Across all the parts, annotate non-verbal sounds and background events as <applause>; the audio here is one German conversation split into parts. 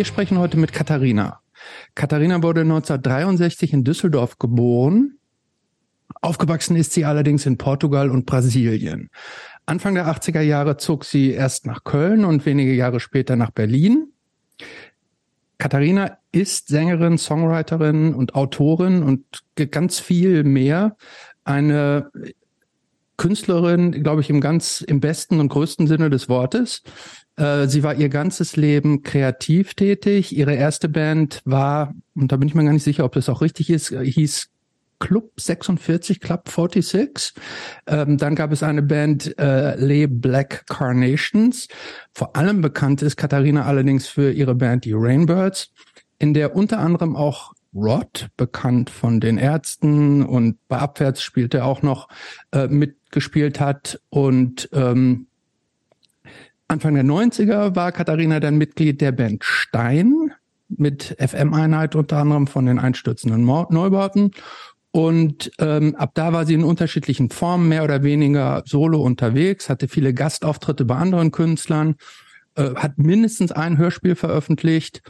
Wir sprechen heute mit Katharina. Katharina wurde 1963 in Düsseldorf geboren. Aufgewachsen ist sie allerdings in Portugal und Brasilien. Anfang der 80er Jahre zog sie erst nach Köln und wenige Jahre später nach Berlin. Katharina ist Sängerin, Songwriterin und Autorin und ganz viel mehr. Eine Künstlerin, glaube ich, im ganz, im besten und größten Sinne des Wortes. Äh, sie war ihr ganzes Leben kreativ tätig. Ihre erste Band war, und da bin ich mir gar nicht sicher, ob das auch richtig ist, hieß Club 46, Club 46. Ähm, dann gab es eine Band äh, Les Black Carnations. Vor allem bekannt ist Katharina allerdings für ihre Band die Rainbirds, in der unter anderem auch Rod, bekannt von den Ärzten und bei Abwärts spielt er auch noch äh, mitgespielt hat. Und ähm, Anfang der 90er war Katharina dann Mitglied der Band Stein mit FM-Einheit unter anderem von den einstürzenden Neubauten. Und ähm, ab da war sie in unterschiedlichen Formen mehr oder weniger solo unterwegs, hatte viele Gastauftritte bei anderen Künstlern, äh, hat mindestens ein Hörspiel veröffentlicht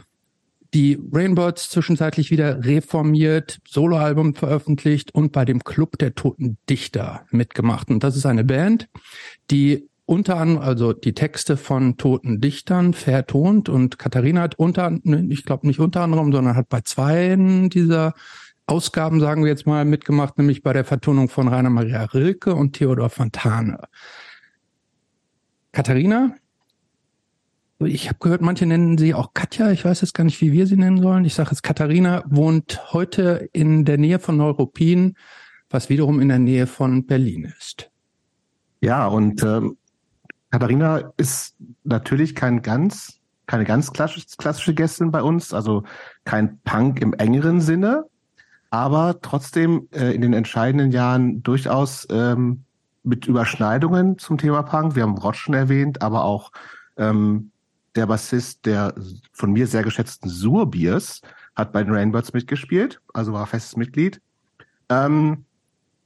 die Rainbows zwischenzeitlich wieder reformiert, Soloalbum veröffentlicht und bei dem Club der Toten Dichter mitgemacht. Und das ist eine Band, die unter anderem, also die Texte von toten Dichtern vertont und Katharina hat unter, ich glaube nicht unter anderem, sondern hat bei zwei dieser Ausgaben, sagen wir jetzt mal, mitgemacht, nämlich bei der Vertonung von Rainer Maria Rilke und Theodor Fontane. Katharina ich habe gehört, manche nennen sie auch Katja. Ich weiß jetzt gar nicht, wie wir sie nennen sollen. Ich sage jetzt, Katharina wohnt heute in der Nähe von Neuruppin, was wiederum in der Nähe von Berlin ist. Ja, und ähm, Katharina ist natürlich kein ganz, keine ganz klassische, Gästin bei uns, also kein Punk im engeren Sinne, aber trotzdem äh, in den entscheidenden Jahren durchaus ähm, mit Überschneidungen zum Thema Punk. Wir haben Rod erwähnt, aber auch ähm, der Bassist der von mir sehr geschätzten Surbiers, hat bei den Rainbirds mitgespielt, also war festes Mitglied. Ähm,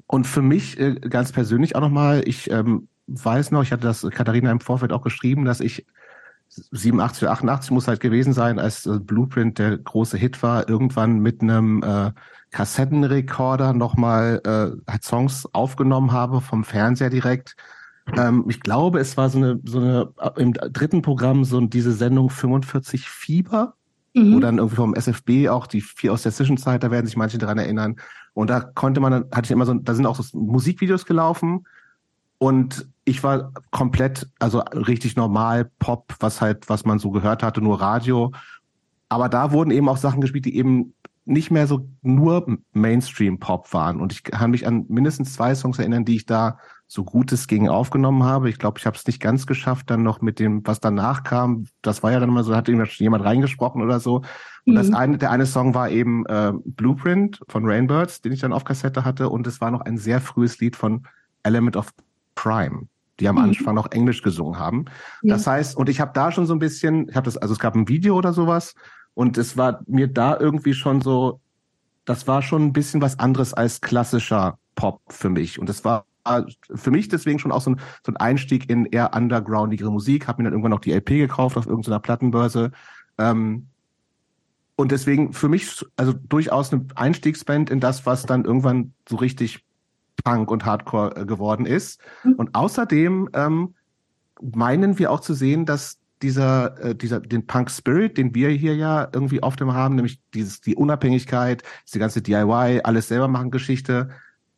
und für mich äh, ganz persönlich auch nochmal, ich ähm, weiß noch, ich hatte das Katharina im Vorfeld auch geschrieben, dass ich 87 oder 88 muss halt gewesen sein, als Blueprint der große Hit war, irgendwann mit einem äh, Kassettenrekorder nochmal äh, Songs aufgenommen habe vom Fernseher direkt ähm, ich glaube, es war so eine, so eine, äh, im dritten Programm so diese Sendung 45 Fieber, mhm. wo dann irgendwie vom SFB auch die vier aus der Zwischenzeit, da werden sich manche dran erinnern. Und da konnte man, hatte ich immer so, da sind auch so Musikvideos gelaufen. Und ich war komplett, also richtig normal Pop, was halt, was man so gehört hatte, nur Radio. Aber da wurden eben auch Sachen gespielt, die eben nicht mehr so nur Mainstream-Pop waren. Und ich kann mich an mindestens zwei Songs erinnern, die ich da so gut es ging aufgenommen habe. Ich glaube, ich habe es nicht ganz geschafft, dann noch mit dem, was danach kam. Das war ja dann immer so, hat jemand reingesprochen oder so. Und mhm. das eine, der eine Song war eben äh, Blueprint von Rainbirds, den ich dann auf Kassette hatte. Und es war noch ein sehr frühes Lied von Element of Crime die am mhm. Anfang noch Englisch gesungen haben. Ja. Das heißt, und ich habe da schon so ein bisschen, ich habe das, also es gab ein Video oder sowas, und es war mir da irgendwie schon so, das war schon ein bisschen was anderes als klassischer Pop für mich. Und es war für mich deswegen schon auch so ein, so ein Einstieg in eher undergroundigere Musik. Habe mir dann irgendwann noch die LP gekauft auf irgendeiner Plattenbörse. Ähm, und deswegen für mich also durchaus eine Einstiegsband in das, was dann irgendwann so richtig Punk und Hardcore äh, geworden ist. Mhm. Und außerdem ähm, meinen wir auch zu sehen, dass dieser, äh, dieser, den Punk Spirit, den wir hier ja irgendwie oft immer haben, nämlich dieses, die Unabhängigkeit, diese ganze DIY, alles selber machen Geschichte,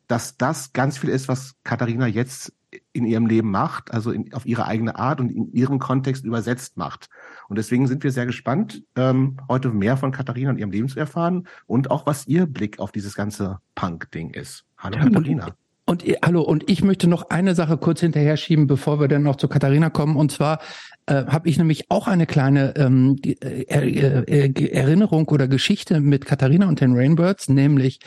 dass das ganz viel ist, was Katharina jetzt in ihrem Leben macht, also in, auf ihre eigene Art und in ihrem Kontext übersetzt macht. Und deswegen sind wir sehr gespannt, ähm, heute mehr von Katharina und ihrem Leben zu erfahren und auch, was ihr Blick auf dieses ganze Punk-Ding ist. Hallo Katharina. Und hallo, und ich möchte noch eine Sache kurz hinterher schieben, bevor wir dann noch zu Katharina kommen. Und zwar äh, habe ich nämlich auch eine kleine ähm, äh, äh, Erinnerung oder Geschichte mit Katharina und den Rainbirds, nämlich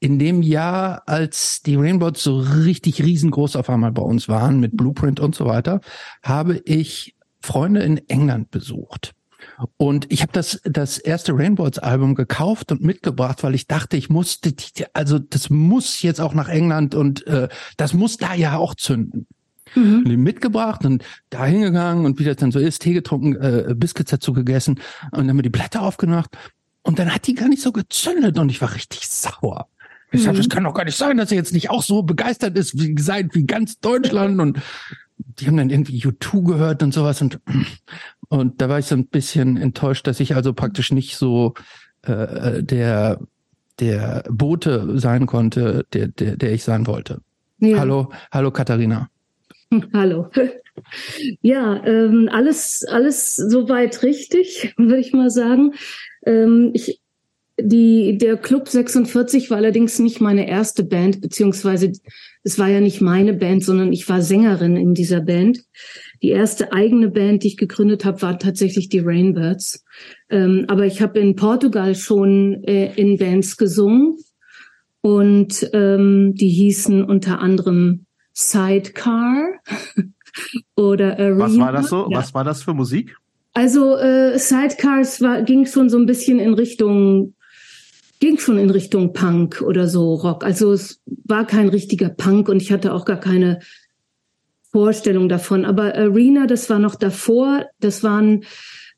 in dem Jahr, als die Rainbows so richtig riesengroß auf einmal bei uns waren mit Blueprint und so weiter, habe ich Freunde in England besucht. Und ich habe das das erste Rainbows Album gekauft und mitgebracht, weil ich dachte, ich musste, also das muss jetzt auch nach England und äh, das muss da ja auch zünden. Mhm. Und mitgebracht und da hingegangen und wie das dann so ist, Tee getrunken, äh, Biscuits dazu gegessen und dann mir die Blätter aufgemacht. Und dann hat die gar nicht so gezündet und ich war richtig sauer. Ich mhm. sagte, das kann doch gar nicht sein, dass er jetzt nicht auch so begeistert ist wie gesagt, wie ganz Deutschland und die haben dann irgendwie U2 gehört und sowas und <clears throat> und da war ich so ein bisschen enttäuscht, dass ich also praktisch nicht so äh, der der Bote sein konnte, der der, der ich sein wollte. Ja. Hallo, hallo Katharina. <laughs> Hallo. Ja, ähm, alles alles soweit richtig, <laughs> würde ich mal sagen. Ähm, ich die, der Club 46 war allerdings nicht meine erste Band, beziehungsweise es war ja nicht meine Band, sondern ich war Sängerin in dieser Band. Die erste eigene Band, die ich gegründet habe, war tatsächlich die Rainbirds. Ähm, aber ich habe in Portugal schon äh, in Bands gesungen und ähm, die hießen unter anderem Sidecar <laughs> oder Arena. Was war das so? Ja. Was war das für Musik? Also äh, Sidecars war, ging schon so ein bisschen in Richtung ging schon in Richtung Punk oder so Rock. Also es war kein richtiger Punk und ich hatte auch gar keine Vorstellung davon. Aber Arena, das war noch davor. Das waren,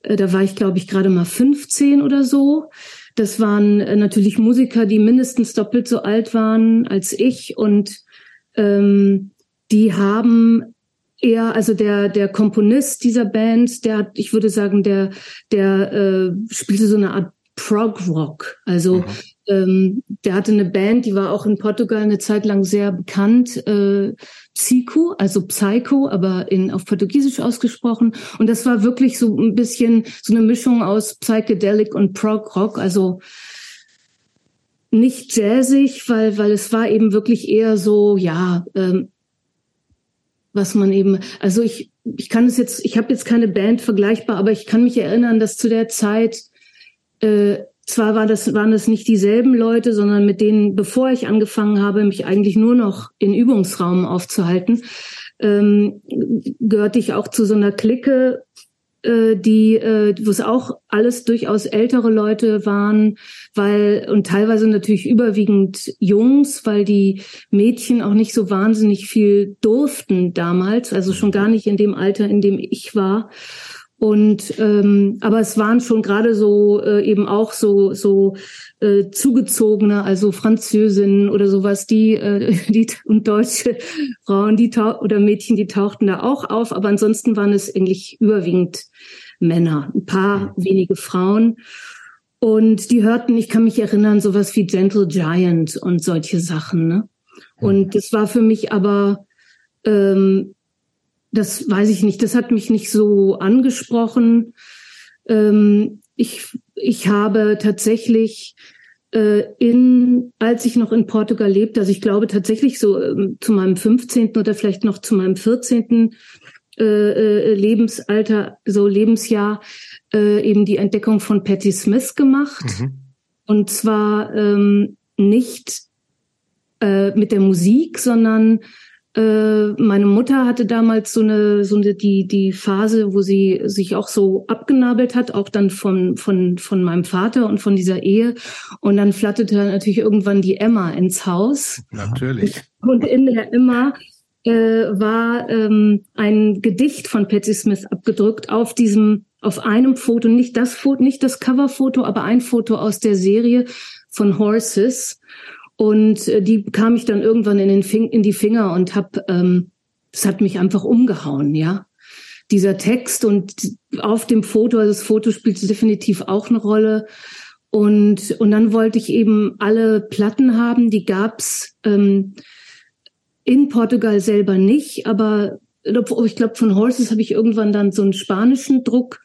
äh, da war ich glaube ich gerade mal 15 oder so. Das waren äh, natürlich Musiker, die mindestens doppelt so alt waren als ich und ähm, die haben eher, also der der Komponist dieser Band, der hat, ich würde sagen, der der äh, spielte so eine Art Prog Rock. Also mhm. ähm, der hatte eine Band, die war auch in Portugal eine Zeit lang sehr bekannt, äh, Psycho, also Psycho, aber in auf Portugiesisch ausgesprochen. Und das war wirklich so ein bisschen so eine Mischung aus Psychedelic und Prog Rock. Also nicht jazzig, weil weil es war eben wirklich eher so ja ähm, was man eben also ich ich kann es jetzt ich habe jetzt keine Band vergleichbar aber ich kann mich erinnern dass zu der Zeit äh, zwar war das, waren das nicht dieselben Leute, sondern mit denen, bevor ich angefangen habe, mich eigentlich nur noch in Übungsraum aufzuhalten, ähm, gehörte ich auch zu so einer Clique, äh, die, äh, wo es auch alles durchaus ältere Leute waren, weil und teilweise natürlich überwiegend Jungs, weil die Mädchen auch nicht so wahnsinnig viel durften damals, also schon gar nicht in dem Alter, in dem ich war. Und ähm, aber es waren schon gerade so äh, eben auch so so äh, zugezogene, also Französinnen oder sowas, die äh, <laughs> die und deutsche Frauen, die oder Mädchen, die tauchten da auch auf. Aber ansonsten waren es eigentlich überwiegend Männer, ein paar wenige Frauen. Und die hörten, ich kann mich erinnern, sowas wie Gentle Giant und solche Sachen. Ne? Und das war für mich aber ähm, das weiß ich nicht, das hat mich nicht so angesprochen. Ähm, ich, ich habe tatsächlich äh, in, als ich noch in Portugal lebte, also ich glaube tatsächlich so ähm, zu meinem 15. oder vielleicht noch zu meinem 14. Äh, äh, Lebensalter, so Lebensjahr, äh, eben die Entdeckung von Patti Smith gemacht. Mhm. Und zwar ähm, nicht äh, mit der Musik, sondern äh, meine Mutter hatte damals so eine, so eine, die, die Phase, wo sie sich auch so abgenabelt hat, auch dann von, von, von meinem Vater und von dieser Ehe. Und dann flatterte natürlich irgendwann die Emma ins Haus. Natürlich. Und in der Emma äh, war ähm, ein Gedicht von Patti Smith abgedrückt auf diesem, auf einem Foto, nicht das Foto, nicht das Coverfoto, aber ein Foto aus der Serie von Horses. Und äh, die kam ich dann irgendwann in, den Fing in die Finger und hab, ähm, das hat mich einfach umgehauen, ja. Dieser Text und auf dem Foto, also das Foto spielt definitiv auch eine Rolle. Und, und dann wollte ich eben alle Platten haben, die gab's ähm, in Portugal selber nicht, aber ich glaube, von Horses habe ich irgendwann dann so einen spanischen Druck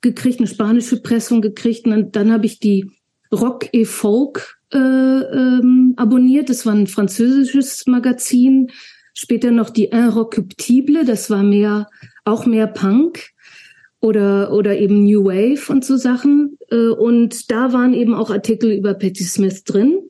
gekriegt, eine spanische Pressung gekriegt. Und dann, dann habe ich die Rock e Folk äh, ähm, abonniert. Das war ein französisches Magazin. Später noch die Inrecuptible, das war mehr, auch mehr Punk oder, oder eben New Wave und so Sachen. Äh, und da waren eben auch Artikel über Patti Smith drin.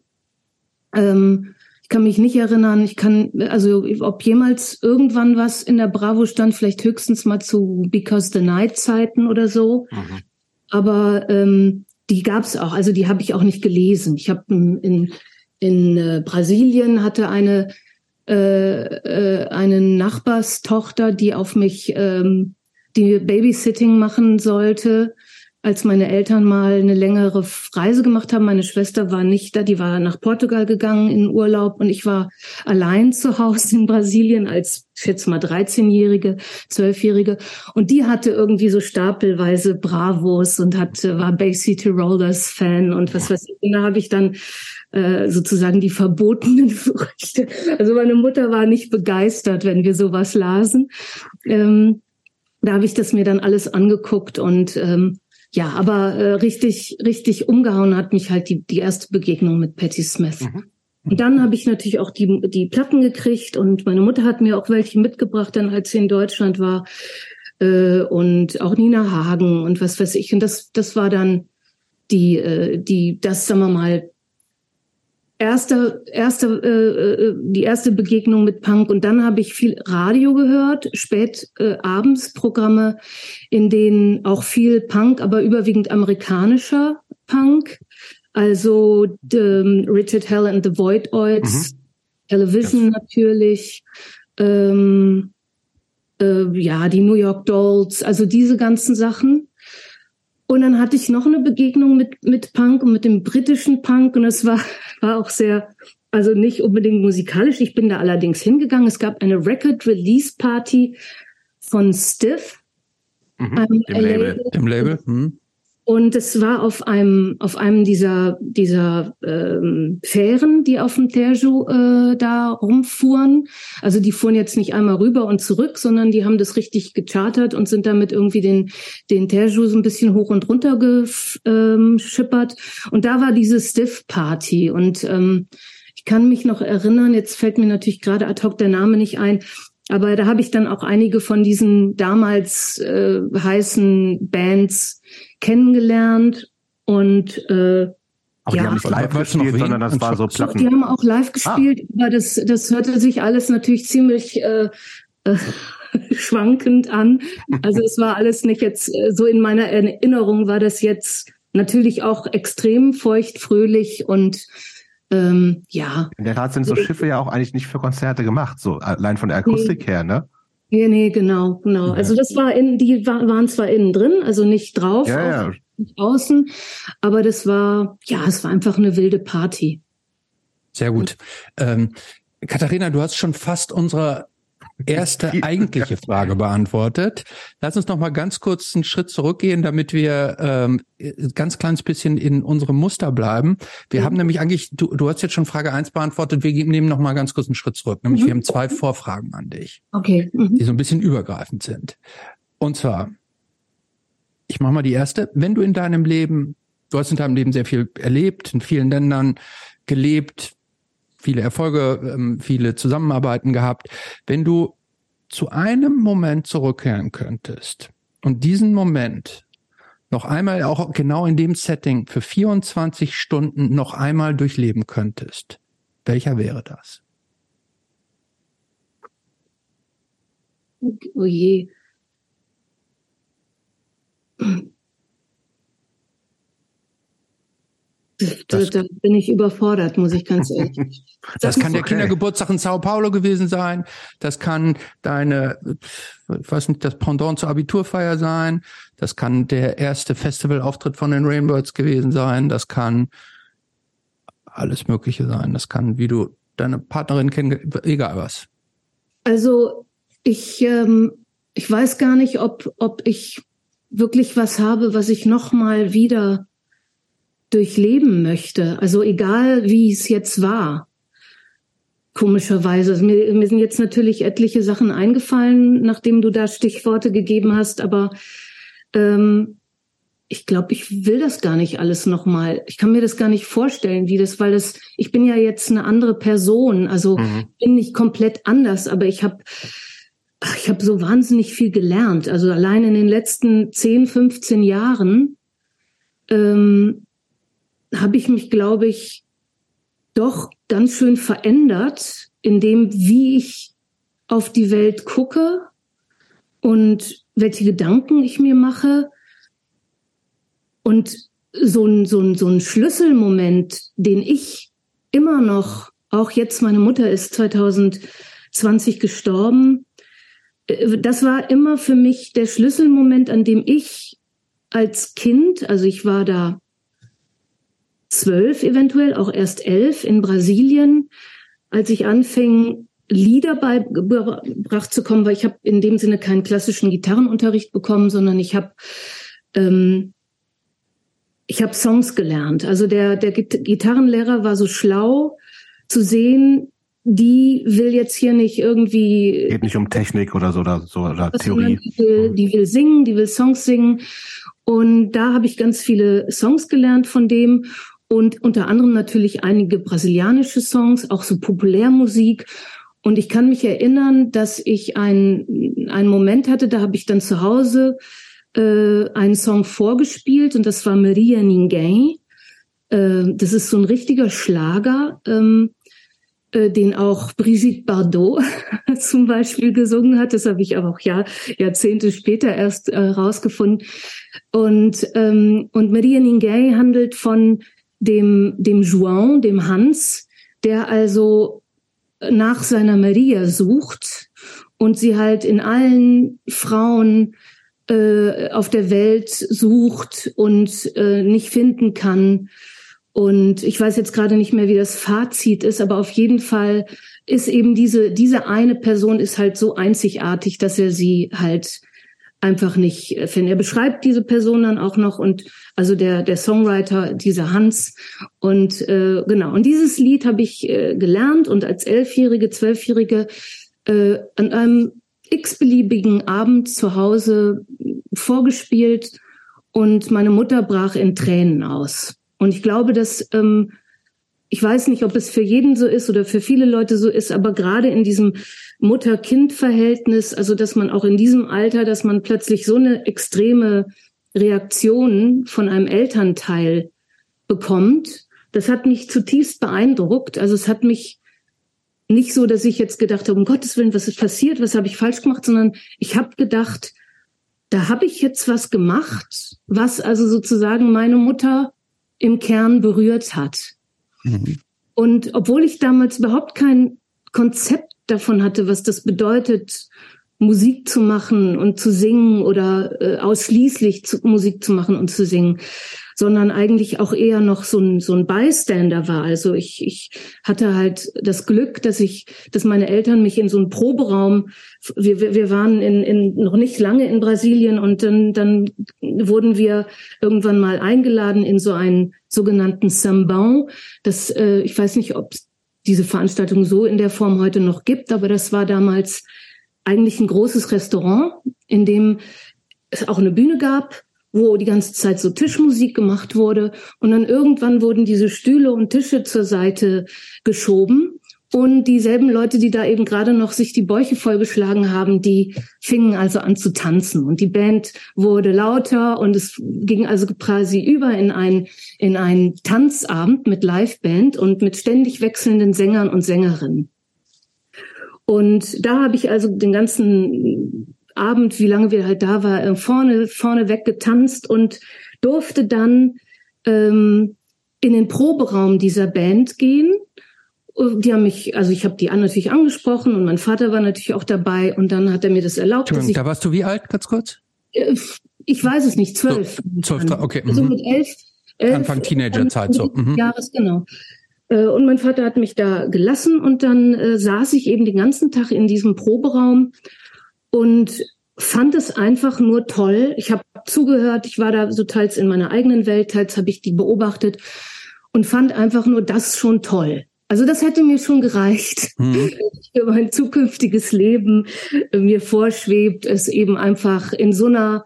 Ähm, ich kann mich nicht erinnern, ich kann, also ob jemals irgendwann was in der Bravo stand, vielleicht höchstens mal zu Because the Night Zeiten oder so. Mhm. Aber ähm, die gab es auch, also die habe ich auch nicht gelesen. Ich habe in, in äh, Brasilien hatte eine äh, äh, eine Nachbarstochter, die auf mich ähm, die Babysitting machen sollte als meine Eltern mal eine längere Reise gemacht haben. Meine Schwester war nicht da, die war nach Portugal gegangen in Urlaub und ich war allein zu Hause in Brasilien als, ich schätze mal, 13-Jährige, 12-Jährige. Und die hatte irgendwie so stapelweise Bravos und hat, war Bay City Rollers Fan und was weiß ich. Und da habe ich dann äh, sozusagen die verbotenen <laughs> Früchte. Also meine Mutter war nicht begeistert, wenn wir sowas lasen. Ähm, da habe ich das mir dann alles angeguckt und ähm, ja, aber äh, richtig, richtig umgehauen hat mich halt die, die erste Begegnung mit Patti Smith. Mhm. Und dann habe ich natürlich auch die, die Platten gekriegt und meine Mutter hat mir auch welche mitgebracht, dann als sie in Deutschland war. Äh, und auch Nina Hagen und was weiß ich. Und das, das war dann die, äh, die, das, sagen wir mal, erste, erste, äh, äh, die erste Begegnung mit Punk und dann habe ich viel Radio gehört, spät äh, abends Programme, in denen auch viel Punk, aber überwiegend amerikanischer Punk, also ähm, Richard Hell and the Void Oids, mhm. Television ja. natürlich, ähm, äh, ja die New York Dolls, also diese ganzen Sachen. Und dann hatte ich noch eine Begegnung mit, mit Punk und mit dem britischen Punk und es war, war auch sehr, also nicht unbedingt musikalisch. Ich bin da allerdings hingegangen. Es gab eine Record Release Party von Stiff. Mhm, dem Label. Dem Label. Hm. Und es war auf einem, auf einem dieser, dieser ähm, Fähren, die auf dem Terju äh, da rumfuhren. Also die fuhren jetzt nicht einmal rüber und zurück, sondern die haben das richtig gechartert und sind damit irgendwie den, den Terju so ein bisschen hoch und runter geschippert. Ähm, und da war diese Stiff-Party. Und ähm, ich kann mich noch erinnern, jetzt fällt mir natürlich gerade ad hoc der Name nicht ein, aber da habe ich dann auch einige von diesen damals äh, heißen Bands kennengelernt und äh, aber ja. die haben nicht live gespielt, sondern das war so Platten. Die haben auch live gespielt, ah. aber das, das hörte sich alles natürlich ziemlich äh, äh, <laughs> schwankend an. Also es war alles nicht jetzt äh, so in meiner Erinnerung war das jetzt natürlich auch extrem feucht, fröhlich und ähm, ja. In der Tat sind so Schiffe ja auch eigentlich nicht für Konzerte gemacht, so allein von der Akustik nee. her, ne? Nee, nee, genau, genau. Also das war in, die waren zwar innen drin, also nicht drauf, ja, ja. nicht außen, aber das war, ja, es war einfach eine wilde Party. Sehr gut. Ähm, Katharina, du hast schon fast unsere erste eigentliche Frage beantwortet. Lass uns noch mal ganz kurz einen Schritt zurückgehen, damit wir ähm, ganz kleines bisschen in unserem Muster bleiben. Wir mhm. haben nämlich eigentlich, du, du hast jetzt schon Frage eins beantwortet, wir nehmen noch mal ganz kurz einen Schritt zurück. Nämlich mhm. wir haben zwei Vorfragen an dich, okay. Mhm. die so ein bisschen übergreifend sind. Und zwar, ich mache mal die erste. Wenn du in deinem Leben, du hast in deinem Leben sehr viel erlebt, in vielen Ländern gelebt, viele Erfolge, ähm, viele Zusammenarbeiten gehabt. Wenn du zu einem Moment zurückkehren könntest und diesen Moment noch einmal auch genau in dem Setting für 24 Stunden noch einmal durchleben könntest, welcher wäre das? Oh je. Da, da, bin ich überfordert, muss ich ganz ehrlich. <laughs> Das, das kann der okay. Kindergeburtstag in Sao Paulo gewesen sein. Das kann deine, ich weiß nicht, das Pendant zur Abiturfeier sein. Das kann der erste Festivalauftritt von den Rainbirds gewesen sein. Das kann alles Mögliche sein. Das kann, wie du deine Partnerin kennst, egal was. Also ich, ähm, ich weiß gar nicht, ob, ob ich wirklich was habe, was ich noch mal wieder durchleben möchte. Also egal, wie es jetzt war. Komischerweise. Also mir, mir sind jetzt natürlich etliche Sachen eingefallen, nachdem du da Stichworte gegeben hast, aber ähm, ich glaube, ich will das gar nicht alles nochmal. Ich kann mir das gar nicht vorstellen, wie das, weil das, ich bin ja jetzt eine andere Person. Also mhm. bin nicht komplett anders, aber ich habe ich habe so wahnsinnig viel gelernt. Also allein in den letzten 10, 15 Jahren ähm, habe ich mich, glaube ich, doch ganz schön verändert, in dem, wie ich auf die Welt gucke und welche Gedanken ich mir mache. Und so ein, so ein, so ein Schlüsselmoment, den ich immer noch auch jetzt, meine Mutter ist 2020 gestorben. Äh, das war immer für mich der Schlüsselmoment, an dem ich als Kind, also ich war da zwölf eventuell, auch erst elf in Brasilien, als ich anfing, Lieder beigebracht zu kommen, weil ich habe in dem Sinne keinen klassischen Gitarrenunterricht bekommen, sondern ich habe ähm, ich habe Songs gelernt. Also der der Gitarrenlehrer war so schlau zu sehen, die will jetzt hier nicht irgendwie. Geht nicht um Technik oder so oder so oder Theorie. Die will, die will singen, die will Songs singen. Und da habe ich ganz viele Songs gelernt von dem und unter anderem natürlich einige brasilianische Songs, auch so Populärmusik. Und ich kann mich erinnern, dass ich einen, einen Moment hatte, da habe ich dann zu Hause äh, einen Song vorgespielt und das war Maria Ninguém. Äh, das ist so ein richtiger Schlager, ähm, äh, den auch Brigitte Bardot <laughs> zum Beispiel gesungen hat. Das habe ich aber auch Jahr, Jahrzehnte später erst äh, rausgefunden. Und, ähm, und Maria Ninguém handelt von dem, dem João, dem Hans, der also nach seiner Maria sucht und sie halt in allen Frauen äh, auf der Welt sucht und äh, nicht finden kann. Und ich weiß jetzt gerade nicht mehr, wie das Fazit ist, aber auf jeden Fall ist eben diese, diese eine Person ist halt so einzigartig, dass er sie halt einfach nicht findet. Er beschreibt diese Person dann auch noch und also der, der Songwriter, dieser Hans. Und äh, genau, und dieses Lied habe ich äh, gelernt und als Elfjährige, Zwölfjährige äh, an einem x-beliebigen Abend zu Hause vorgespielt und meine Mutter brach in Tränen aus. Und ich glaube, dass ähm, ich weiß nicht, ob es für jeden so ist oder für viele Leute so ist, aber gerade in diesem Mutter-Kind-Verhältnis, also dass man auch in diesem Alter, dass man plötzlich so eine extreme Reaktionen von einem Elternteil bekommt, das hat mich zutiefst beeindruckt. Also es hat mich nicht so, dass ich jetzt gedacht habe, um Gottes Willen, was ist passiert, was habe ich falsch gemacht, sondern ich habe gedacht, da habe ich jetzt was gemacht, was also sozusagen meine Mutter im Kern berührt hat. Mhm. Und obwohl ich damals überhaupt kein Konzept davon hatte, was das bedeutet, Musik zu machen und zu singen oder äh, ausschließlich zu, Musik zu machen und zu singen, sondern eigentlich auch eher noch so ein, so ein Bystander war. Also ich, ich hatte halt das Glück, dass ich, dass meine Eltern mich in so einen Proberaum, wir, wir, wir waren in, in, noch nicht lange in Brasilien und dann, dann wurden wir irgendwann mal eingeladen in so einen sogenannten Sambão. Das, äh, ich weiß nicht, ob diese Veranstaltung so in der Form heute noch gibt, aber das war damals eigentlich ein großes Restaurant, in dem es auch eine Bühne gab, wo die ganze Zeit so Tischmusik gemacht wurde. Und dann irgendwann wurden diese Stühle und Tische zur Seite geschoben. Und dieselben Leute, die da eben gerade noch sich die Bäuche vollgeschlagen haben, die fingen also an zu tanzen. Und die Band wurde lauter und es ging also quasi über in ein in einen Tanzabend mit Liveband und mit ständig wechselnden Sängern und Sängerinnen. Und da habe ich also den ganzen Abend, wie lange wir halt da war, äh, vorne, vorne weg getanzt und durfte dann ähm, in den Proberaum dieser Band gehen. Die haben mich, also ich habe die natürlich angesprochen und mein Vater war natürlich auch dabei und dann hat er mir das erlaubt. Dass ich, da warst du wie alt, ganz kurz? Äh, ich weiß es nicht, zwölf. zwölf, okay. Also mhm. mit elf. elf Anfang Teenagerzeit so. Mhm. Jahres, genau. Äh, und mein Vater hat mich da gelassen und dann äh, saß ich eben den ganzen Tag in diesem Proberaum und fand es einfach nur toll. Ich habe zugehört, ich war da so teils in meiner eigenen Welt, teils habe ich die beobachtet und fand einfach nur das schon toll. Also das hätte mir schon gereicht mhm. <laughs> für mein zukünftiges Leben. Äh, mir vorschwebt es eben einfach in so einer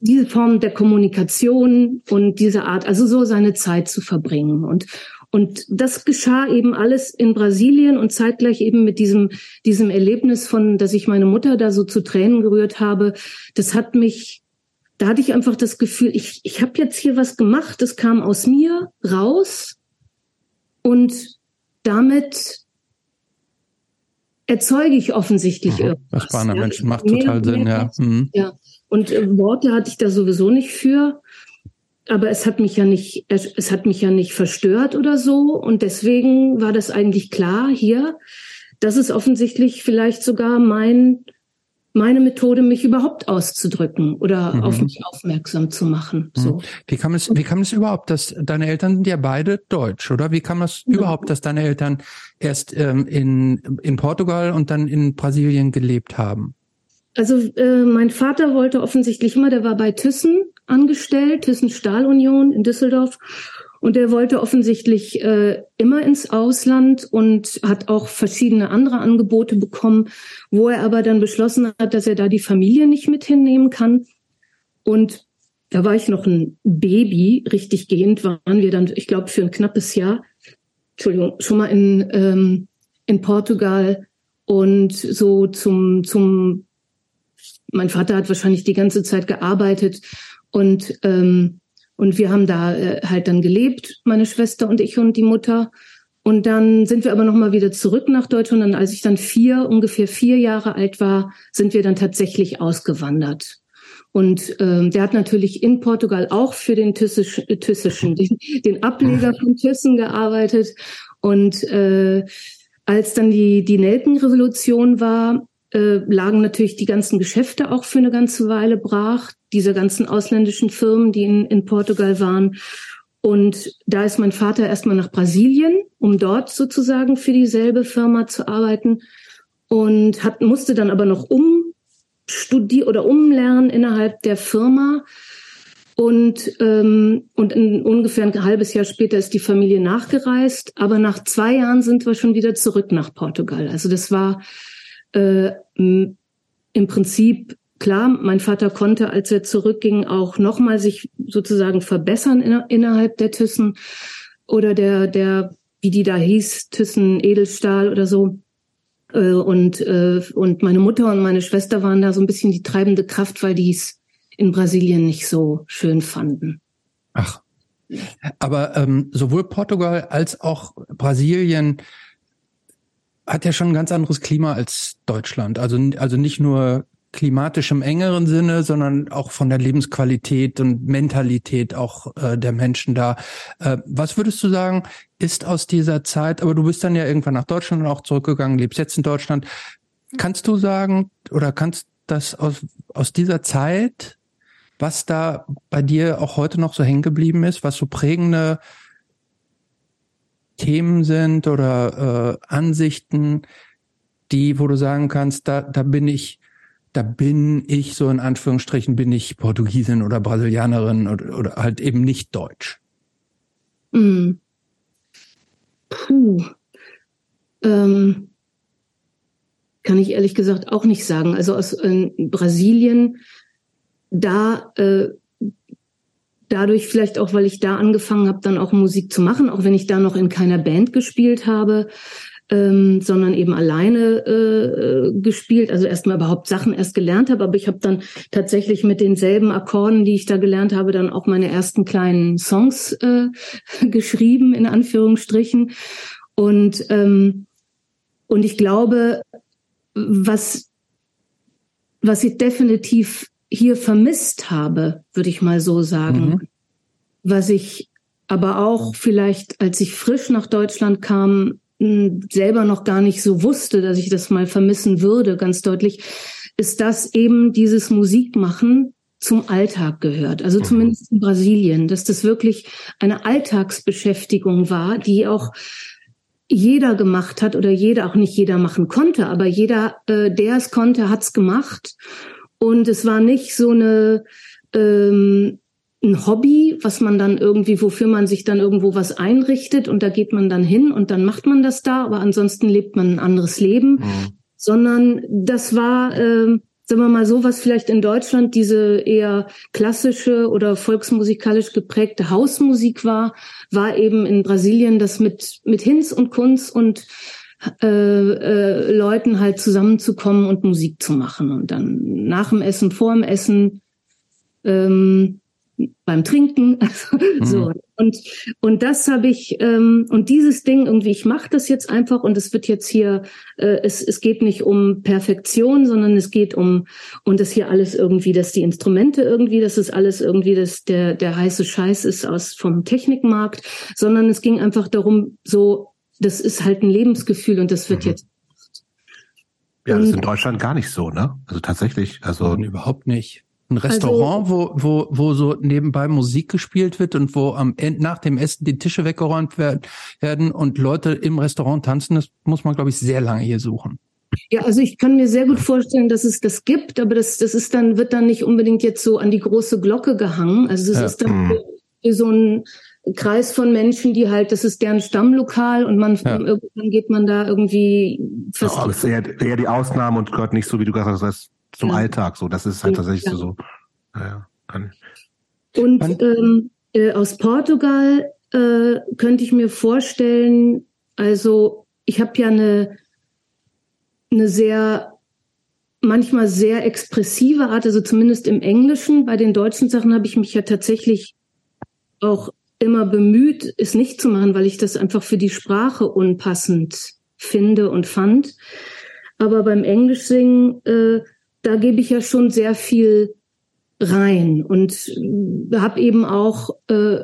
diese Form der Kommunikation und diese Art, also so seine Zeit zu verbringen. Und, und das geschah eben alles in Brasilien und zeitgleich eben mit diesem, diesem Erlebnis von, dass ich meine Mutter da so zu Tränen gerührt habe. Das hat mich, da hatte ich einfach das Gefühl, ich, ich habe jetzt hier was gemacht, das kam aus mir raus und damit erzeuge ich offensichtlich mhm, irgendwas. Das einer ja. Menschen macht total mehr, Sinn, ja. Mhm. Ja, und äh, Worte hatte ich da sowieso nicht für. aber es hat mich ja nicht, es hat mich ja nicht verstört oder so. Und deswegen war das eigentlich klar hier, dass es offensichtlich vielleicht sogar mein meine Methode, mich überhaupt auszudrücken oder mhm. auf mich aufmerksam zu machen. Mhm. So. Wie kam es, wie kam es überhaupt, dass deine Eltern sind ja beide deutsch, oder? Wie kam es ja. überhaupt, dass deine Eltern erst ähm, in, in Portugal und dann in Brasilien gelebt haben? Also äh, mein Vater wollte offensichtlich immer, der war bei Thyssen angestellt, Thyssen Stahlunion in Düsseldorf und er wollte offensichtlich äh, immer ins Ausland und hat auch verschiedene andere Angebote bekommen, wo er aber dann beschlossen hat, dass er da die Familie nicht mit hinnehmen kann. Und da war ich noch ein Baby, richtig gehend waren wir dann, ich glaube, für ein knappes Jahr, Entschuldigung, schon mal in, ähm, in Portugal und so zum, zum, mein Vater hat wahrscheinlich die ganze Zeit gearbeitet und ähm, und wir haben da äh, halt dann gelebt, meine Schwester und ich und die Mutter. Und dann sind wir aber nochmal wieder zurück nach Deutschland. Und als ich dann vier, ungefähr vier Jahre alt war, sind wir dann tatsächlich ausgewandert. Und ähm, der hat natürlich in Portugal auch für den Thyssisch, äh, Thyssischen, <laughs> den, den Ableger von Thyssen gearbeitet. Und äh, als dann die, die Nelkenrevolution war, äh, lagen natürlich die ganzen Geschäfte auch für eine ganze Weile brach, diese ganzen ausländischen Firmen, die in, in Portugal waren. Und da ist mein Vater erstmal nach Brasilien, um dort sozusagen für dieselbe Firma zu arbeiten und hat, musste dann aber noch umstudieren oder umlernen innerhalb der Firma. Und, ähm, und in ungefähr ein halbes Jahr später ist die Familie nachgereist. Aber nach zwei Jahren sind wir schon wieder zurück nach Portugal. Also das war äh, im Prinzip klar, mein Vater konnte, als er zurückging, auch nochmal sich sozusagen verbessern in, innerhalb der Thyssen oder der, der, wie die da hieß, Thyssen Edelstahl oder so. Äh, und, äh, und meine Mutter und meine Schwester waren da so ein bisschen die treibende Kraft, weil die es in Brasilien nicht so schön fanden. Ach. Aber ähm, sowohl Portugal als auch Brasilien hat ja schon ein ganz anderes Klima als Deutschland. Also, also nicht nur klimatisch im engeren Sinne, sondern auch von der Lebensqualität und Mentalität auch äh, der Menschen da. Äh, was würdest du sagen, ist aus dieser Zeit, aber du bist dann ja irgendwann nach Deutschland auch zurückgegangen, lebst jetzt in Deutschland. Kannst du sagen oder kannst das aus, aus dieser Zeit, was da bei dir auch heute noch so hängen geblieben ist, was so prägende Themen sind oder äh, Ansichten, die, wo du sagen kannst, da, da bin ich, da bin ich so in Anführungsstrichen, bin ich Portugiesin oder Brasilianerin oder, oder halt eben nicht Deutsch. Mm. Puh. Ähm, kann ich ehrlich gesagt auch nicht sagen. Also aus äh, Brasilien, da äh, dadurch vielleicht auch, weil ich da angefangen habe, dann auch Musik zu machen, auch wenn ich da noch in keiner Band gespielt habe, ähm, sondern eben alleine äh, gespielt, also erstmal überhaupt Sachen erst gelernt habe, aber ich habe dann tatsächlich mit denselben Akkorden, die ich da gelernt habe, dann auch meine ersten kleinen Songs äh, <laughs> geschrieben, in Anführungsstrichen. Und, ähm, und ich glaube, was, was ich definitiv hier vermisst habe, würde ich mal so sagen. Mhm. Was ich aber auch vielleicht, als ich frisch nach Deutschland kam, selber noch gar nicht so wusste, dass ich das mal vermissen würde, ganz deutlich, ist, dass eben dieses Musikmachen zum Alltag gehört. Also mhm. zumindest in Brasilien, dass das wirklich eine Alltagsbeschäftigung war, die auch jeder gemacht hat oder jeder auch nicht jeder machen konnte, aber jeder, äh, der es konnte, hat's gemacht. Und es war nicht so eine ähm, ein Hobby, was man dann irgendwie, wofür man sich dann irgendwo was einrichtet und da geht man dann hin und dann macht man das da, aber ansonsten lebt man ein anderes Leben, mhm. sondern das war, äh, sagen wir mal so, was vielleicht in Deutschland diese eher klassische oder volksmusikalisch geprägte Hausmusik war, war eben in Brasilien das mit mit Hinz und Kunz und äh, äh, Leuten halt zusammenzukommen und Musik zu machen und dann nach dem Essen, vor dem Essen ähm, beim Trinken. <laughs> Also, mhm. So und und das habe ich ähm, und dieses Ding irgendwie. Ich mache das jetzt einfach und es wird jetzt hier. Äh, es es geht nicht um Perfektion, sondern es geht um und das hier alles irgendwie, dass die Instrumente irgendwie, dass es alles irgendwie, dass der der heiße Scheiß ist aus vom Technikmarkt, sondern es ging einfach darum, so das ist halt ein Lebensgefühl und das wird mhm. jetzt ja, das ist in Deutschland gar nicht so, ne? Also tatsächlich, also Nein, überhaupt nicht. Ein Restaurant, also, wo, wo, wo so nebenbei Musik gespielt wird und wo am Ende, nach dem Essen die Tische weggeräumt werden und Leute im Restaurant tanzen, das muss man, glaube ich, sehr lange hier suchen. Ja, also ich kann mir sehr gut vorstellen, dass es das gibt, aber das, das ist dann, wird dann nicht unbedingt jetzt so an die große Glocke gehangen. Also es ja. ist dann für, für so ein Kreis von Menschen, die halt, das ist deren Stammlokal und man ja. irgendwann geht man da irgendwie fast. Ja, aber es ist eher, eher die Ausnahme und gehört nicht so, wie du gesagt hast, zum ja. Alltag so. Das ist halt tatsächlich ja. so. Kann ich. Und ähm, äh, aus Portugal äh, könnte ich mir vorstellen, also ich habe ja eine, eine sehr manchmal sehr expressive Art, also zumindest im Englischen. Bei den deutschen Sachen habe ich mich ja tatsächlich auch immer bemüht, es nicht zu machen, weil ich das einfach für die Sprache unpassend finde und fand. Aber beim Englischsingen, äh, da gebe ich ja schon sehr viel rein und äh, habe eben auch, äh,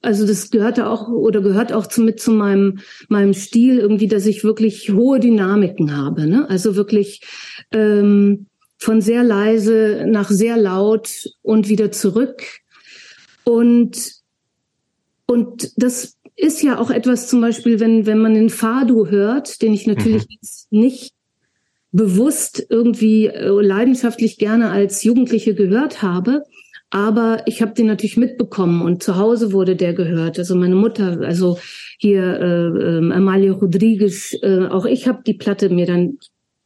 also das gehörte auch oder gehört auch zu, mit zu meinem meinem Stil irgendwie, dass ich wirklich hohe Dynamiken habe. Ne? Also wirklich ähm, von sehr leise nach sehr laut und wieder zurück. Und und das ist ja auch etwas zum Beispiel, wenn, wenn man den Fado hört, den ich natürlich mhm. jetzt nicht bewusst irgendwie äh, leidenschaftlich gerne als Jugendliche gehört habe. Aber ich habe den natürlich mitbekommen und zu Hause wurde der gehört. Also meine Mutter, also hier äh, äh, Amalia Rodriguez, äh, auch ich habe die Platte mir dann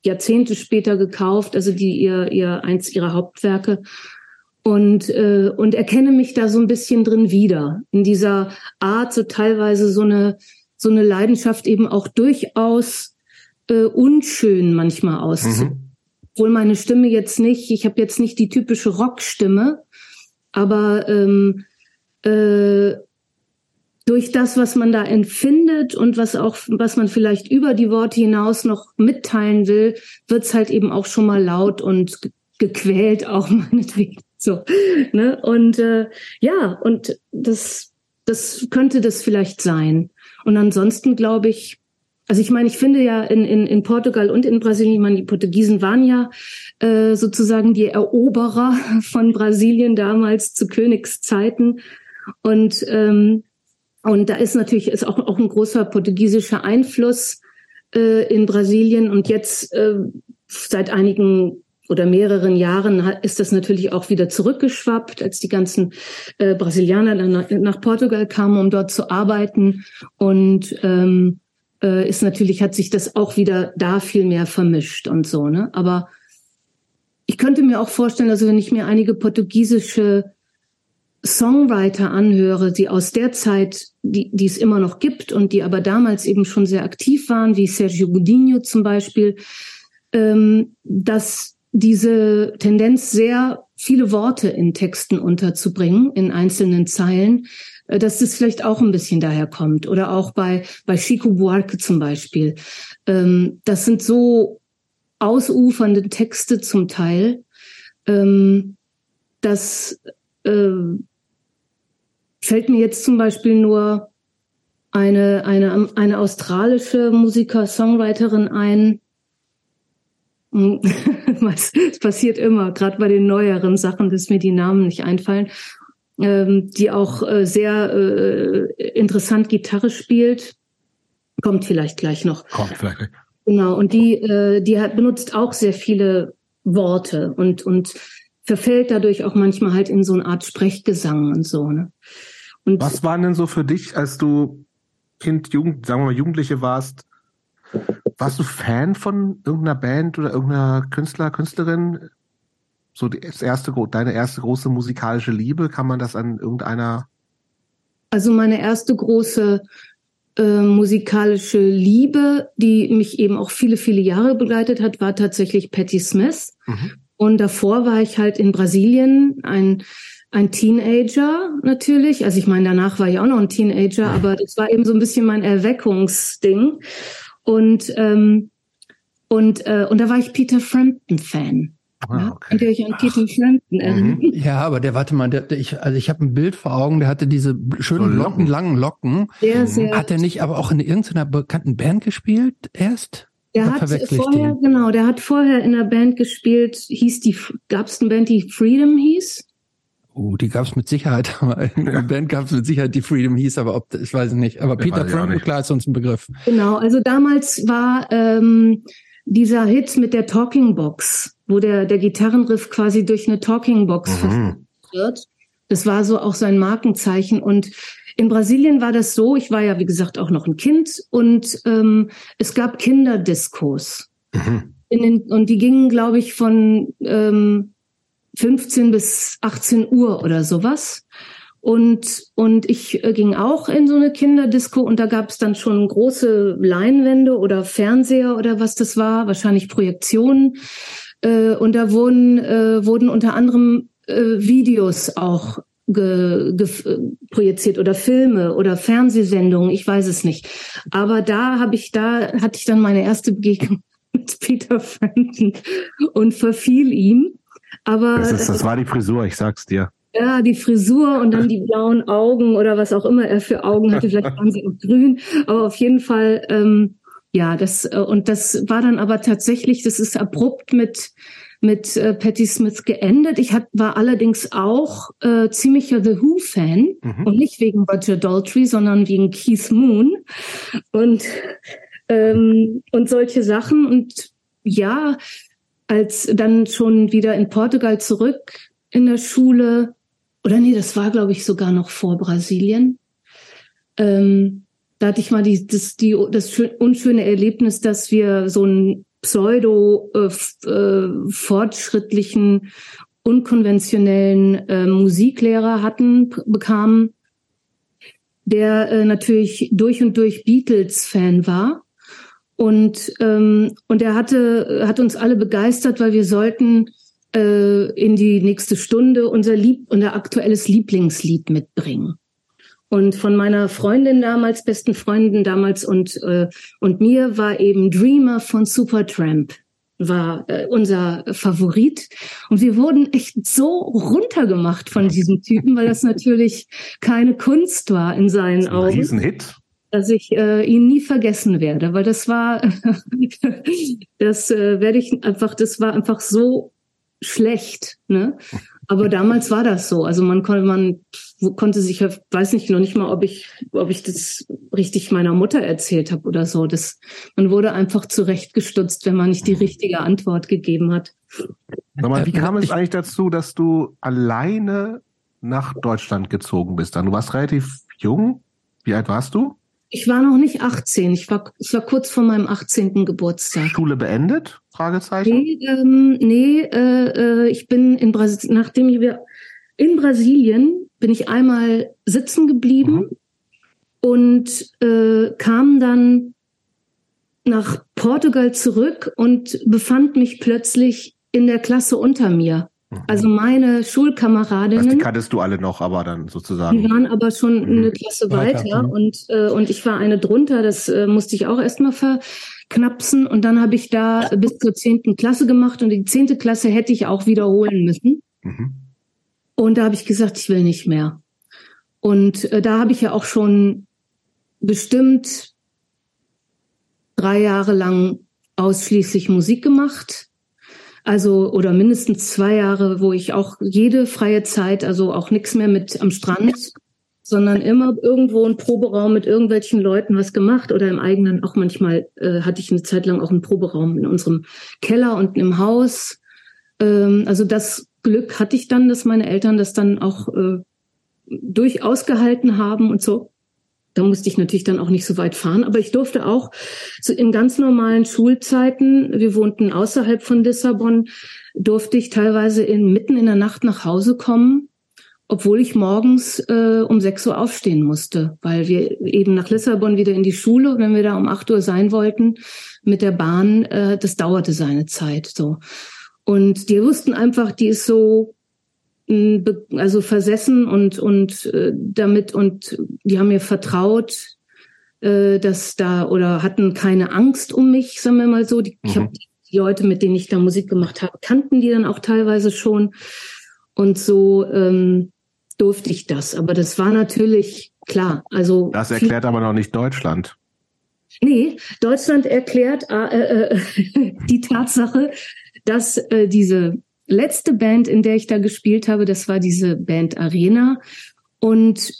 Jahrzehnte später gekauft, also die ihr ihr eins ihrer Hauptwerke und äh, und erkenne mich da so ein bisschen drin wieder in dieser Art so teilweise so eine so eine Leidenschaft eben auch durchaus äh, unschön manchmal auszuüben. Mhm. Obwohl meine Stimme jetzt nicht, ich habe jetzt nicht die typische Rockstimme, aber ähm, äh, durch das, was man da empfindet und was auch, was man vielleicht über die Worte hinaus noch mitteilen will, wird's halt eben auch schon mal laut und gequält auch <laughs> meinetwegen. So, ne? Und äh, ja, und das, das könnte das vielleicht sein. Und ansonsten glaube ich, also ich meine, ich finde ja in, in, in Portugal und in Brasilien, ich meine, die Portugiesen waren ja äh, sozusagen die Eroberer <laughs> von Brasilien damals zu Königszeiten. Und, ähm, und da ist natürlich ist auch, auch ein großer portugiesischer Einfluss äh, in Brasilien. Und jetzt äh, seit einigen oder mehreren Jahren ist das natürlich auch wieder zurückgeschwappt, als die ganzen äh, Brasilianer dann nach, nach, Portugal kamen, um dort zu arbeiten. Und ähm, äh, ist natürlich, hat sich das auch wieder da viel mehr vermischt und so, ne? Aber ich könnte mir auch vorstellen, also wenn ich mir einige portugiesische Songwriter anhöre, die aus der Zeit, die, die es immer noch gibt und die aber damals eben schon sehr aktiv waren, wie Sergio Godinho zum Beispiel, ähm, dass diese Tendenz, sehr viele Worte in Texten unterzubringen, in einzelnen Zeilen, äh, dass das vielleicht auch ein bisschen daher kommt. Oder auch bei, bei Chico Buarque zum Beispiel. Ähm, das sind so ausufernde Texte zum Teil, ähm, das äh, fällt mir jetzt zum Beispiel nur eine, eine, eine australische Musiker, Songwriterin ein, <laughs> Es passiert immer, gerade bei den neueren Sachen, dass mir die Namen nicht einfallen, ähm, die auch äh, sehr äh, interessant Gitarre spielt. Kommt vielleicht gleich noch. Kommt vielleicht. Genau, und die, äh, die hat, benutzt auch sehr viele Worte und, und verfällt dadurch auch manchmal halt in so eine Art Sprechgesang und so. Ne? Und Was waren denn so für dich, als du Kind, Jugend, sagen wir mal Jugendliche warst, warst du Fan von irgendeiner Band oder irgendeiner Künstler, Künstlerin? So das erste, deine erste große musikalische Liebe, kann man das an irgendeiner? Also meine erste große äh, musikalische Liebe, die mich eben auch viele, viele Jahre begleitet hat, war tatsächlich Patti Smith. Mhm. Und davor war ich halt in Brasilien, ein ein Teenager natürlich. Also ich meine, danach war ich auch noch ein Teenager, aber das war eben so ein bisschen mein Erweckungsding. Und ähm, und äh, und da war ich Peter Frampton Fan. Ah, okay. Könnt ihr euch an Peter Frampton erinnern? Mhm. Ja, aber der, warte mal, der, der, ich, also ich habe ein Bild vor Augen, der hatte diese schönen so Locken, langen Locken. Sehr, sehr. Hat er nicht aber auch in irgendeiner bekannten Band gespielt erst? Der hat vorher, den? genau, der hat vorher in einer Band gespielt, hieß die, gab es eine Band, die Freedom hieß? Oh, die gab es mit Sicherheit, <laughs> aber eine Band gab es mit Sicherheit, die Freedom hieß, aber ob, ich weiß nicht. Aber Peter Frank, klar ist uns ein Begriff. Genau, also damals war ähm, dieser Hit mit der Talking Box, wo der, der Gitarrenriff quasi durch eine Talking Box mhm. wird. Das war so auch sein Markenzeichen und in Brasilien war das so, ich war ja, wie gesagt, auch noch ein Kind und ähm, es gab Kinderdiskos. Mhm. Den, und die gingen, glaube ich, von ähm, 15 bis 18 Uhr oder sowas. Und, und ich äh, ging auch in so eine Kinderdisco und da gab es dann schon große Leinwände oder Fernseher oder was das war, wahrscheinlich Projektionen. Äh, und da wurden, äh, wurden unter anderem Videos auch ge, ge, projiziert oder Filme oder Fernsehsendungen, ich weiß es nicht. Aber da habe ich, da hatte ich dann meine erste Begegnung <laughs> mit Peter Frampton und verfiel ihm. Aber das, ist, das war die Frisur, ich sag's dir. Ja, die Frisur und dann die blauen Augen oder was auch immer er für Augen hatte, vielleicht <laughs> waren sie auch grün, aber auf jeden Fall, ähm, ja, das äh, und das war dann aber tatsächlich, das ist abrupt mit mit äh, Patti Smith geendet. Ich hat, war allerdings auch äh, ziemlicher The Who-Fan mhm. und nicht wegen Roger Daltrey, sondern wegen Keith Moon und ähm, und solche Sachen. Und ja, als dann schon wieder in Portugal zurück in der Schule, oder nee, das war glaube ich sogar noch vor Brasilien. Ähm, da hatte ich mal die, das, die, das unschöne Erlebnis, dass wir so ein pseudo äh, äh, fortschrittlichen unkonventionellen äh, Musiklehrer hatten bekamen, der äh, natürlich durch und durch Beatles-Fan war und ähm, und er hatte hat uns alle begeistert, weil wir sollten äh, in die nächste Stunde unser Lieb unser aktuelles Lieblingslied mitbringen. Und von meiner Freundin damals, besten Freundin damals und, äh, und mir war eben Dreamer von Supertramp war äh, unser Favorit. Und wir wurden echt so runtergemacht von diesem Typen, weil das natürlich keine Kunst war in seinen ein Augen. Riesenhit. Dass ich äh, ihn nie vergessen werde, weil das war, <laughs> das äh, werde ich einfach, das war einfach so schlecht. Ne? Aber damals war das so. Also man konnte, man konnte sich, weiß nicht noch nicht mal, ob ich, ob ich das richtig meiner Mutter erzählt habe oder so. Das, man wurde einfach zurechtgestutzt, wenn man nicht die richtige Antwort gegeben hat. Sag mal, wie kam es eigentlich dazu, dass du alleine nach Deutschland gezogen bist? Dann du warst relativ jung. Wie alt warst du? Ich war noch nicht 18. Ich war, ich war kurz vor meinem 18. Geburtstag. Schule beendet? Fragezeichen. Nee, ähm, nee äh, äh, ich bin in Brasilien, nachdem ich in Brasilien bin ich einmal sitzen geblieben mhm. und äh, kam dann nach Portugal zurück und befand mich plötzlich in der Klasse unter mir. Mhm. Also meine Schulkameradinnen. Also die kanntest du alle noch, aber dann sozusagen. Die waren aber schon mhm. eine Klasse weiter, weiter. Mhm. und äh, und ich war eine drunter. Das äh, musste ich auch erstmal verknapsen und dann habe ich da bis zur zehnten Klasse gemacht und die zehnte Klasse hätte ich auch wiederholen müssen. Mhm. Und da habe ich gesagt, ich will nicht mehr. Und äh, da habe ich ja auch schon bestimmt drei Jahre lang ausschließlich Musik gemacht also oder mindestens zwei Jahre, wo ich auch jede freie Zeit, also auch nichts mehr mit am Strand, sondern immer irgendwo ein Proberaum mit irgendwelchen Leuten was gemacht oder im eigenen, auch manchmal äh, hatte ich eine Zeit lang auch einen Proberaum in unserem Keller und im Haus. Ähm, also das Glück hatte ich dann, dass meine Eltern das dann auch äh, durchaus gehalten haben und so. Da musste ich natürlich dann auch nicht so weit fahren, aber ich durfte auch so in ganz normalen Schulzeiten, wir wohnten außerhalb von Lissabon, durfte ich teilweise in, mitten in der Nacht nach Hause kommen, obwohl ich morgens äh, um 6 Uhr aufstehen musste, weil wir eben nach Lissabon wieder in die Schule, wenn wir da um 8 Uhr sein wollten, mit der Bahn, äh, das dauerte seine Zeit so. Und die wussten einfach, die ist so also versessen und und äh, damit und die haben mir vertraut, äh, dass da oder hatten keine Angst um mich, sagen wir mal so. Die, mhm. Ich habe die Leute, mit denen ich da Musik gemacht habe, kannten die dann auch teilweise schon und so ähm, durfte ich das. Aber das war natürlich klar. Also das erklärt aber noch nicht Deutschland. Nee, Deutschland erklärt äh, äh, <laughs> die Tatsache, dass äh, diese letzte Band, in der ich da gespielt habe, das war diese Band Arena. Und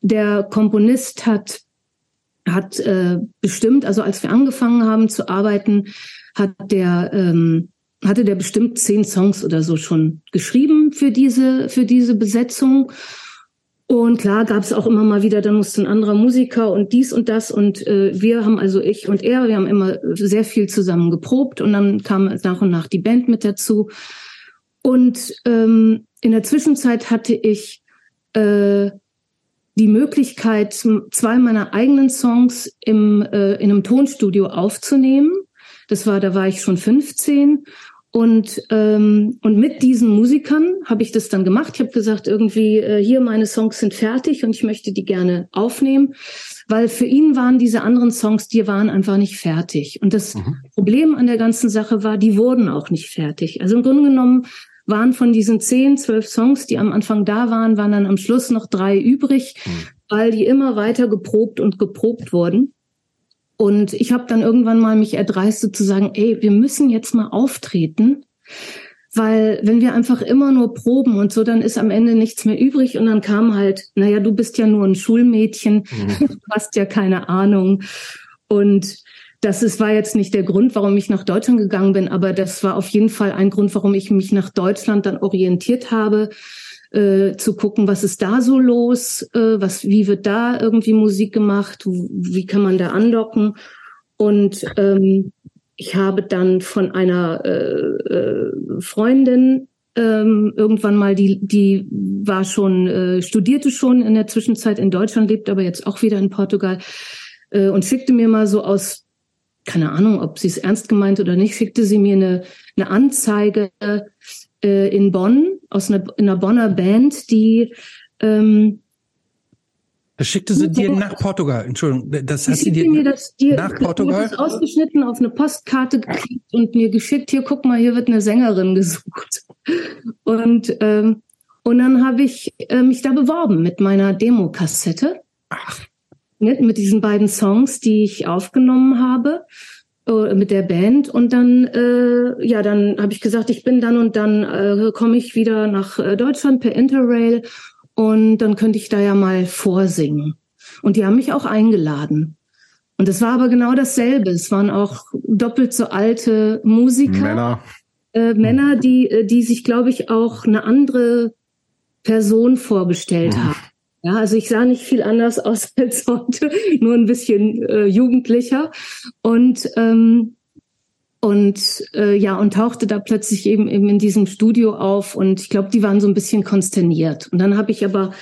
der Komponist hat, hat äh, bestimmt, also als wir angefangen haben zu arbeiten, hat der, ähm, hatte der bestimmt zehn Songs oder so schon geschrieben für diese, für diese Besetzung. Und klar gab es auch immer mal wieder, dann musste ein anderer Musiker und dies und das. Und äh, wir haben also ich und er, wir haben immer sehr viel zusammen geprobt und dann kam nach und nach die Band mit dazu. Und ähm, in der Zwischenzeit hatte ich äh, die Möglichkeit, zwei meiner eigenen Songs im, äh, in einem Tonstudio aufzunehmen. Das war, da war ich schon 15 und, ähm, und mit diesen Musikern habe ich das dann gemacht. Ich habe gesagt, irgendwie, äh, hier meine Songs sind fertig und ich möchte die gerne aufnehmen, weil für ihn waren diese anderen Songs, die waren einfach nicht fertig. Und das mhm. Problem an der ganzen Sache war, die wurden auch nicht fertig. Also im Grunde genommen waren von diesen zehn, zwölf Songs, die am Anfang da waren, waren dann am Schluss noch drei übrig, mhm. weil die immer weiter geprobt und geprobt wurden. Und ich habe dann irgendwann mal mich erdreistet zu sagen, ey, wir müssen jetzt mal auftreten, weil wenn wir einfach immer nur proben und so, dann ist am Ende nichts mehr übrig. Und dann kam halt, naja, du bist ja nur ein Schulmädchen, mhm. <laughs> du hast ja keine Ahnung. Und das ist, war jetzt nicht der Grund, warum ich nach Deutschland gegangen bin, aber das war auf jeden Fall ein Grund, warum ich mich nach Deutschland dann orientiert habe äh, zu gucken, was ist da so los, äh, was, wie wird da irgendwie Musik gemacht, wie kann man da andocken. Und ähm, ich habe dann von einer äh, äh, Freundin ähm, irgendwann mal, die, die war schon, äh, studierte schon in der Zwischenzeit in Deutschland, lebt aber jetzt auch wieder in Portugal äh, und schickte mir mal so aus, keine Ahnung, ob sie es ernst gemeint oder nicht, schickte sie mir eine, eine Anzeige äh, in Bonn aus einer, einer Bonner Band, die ähm, das schickte sie dir nach Portugal. Entschuldigung, das hat sie dir mir das, dir, nach Portugal das ausgeschnitten auf eine Postkarte gekriegt und mir geschickt. Hier, guck mal, hier wird eine Sängerin gesucht. Und ähm, und dann habe ich äh, mich da beworben mit meiner Demokassette. Ach. Mit, mit diesen beiden Songs, die ich aufgenommen habe. Äh, mit der Band. Und dann äh, ja dann habe ich gesagt ich bin dann und dann äh, komme ich wieder nach äh, Deutschland per Interrail. Und dann könnte ich da ja mal vorsingen. Und die haben mich auch eingeladen. Und es war aber genau dasselbe. Es waren auch doppelt so alte Musiker. Männer. Äh, Männer die äh, die sich glaube ich auch eine andere Person vorgestellt mhm. haben ja, also ich sah nicht viel anders <laughs> aus als heute, nur ein bisschen äh, jugendlicher und ähm, und äh, ja und tauchte da plötzlich eben eben in diesem Studio auf und ich glaube, die waren so ein bisschen konsterniert. Und dann habe ich aber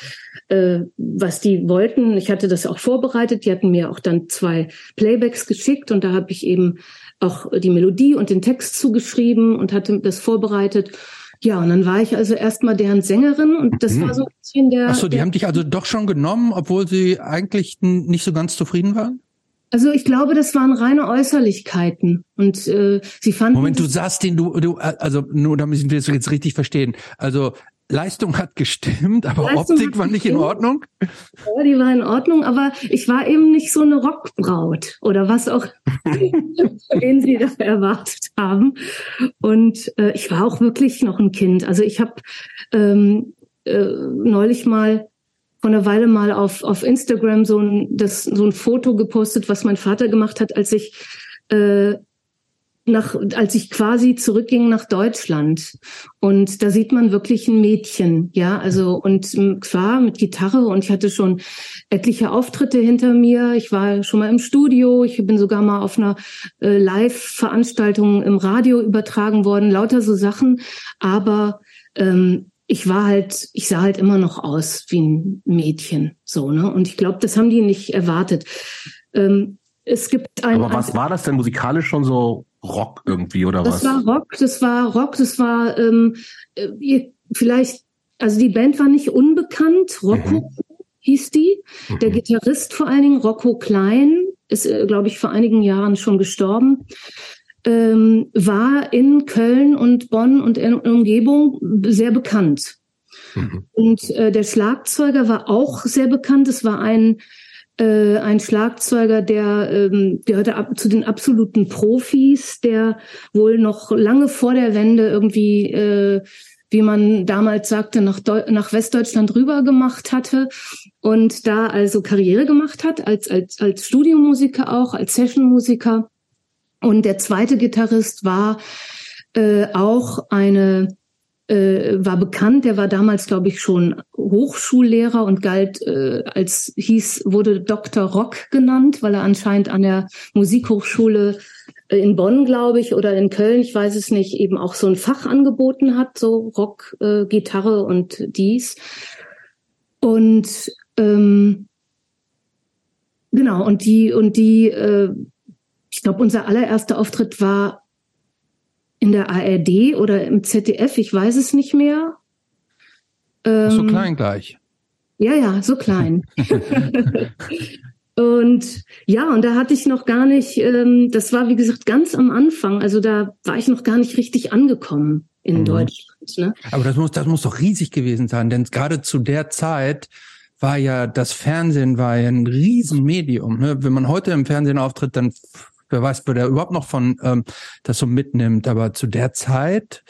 äh, was die wollten, ich hatte das auch vorbereitet, die hatten mir auch dann zwei Playbacks geschickt und da habe ich eben auch die Melodie und den Text zugeschrieben und hatte das vorbereitet. Ja, und dann war ich also erstmal deren Sängerin und das mhm. war so ein bisschen der. Ach so, die haben dich also doch schon genommen, obwohl sie eigentlich nicht so ganz zufrieden waren? Also ich glaube, das waren reine Äußerlichkeiten und äh, sie fanden. Moment, du sagst den, du, du, also nur damit wir das jetzt richtig verstehen. Also Leistung hat gestimmt, aber Leistung Optik war nicht in Ordnung. Ja, die war in Ordnung, aber ich war eben nicht so eine Rockbraut oder was auch, den <laughs> sie da erwartet haben. Und äh, ich war auch wirklich noch ein Kind. Also ich habe ähm, äh, neulich mal von einer Weile mal auf, auf Instagram so ein, das, so ein Foto gepostet, was mein Vater gemacht hat, als ich äh, nach, als ich quasi zurückging nach Deutschland. Und da sieht man wirklich ein Mädchen, ja, also und zwar mit Gitarre und ich hatte schon etliche Auftritte hinter mir. Ich war schon mal im Studio, ich bin sogar mal auf einer äh, Live-Veranstaltung im Radio übertragen worden, lauter so Sachen. Aber ähm, ich war halt, ich sah halt immer noch aus wie ein Mädchen, so, ne? Und ich glaube, das haben die nicht erwartet. Ähm, es gibt ein. Aber was war das denn musikalisch schon so Rock irgendwie oder das was? Das war Rock, das war Rock, das war ähm, äh, vielleicht also die Band war nicht unbekannt. Rocco mhm. hieß die. Mhm. Der Gitarrist vor allen Dingen, Rocco Klein, ist, äh, glaube ich, vor einigen Jahren schon gestorben. Ähm, war in Köln und Bonn und in Umgebung sehr bekannt. Mhm. Und äh, der Schlagzeuger war auch sehr bekannt. Es war ein äh, ein Schlagzeuger, der ähm, gehörte ab, zu den absoluten Profis, der wohl noch lange vor der Wende irgendwie, äh, wie man damals sagte, nach, Deu nach Westdeutschland rüber gemacht hatte und da also Karriere gemacht hat, als, als, als Studiomusiker auch, als Sessionmusiker. Und der zweite Gitarrist war äh, auch eine äh, war bekannt, der war damals, glaube ich, schon Hochschullehrer und galt äh, als hieß, wurde Dr. Rock genannt, weil er anscheinend an der Musikhochschule äh, in Bonn, glaube ich, oder in Köln, ich weiß es nicht, eben auch so ein Fach angeboten hat, so Rock, äh, Gitarre und dies. Und ähm, genau, und die, und die, äh, glaube, unser allererster Auftritt war in der ARD oder im ZDF, ich weiß es nicht mehr. Ähm, so klein gleich. Ja, ja, so klein. <laughs> und ja, und da hatte ich noch gar nicht, ähm, das war wie gesagt ganz am Anfang, also da war ich noch gar nicht richtig angekommen in mhm. Deutschland. Ne? Aber das muss, das muss doch riesig gewesen sein, denn gerade zu der Zeit war ja das Fernsehen war ja ein Riesenmedium. Ne? Wenn man heute im Fernsehen auftritt, dann wer weiß, wer der überhaupt noch von ähm, das so mitnimmt. Aber zu der Zeit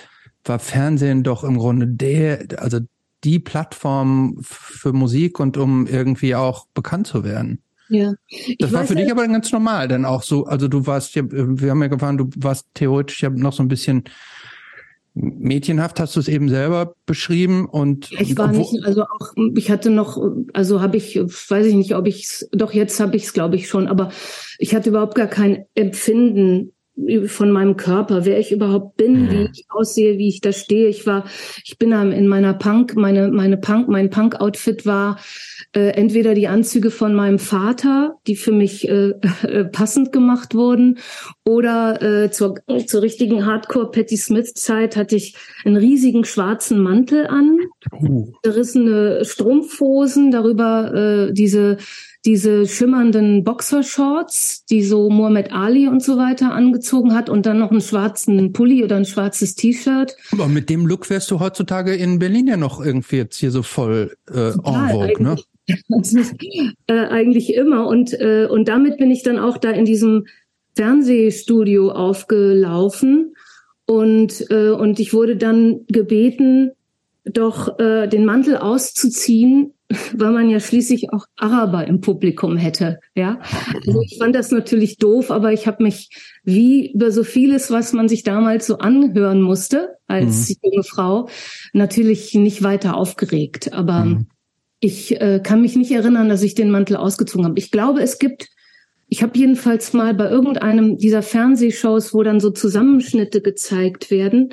war Fernsehen doch im Grunde der, also die Plattform für Musik und um irgendwie auch bekannt zu werden. Ja. Ich das war für dich aber ganz normal, denn auch so, also du warst, wir haben ja gefahren, du warst theoretisch ja noch so ein bisschen Mädchenhaft hast du es eben selber beschrieben und ich war nicht, also auch ich hatte noch, also habe ich, weiß ich nicht, ob ich doch jetzt habe ich es, glaube ich schon, aber ich hatte überhaupt gar kein Empfinden von meinem Körper, wer ich überhaupt bin, wie mhm. ich aussehe, wie ich da stehe. Ich war, ich bin in meiner Punk, meine meine Punk, mein Punk-Outfit war äh, entweder die Anzüge von meinem Vater, die für mich äh, <laughs> äh, passend gemacht wurden, oder äh, zur, zur richtigen Hardcore Patti Smith Zeit hatte ich einen riesigen schwarzen Mantel an, uh. gerissene Strumpfhosen, darüber äh, diese diese schimmernden Boxershorts, die so Muhammad Ali und so weiter angezogen hat und dann noch einen schwarzen Pulli oder ein schwarzes T-Shirt. Aber mit dem Look wärst du heutzutage in Berlin ja noch irgendwie jetzt hier so voll äh, en vogue, ne? <laughs> äh, eigentlich immer und äh, und damit bin ich dann auch da in diesem Fernsehstudio aufgelaufen und äh, und ich wurde dann gebeten, doch äh, den Mantel auszuziehen weil man ja schließlich auch Araber im Publikum hätte. Ja, also ich fand das natürlich doof, aber ich habe mich wie über so vieles, was man sich damals so anhören musste als mhm. junge Frau, natürlich nicht weiter aufgeregt. Aber mhm. ich äh, kann mich nicht erinnern, dass ich den Mantel ausgezogen habe. Ich glaube, es gibt ich habe jedenfalls mal bei irgendeinem dieser Fernsehshows, wo dann so Zusammenschnitte gezeigt werden,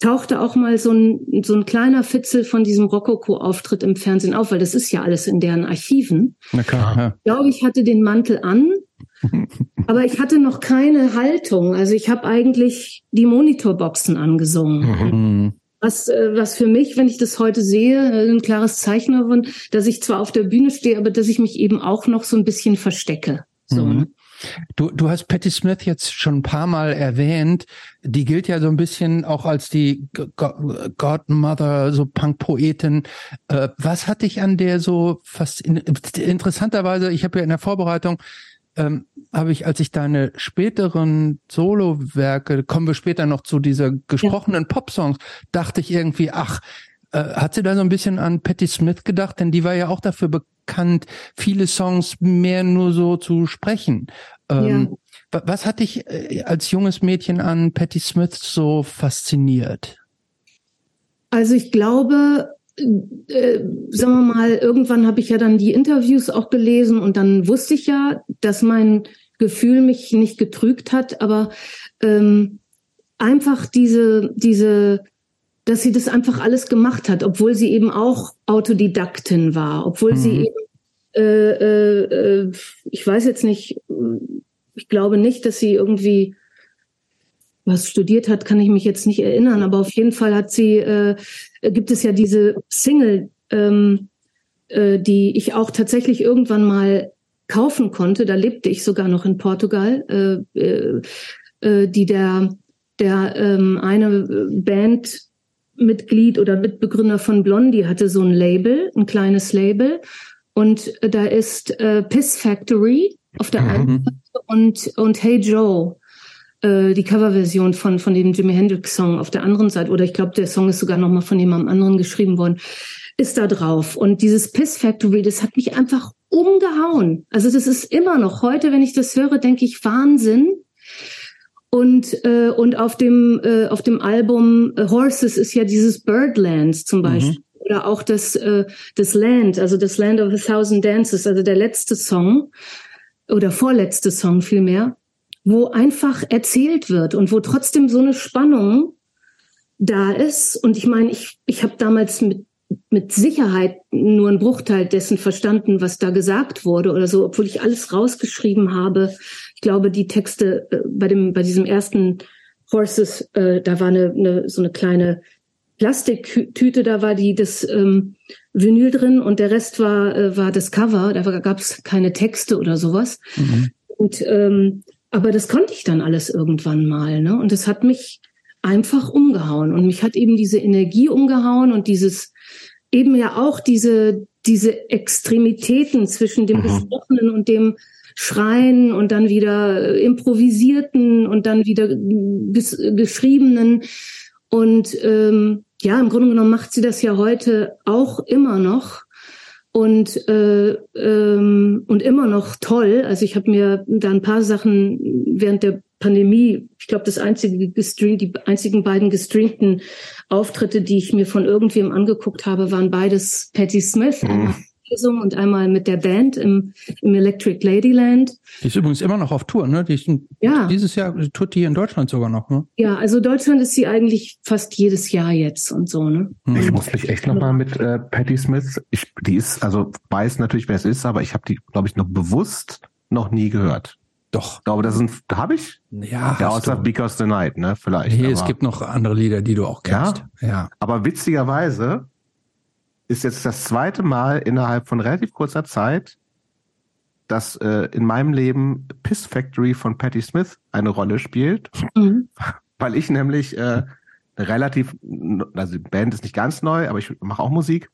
tauchte auch mal so ein, so ein kleiner Fitzel von diesem Rokoko-Auftritt im Fernsehen auf, weil das ist ja alles in deren Archiven. Na klar. Ja. Ich glaube, ich hatte den Mantel an, <laughs> aber ich hatte noch keine Haltung. Also ich habe eigentlich die Monitorboxen angesungen. Mhm. Was, äh, was für mich, wenn ich das heute sehe, ein klares Zeichen davon, dass ich zwar auf der Bühne stehe, aber dass ich mich eben auch noch so ein bisschen verstecke. So, mhm. ne? Du, du hast Patti Smith jetzt schon ein paar Mal erwähnt. Die gilt ja so ein bisschen auch als die Godmother, so Punk-Poetin. Äh, was hat dich an der so fast in, interessanterweise, ich habe ja in der Vorbereitung ähm, habe ich, als ich deine späteren Solo-Werke, kommen wir später noch zu dieser gesprochenen ja. Pop-Songs, dachte ich irgendwie, ach, äh, hat sie da so ein bisschen an Patti Smith gedacht? Denn die war ja auch dafür bekannt, viele Songs mehr nur so zu sprechen. Ähm, ja. Was hat dich äh, als junges Mädchen an Patti Smith so fasziniert? Also ich glaube, äh, sagen wir mal, irgendwann habe ich ja dann die Interviews auch gelesen und dann wusste ich ja, dass mein Gefühl mich nicht getrügt hat, aber ähm, einfach diese, diese dass sie das einfach alles gemacht hat, obwohl sie eben auch Autodidaktin war, obwohl mhm. sie eben, äh, äh, äh, ich weiß jetzt nicht, ich glaube nicht, dass sie irgendwie was studiert hat, kann ich mich jetzt nicht erinnern, aber auf jeden Fall hat sie äh, gibt es ja diese Single, ähm, äh, die ich auch tatsächlich irgendwann mal kaufen konnte. Da lebte ich sogar noch in Portugal, äh, äh, äh die der der ähm, eine Bandmitglied oder Mitbegründer von Blondie hatte so ein Label, ein kleines Label. Und äh, da ist äh, Piss Factory auf der mhm. einen Seite und, und Hey Joe, äh, die Coverversion von, von dem Jimi Hendrix Song auf der anderen Seite. Oder ich glaube, der Song ist sogar nochmal von jemandem anderen geschrieben worden, ist da drauf. Und dieses Piss Factory, das hat mich einfach umgehauen. Also das ist immer noch heute, wenn ich das höre, denke ich Wahnsinn und, äh, und auf dem, äh, auf dem Album äh, Horses ist ja dieses Birdlands zum mhm. Beispiel. Mhm. Oder auch das, äh, das Land, also das Land of a Thousand Dances, also der letzte Song oder vorletzte Song vielmehr, wo einfach erzählt wird und wo trotzdem so eine Spannung da ist. Und ich meine, ich, ich habe damals mit, mit Sicherheit nur einen Bruchteil dessen verstanden, was da gesagt wurde oder so, obwohl ich alles rausgeschrieben habe ich glaube, die Texte äh, bei dem, bei diesem ersten Horses, äh, da war eine, eine so eine kleine Plastiktüte, da war die das ähm, Vinyl drin und der Rest war äh, war das Cover. Da gab es keine Texte oder sowas. Mhm. Und ähm, aber das konnte ich dann alles irgendwann mal, ne? Und das hat mich einfach umgehauen und mich hat eben diese Energie umgehauen und dieses eben ja auch diese diese Extremitäten zwischen dem mhm. Gesprochenen und dem Schreien und dann wieder äh, improvisierten und dann wieder ges geschriebenen. Und ähm, ja, im Grunde genommen macht sie das ja heute auch immer noch und äh, ähm, und immer noch toll. Also ich habe mir da ein paar Sachen während der Pandemie, ich glaube, das einzige gestreamt, die einzigen beiden gestreamten Auftritte, die ich mir von irgendwem angeguckt habe, waren beides Patti Smith. Mhm gesungen und einmal mit der Band im, im Electric Ladyland. Die ist übrigens immer noch auf Tour, ne? Die ist ein, ja. Dieses Jahr tut die in Deutschland sogar noch, ne? Ja, also Deutschland ist sie eigentlich fast jedes Jahr jetzt und so, ne? Hm. Ich muss mich echt nochmal mit äh, Patti Smith, ich, die ist, also weiß natürlich, wer es ist, aber ich habe die, glaube ich, noch bewusst noch nie gehört. Doch. Ich glaube, das sind, da habe ich? Ja. Ja, außer du. Because the Night, ne? Vielleicht. Nee, aber, es gibt noch andere Lieder, die du auch kennst. Ja. ja. Aber witzigerweise ist jetzt das zweite Mal innerhalb von relativ kurzer Zeit, dass äh, in meinem Leben Piss Factory von Patti Smith eine Rolle spielt, mhm. <laughs> weil ich nämlich äh, relativ, also die Band ist nicht ganz neu, aber ich mache auch Musik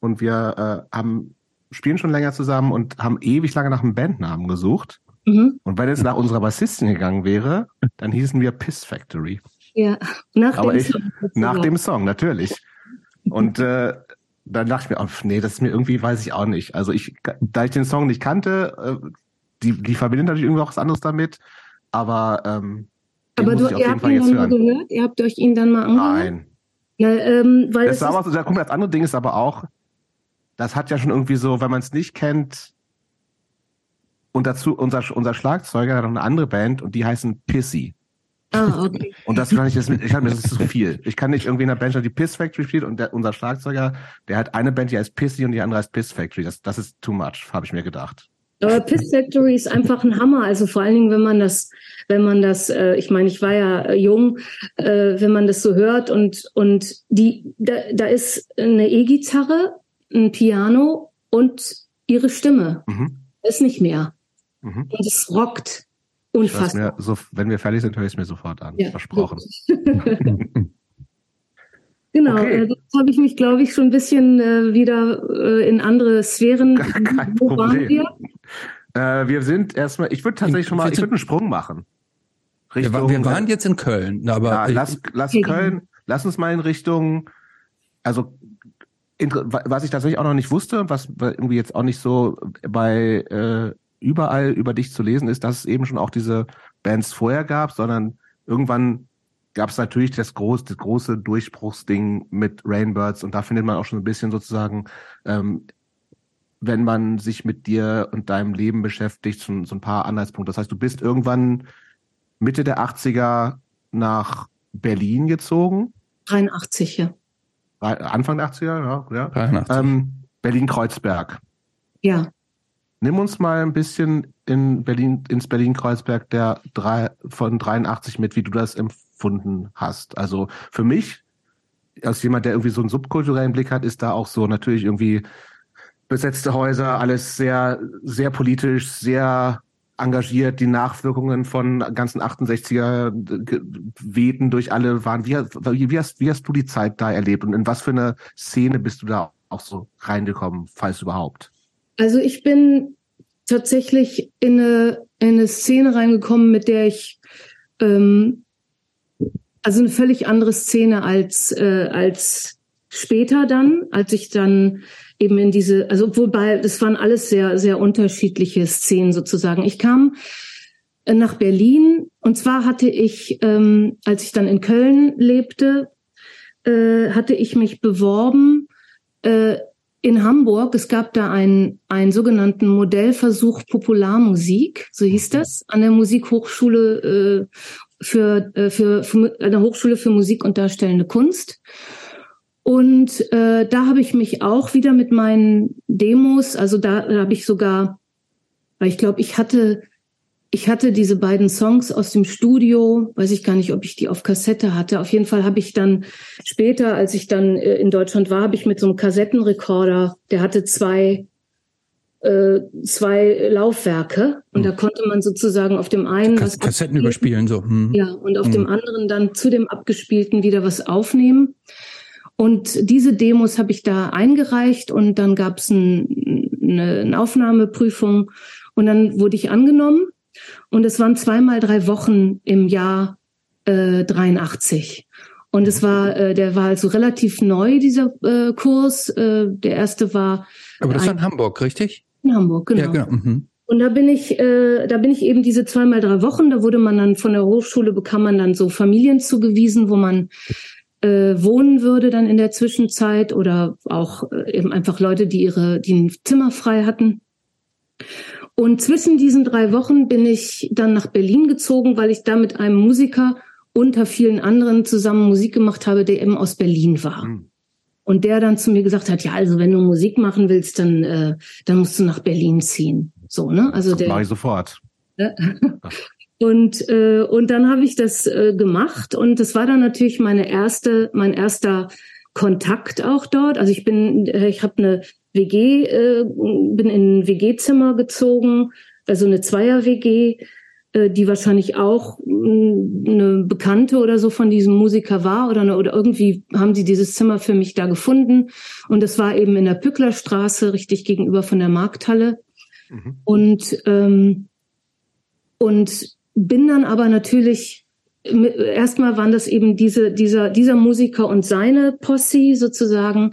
und wir äh, haben spielen schon länger zusammen und haben ewig lange nach einem Bandnamen gesucht. Mhm. Und wenn es nach unserer Bassistin gegangen wäre, dann hießen wir Piss Factory. Ja, nach aber dem ich, Song. Nach dem Song, natürlich. Und äh, dann dachte ich mir, oh, nee, das ist mir irgendwie, weiß ich auch nicht. Also ich, da ich den Song nicht kannte, äh, die, die verbinden natürlich irgendwie auch was anderes damit, aber ähm, aber du, ihr habt ihn dann mal gehört? Ihr habt euch ihn dann mal angehört? Nein. Ja, ähm, weil das, das aber, da kommt das andere Ding ist aber auch, das hat ja schon irgendwie so, wenn man es nicht kennt, und dazu unser, unser Schlagzeuger hat noch eine andere Band und die heißen Pissy. Ah, <laughs> okay. Und das kann ich jetzt mit, ich kann, das ist zu viel. Ich kann nicht irgendwie in einer Band, die Piss Factory spielt und der, unser Schlagzeuger, der hat eine Band, die heißt Pissy und die andere heißt Piss Factory. Das, das ist too much, habe ich mir gedacht. Aber Piss Factory ist einfach ein Hammer. Also vor allen Dingen, wenn man das, wenn man das, äh, ich meine, ich war ja äh, jung, äh, wenn man das so hört und und die, da, da ist eine E-Gitarre, ein Piano und ihre Stimme. Mhm. Ist nicht mehr. Mhm. Und es rockt. Unfassbar. So, wenn wir fertig sind, höre ich es mir sofort an. Ja, Versprochen. <laughs> genau, okay. äh, jetzt habe ich mich, glaube ich, schon ein bisschen äh, wieder äh, in andere Sphären. Kein Wo Problem. wir? Äh, wir sind erstmal, ich würde tatsächlich schon mal, ich würde einen Sprung machen. Richtung, wir, waren jetzt in Köln, aber. Ja, lass, lass Köln, lass uns mal in Richtung, also was ich tatsächlich auch noch nicht wusste und was irgendwie jetzt auch nicht so bei äh, überall über dich zu lesen ist, dass es eben schon auch diese Bands vorher gab, sondern irgendwann gab es natürlich das große, das große Durchbruchsding mit Rainbirds und da findet man auch schon ein bisschen sozusagen, ähm, wenn man sich mit dir und deinem Leben beschäftigt, schon so ein paar Anhaltspunkte. Das heißt, du bist irgendwann Mitte der 80er nach Berlin gezogen. 83, ja. Anfang der 80er, ja. ja. 83. Ähm, Berlin-Kreuzberg. Ja. Nimm uns mal ein bisschen in Berlin, ins Berlin-Kreuzberg der drei, von 83 mit, wie du das empfunden hast. Also für mich als jemand, der irgendwie so einen subkulturellen Blick hat, ist da auch so natürlich irgendwie besetzte Häuser, alles sehr, sehr politisch, sehr engagiert, die Nachwirkungen von ganzen 68er Wehten durch alle waren. Wie, wie, hast, wie hast du die Zeit da erlebt und in was für eine Szene bist du da auch so reingekommen, falls überhaupt? Also ich bin tatsächlich in eine, in eine Szene reingekommen, mit der ich ähm, also eine völlig andere Szene als äh, als später dann, als ich dann eben in diese, also wobei das waren alles sehr sehr unterschiedliche Szenen sozusagen. Ich kam äh, nach Berlin und zwar hatte ich, ähm, als ich dann in Köln lebte, äh, hatte ich mich beworben äh, in Hamburg, es gab da einen, einen sogenannten Modellversuch Popularmusik, so hieß das, an der Musikhochschule äh, für, äh, für, für an der Hochschule für Musik und Darstellende Kunst. Und äh, da habe ich mich auch wieder mit meinen Demos, also da, da habe ich sogar, weil ich glaube, ich hatte ich hatte diese beiden Songs aus dem Studio, weiß ich gar nicht, ob ich die auf Kassette hatte. Auf jeden Fall habe ich dann später, als ich dann äh, in Deutschland war, habe ich mit so einem Kassettenrekorder, der hatte zwei äh, zwei Laufwerke und hm. da konnte man sozusagen auf dem einen Kass Kassetten überspielen so. Hm. Ja, und auf hm. dem anderen dann zu dem abgespielten wieder was aufnehmen. Und diese Demos habe ich da eingereicht und dann gab es ein, eine, eine Aufnahmeprüfung und dann wurde ich angenommen und es waren zweimal drei Wochen im Jahr äh, 83. Und es war, äh, der war also relativ neu, dieser äh, Kurs. Äh, der erste war. Aber das war in Hamburg, richtig? In Hamburg, genau. Ja, genau. Mhm. Und da bin ich, äh, da bin ich eben diese zweimal drei Wochen, da wurde man dann von der Hochschule bekam man dann so Familien zugewiesen, wo man äh, wohnen würde dann in der Zwischenzeit oder auch äh, eben einfach Leute, die ihre, die ein Zimmer frei hatten. Und zwischen diesen drei Wochen bin ich dann nach Berlin gezogen, weil ich da mit einem Musiker unter vielen anderen zusammen Musik gemacht habe, der eben aus Berlin war. Mhm. Und der dann zu mir gesagt hat, ja, also wenn du Musik machen willst, dann, äh, dann musst du nach Berlin ziehen. So, ne? Also das der. Mach ich sofort. <laughs> und äh, und dann habe ich das äh, gemacht und das war dann natürlich meine erste, mein erster Kontakt auch dort. Also ich bin, äh, ich habe eine WG, äh, bin in ein WG-Zimmer gezogen, also eine Zweier-WG, äh, die wahrscheinlich auch mm, eine Bekannte oder so von diesem Musiker war oder, eine, oder irgendwie haben sie dieses Zimmer für mich da gefunden. Und es war eben in der Pücklerstraße, richtig gegenüber von der Markthalle. Mhm. Und, ähm, und bin dann aber natürlich erstmal waren das eben diese, dieser, dieser Musiker und seine Posse sozusagen,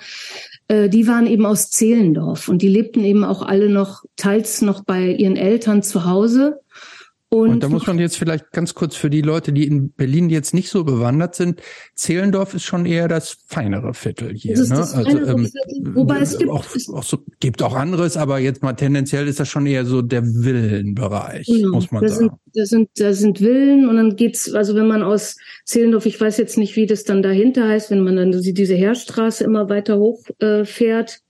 die waren eben aus Zehlendorf und die lebten eben auch alle noch, teils noch bei ihren Eltern zu Hause. Und, und, da muss man jetzt vielleicht ganz kurz für die Leute, die in Berlin jetzt nicht so bewandert sind, Zehlendorf ist schon eher das feinere Viertel hier. Das ne? das also, ähm, wobei es gibt auch, auch so, gibt auch anderes, aber jetzt mal tendenziell ist das schon eher so der Villenbereich, genau, muss man da sagen. Sind, da sind da sind Villen und dann geht's, also wenn man aus Zehlendorf, ich weiß jetzt nicht, wie das dann dahinter heißt, wenn man dann diese Heerstraße immer weiter hoch äh, fährt,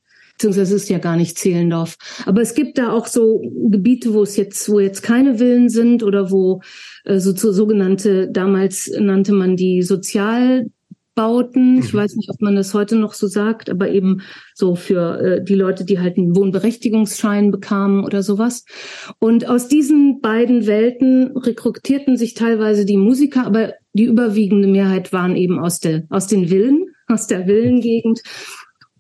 beziehungsweise es ist ja gar nicht Zehlendorf. Aber es gibt da auch so Gebiete, wo es jetzt, wo jetzt keine Villen sind oder wo äh, so, so sogenannte, damals nannte man die Sozialbauten. Ich mhm. weiß nicht, ob man das heute noch so sagt, aber eben so für äh, die Leute, die halt einen Wohnberechtigungsschein bekamen oder sowas. Und aus diesen beiden Welten rekrutierten sich teilweise die Musiker, aber die überwiegende Mehrheit waren eben aus der, aus den Villen, aus der Villengegend.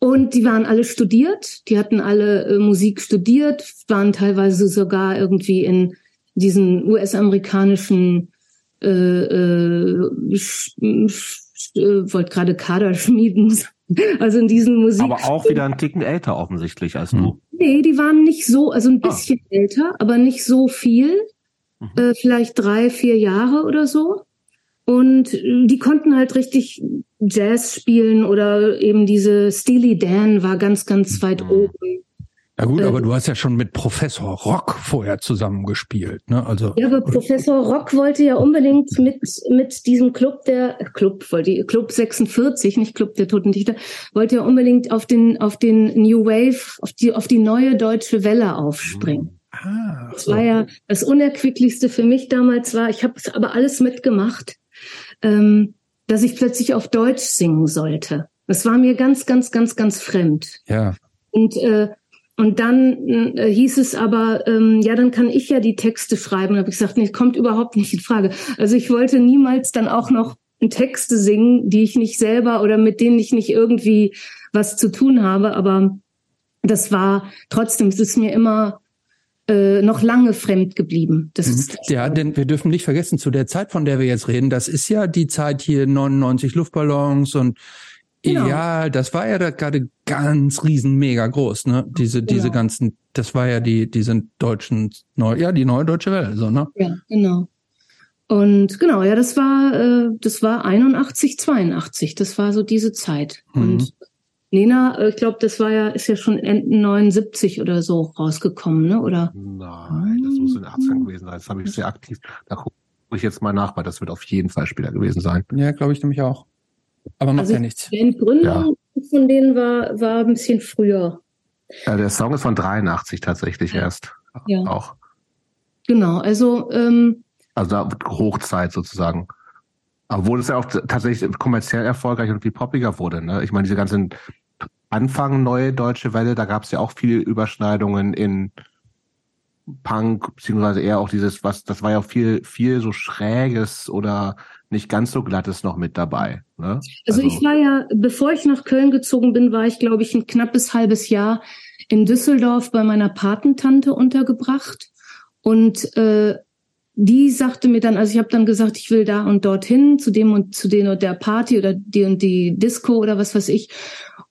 Und die waren alle studiert, die hatten alle äh, Musik studiert, waren teilweise sogar irgendwie in diesen US-amerikanischen, äh, äh, äh, wollte gerade Kader <laughs> schmieden, also in diesen Musik. Aber auch wieder ein Ticken älter offensichtlich als du. Nee, die waren nicht so, also ein ah. bisschen ah. älter, aber nicht so viel. Mhm. Äh, vielleicht drei, vier Jahre oder so. Und die konnten halt richtig Jazz spielen oder eben diese Steely Dan war ganz, ganz weit mhm. oben. Ja gut, aber ähm, du hast ja schon mit Professor Rock vorher zusammengespielt, ne? Also ja, aber Professor Rock wollte ja unbedingt mit mit diesem Club der Club wollte Club 46, nicht Club der Toten Dichter, wollte ja unbedingt auf den auf den New Wave, auf die auf die neue deutsche Welle aufspringen. Ah, das war ja das unerquicklichste für mich damals war. Ich habe es aber alles mitgemacht. Ähm, dass ich plötzlich auf Deutsch singen sollte. Das war mir ganz, ganz, ganz, ganz fremd. Ja. Und äh, und dann äh, hieß es aber, ähm, ja, dann kann ich ja die Texte schreiben. Und habe ich gesagt, nee, kommt überhaupt nicht in Frage. Also ich wollte niemals dann auch noch Texte singen, die ich nicht selber oder mit denen ich nicht irgendwie was zu tun habe. Aber das war trotzdem, es ist mir immer äh, noch lange fremd geblieben. Das Mhm. ist Ja, denn wir dürfen nicht vergessen, zu der Zeit, von der wir jetzt reden, das ist ja die Zeit hier 99 Luftballons und Genau. ja, das war ja da gerade ganz riesen mega groß, ne? Diese diese Genau. ganzen, das war ja die diese deutschen neu, ja die neue deutsche Welle, so ne? Ja, genau. Und genau, ja, das war, äh, das war 81, 82. Das war so diese Zeit. Mhm. Und Nena, äh, ich glaube, das war ja, ist ja schon Ende 79 oder so rausgekommen, ne? Oder? Nein, das muss in den 80ern gewesen sein. Das habe ich sehr aktiv. Da gucke ich jetzt mal nach, weil das wird auf jeden Fall später gewesen sein. Ja, glaube ich nämlich auch. Aber macht Also ja nichts. Die Entgründung von denen war, war ein bisschen früher. Äh, der Song ist von 83 tatsächlich erst. Ja. Auch. Genau, also ähm, Also da Hochzeit sozusagen. Obwohl es ja auch tatsächlich kommerziell erfolgreich und viel poppiger wurde. Ne? Ich meine, diese ganzen Anfang neue deutsche Welle, da gab es ja auch viele Überschneidungen in Punk, beziehungsweise eher auch dieses, was, das war ja viel, viel so Schräges oder nicht ganz so Glattes noch mit dabei. Ne? Also, ich war ja, bevor ich nach Köln gezogen bin, war ich, glaube ich, ein knappes halbes Jahr in Düsseldorf bei meiner Patentante untergebracht. Und äh, die sagte mir dann, also ich habe dann gesagt, ich will da und dorthin, zu dem und zu den und der Party oder die und die Disco oder was weiß ich.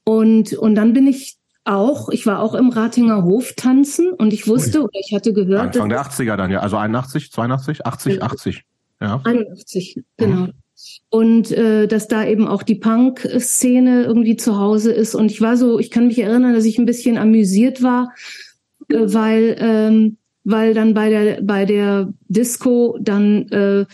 Und, und dann bin ich auch, ich war auch im Ratinger Hof tanzen und ich wusste oder ich hatte gehört, Anfang der dass 80er dann, ja. Also 81, 82, 80, Ja. 80. Ja. 81, genau. Und äh, dass da eben auch die Punk-Szene irgendwie zu Hause ist. Und ich war so, ich kann mich erinnern, dass ich ein bisschen amüsiert war, äh, weil, ähm, weil dann bei der, bei der Disco dann äh,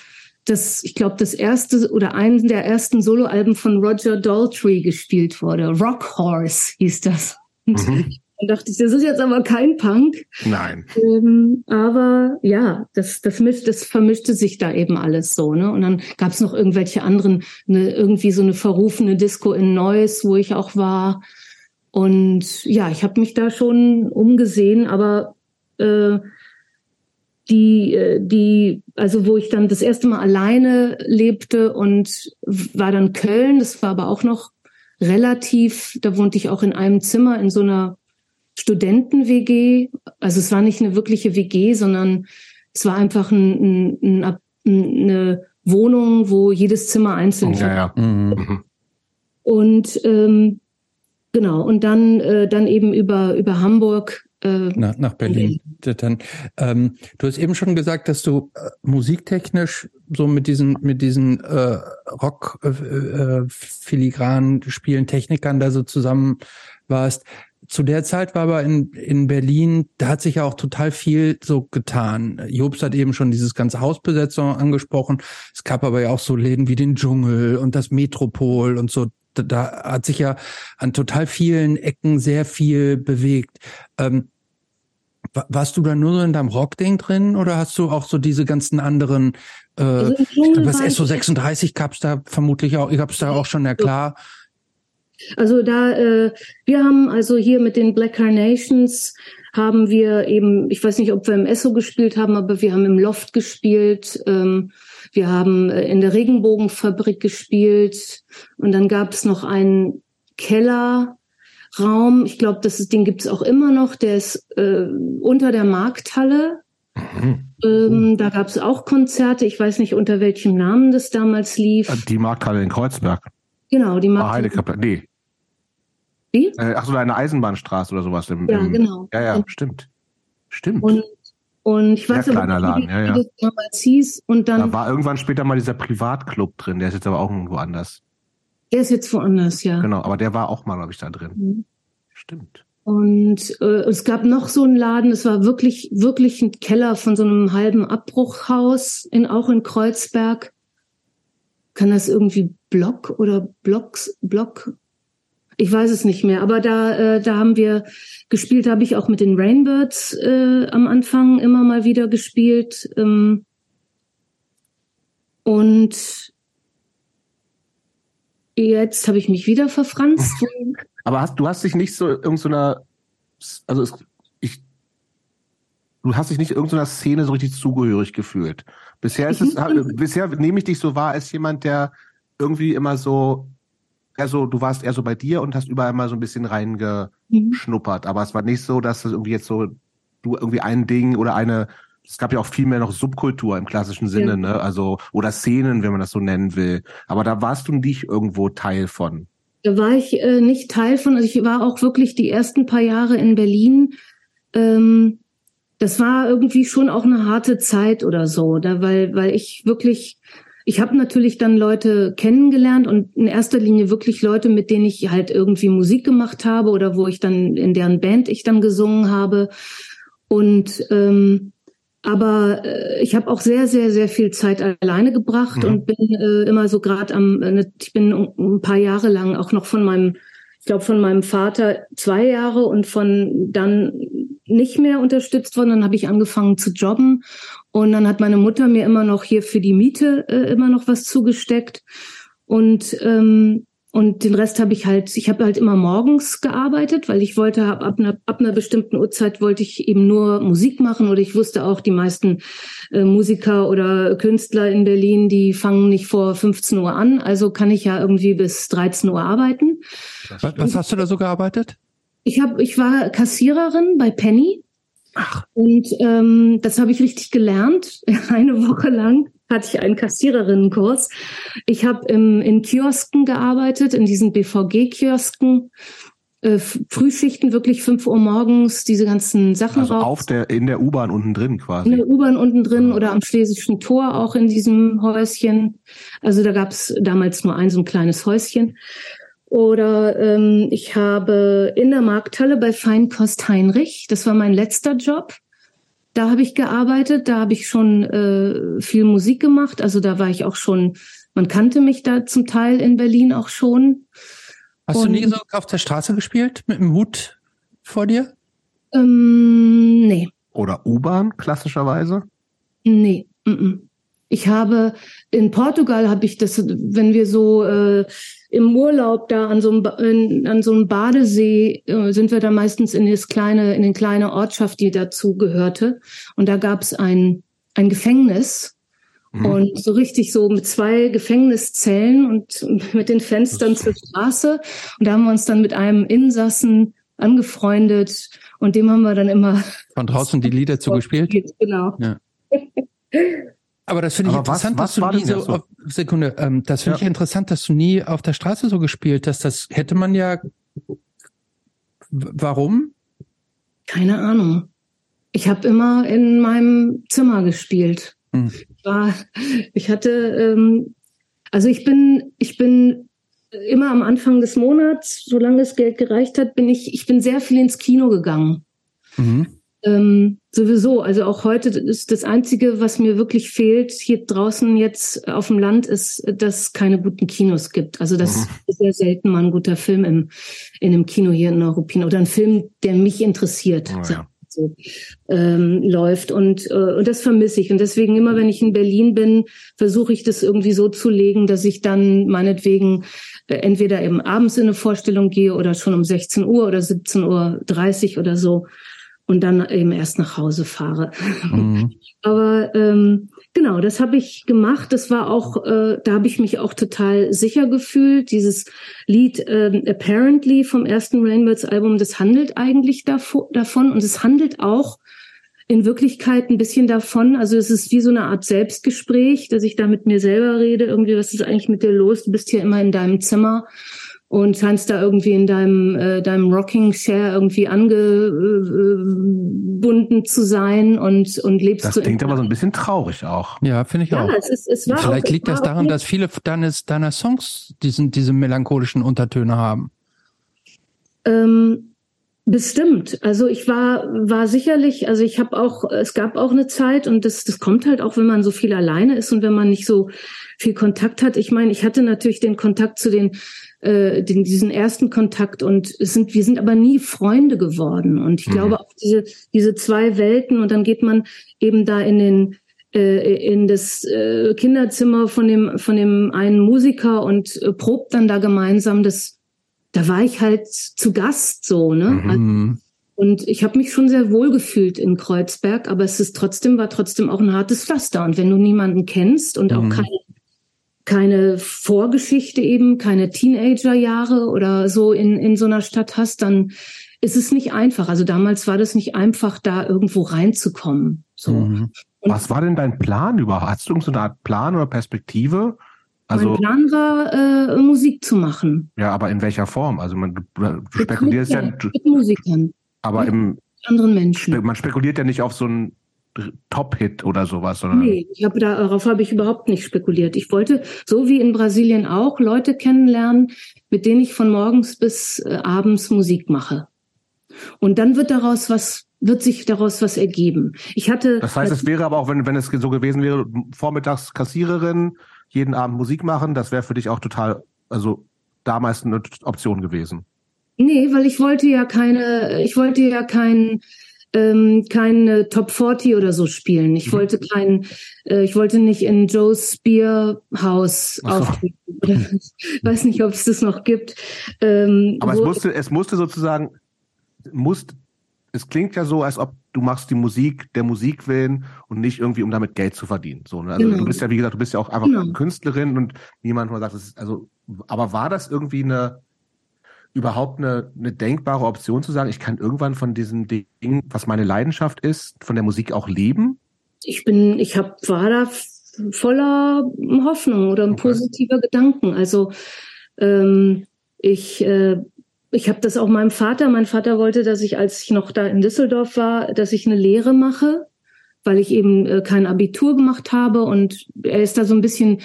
das, ich glaube, das erste oder eines der ersten Soloalben von Roger Daltrey gespielt wurde. Rock Horse hieß das. Und Mhm. <laughs> dann dachte ich, das ist jetzt aber kein Punk. Nein. Ähm, aber ja, das, das, mischt, das vermischte sich da eben alles so. Ne? Und dann gab es noch irgendwelche anderen, ne, irgendwie so eine verrufene Disco in Neuss, wo ich auch war. Und ja, ich habe mich da schon umgesehen, aber äh, die, äh, die, also wo ich dann das erste Mal alleine lebte und war dann Köln, das war aber auch noch relativ, da wohnte ich auch in einem Zimmer in so einer Studenten-WG. Also es war nicht eine wirkliche WG, sondern es war einfach ein, ein, ein, eine Wohnung, wo jedes Zimmer einzeln Ja, ja. Mhm. Mhm. Und ähm, genau, und dann, äh, dann eben über, über Hamburg. Äh, Nach, nach Berlin. Dann, ähm, du hast eben schon gesagt, dass du äh, musiktechnisch so mit diesen mit diesen äh, Rock äh, äh, filigranen Spielen Technikern da so zusammen warst. Zu der Zeit war aber in, in Berlin, da hat sich ja auch total viel so getan. Jobst hat eben schon dieses ganze Hausbesetzung angesprochen. Es gab aber ja auch so Läden wie den Dschungel und das Metropol und so. Da, da hat sich ja an total vielen Ecken sehr viel bewegt. Ähm, warst du da nur so in deinem Rockding drin oder hast du auch so diese ganzen anderen, äh, Also das war ich- SO36 gab's da vermutlich auch, gab's da auch schon, ja klar. Also da, äh, wir haben also hier mit den Black Carnations haben wir eben, ich weiß nicht, ob wir im Esso gespielt haben, aber wir haben im Loft gespielt, ähm, wir haben äh, in der Regenbogenfabrik gespielt und dann gab es noch einen Kellerraum, ich glaube, das ist, den gibt's auch immer noch, der ist äh, unter der Markthalle. Mhm. Ähm, da gab's auch Konzerte, ich weiß nicht, unter welchem Namen das damals lief. Die Markthalle in Kreuzberg. Genau, die Ah, Markthalle. Heidekapelle. Nee. Wie? Äh, ach so, eine Eisenbahnstraße oder sowas. Im, Ja, im, genau. Ja, ja, stimmt. Stimmt. Und, und ich Sehr weiß aber kleiner nicht, Laden, wie, ja, ja. das damals hieß. Und da dann, war irgendwann später mal dieser Privatclub drin, der ist jetzt aber auch irgendwo anders. Der ist jetzt woanders, ja. Genau, aber der war auch mal, glaube ich, da drin. Mhm. Stimmt. Und äh, es gab noch so einen Laden, es war wirklich, wirklich ein Keller von so einem halben Abbruchhaus, in, auch in Kreuzberg. Kann das irgendwie Block oder Blocks, Block? Ich weiß es nicht mehr, aber da, äh, da haben wir gespielt, habe ich auch mit den Rainbirds äh, am Anfang immer mal wieder gespielt. Ähm, und jetzt habe ich mich wieder verfranst. <laughs> Aber hast, du hast dich nicht so irgendeiner, so also es, ich, du hast dich nicht irgendeiner Szene so richtig zugehörig gefühlt. Bisher ist es, <laughs> bisher nehme ich dich so wahr als jemand, der irgendwie immer so, also du warst eher so bei dir und hast überall mal so ein bisschen reingeschnuppert. Mhm. Aber es war nicht so, dass es irgendwie jetzt so, du irgendwie ein Ding oder eine, es gab ja auch viel mehr noch Subkultur im klassischen Sinne, ja. ne? Also, oder Szenen, wenn man das so nennen will. Aber da warst du nicht irgendwo Teil von. Da war ich äh, nicht Teil von, also ich war auch wirklich die ersten paar Jahre in Berlin. Ähm, das war irgendwie schon auch eine harte Zeit oder so, da, weil, weil ich wirklich, ich habe natürlich dann Leute kennengelernt und in erster Linie wirklich Leute, mit denen ich halt irgendwie Musik gemacht habe oder wo ich dann in deren Band ich dann gesungen habe. Und ähm, aber äh, ich habe auch sehr, sehr, sehr viel Zeit alleine gebracht mhm. und bin äh, immer so gerade am, äh, ich bin ein paar Jahre lang auch noch von meinem, ich glaube von meinem Vater zwei Jahre und von dann nicht mehr unterstützt worden. Dann habe ich angefangen zu jobben und dann hat meine Mutter mir immer noch hier für die Miete äh, immer noch was zugesteckt. Und ähm, und den Rest habe ich halt, ich habe halt immer morgens gearbeitet, weil ich wollte, ab, ab, einer, ab einer bestimmten Uhrzeit wollte ich eben nur Musik machen oder ich wusste auch, die meisten äh, Musiker oder Künstler in Berlin, die fangen nicht vor 15 Uhr an, also kann ich ja irgendwie bis 13 Uhr arbeiten. Was, was hast du da so gearbeitet? Ich habe, ich war Kassiererin bei Penny. Ach. Und ähm, das habe ich richtig gelernt, <laughs> eine Woche lang hatte ich einen Kassiererinnenkurs. Ich habe in Kiosken gearbeitet, in diesen BVG-Kiosken. Äh, Frühschichten wirklich fünf Uhr morgens, diese ganzen Sachen also raus. auf der in der U-Bahn unten drin quasi. In der U-Bahn unten drin oder am Schlesischen Tor auch in diesem Häuschen. Also da gab es damals nur ein so ein kleines Häuschen. Oder ähm, ich habe in der Markthalle bei Feinkost Heinrich, das war mein letzter Job. Da habe ich gearbeitet, da habe ich schon äh, viel Musik gemacht. Also da war ich auch schon, man kannte mich da zum Teil in Berlin auch schon. Hast Und, du nie so auf der Straße gespielt mit dem Hut vor dir? Ähm, nee. Oder U-Bahn klassischerweise? Nee. Mm -mm. Ich habe in Portugal habe ich das, wenn wir so äh, im Urlaub da an so einem, in, an so einem Badesee äh, sind wir da meistens in das kleine, in den kleine Ortschaft, die dazu gehörte. Und da gab es ein, ein Gefängnis. Mhm. Und so richtig so mit zwei Gefängniszellen und mit den Fenstern zur Straße. Und da haben wir uns dann mit einem Insassen angefreundet und dem haben wir dann immer von draußen die Lieder <laughs> zugespielt. Genau. Ja. <laughs> Aber das finde ich Aber interessant, was, was dass du nie so, so? Auf, Sekunde, ähm, das finde ja. ich interessant, dass du nie auf der Straße so gespielt hast. Das hätte man ja. Warum? Keine Ahnung. Ich habe immer in meinem Zimmer gespielt. Hm. Ich, war, ich hatte, ähm, also ich bin, ich bin immer am Anfang des Monats, solange das Geld gereicht hat, bin ich, ich bin sehr viel ins Kino gegangen. Mhm. Ähm, sowieso, also auch heute ist das Einzige, was mir wirklich fehlt hier draußen jetzt auf dem Land, ist, dass es keine guten Kinos gibt. Also das mhm. ist sehr selten mal ein guter Film im, in einem Kino hier in Europin oder ein Film, der mich interessiert. Oh, ja. So, ähm, läuft und, äh, und das vermisse ich. Und deswegen immer, wenn ich in Berlin bin, versuche ich das irgendwie so zu legen, dass ich dann meinetwegen äh, entweder eben abends in eine Vorstellung gehe oder schon um 16 Uhr oder 17.30 Uhr oder so und dann eben erst nach Hause fahre. Mhm. <laughs> Aber ähm, genau, das habe ich gemacht. Das war auch, äh, da habe ich mich auch total sicher gefühlt. Dieses Lied äh, Apparently vom ersten Rainbirds Album, das handelt eigentlich davon und es handelt auch in Wirklichkeit ein bisschen davon. Also es ist wie so eine Art Selbstgespräch, dass ich da mit mir selber rede. Irgendwie, was ist eigentlich mit dir los? Du bist hier immer in deinem Zimmer und scheinst da irgendwie in deinem, äh, deinem Rocking Chair irgendwie angebunden zu sein und, und lebst Das klingt aber so ein bisschen traurig auch. Ja, finde ich ja, auch. Es ist, es war Vielleicht auch, liegt das daran, dass viele deines, deiner Songs diesen, diese melancholischen Untertöne haben. Ähm, Bestimmt. Also ich war war sicherlich, also ich habe auch, es gab auch eine Zeit und das das kommt halt auch, wenn man so viel alleine ist und wenn man nicht so viel Kontakt hat. Ich meine, ich hatte natürlich den Kontakt zu den äh, den, diesen ersten Kontakt und es sind, wir sind aber nie Freunde geworden. Und ich mhm. glaube auch diese, diese zwei Welten und dann geht man eben da in den äh, in das äh, Kinderzimmer von dem von dem einen Musiker und äh, probt dann da gemeinsam. Das, da war ich halt zu Gast so, ne? Mhm. Also, und ich habe mich schon sehr wohl gefühlt in Kreuzberg, aber es ist trotzdem war trotzdem auch ein hartes Pflaster. Und wenn du niemanden kennst und auch Mhm. keine keine Vorgeschichte eben, keine Teenagerjahre oder so in in so einer Stadt hast, dann ist es nicht einfach. Also damals war das nicht einfach, da irgendwo reinzukommen. So. Mhm. Was war denn dein Plan überhaupt? Hast du so eine Art Plan oder Perspektive? Also, mein Plan war, äh, Musik zu machen. ja, aber in welcher Form? Also man, du, du spekulierst ja, mit, du, mit Musikern, aber im, anderen Menschen. man spekuliert ja nicht auf so einen Top-Hit oder sowas, sondern Nee, ich habe darauf habe ich überhaupt nicht spekuliert. Ich wollte, so wie in Brasilien auch, Leute kennenlernen, mit denen ich von morgens bis äh, abends Musik mache. Und dann wird daraus was, wird sich daraus was ergeben. Ich hatte. Das heißt, es wäre aber auch, wenn, wenn es so gewesen wäre, vormittags Kassiererin, jeden Abend Musik machen, das wäre für dich auch total, also damals eine Option gewesen. Nee, weil ich wollte ja keine, ich wollte ja kein, ähm, keine Top 40 oder so spielen. Ich Mhm. wollte kein, äh, ich wollte nicht in Joe's Spear House so. auftreten. <laughs> Ich weiß nicht, ob es das noch gibt. Ähm, Aber es musste, es musste sozusagen, musst, es klingt ja so, als ob du machst die Musik der Musik willen und nicht irgendwie, um damit Geld zu verdienen. So, ne? Also Genau. du bist ja, wie gesagt, du bist ja auch einfach Genau. Künstlerin und niemand mal sagt, das ist, also, aber war das irgendwie eine, überhaupt eine, eine denkbare Option zu sagen, ich kann irgendwann von diesem Ding, was meine Leidenschaft ist, von der Musik auch leben? ich bin, ich hab, war da voller Hoffnung oder Okay. positiver Gedanken. Also ähm, ich, äh, ich habe das auch meinem Vater. Mein Vater wollte, dass ich, als ich noch da in Düsseldorf war, dass ich eine Lehre mache, weil ich eben äh, kein Abitur gemacht habe und er ist da so ein bisschen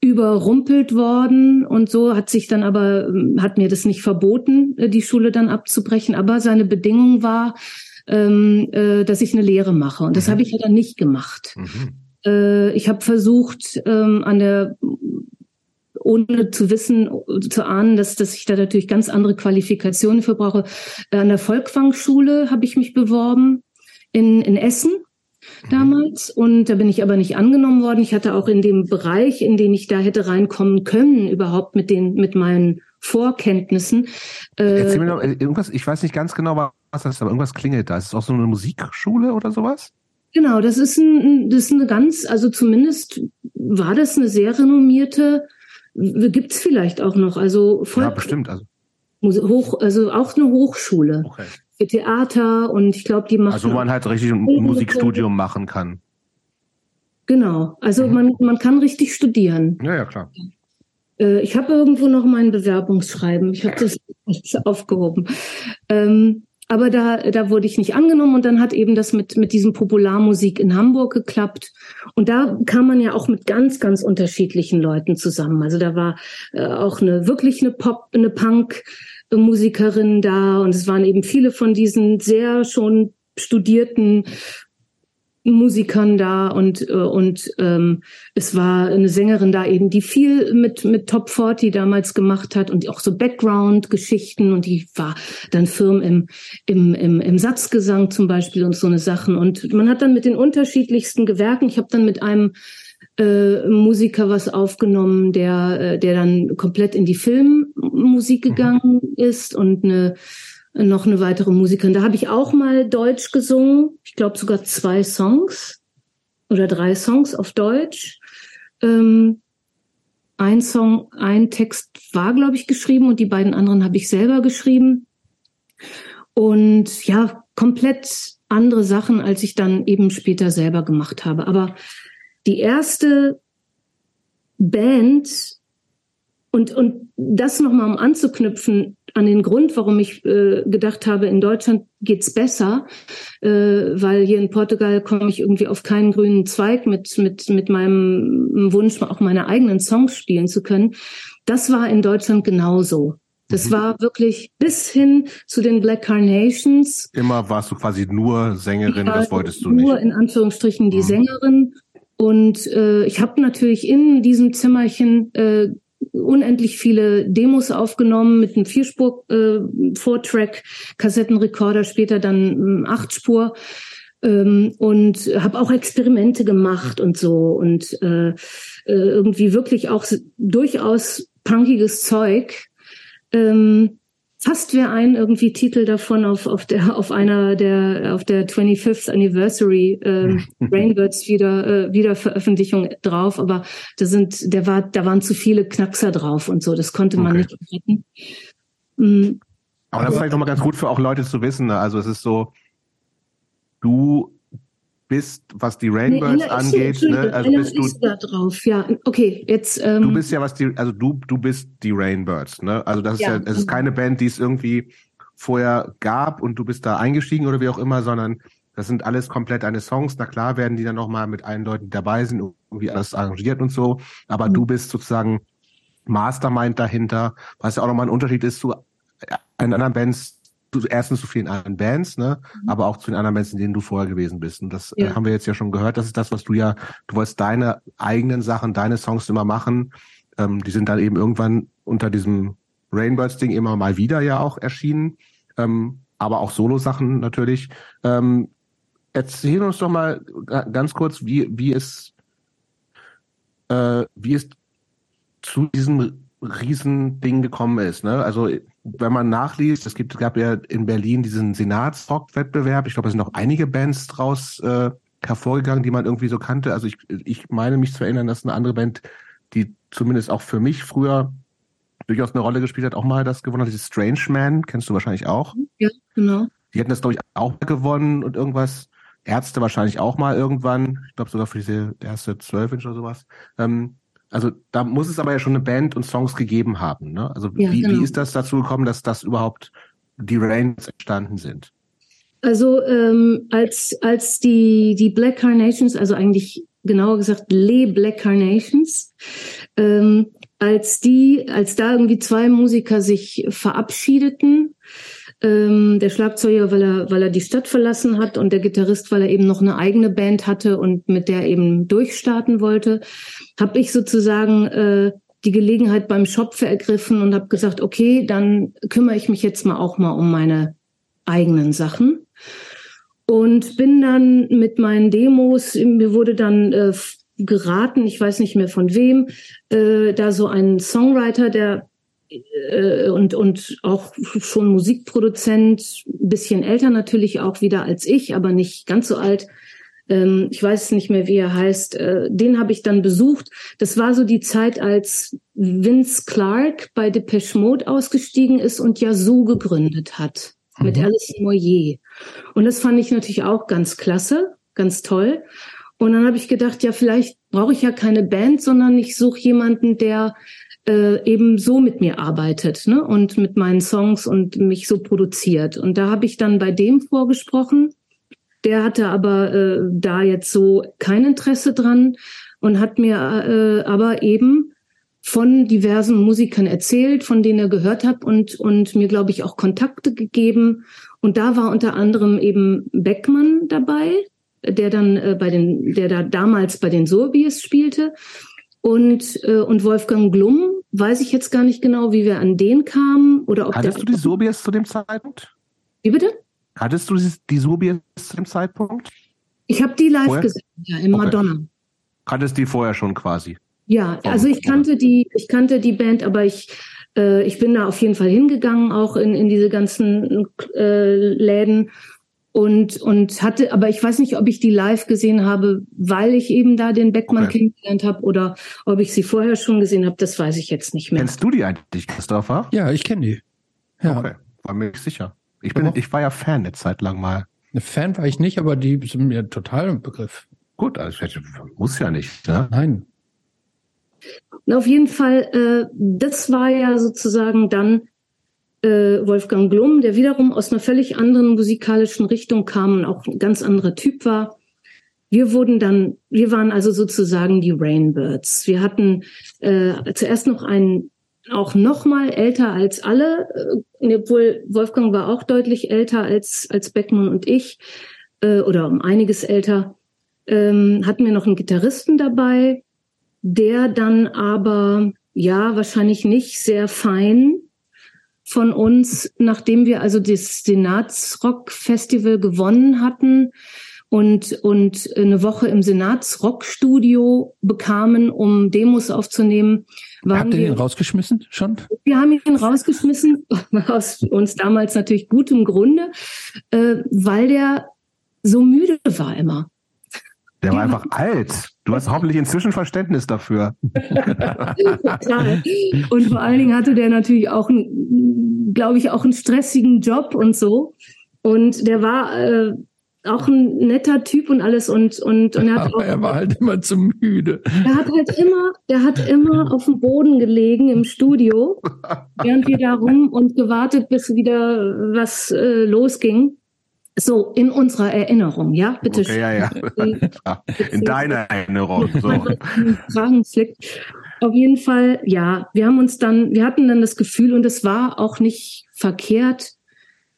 überrumpelt worden und so hat sich dann aber ähm, hat mir das nicht verboten, äh, die Schule dann abzubrechen. Aber seine Bedingung war, ähm, äh, dass ich eine Lehre mache. Und das Mhm. habe ich ja dann nicht gemacht. Mhm. Äh, ich habe versucht, ähm, an der ohne zu wissen, zu ahnen, dass, dass ich da natürlich ganz andere Qualifikationen für brauche. Äh, An der Volkwang-Schule habe ich mich beworben in, in Essen damals und da bin ich aber nicht angenommen worden. Ich hatte auch in dem Bereich, in den ich da hätte reinkommen können, überhaupt mit den mit meinen Vorkenntnissen. Äh, Erzähl mir noch, äh, irgendwas, ich weiß nicht ganz genau, was das ist, aber irgendwas klingelt da. Ist es auch so eine Musikschule oder sowas? Genau, das ist, ein, das ist eine ganz, also zumindest war das eine sehr renommierte, gibt's vielleicht auch noch, also voll, Ja, bestimmt. Also, hoch, also auch eine Hochschule okay. Für Theater und ich glaube, die machen also man halt richtig ein. Musikstudium machen kann. genau, also Mhm. man man kann richtig studieren. Ja, ja, klar. Äh, ich habe irgendwo noch mein Bewerbungsschreiben, ich habe das <laughs> aufgehoben. Ähm, aber da, da wurde ich nicht angenommen und dann hat eben das mit, mit diesem Popularmusik in Hamburg geklappt. Und da kam man ja auch mit ganz, ganz unterschiedlichen Leuten zusammen. Also da war äh, auch eine wirklich eine Pop, eine Punk-Musikerin da und es waren eben viele von diesen sehr schon studierten Musikern da und äh, und ähm, es war eine Sängerin da eben, die viel mit mit Top 40 damals gemacht hat und auch so Background Geschichten und die war dann Firmen im im im, im Satzgesang zum Beispiel und so eine Sachen und man hat dann mit den unterschiedlichsten Gewerken. Ich habe dann mit einem äh, Musiker was aufgenommen, der äh, der dann komplett in die Filmmusik gegangen ist und eine noch eine weitere Musikerin. Da habe ich auch mal Deutsch gesungen. Ich glaube sogar zwei Songs oder drei Songs auf Deutsch. Ähm, ein Song, ein Text war, glaube ich, geschrieben und die beiden anderen habe ich selber geschrieben. Und ja, komplett andere Sachen, als ich dann eben später selber gemacht habe. Aber die erste Band und, und das nochmal um anzuknüpfen an den Grund, warum ich äh, gedacht habe, in Deutschland geht's besser, äh, weil hier in Portugal komme ich irgendwie auf keinen grünen Zweig mit, mit, mit meinem Wunsch, auch meine eigenen Songs spielen zu können. Das war in Deutschland genauso. Das Mhm. war wirklich bis hin zu den Black Carnations. Immer warst du quasi nur Sängerin, das wolltest du nur nicht. in Anführungsstrichen die Mhm. Sängerin. Und äh, ich habe natürlich in diesem Zimmerchen äh, unendlich viele Demos aufgenommen mit einem Vierspur äh, Vortrack Kassettenrekorder, später dann ähm, Achtspur ähm, und habe auch Experimente gemacht und so und äh, äh, irgendwie wirklich auch durchaus punkiges Zeug. Ähm, fast wäre ein irgendwie Titel davon auf auf der auf einer der auf der 25th Anniversary äh, <laughs> Rainbirds wieder äh, wieder Veröffentlichung drauf, aber da sind der war da waren zu viele Knackser drauf und so, das konnte man okay. nicht retten. Mhm. Aber das ist vielleicht nochmal ganz gut für auch Leute zu wissen. Ne? Also es ist so, du bist, was die Rainbirds nee, angeht, ne? also bist du da drauf. Ja, okay, jetzt. Ähm, du bist ja was die, also du du bist die Rainbirds, ne? Also das ist ja, es ist keine Band, die es irgendwie vorher gab und du bist da eingestiegen oder wie auch immer, sondern das sind alles komplett deine Songs. Na klar werden die dann nochmal mit allen Leuten, dabei sind, irgendwie alles arrangiert und so. Aber mhm. du bist sozusagen Mastermind dahinter, was ja auch nochmal ein Unterschied ist zu in anderen Bands, erstens zu vielen anderen Bands, ne, mhm. aber auch zu den anderen Bands, in denen du vorher gewesen bist. Und das äh, ja. haben wir jetzt ja schon gehört. Das ist das, was du ja, du wolltest deine eigenen Sachen, deine Songs immer machen. Ähm, die sind dann eben irgendwann unter diesem Rainbirds-Ding immer mal wieder ja auch erschienen. Ähm, aber auch Solo-Sachen natürlich. Ähm, erzähl uns doch mal ganz kurz, wie, wie es, äh, wie es zu diesem Riesending gekommen ist. Ne? Also wenn man nachliest, es gibt, gab ja in Berlin diesen Senatsrock-Wettbewerb. Ich glaube, es sind noch einige Bands draus äh, hervorgegangen, die man irgendwie so kannte. Also ich, ich meine mich zu erinnern, dass eine andere Band, die zumindest auch für mich früher durchaus eine Rolle gespielt hat, auch mal das gewonnen hat. Dieses Strange Man, kennst du wahrscheinlich auch. Ja, genau. Die hätten das, glaube ich, auch gewonnen und irgendwas. Ärzte wahrscheinlich auch mal irgendwann. Ich glaube sogar für diese erste 12 Inch oder sowas. Ähm, also da muss es aber ja schon eine Band und Songs gegeben haben. Ne? Also ja, wie, genau. wie ist das dazu gekommen, dass das überhaupt die Rains entstanden sind? Also ähm, als als die die Black Carnations, also eigentlich genauer gesagt Les Black Carnations, ähm, als die als da irgendwie zwei Musiker sich verabschiedeten, ähm, der Schlagzeuger, weil er, weil er die Stadt verlassen hat und der Gitarrist, weil er eben noch eine eigene Band hatte und mit der eben durchstarten wollte, habe ich sozusagen äh, die Gelegenheit beim Shop ergriffen und habe gesagt, okay, dann kümmere ich mich jetzt mal auch mal um meine eigenen Sachen. Und bin dann mit meinen Demos, mir wurde dann äh, geraten, ich weiß nicht mehr von wem, äh, da so ein Songwriter, der und, und auch schon Musikproduzent, bisschen älter natürlich auch wieder als ich, aber nicht ganz so alt. Ähm, ich weiß nicht mehr, wie er heißt. Äh, den habe ich dann besucht. Das war so die Zeit, als Vince Clark bei Depeche Mode ausgestiegen ist und Yazoo gegründet hat mhm. mit Alice Moyer. Und das fand ich natürlich auch ganz klasse, ganz toll. Und dann habe ich gedacht, ja, vielleicht brauche ich ja keine Band, sondern ich suche jemanden, der äh, eben so mit mir arbeitet ne? und mit meinen Songs und mich so produziert. Und da habe ich dann bei dem vorgesprochen. Der hatte aber äh, da jetzt so kein Interesse dran und hat mir äh, aber eben von diversen Musikern erzählt, von denen er gehört hat und, und mir, glaube ich, auch Kontakte gegeben. Und da war unter anderem eben Beckmann dabei, der dann äh, bei den, der da damals bei den Sorbies spielte. Und, äh, und Wolfgang Glum, weiß ich jetzt gar nicht genau, wie wir an den kamen oder ob Hattest du die Sobies zu dem Zeitpunkt? Wie bitte? Hattest du die Sobies zu dem Zeitpunkt? Ich habe die live vorher? gesehen, ja, in okay. Madonna. Kanntest die vorher schon quasi? Ja, also ich kannte die, ich kannte die Band, aber ich, äh, ich bin da auf jeden Fall hingegangen, auch in, in diese ganzen äh, Läden und und hatte, aber ich weiß nicht, ob ich die live gesehen habe, weil ich eben da den Beckmann okay. kennengelernt habe oder ob ich sie vorher schon gesehen habe, das weiß ich jetzt nicht mehr. Kennst du die eigentlich, Christopher? Ja, ich kenne die. Ja. Okay, war mir nicht sicher. Ich bin, ich war ja Fan eine Zeit lang mal. Eine Fan war ich nicht, aber die sind mir total im Begriff. Gut, also muss ja nicht. Ne? Nein. auf jeden Fall, äh, das war ja sozusagen dann äh, Wolfgang Glum, der wiederum aus einer völlig anderen musikalischen Richtung kam und auch ein ganz anderer Typ war. Wir wurden dann, wir waren also sozusagen die Rainbirds. Wir hatten äh, zuerst noch einen, auch noch mal älter als alle, äh, obwohl Wolfgang war auch deutlich älter als als Beckmann und ich äh, oder um einiges älter. Ähm, hatten wir noch einen Gitarristen dabei, der dann aber ja wahrscheinlich nicht sehr fein von uns, nachdem wir also das Senatsrock Festival gewonnen hatten und, und eine Woche im Senatsrockstudio bekamen, um Demos aufzunehmen. Habt ihr ihn rausgeschmissen schon? Wir haben ihn rausgeschmissen, <laughs> aus uns damals natürlich gutem Grunde, äh, weil der so müde war immer. Der war einfach alt. Du hast hoffentlich inzwischen Verständnis dafür. Total. Und vor allen Dingen hatte der natürlich auch, glaube ich, auch einen stressigen Job und so. Und der war äh, auch ein netter Typ und alles und und, und er, hat <laughs> auch, er war halt immer zu müde. Er hat halt immer, der hat immer auf dem Boden gelegen im Studio, während wir da rum und gewartet, bis wieder was äh, losging. So, in unserer Erinnerung, ja, bitte. Okay, ja, ja. <laughs> In deiner Erinnerung. <laughs> So. Auf jeden Fall, ja, wir haben uns dann, wir hatten dann das Gefühl, und es war auch nicht verkehrt,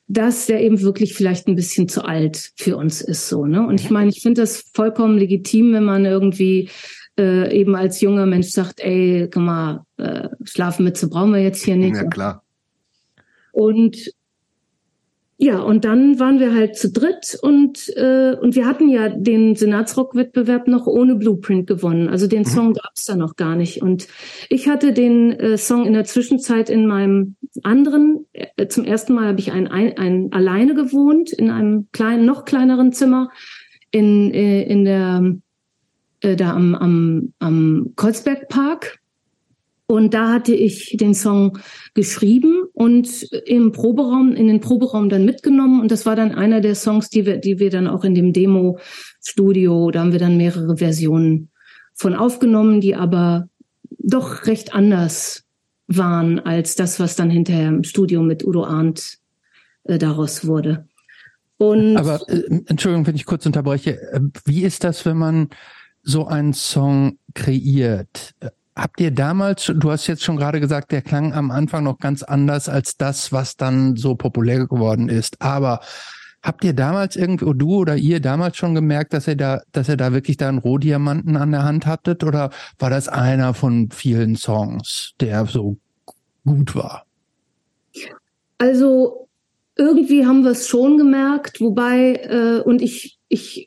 dass der eben wirklich vielleicht ein bisschen zu alt für uns ist, so, ne? Und ich meine, ich finde das vollkommen legitim, wenn man irgendwie äh, eben als junger Mensch sagt, ey, guck mal, äh, Schlafmütze brauchen wir jetzt hier nicht. Ja, klar. Und ja, und dann waren wir halt zu dritt und, äh, und wir hatten ja den Senatsrock-Wettbewerb noch ohne Blueprint gewonnen. Also den mhm. Song gab's da noch gar nicht. Und ich hatte den äh, Song in der Zwischenzeit in meinem anderen, äh, zum ersten Mal habe ich ein, ein, ein alleine gewohnt, in einem kleinen, noch kleineren Zimmer in, äh, in der, äh, da am, am, am Kreuzbergpark und da hatte ich den Song geschrieben und im Proberaum, in den Proberaum dann mitgenommen. Und das war dann einer der Songs, die wir, die wir dann auch in dem Demo-Studio, da haben wir dann mehrere Versionen von aufgenommen, die aber doch recht anders waren als das, was dann hinterher im Studio mit Udo Arndt äh, daraus wurde. Und aber äh, Entschuldigung, wenn ich kurz unterbreche. Äh, wie ist das, wenn man so einen Song kreiert? Habt ihr damals, du hast jetzt schon gerade gesagt, der klang am Anfang noch ganz anders als das, was dann so populär geworden ist. Aber habt ihr damals irgendwie, du oder ihr damals schon gemerkt, dass ihr da, dass ihr da wirklich da einen Rohdiamanten an der Hand hattet? Oder war das einer von vielen Songs, der so gut war? Also irgendwie haben wir es schon gemerkt, wobei, äh, und ich, ich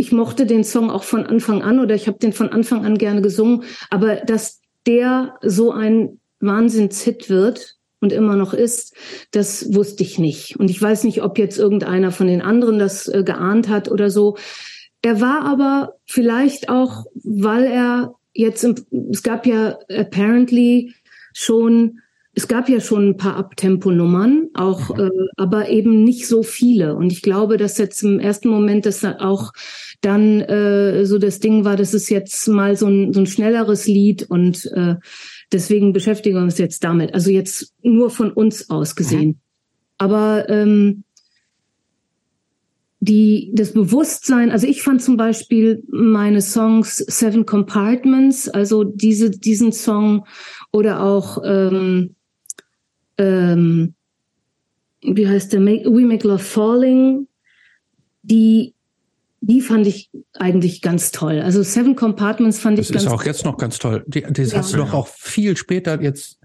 ich mochte den Song auch von Anfang an oder ich habe den von Anfang an gerne gesungen, aber dass der so ein Wahnsinnshit wird und immer noch ist, das wusste ich nicht. Und ich weiß nicht, ob jetzt irgendeiner von den anderen das äh, geahnt hat oder so. Er war aber vielleicht auch, weil er jetzt, im, es gab ja apparently schon es gab ja schon ein paar Abtempo-Nummern, auch, äh, aber eben nicht so viele. Und ich glaube, dass jetzt im ersten Moment das auch dann äh, so das Ding war, das ist jetzt mal so ein, so ein schnelleres Lied und äh, deswegen beschäftigen wir uns jetzt damit. Also jetzt nur von uns aus gesehen. Mhm. Aber ähm, die, das Bewusstsein, also ich fand zum Beispiel meine Songs Seven Compartments, also diese, diesen Song oder auch ähm, ähm, wie heißt der, We Make Love Falling, die die fand ich eigentlich ganz toll. Also Seven Compartments fand das ich ganz toll. Das ist auch jetzt noch ganz toll. Die, das ja. hast du doch auch viel später jetzt.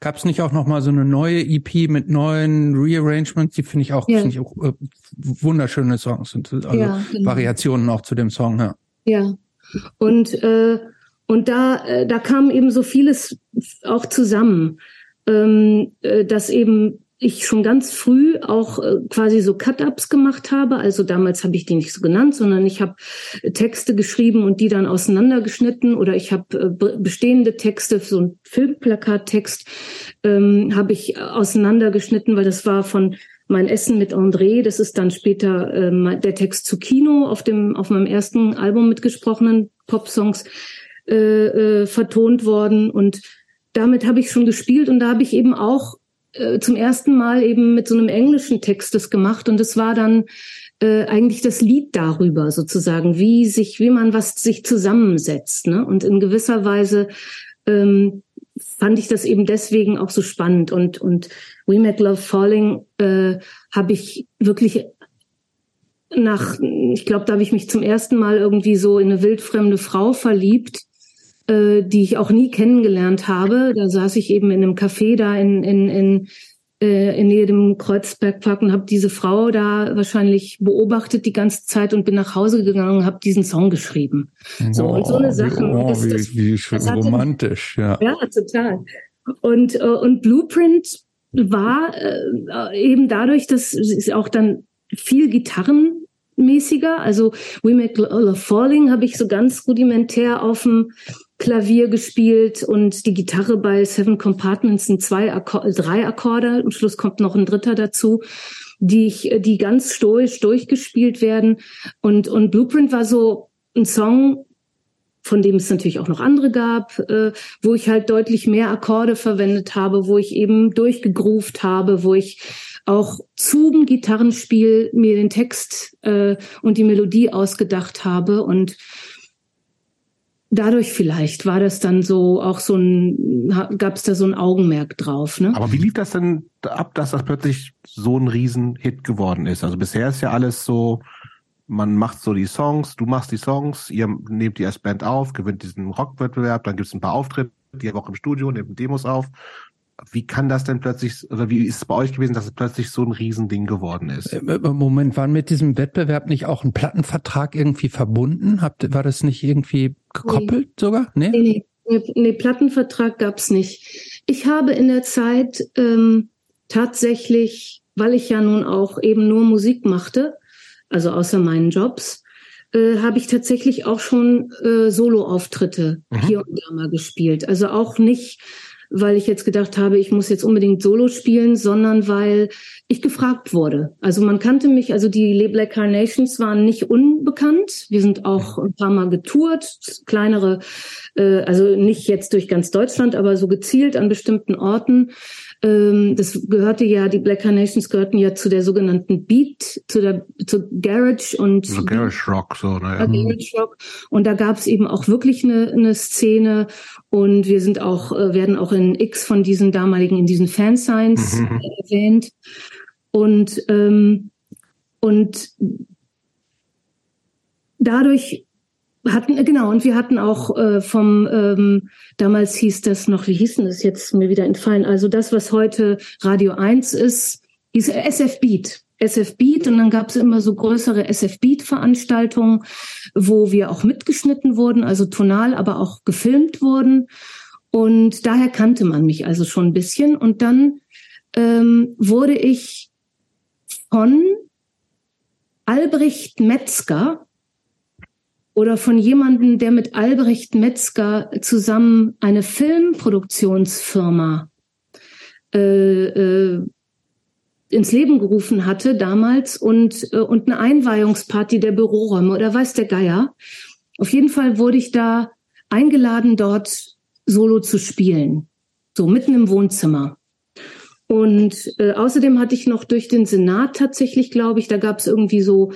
Gab es nicht auch noch mal so eine neue EP mit neuen Rearrangements? Die finde ich auch, ja. finde ich auch äh, wunderschöne Songs und also ja, genau. Variationen auch zu dem Song. Ja. Ja. Und äh, und da äh, da kam eben so vieles auch zusammen, ähm, äh, dass eben ich schon ganz früh auch äh, quasi so Cut-ups gemacht habe. Also damals habe ich die nicht so genannt, sondern ich habe Texte geschrieben und die dann auseinandergeschnitten oder ich habe äh, bestehende Texte, so ein Filmplakattext ähm, habe ich auseinandergeschnitten, weil das war von mein Essen mit André. Das ist dann später ähm, der Text zu Kino auf dem auf meinem ersten Album mitgesprochenen Popsongs äh, äh, vertont worden und damit habe ich schon gespielt und da habe ich eben auch äh, zum ersten Mal eben mit so einem englischen Text das gemacht und es war dann äh, eigentlich das Lied darüber sozusagen, wie sich, wie man was sich zusammensetzt. Ne? Und in gewisser Weise ähm, fand ich das eben deswegen auch so spannend und und We Make Love Falling äh, habe ich wirklich nach, ich glaube, da habe ich mich zum ersten Mal irgendwie so in eine wildfremde Frau verliebt äh, die ich auch nie kennengelernt habe. Da saß ich eben in einem Café da in, in, in, äh, in jedem Kreuzbergpark und habe diese Frau da wahrscheinlich beobachtet die ganze Zeit und bin nach Hause gegangen und habe diesen Song geschrieben. So oh, und so eine Sache. Wie, oh, das, wie, das, wie schön das romantisch, ja. ja, total. Und, äh, und Blueprint war äh, eben dadurch, dass es auch dann viel gitarrenmäßiger, also We Make Love Falling habe ich so ganz rudimentär auf dem Klavier gespielt und die Gitarre bei Seven Compartments sind zwei Akkor drei Akkorde, am Schluss kommt noch ein dritter dazu, die ich, die ganz stoisch durchgespielt werden. Und, und Blueprint war so ein Song, von dem es natürlich auch noch andere gab, äh, wo ich halt deutlich mehr Akkorde verwendet habe, wo ich eben durchgegroovt habe, wo ich auch zum Gitarrenspiel mir den Text äh, und die Melodie ausgedacht habe und dadurch vielleicht war das dann so auch so ein gab es da so ein Augenmerk drauf, ne? Aber wie lief das denn ab, dass das plötzlich so ein Riesenhit geworden ist? Also bisher ist ja alles so, man macht so die Songs, du machst die Songs, ihr nehmt die als Band auf, gewinnt diesen Rockwettbewerb, dann gibt es ein paar Auftritte, ihr auch im Studio, nehmt Demos auf. Wie kann das denn plötzlich, oder wie ist es bei euch gewesen, dass es plötzlich so ein Riesending geworden ist? Äh, Moment, war mit diesem Wettbewerb nicht auch ein Plattenvertrag irgendwie verbunden? Habt, war das nicht irgendwie gekoppelt sogar? Nee? Nee, nee, nee, nee Plattenvertrag gab's nicht. Ich habe in der Zeit ähm, tatsächlich, weil ich ja nun auch eben nur Musik machte, also außer meinen Jobs, äh, habe ich tatsächlich auch schon äh, Solo-Auftritte Mhm. hier und da mal gespielt. Also auch nicht, weil ich jetzt gedacht habe, ich muss jetzt unbedingt Solo spielen, sondern weil ich gefragt wurde. Also man kannte mich, also die Le Black Carnations waren nicht unbekannt. Wir sind auch ein paar Mal getourt, kleinere, äh, also nicht jetzt durch ganz Deutschland, aber so gezielt an bestimmten Orten. Ähm, das gehörte ja, die Black Carnations gehörten ja zu der sogenannten Beat, zu der zu Garage und So Garage Rock, so, ja, naja. Garage Rock. Und da gab es eben auch wirklich eine, eine Szene. Und wir sind auch, äh, werden auch in X von diesen damaligen, in diesen Fansigns Mhm. äh, erwähnt. Und, ähm, und dadurch hatten, äh, genau, und wir hatten auch äh, vom, ähm, damals hieß das noch, wie hieß denn das jetzt mir wieder entfallen? Also das, was heute Radio 1 ist, hieß SF Beat. SF Beat und dann gab es immer so größere SF Beat Veranstaltungen, wo wir auch mitgeschnitten wurden, also tonal, aber auch gefilmt wurden. Und daher kannte man mich also schon ein bisschen. Und dann ähm, wurde ich von Albrecht Metzger oder von jemandem, der mit Albrecht Metzger zusammen eine Filmproduktionsfirma äh, äh, ins Leben gerufen hatte damals und, äh, und eine Einweihungsparty der Büroräume oder weiß der Geier. Auf jeden Fall wurde ich da eingeladen, dort Solo zu spielen. So mitten im Wohnzimmer. Und äh, außerdem hatte ich noch durch den Senat tatsächlich, glaube ich, da gab es irgendwie so,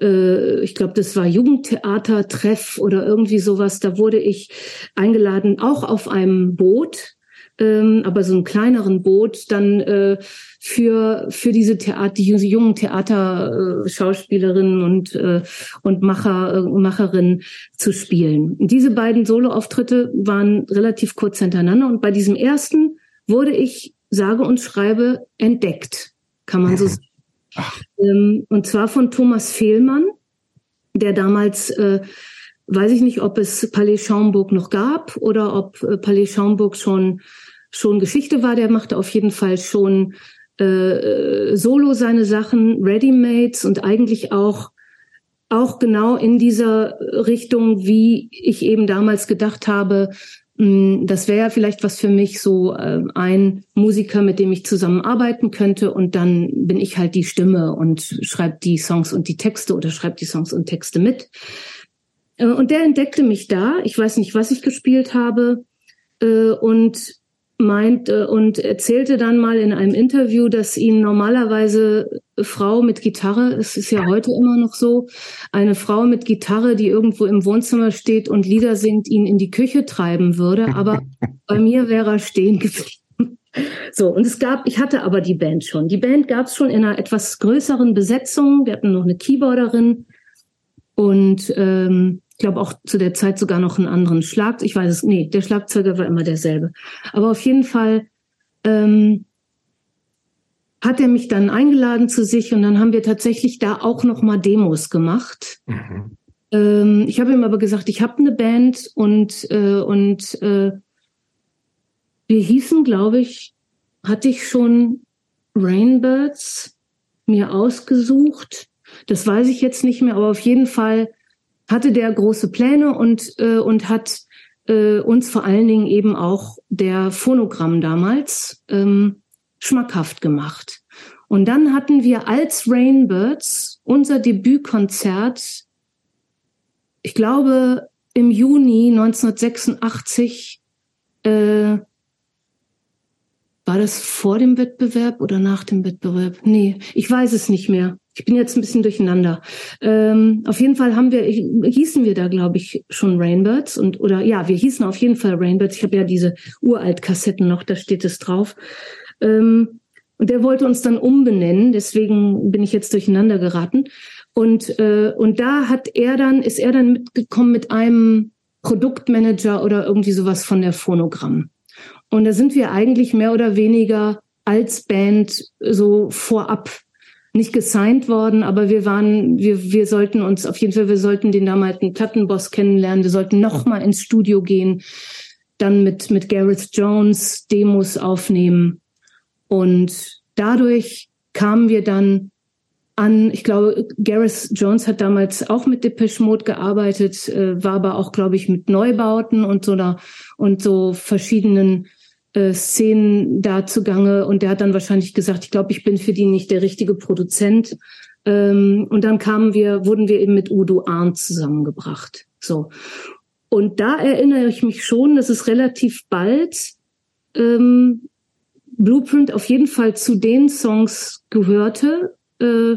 äh, ich glaube, das war Jugendtheatertreff oder irgendwie sowas. Da wurde ich eingeladen, auch auf einem Boot, ähm, aber so einem kleineren Boot, dann äh, für für diese Theater, die jungen Theaterschauspielerinnen und äh, und Macher äh, Macherinnen zu spielen. Und diese beiden Soloauftritte waren relativ kurz hintereinander und bei diesem ersten wurde ich sage und schreibe entdeckt, kann man so sagen. Ähm, und zwar von Thomas Fehlmann, der damals äh, weiß ich nicht, ob es Palais Schaumburg noch gab oder ob äh, Palais Schaumburg schon schon Geschichte war. Der machte auf jeden Fall schon äh, solo seine Sachen, Readymates und eigentlich auch auch genau in dieser Richtung, wie ich eben damals gedacht habe, das wäre ja vielleicht was für mich, so äh, ein Musiker, mit dem ich zusammenarbeiten könnte und dann bin ich halt die Stimme und schreibe die Songs und die Texte oder schreibe die Songs und Texte mit. Äh, Und der entdeckte mich da. Ich weiß nicht, was ich gespielt habe. äh, Und meint äh, und erzählte dann mal in einem Interview, dass ihn normalerweise Frau mit Gitarre, es ist ja heute immer noch so, eine Frau mit Gitarre, die irgendwo im Wohnzimmer steht und Lieder singt, ihn in die Küche treiben würde. Aber <laughs> bei mir wäre er stehen geblieben. So, und es gab, ich hatte aber die Band schon. Die Band gab es schon in einer etwas größeren Besetzung. Wir hatten noch eine Keyboarderin und ähm, ich glaube auch zu der Zeit sogar noch einen anderen Schlag. Ich weiß es, nee, der Schlagzeuger war immer derselbe. Aber auf jeden Fall ähm, hat er mich dann eingeladen zu sich und dann haben wir tatsächlich da auch noch mal Demos gemacht. Mhm. Ähm, ich habe ihm aber gesagt, ich habe eine Band und äh, und äh, wir hießen, glaube ich, hatte ich schon Rainbirds mir ausgesucht. Das weiß ich jetzt nicht mehr, aber auf jeden Fall hatte der große Pläne und äh, und hat äh, uns vor allen Dingen eben auch der Phonogramm damals ähm, schmackhaft gemacht. Und dann hatten wir als Rainbirds unser Debütkonzert, ich glaube im Juni 1986, äh, war das vor dem Wettbewerb oder nach dem Wettbewerb? Nee, ich weiß es nicht mehr. Ich bin jetzt ein bisschen durcheinander. Ähm, auf jeden Fall haben wir, hießen wir da, glaube ich, schon Rainbirds und oder ja, wir hießen auf jeden Fall Rainbirds. Ich habe ja diese uralt Kassetten noch, da steht es drauf. Ähm, und der wollte uns dann umbenennen, deswegen bin ich jetzt durcheinander geraten. Und, äh, und da hat er dann, ist er dann mitgekommen mit einem Produktmanager oder irgendwie sowas von der Phonogramm. Und da sind wir eigentlich mehr oder weniger als Band so vorab nicht gesigned worden, aber wir waren, wir, wir sollten uns auf jeden Fall, wir sollten den damaligen Plattenboss kennenlernen, wir sollten noch mal ins Studio gehen, dann mit, mit Gareth Jones Demos aufnehmen. Und dadurch kamen wir dann an, ich glaube, Gareth Jones hat damals auch mit Depeche Mode gearbeitet, äh, war aber auch, glaube ich, mit Neubauten und so. Da und so verschiedenen äh, Szenen da zugange. Und der hat dann wahrscheinlich gesagt, ich glaube, ich bin für die nicht der richtige Produzent. Ähm, und dann kamen wir, wurden wir eben mit Udo Arndt zusammengebracht. So. Und da erinnere ich mich schon, dass es relativ bald ähm, Blueprint auf jeden Fall zu den Songs gehörte, äh,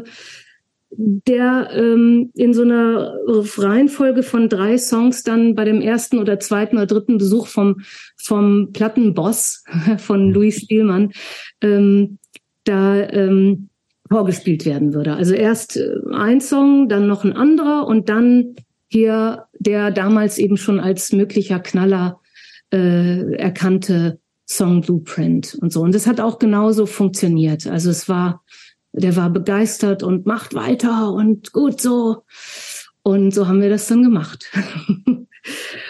der ähm, in so einer Reihenfolge von drei Songs dann bei dem ersten oder zweiten oder dritten Besuch vom, vom Plattenboss <laughs> von. Louis Spielmann ähm, da ähm, vorgespielt werden würde. Also erst äh, ein Song, dann noch ein anderer und dann hier der damals eben schon als möglicher Knaller äh, erkannte Song Blueprint und so. Und das hat auch genauso funktioniert. Also es war, der war begeistert und macht weiter und gut so. Und so haben wir das dann gemacht. <laughs>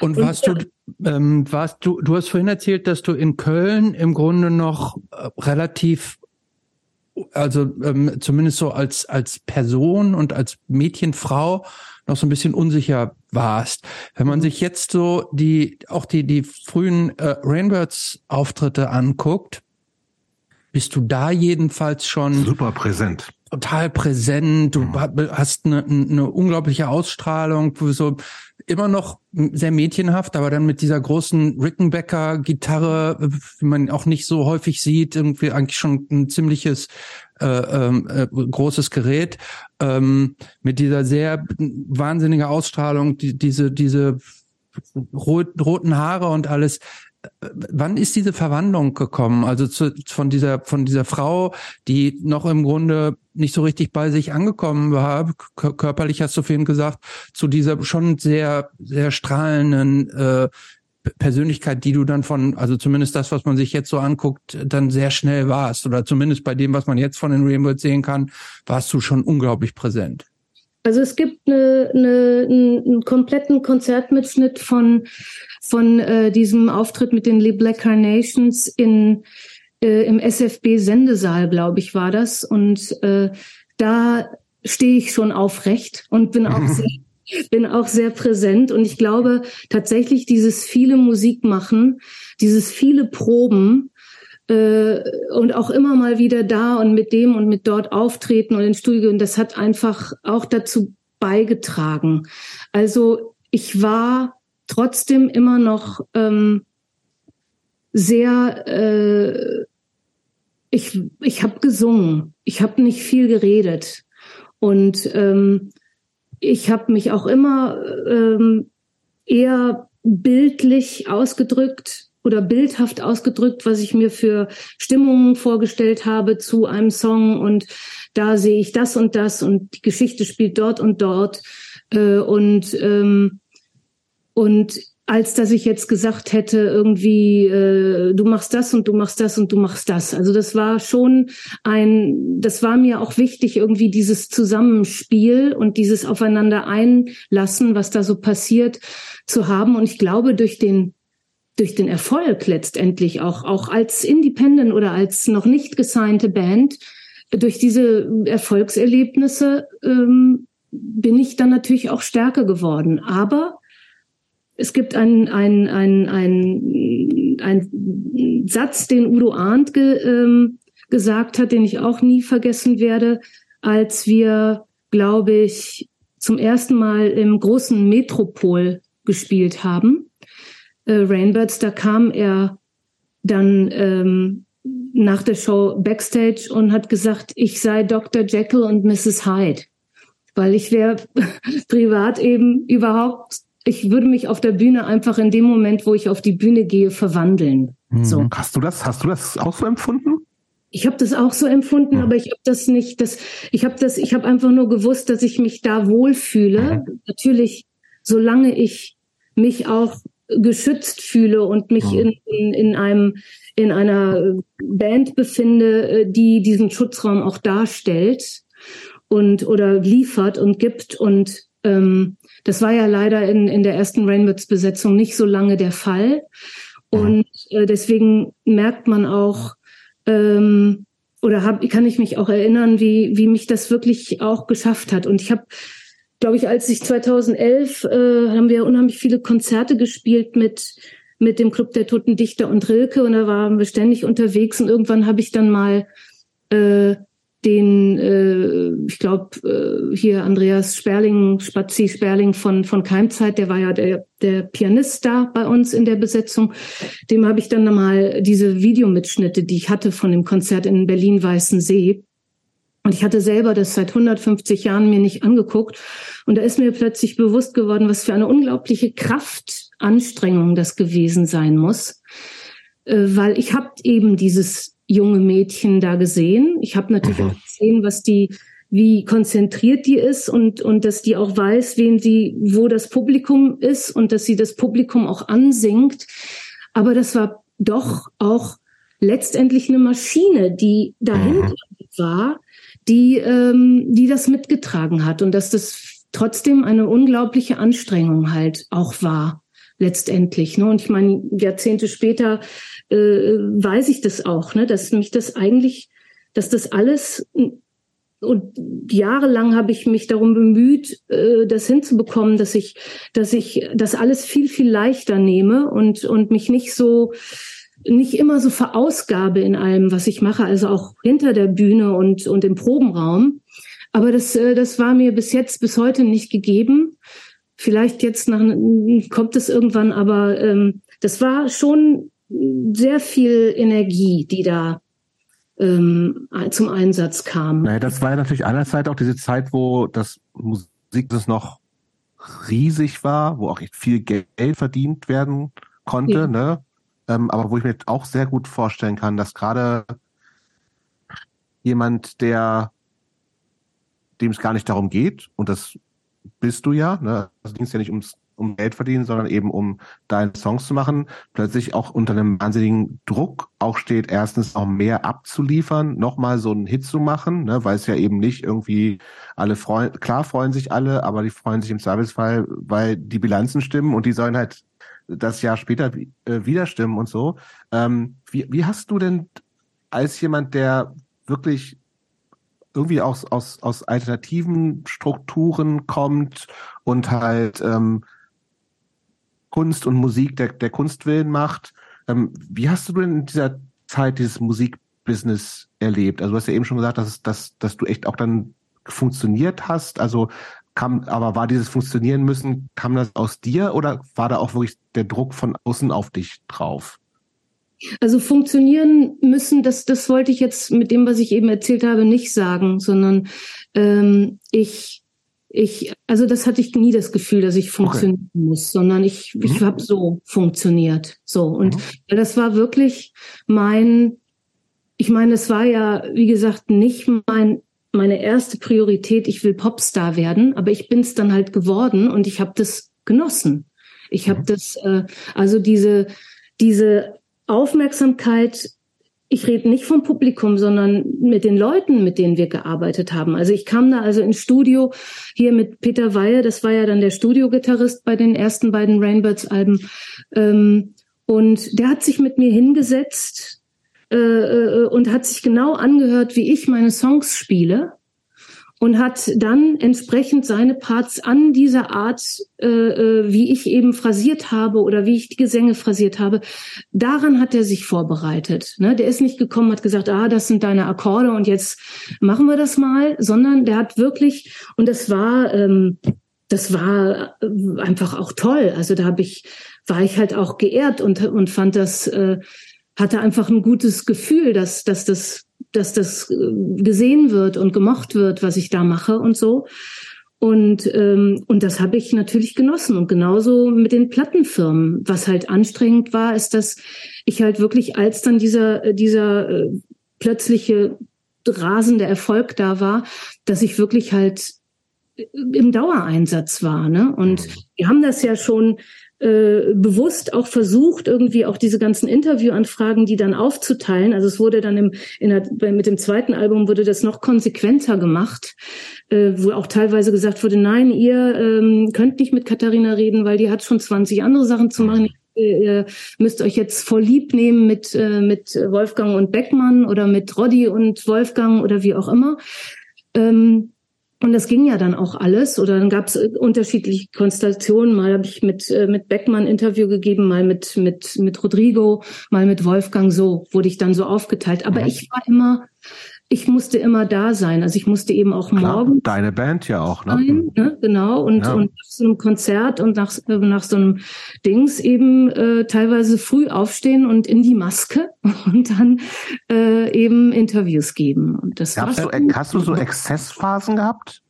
Und warst und, du, ähm, warst du, du hast vorhin erzählt, dass du in Köln im Grunde noch äh, relativ also ähm, zumindest so als als Person und als Mädchenfrau noch so ein bisschen unsicher warst. Wenn man mhm. sich jetzt so die auch die die frühen äh, Rainbirds Auftritte anguckt, bist du da jedenfalls schon super präsent. Total präsent. Du mhm. hast eine, eine unglaubliche Ausstrahlung, so immer noch sehr mädchenhaft, aber dann mit dieser großen Rickenbacker Gitarre, wie man auch nicht so häufig sieht, irgendwie eigentlich schon ein ziemliches äh, ähm, äh, großes Gerät ähm, mit dieser sehr wahnsinnigen Ausstrahlung, die, diese diese rot, roten Haare und alles wann ist diese Verwandlung gekommen? Also zu, von dieser von dieser Frau, die noch im Grunde nicht so richtig bei sich angekommen war, körperlich hast du vorhin gesagt, zu dieser schon sehr sehr strahlenden äh, Persönlichkeit, die du dann von, also zumindest das, was man sich jetzt so anguckt, dann sehr schnell warst oder zumindest bei dem, was man jetzt von den Rainbows sehen kann, warst du schon unglaublich präsent. Also es gibt eine, eine, einen kompletten Konzertmitschnitt von von äh, diesem Auftritt mit den Le Black Carnations in äh, im SFB Sendesaal, glaube ich, war das. Und äh, da stehe ich schon aufrecht und bin auch <laughs> sehr, bin auch sehr präsent. Und ich glaube tatsächlich dieses viele Musik machen, dieses viele Proben und auch immer mal wieder da und mit dem und mit dort auftreten und ins Studio. Und das hat einfach auch dazu beigetragen. Also ich war trotzdem immer noch ähm, sehr, äh, ich, ich habe gesungen, ich habe nicht viel geredet und ähm, ich habe mich auch immer ähm, eher bildlich ausgedrückt oder bildhaft ausgedrückt, was ich mir für Stimmungen vorgestellt habe zu einem Song und da sehe ich das und das und die Geschichte spielt dort und dort äh, und ähm, und als dass ich jetzt gesagt hätte, irgendwie, äh, du machst das und du machst das und du machst das. Also das war schon ein, das war mir auch wichtig, irgendwie dieses Zusammenspiel und dieses Aufeinander einlassen, was da so passiert, zu haben. Und ich glaube, durch den durch den Erfolg letztendlich auch, auch als Independent oder als noch nicht gesignte Band, durch diese Erfolgserlebnisse ähm, bin ich dann natürlich auch stärker geworden. Aber es gibt einen, einen, einen, einen, einen Satz, den Udo Arndt ge, ähm, gesagt hat, den ich auch nie vergessen werde, als wir, glaube ich, zum ersten Mal im großen Metropol gespielt haben. Äh, Rainbirds, da kam er dann ähm, nach der Show backstage und hat gesagt, ich sei Dr. Jekyll und Mrs. Hyde, weil ich wäre <laughs> privat eben überhaupt ich würde mich auf der Bühne einfach in dem Moment, wo ich auf die Bühne gehe, verwandeln. Mhm. So. Hast du das? Hast du das auch so empfunden? Ich habe das auch so empfunden, mhm. aber ich habe das nicht. Das, ich habe das. Ich habe einfach nur gewusst, dass ich mich da wohlfühle. Mhm. Natürlich, solange ich mich auch geschützt fühle und mich in, in, in einem in einer Band befinde, äh, die diesen Schutzraum auch darstellt und oder liefert und gibt und ähm, das war ja leider in, in der ersten Rainbirds-Besetzung nicht so lange der Fall. Und äh, deswegen merkt man auch, ähm, oder hab, kann ich mich auch erinnern, wie, wie mich das wirklich auch geschafft hat. Und ich habe, glaube ich, als ich 2011 äh, haben wir unheimlich viele Konzerte gespielt mit mit dem Club der Toten Dichter und Rilke und da waren wir ständig unterwegs und irgendwann habe ich dann mal äh, den, äh, ich glaube, äh, hier Andreas Sperling, Spazi Sperling von, von Keimzeit, der war ja der, der Pianist da bei uns in der Besetzung. Dem habe ich dann nochmal diese Videomitschnitte, die ich hatte von dem Konzert in Berlin-Weißensee. Und ich hatte selber das seit 150 Jahren mir nicht angeguckt. Und da ist mir plötzlich bewusst geworden, was für eine unglaubliche Kraftanstrengung das gewesen sein muss. Äh, weil ich habe eben dieses junge Mädchen da gesehen. Ich habe natürlich auch gesehen, was die, wie konzentriert die ist und und dass die auch weiß, wen sie, wo das Publikum ist und dass sie das Publikum auch ansingt. Aber das war doch auch letztendlich eine Maschine, die dahinter war, die die die das mitgetragen hat und dass das trotzdem eine unglaubliche Anstrengung halt auch war letztendlich. Ne? Und ich meine, Jahrzehnte später äh, weiß ich das auch, ne? dass mich das eigentlich, dass das alles und jahrelang habe ich mich darum bemüht, äh, das hinzubekommen, dass ich, dass ich das alles viel viel leichter nehme und und mich nicht so nicht immer so verausgabe in allem, was ich mache, also auch hinter der Bühne und und im Probenraum. Aber das äh, das war mir bis jetzt bis heute nicht gegeben. Vielleicht jetzt nach kommt es irgendwann, aber ähm, das war schon sehr viel Energie, die da ähm, zum Einsatz kam. Naja, das war ja natürlich einerseits auch diese Zeit, wo das Musik das noch riesig war, wo auch echt viel Geld verdient werden konnte, ja. ne? Ähm, aber wo ich mir auch sehr gut vorstellen kann, dass gerade jemand, der dem es gar nicht darum geht, und das bist du ja, ne? Also ging es ja nicht ums um Geld verdienen, sondern eben um deine Songs zu machen, plötzlich auch unter einem wahnsinnigen Druck auch steht, erstens auch mehr abzuliefern, nochmal so einen Hit zu machen, ne, weil es ja eben nicht irgendwie alle freuen, klar freuen sich alle, aber die freuen sich im Zweifelsfall, weil die Bilanzen stimmen und die sollen halt das Jahr später äh, wieder stimmen und so. Ähm, wie, wie hast du denn als jemand, der wirklich irgendwie aus, aus, aus alternativen Strukturen kommt und halt ähm, Kunst und Musik der, der Kunst willen macht. Ähm, wie hast du denn in dieser Zeit dieses Musikbusiness erlebt? Also du hast ja eben schon gesagt, dass, dass, dass du echt auch dann funktioniert hast. Also kam, aber war dieses Funktionieren müssen, kam das aus dir oder war da auch wirklich der Druck von außen auf dich drauf? Also funktionieren müssen, das, das wollte ich jetzt mit dem, was ich eben erzählt habe, nicht sagen, sondern ähm, ich ich, also das hatte ich nie das Gefühl, dass ich funktionieren okay. muss, sondern ich, mhm. ich habe so funktioniert. So. Und mhm. das war wirklich mein, ich meine, es war ja, wie gesagt, nicht mein, meine erste Priorität, ich will Popstar werden, aber ich bin es dann halt geworden und ich habe das genossen. Ich habe mhm. das, äh, also diese, diese Aufmerksamkeit ich rede nicht vom Publikum, sondern mit den Leuten, mit denen wir gearbeitet haben. Also ich kam da also ins Studio hier mit Peter Weihe, das war ja dann der Studiogitarrist bei den ersten beiden Rainbirds-Alben. Ähm, und der hat sich mit mir hingesetzt äh, äh, und hat sich genau angehört, wie ich meine Songs spiele und hat dann entsprechend seine Parts an dieser Art, äh, äh, wie ich eben phrasiert habe oder wie ich die Gesänge phrasiert habe, daran hat er sich vorbereitet. Ne? Der ist nicht gekommen, hat gesagt, ah, das sind deine Akkorde und jetzt machen wir das mal, sondern der hat wirklich, und das war, ähm, das war äh, einfach auch toll. Also da habe ich, war ich halt auch geehrt und, und fand das, äh, hatte einfach ein gutes Gefühl, dass, dass das dass das äh, gesehen wird und gemocht wird, was ich da mache und so. Und, ähm, und das habe ich natürlich genossen. Und genauso mit den Plattenfirmen. Was halt anstrengend war, ist, dass ich halt wirklich, als dann dieser, äh, dieser äh, plötzliche rasende Erfolg da war, dass ich wirklich halt äh, im Dauereinsatz war. Ne? Und mhm. wir haben das ja schon äh, bewusst auch versucht, irgendwie auch diese ganzen Interviewanfragen, die dann aufzuteilen. Also es wurde dann im, in der, mit dem zweiten Album wurde das noch konsequenter gemacht, äh, wo auch teilweise gesagt wurde, nein, ihr ähm, könnt nicht mit Katharina reden, weil die hat schon 20 andere Sachen zu machen. Ihr müsst euch jetzt voll lieb nehmen mit, äh, mit Wolfgang und Beckmann oder mit Roddy und Wolfgang oder wie auch immer. Ähm, und das ging ja dann auch alles. Oder dann gab es äh, unterschiedliche Konstellationen. Mal habe ich mit, äh, mit Beckmann Interview gegeben, mal mit, mit, mit Rodrigo, mal mit Wolfgang. So wurde ich dann so aufgeteilt. Aber mhm. ich war immer, ich musste immer da sein. Also ich musste eben auch Klar, morgen. Deine Band ja auch, ne? Sein, ne? Genau. Und, ja. und nach so einem Konzert und nach, äh, nach so einem Dings eben äh, teilweise früh aufstehen und in die Maske <laughs> und dann äh, eben Interviews geben. Und das Gab's war so, hast du so Exzessphasen gehabt?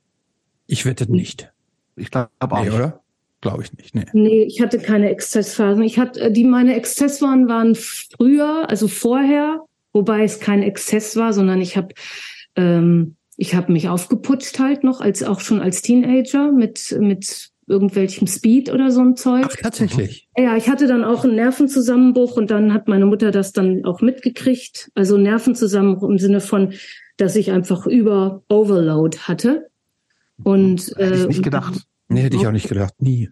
Ich wette nicht. Ich glaube auch. Nee, oder? Glaube ich nicht. Nee. nee, ich hatte keine Exzessphasen. Ich hatte, äh, die meine Exzess waren, waren früher, also vorher, wobei es kein Exzess war, sondern ich habe ähm, ich habe mich aufgeputscht halt noch als auch schon als Teenager mit mit irgendwelchem Speed oder so ein Zeug. Ach, tatsächlich. Ja, ich hatte dann auch einen Nervenzusammenbruch und dann hat meine Mutter das dann auch mitgekriegt. Also Nervenzusammenbruch im Sinne von, dass ich einfach über Overload hatte. Und hätte ich nicht gedacht. Nee, hätte ich auch nicht gedacht, nie.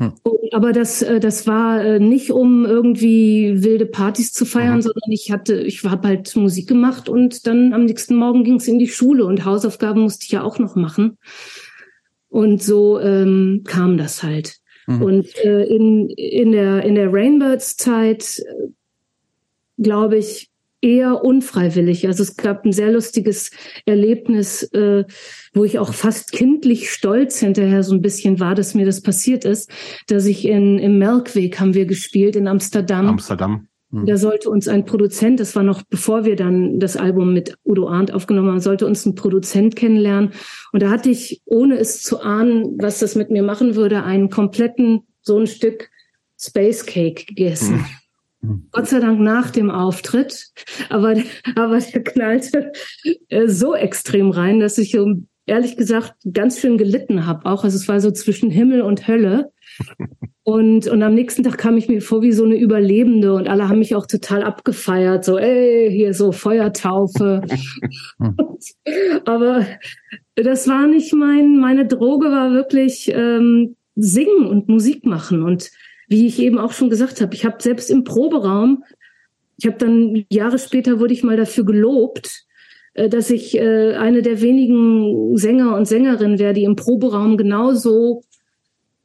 Hm. Aber das, äh, das war äh, nicht, um irgendwie wilde Partys zu feiern, mhm. sondern ich hatte, ich habe halt Musik gemacht und dann am nächsten Morgen ging es in die Schule und Hausaufgaben musste ich ja auch noch machen. Und so ähm, kam das halt. Mhm. Und äh, in, in der, in der Rainbirds-Zeit, äh, glaube ich, eher unfreiwillig. Also es gab ein sehr lustiges Erlebnis, äh, wo ich auch fast kindlich stolz hinterher so ein bisschen war, dass mir das passiert ist, dass ich in im Melkweg haben wir gespielt in Amsterdam. Amsterdam. Hm. Da sollte uns ein Produzent, das war noch bevor wir dann das Album mit Udo Arndt aufgenommen haben, sollte uns ein Produzent kennenlernen. Und da hatte ich, ohne es zu ahnen, was das mit mir machen würde, einen kompletten, so ein Stück Space Cake gegessen. Hm. Gott sei Dank nach dem Auftritt, aber, aber der knallte äh, so extrem rein, dass ich ehrlich gesagt ganz schön gelitten habe. Auch also es war so zwischen Himmel und Hölle. Und, und am nächsten Tag kam ich mir vor wie so eine Überlebende und alle haben mich auch total abgefeiert. So, ey, hier so Feuertaufe. <laughs> aber das war nicht mein, meine Droge war wirklich ähm, singen und Musik machen. Und wie ich eben auch schon gesagt habe, ich habe selbst im Proberaum, ich habe dann Jahre später wurde ich mal dafür gelobt, äh, dass ich äh, eine der wenigen Sänger und Sängerinnen wäre, die im Proberaum genauso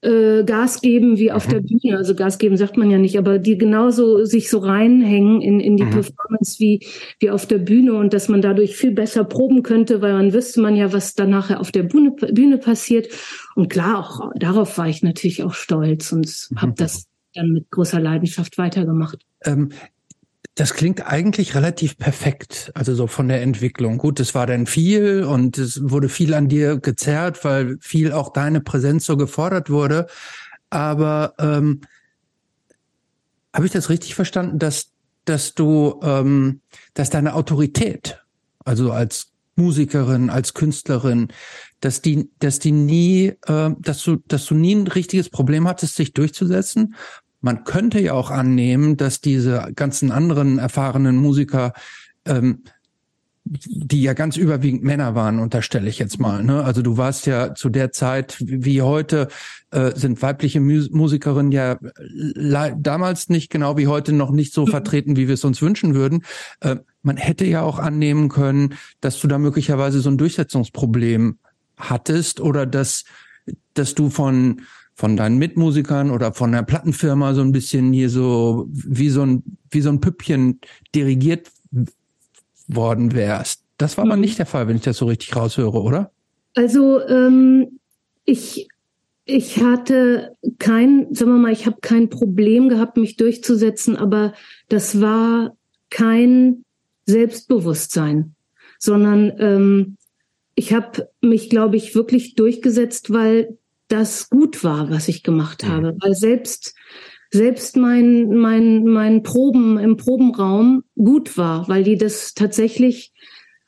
äh, Gas geben wie auf mhm. der Bühne. Also Gas geben sagt man ja nicht, aber die genauso sich so reinhängen in, in die mhm. Performance wie, wie auf der Bühne und dass man dadurch viel besser proben könnte, weil man wüsste man ja, was dann nachher auf der Bühne, Bühne passiert. Und klar, auch darauf war ich natürlich auch stolz und mhm. habe <laughs> das dann mit großer Leidenschaft weitergemacht. Ähm, das klingt eigentlich relativ perfekt, also so von der Entwicklung. Gut, es war dann viel und es wurde viel an dir gezerrt, weil viel auch deine Präsenz so gefordert wurde. Aber ähm, habe ich das richtig verstanden, dass dass du, ähm, dass deine Autorität, also als Musikerin, als Künstlerin, dass die, dass die nie, äh, dass du, dass du nie ein richtiges Problem hattest, sich durchzusetzen? Man könnte ja auch annehmen, dass diese ganzen anderen erfahrenen Musiker ähm, die ja ganz überwiegend Männer waren, unterstelle ich jetzt mal. Ne? Also du warst ja zu der Zeit wie heute äh, sind weibliche Mus Musikerinnen ja damals nicht genau wie heute noch nicht so vertreten, wie wir es uns wünschen würden. Äh, man hätte ja auch annehmen können, dass du da möglicherweise so ein Durchsetzungsproblem hattest oder dass dass du von von deinen Mitmusikern oder von der Plattenfirma so ein bisschen hier so wie so ein wie so ein Püppchen dirigiert worden wärst. Das war aber mhm. nicht der Fall, wenn ich das so richtig raushöre, oder? Also ähm, ich ich hatte kein, sagen wir mal, ich habe kein Problem gehabt, mich durchzusetzen, aber das war kein Selbstbewusstsein, sondern ähm, ich habe mich, glaube ich, wirklich durchgesetzt, weil das gut war, was ich gemacht mhm. habe. Weil selbst selbst mein, mein, mein Proben im Probenraum gut war, weil die das tatsächlich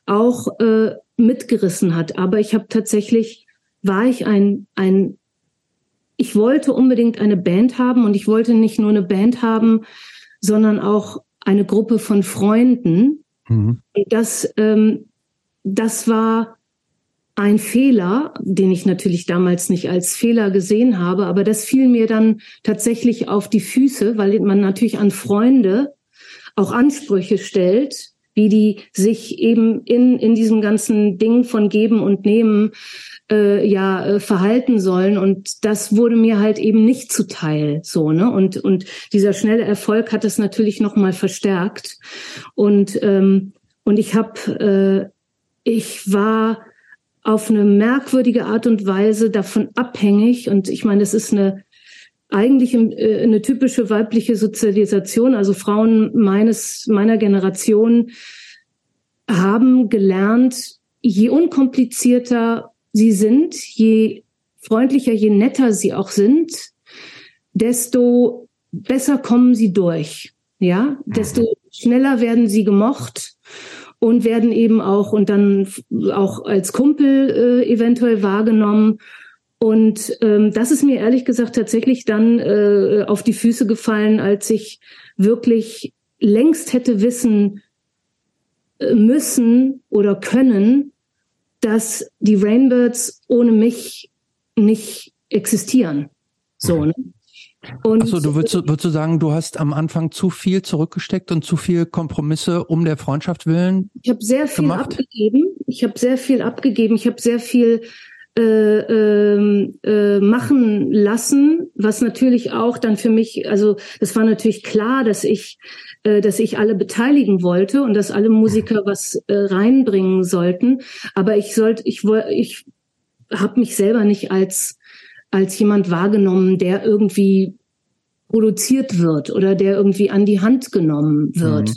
auch äh, mitgerissen hat. Aber ich habe tatsächlich, war ich ein, ein, ich wollte unbedingt eine Band haben und ich wollte nicht nur eine Band haben, sondern auch eine Gruppe von Freunden. Mhm. Das, ähm, das war ein Fehler, den ich natürlich damals nicht als Fehler gesehen habe, aber das fiel mir dann tatsächlich auf die Füße, weil man natürlich an Freunde auch Ansprüche stellt, wie die sich eben in, in diesem ganzen Ding von Geben und Nehmen äh, ja äh, verhalten sollen. Und das wurde mir halt eben nicht zuteil. So, ne? Und, und dieser schnelle Erfolg hat das natürlich nochmal verstärkt. Und, ähm, und ich habe, äh, ich war auf eine merkwürdige Art und Weise davon abhängig. Und ich meine, das ist eine eigentlich äh, eine typische weibliche Sozialisation. Also Frauen meines, meiner Generation haben gelernt, je unkomplizierter sie sind, je freundlicher, je netter sie auch sind, desto besser kommen sie durch. Ja, desto mhm. schneller werden sie gemocht und werden eben auch und dann auch als Kumpel äh, eventuell wahrgenommen. Und ähm, das ist mir ehrlich gesagt tatsächlich dann äh, auf die Füße gefallen, als ich wirklich längst hätte wissen äh, müssen oder können, dass die Rainbirds ohne mich nicht existieren. So, ne? Und Achso, du würdest, würdest du sagen, du hast am Anfang zu viel zurückgesteckt und zu viel Kompromisse um der Freundschaft willen? Ich habe sehr viel gemacht? abgegeben. Ich habe sehr viel abgegeben. Ich habe sehr viel äh, äh, äh, machen lassen, was natürlich auch dann für mich, also das war natürlich klar, dass ich, äh, dass ich alle beteiligen wollte und dass alle Musiker was äh, reinbringen sollten. Aber ich sollte, ich wollte, ich habe mich selber nicht als als jemand wahrgenommen, der irgendwie produziert wird oder der irgendwie an die Hand genommen wird. Mhm.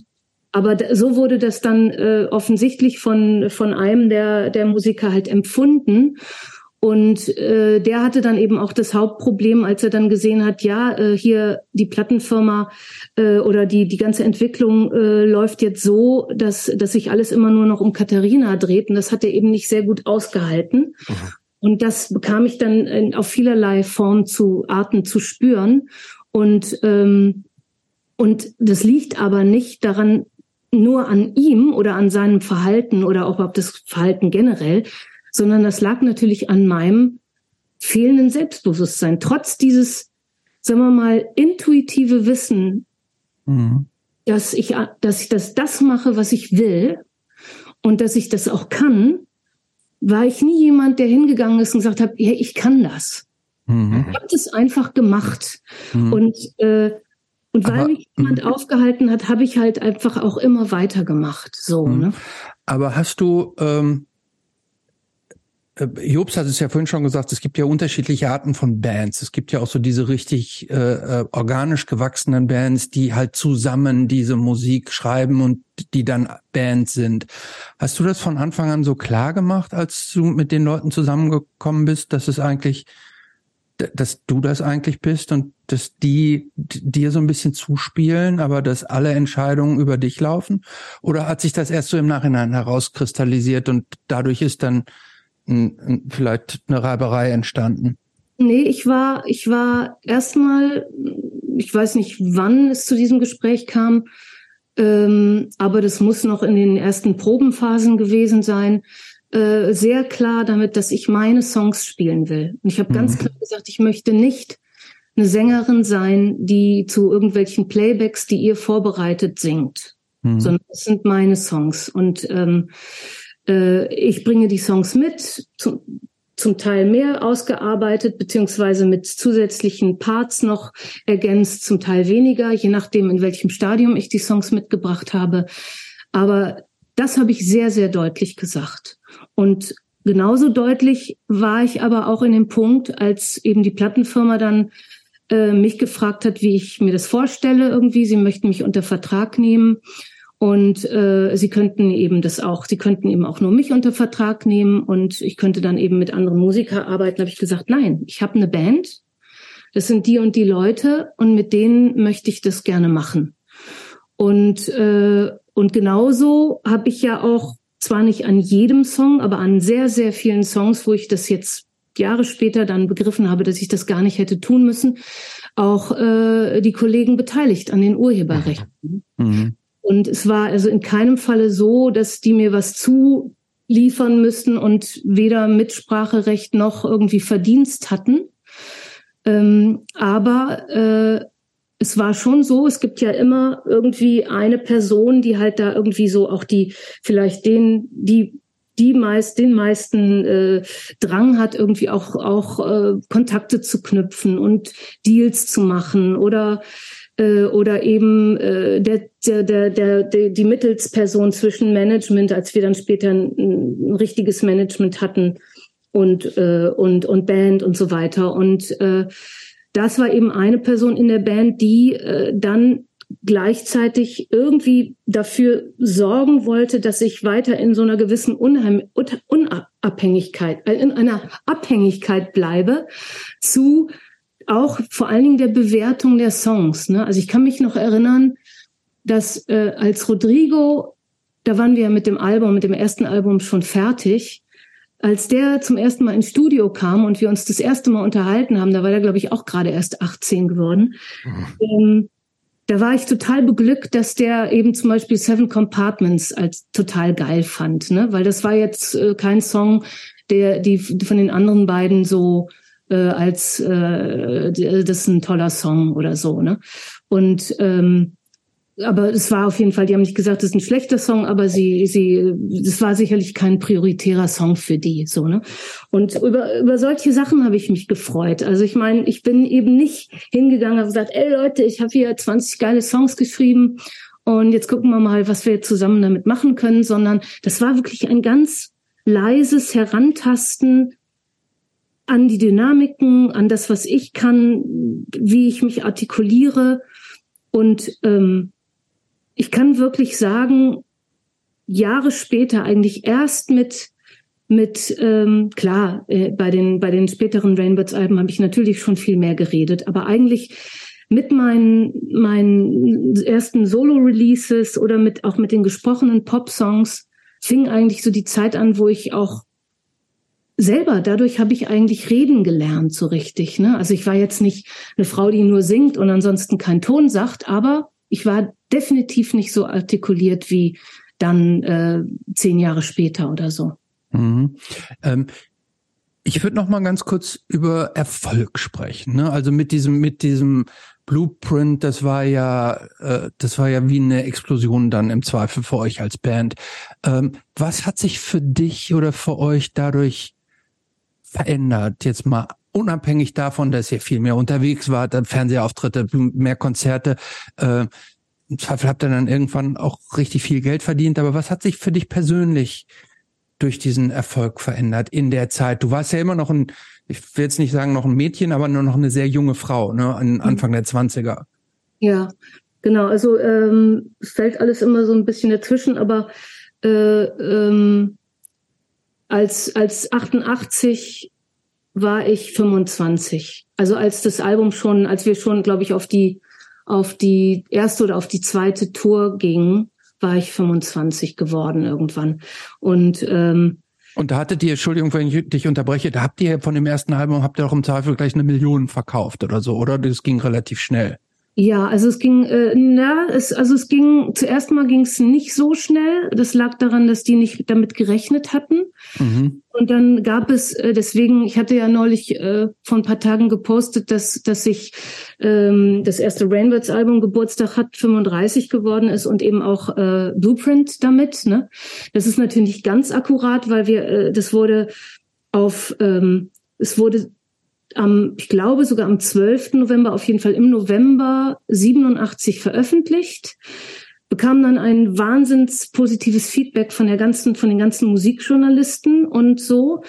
Aber so wurde das dann äh, offensichtlich von, von einem der, der Musiker halt empfunden. Und äh, der hatte dann eben auch das Hauptproblem, als er dann gesehen hat, ja, äh, hier die Plattenfirma äh, oder die die ganze Entwicklung äh, läuft jetzt so, dass dass sich alles immer nur noch um Katharina dreht. Und das hat er eben nicht sehr gut ausgehalten. Mhm. Und das bekam ich dann in, auf vielerlei Form zu Arten zu spüren. Und, ähm, und das liegt aber nicht daran, nur an ihm oder an seinem Verhalten oder auch überhaupt das Verhalten generell, sondern das lag natürlich an meinem fehlenden Selbstbewusstsein. Trotz dieses, sagen wir mal, intuitive Wissen, mhm. dass ich, dass ich das, das mache, was ich will und dass ich das auch kann, war ich nie jemand, der hingegangen ist und gesagt hat, ja, ich kann das. Mhm. Ich habe das einfach gemacht. Mhm. Und, äh, und weil aber, mich jemand mhm. aufgehalten hat, habe ich halt einfach auch immer weitergemacht. So, mhm. ne? Aber hast du, ähm, äh, Jobs hat es ja vorhin schon gesagt, es gibt ja unterschiedliche Arten von Bands. Es gibt ja auch so diese richtig äh, äh, organisch gewachsenen Bands, die halt zusammen diese Musik schreiben und die dann Bands sind. Hast du das von Anfang an so klar gemacht, als du mit den Leuten zusammengekommen bist, dass es eigentlich, dass du das eigentlich bist und dass die dir so ein bisschen zuspielen, aber dass alle Entscheidungen über dich laufen? Oder hat sich das erst so im Nachhinein herauskristallisiert und dadurch ist dann ein, ein, vielleicht eine Reiberei entstanden? Nee, ich war, ich war erstmal, ich weiß nicht, wann es zu diesem Gespräch kam, ähm, aber das muss noch in den ersten Probenphasen gewesen sein. Äh, sehr klar damit, dass ich meine Songs spielen will. Und ich habe mhm. ganz klar gesagt, ich möchte nicht eine Sängerin sein, die zu irgendwelchen Playbacks, die ihr vorbereitet, singt, mhm. sondern es sind meine Songs. Und ähm, äh, ich bringe die Songs mit, zum, zum Teil mehr ausgearbeitet, beziehungsweise mit zusätzlichen Parts noch ergänzt, zum Teil weniger, je nachdem, in welchem Stadium ich die Songs mitgebracht habe. Aber das habe ich sehr, sehr deutlich gesagt. Und genauso deutlich war ich aber auch in dem Punkt, als eben die Plattenfirma dann äh, mich gefragt hat, wie ich mir das vorstelle irgendwie. Sie möchten mich unter Vertrag nehmen. Und äh, sie könnten eben das auch, sie könnten eben auch nur mich unter Vertrag nehmen und ich könnte dann eben mit anderen Musikern arbeiten. Habe ich gesagt, nein, ich habe eine Band. Das sind die und die Leute und mit denen möchte ich das gerne machen. Und äh, und genauso habe ich ja auch zwar nicht an jedem Song, aber an sehr sehr vielen Songs, wo ich das jetzt Jahre später dann begriffen habe, dass ich das gar nicht hätte tun müssen, auch äh, die Kollegen beteiligt an den Urheberrechten. <laughs> Mhm. Und es war also in keinem Falle so, dass die mir was zuliefern müssten und weder Mitspracherecht noch irgendwie Verdienst hatten. Ähm, aber äh, es war schon so, es gibt ja immer irgendwie eine Person, die halt da irgendwie so auch die vielleicht den, die die meist den meisten äh, Drang hat, irgendwie auch auch äh, Kontakte zu knüpfen und Deals zu machen oder äh, oder eben äh, der, der, der, der, die Mittelsperson zwischen Management, als wir dann später ein, ein richtiges Management hatten und, äh, und, und Band und so weiter. Und äh, das war eben eine Person in der Band, die äh, dann gleichzeitig irgendwie dafür sorgen wollte, dass ich weiter in so einer gewissen Unheim Unabhängigkeit, äh, in einer Abhängigkeit bleibe zu auch vor allen Dingen der Bewertung der Songs. Ne? Also ich kann mich noch erinnern, dass äh, als Rodrigo, da waren wir ja mit dem Album, mit dem ersten Album schon fertig, als der zum ersten Mal ins Studio kam und wir uns das erste Mal unterhalten haben, da war der, glaube ich, auch gerade erst 18 geworden. Mhm. Ähm, da war ich total beglückt, dass der eben zum Beispiel Seven Compartments als total geil fand, ne? Weil das war jetzt äh, kein Song, der die von den anderen beiden so äh, als äh, das ist ein toller Song oder so. Ne? Und ähm, aber es war auf jeden Fall, die haben nicht gesagt, das ist ein schlechter Song, aber sie, sie, das war sicherlich kein prioritärer Song für die, so, ne? Und über, über solche Sachen habe ich mich gefreut. Also ich meine, ich bin eben nicht hingegangen und gesagt, ey Leute, ich habe hier 20 geile Songs geschrieben und jetzt gucken wir mal, was wir zusammen damit machen können, sondern das war wirklich ein ganz leises Herantasten an die Dynamiken, an das, was ich kann, wie ich mich artikuliere. Und ähm, ich kann wirklich sagen, Jahre später eigentlich erst mit mit ähm, klar äh, bei den bei den späteren Rainbirds Alben habe ich natürlich schon viel mehr geredet, aber eigentlich mit meinen meinen ersten Solo Releases oder mit auch mit den gesprochenen Pop Songs fing eigentlich so die Zeit an, wo ich auch selber, dadurch habe ich eigentlich reden gelernt, so richtig. Ne? Also ich war jetzt nicht eine Frau, die nur singt und ansonsten keinen Ton sagt, aber ich war definitiv nicht so artikuliert wie dann äh, zehn Jahre später oder so. Mhm. Ähm, ich würde noch mal ganz kurz über Erfolg sprechen. Ne? Also mit diesem mit diesem Blueprint, das war ja äh, das war ja wie eine Explosion dann im Zweifel für euch als Band. Ähm, was hat sich für dich oder für euch dadurch verändert? Jetzt mal unabhängig davon, dass ihr viel mehr unterwegs wart, Fernsehauftritte, mehr Konzerte. Äh, Im Zweifel habt ihr dann irgendwann auch richtig viel Geld verdient. Aber was hat sich für dich persönlich durch diesen Erfolg verändert in der Zeit? Du warst ja immer noch ein, ich will jetzt nicht sagen noch ein Mädchen, aber nur noch eine sehr junge Frau, ne, an mhm. Anfang der Zwanziger. Ja, genau. Also ähm, es fällt alles immer so ein bisschen dazwischen, aber äh, ähm, als, als 88 war ich 25. Also als das Album schon, als wir schon, glaube ich, auf die auf die erste oder auf die zweite Tour gingen, war ich 25 geworden irgendwann. Und ähm, und da hattet ihr, Entschuldigung, wenn ich dich unterbreche, da habt ihr von dem ersten Album, habt ihr auch im Zweifel gleich eine Million verkauft oder so, oder? Das ging relativ schnell. Ja, also es ging, äh, na, es, also es ging, zuerst mal ging es nicht so schnell. Das lag daran, dass die nicht damit gerechnet hatten. Mhm. Und dann gab es, äh, deswegen, ich hatte ja neulich äh, vor ein paar Tagen gepostet, dass, dass sich ähm, das erste Rainbirds-Album Geburtstag hat, 35 geworden ist und eben auch äh, Blueprint damit. Ne? Das ist natürlich nicht ganz akkurat, weil wir, äh, das wurde auf, ähm, es wurde am, ich glaube sogar am 12. November, auf jeden Fall im November 87 veröffentlicht, bekam dann ein wahnsinns positives Feedback von der ganzen, von den ganzen Musikjournalisten und so.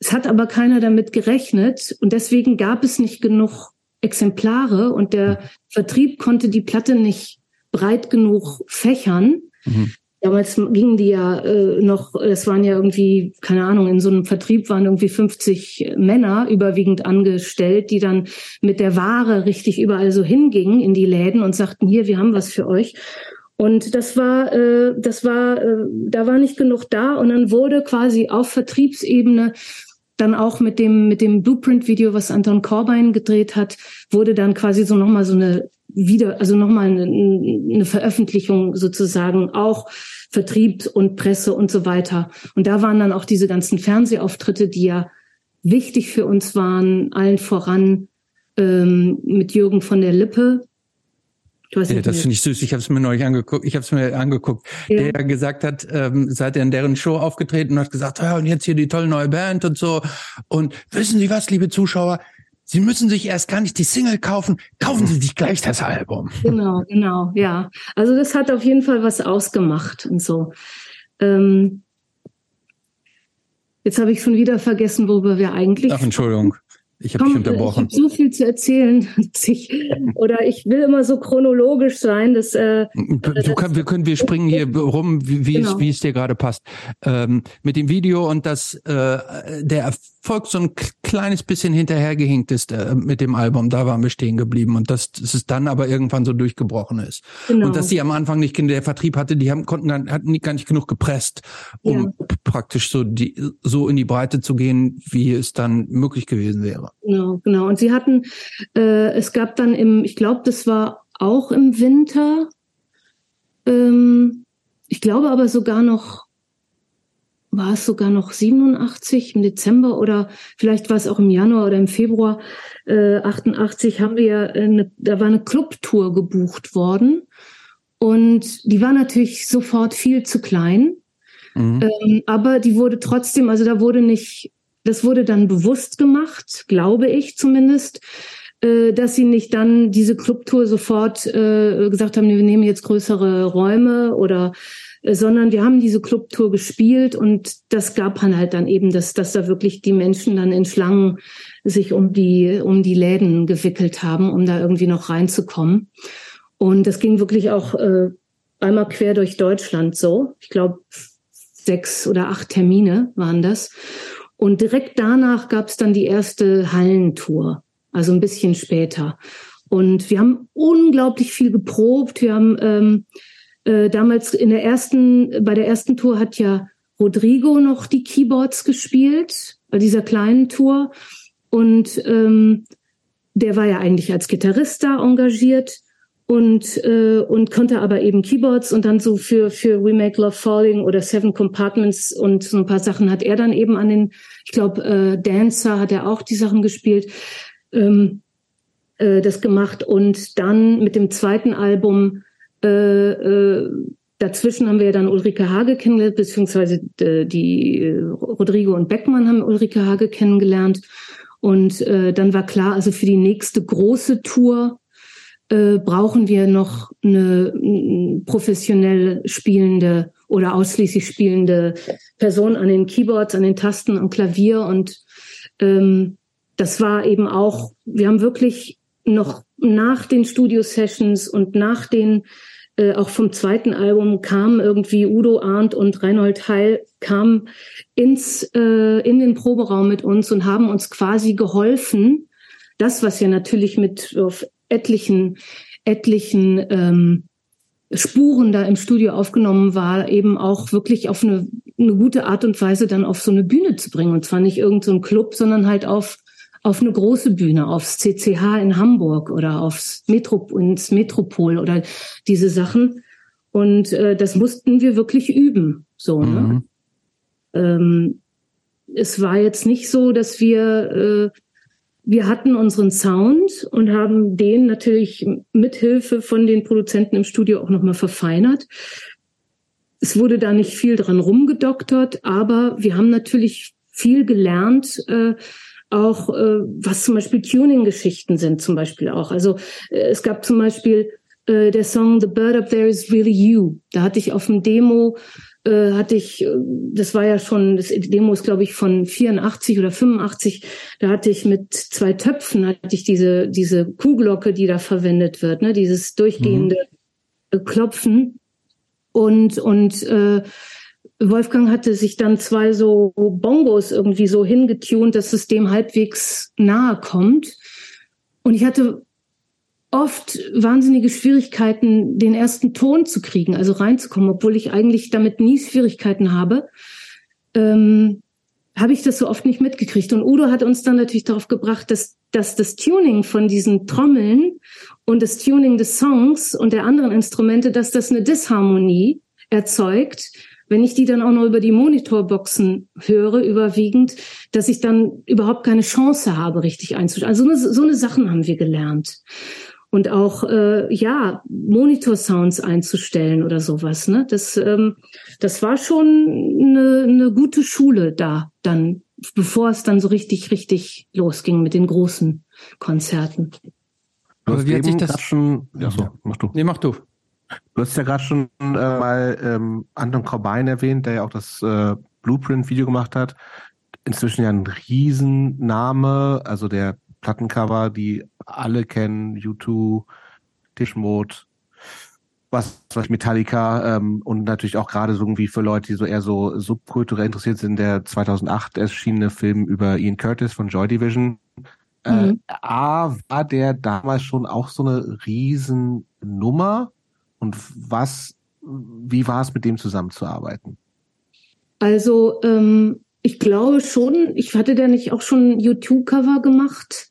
Es hat aber keiner damit gerechnet und deswegen gab es nicht genug Exemplare und der Vertrieb konnte die Platte nicht breit genug fächern. Mhm. Damals gingen die ja äh, noch, es waren ja irgendwie, keine Ahnung, in so einem Vertrieb waren irgendwie 50 Männer überwiegend angestellt, die dann mit der Ware richtig überall so hingingen in die Läden und sagten, hier, wir haben was für euch. Und das war, äh, das war, äh, da war nicht genug da und dann wurde quasi auf Vertriebsebene dann auch mit dem mit dem Blueprint-Video, was Anton Corbijn gedreht hat, wurde dann quasi so nochmal so eine wieder, also nochmal eine, eine Veröffentlichung sozusagen, auch Vertrieb und Presse und so weiter. Und da waren dann auch diese ganzen Fernsehauftritte, die ja wichtig für uns waren, allen voran ähm, mit Jürgen von der Lippe. Nicht, ja, das finde ich süß. Ich habe es mir neulich angeguckt. Ich habe es mir angeguckt, ja. der gesagt hat, ähm, seit er in deren Show aufgetreten und hat gesagt, ja, und jetzt hier die tolle neue Band und so. Und wissen Sie was, liebe Zuschauer? Sie müssen sich erst gar nicht die Single kaufen, kaufen Sie sich gleich das Album. Genau, genau, ja. Also das hat auf jeden Fall was ausgemacht und so. Ähm, jetzt habe ich schon wieder vergessen, worüber wir eigentlich. Ach, Entschuldigung. Ich habe dich unterbrochen. Ich habe so viel zu erzählen. <laughs> Ich, oder ich will immer so chronologisch sein, dass äh, du kann, wir können wir springen hier rum, wie, wie, genau. es, wie es dir gerade passt. Ähm, mit dem Video und dass äh, der Erfolg so ein kleines bisschen hinterhergehinkt ist äh, mit dem Album, da waren wir stehen geblieben und dass, dass es dann aber irgendwann so durchgebrochen ist. Genau. Und dass sie am Anfang nicht der Vertrieb hatte, die haben konnten dann hatten nicht, gar nicht genug gepresst, um ja. praktisch so die so in die Breite zu gehen, wie es dann möglich gewesen wäre. Genau, genau. Und sie hatten, äh, es gab dann im, ich glaube, das war auch im Winter, ähm, ich glaube aber sogar noch, war es sogar noch 87 im Dezember oder vielleicht war es auch im Januar oder im Februar äh, 88 haben wir eine, da war eine Clubtour gebucht worden und die war natürlich sofort viel zu klein. Mhm. Ähm, aber die wurde trotzdem, also da wurde nicht das wurde dann bewusst gemacht, glaube ich zumindest, äh, dass sie nicht dann diese Clubtour sofort äh, gesagt haben, wir nehmen jetzt größere Räume oder äh, sondern wir haben diese Clubtour gespielt und das gab dann halt dann eben, dass, dass da wirklich die Menschen dann in Schlangen sich um die, um die Läden gewickelt haben, um da irgendwie noch reinzukommen. Und das ging wirklich auch äh, einmal quer durch Deutschland so. Ich glaube, sechs oder acht Termine waren das. Und direkt danach gab es dann die erste Hallentour, also ein bisschen später. Und wir haben unglaublich viel geprobt. Wir haben ähm, äh, damals in der ersten, bei der ersten Tour hat ja Rodrigo noch die Keyboards gespielt, bei dieser kleinen Tour. Und ähm, der war ja eigentlich als Gitarrist da engagiert und äh, und konnte aber eben Keyboards und dann so für für We Make Love Falling oder Seven Compartments und so ein paar Sachen hat er dann eben an den ich glaube äh, Dancer hat er auch die Sachen gespielt ähm, äh, das gemacht und dann mit dem zweiten Album äh, äh, dazwischen haben wir dann Ulrike Hage kennengelernt beziehungsweise äh, die äh, Rodrigo und Beckmann haben Ulrike Hage kennengelernt und äh, dann war klar also für die nächste große Tour äh, brauchen wir noch eine professionell spielende oder ausschließlich spielende Person an den Keyboards, an den Tasten, am Klavier. Und ähm, das war eben auch, wir haben wirklich noch nach den Studio-Sessions und nach den äh, auch vom zweiten Album kamen irgendwie Udo Arndt und Reinhold Heil kamen ins, äh, in den Proberaum mit uns und haben uns quasi geholfen, das, was ja natürlich mit auf etlichen, etlichen ähm, Spuren da im Studio aufgenommen war, eben auch wirklich auf eine, eine gute Art und Weise dann auf so eine Bühne zu bringen. Und zwar nicht irgendein so Club, sondern halt auf, auf eine große Bühne, aufs CCH in Hamburg oder aufs Metro, ins Metropol oder diese Sachen. Und äh, das mussten wir wirklich üben. So, ne? mhm. ne? Ähm, es war jetzt nicht so, dass wir äh, wir hatten unseren Sound und haben den natürlich mithilfe von den Produzenten im Studio auch nochmal verfeinert. Es wurde da nicht viel dran rumgedoktert, aber wir haben natürlich viel gelernt, äh, auch äh, was zum Beispiel Tuning-Geschichten sind zum Beispiel auch. Also äh, es gab zum Beispiel äh, der Song The Bird Up There Is Really You. Da hatte ich auf dem Demo äh, hatte ich, äh, das war ja schon, das Demo ist glaube ich von 84 oder 85, da hatte ich mit zwei Töpfen, hatte ich diese, diese Kuhglocke, die da verwendet wird, ne, dieses durchgehende mhm. Klopfen und, und äh, Wolfgang hatte sich dann zwei so Bongos irgendwie so hingetunt, dass es dem halbwegs nahe kommt. Und ich hatte oft wahnsinnige Schwierigkeiten, den ersten Ton zu kriegen, also reinzukommen, obwohl ich eigentlich damit nie Schwierigkeiten habe. Ähm, habe ich das so oft nicht mitgekriegt. Und Udo hat uns dann natürlich darauf gebracht, dass, dass das Tuning von diesen Trommeln und das Tuning des Songs und der anderen Instrumente, dass das eine Disharmonie erzeugt, wenn ich die dann auch noch über die Monitorboxen höre, überwiegend, dass ich dann überhaupt keine Chance habe, richtig einzustellen. Also so eine, so eine Sachen haben wir gelernt und auch äh, ja Monitor-Sounds einzustellen oder sowas. Ne? Das, ähm, das war schon eine, eine gute Schule da dann, bevor es dann so richtig, richtig losging mit den großen Konzerten. Hast wie hat sich das schon? Ja, so, mach du. Nee, mach du. Du hast ja gerade schon äh, mal ähm, Anton Corbijn erwähnt, der ja auch das äh, Blueprint-Video gemacht hat. Inzwischen ja ein Riesenname, also der Plattencover, die alle kennen, U2, Tischmode, was, was Metallica ähm, und natürlich auch gerade so irgendwie für Leute, die so eher so subkulturell interessiert sind, der 2008 erschienene Film über Ian Curtis von Joy Division. Äh, mhm. A, war der damals schon auch so eine Riesennummer und was, wie war es mit dem zusammenzuarbeiten? Also ähm, ich glaube schon, ich hatte da nicht auch schon YouTube-Cover gemacht.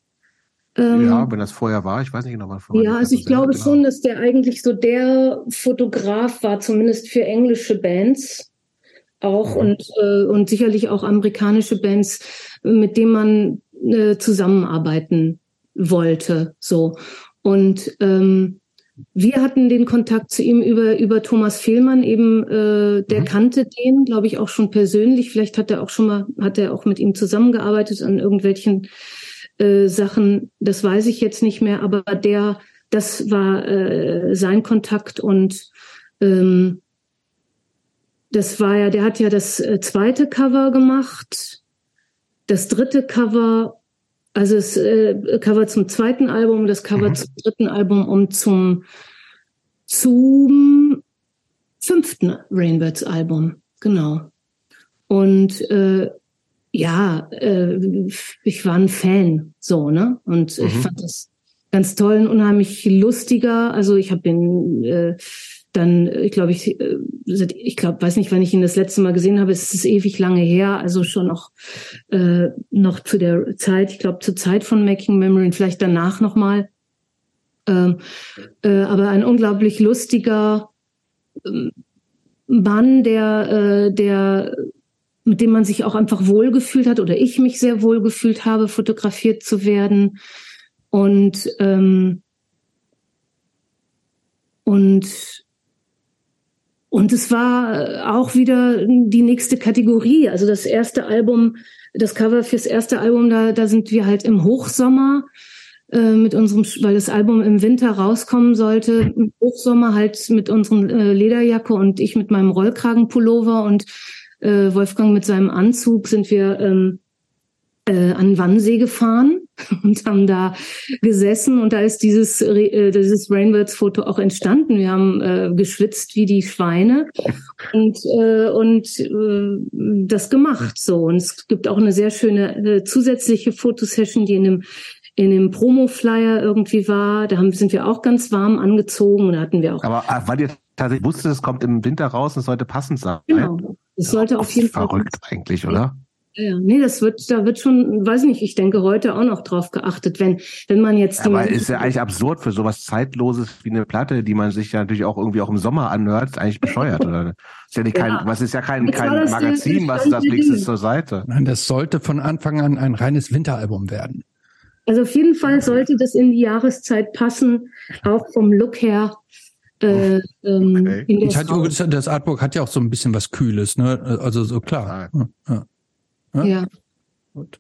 Ähm, ja, wenn das vorher war, ich weiß nicht genau, wann vorher. Ja, also ich glaube genau. schon, dass der eigentlich so der Fotograf war, zumindest für englische Bands auch mhm. und, äh, und sicherlich auch amerikanische Bands, mit denen man äh, zusammenarbeiten wollte. So. Und ähm, wir hatten den Kontakt zu ihm über, über Thomas Fehlmann eben, äh, der mhm. kannte den, glaube ich, auch schon persönlich. Vielleicht hat er auch schon mal, hat er auch mit ihm zusammengearbeitet an irgendwelchen äh, Sachen, das weiß ich jetzt nicht mehr, aber der, das war äh, sein Kontakt und ähm, das war ja, der hat ja das äh, zweite Cover gemacht, das dritte Cover, also das äh, Cover zum zweiten Album, das Cover mhm. zum dritten Album und zum zum fünften Rainbirds Album, genau. Und äh, ja, äh, ich war ein Fan, so, ne? Und mhm. ich fand das ganz toll und unheimlich lustiger. Also ich habe ihn äh, dann, ich glaube, ich, äh, ich glaube, weiß nicht, wann ich ihn das letzte Mal gesehen habe. Es ist ewig lange her, also schon noch äh, noch zu der Zeit. Ich glaube, zur Zeit von Making Memory und vielleicht danach noch mal. Ähm, äh, aber ein unglaublich lustiger ähm, Mann, der äh, der mit dem man sich auch einfach wohlgefühlt hat oder ich mich sehr wohlgefühlt habe, fotografiert zu werden. Und, ähm, und, und es war auch wieder die nächste Kategorie. Also das erste Album, das Cover fürs erste Album, da, da sind wir halt im Hochsommer äh, mit unserem, weil das Album im Winter rauskommen sollte, im Hochsommer halt mit unserem äh, Lederjacke und ich mit meinem Rollkragenpullover und äh, Wolfgang mit seinem Anzug sind wir ähm, äh, an Wannsee gefahren <laughs> und haben da gesessen und da ist dieses, äh, dieses Rainbirds-Foto auch entstanden. Wir haben äh, geschwitzt wie die Schweine und, äh, und äh, das gemacht so. Und es gibt auch eine sehr schöne äh, zusätzliche Fotosession, die in dem in dem Promo-Flyer irgendwie war. Da haben, sind wir auch ganz warm angezogen und da hatten wir auch. Aber äh, weil ihr tatsächlich wusstet, es kommt im Winter raus und es sollte passend sein. Genau. Es sollte auf jeden Fall. Verrückt eigentlich, oder? Ja, nee, das wird, da wird schon, weiß nicht, ich denke heute auch noch drauf geachtet, wenn, wenn man jetzt. Aber ist ja eigentlich absurd für sowas Zeitloses wie eine Platte, die man sich ja natürlich auch irgendwie auch im Sommer anhört, ist eigentlich bescheuert, oder? Ist ja nicht kein, ja. was ist ja kein, kein Magazin, was das nächstes zur Seite. Nein, das sollte von Anfang an ein reines Winteralbum werden. Also auf jeden Fall sollte das in die Jahreszeit passen, auch vom Look her. Äh, ähm, okay. hat, das Artwork hat ja auch so ein bisschen was Kühles, ne? Also so klar. Ja. Ja. Ne? Ja. Gut.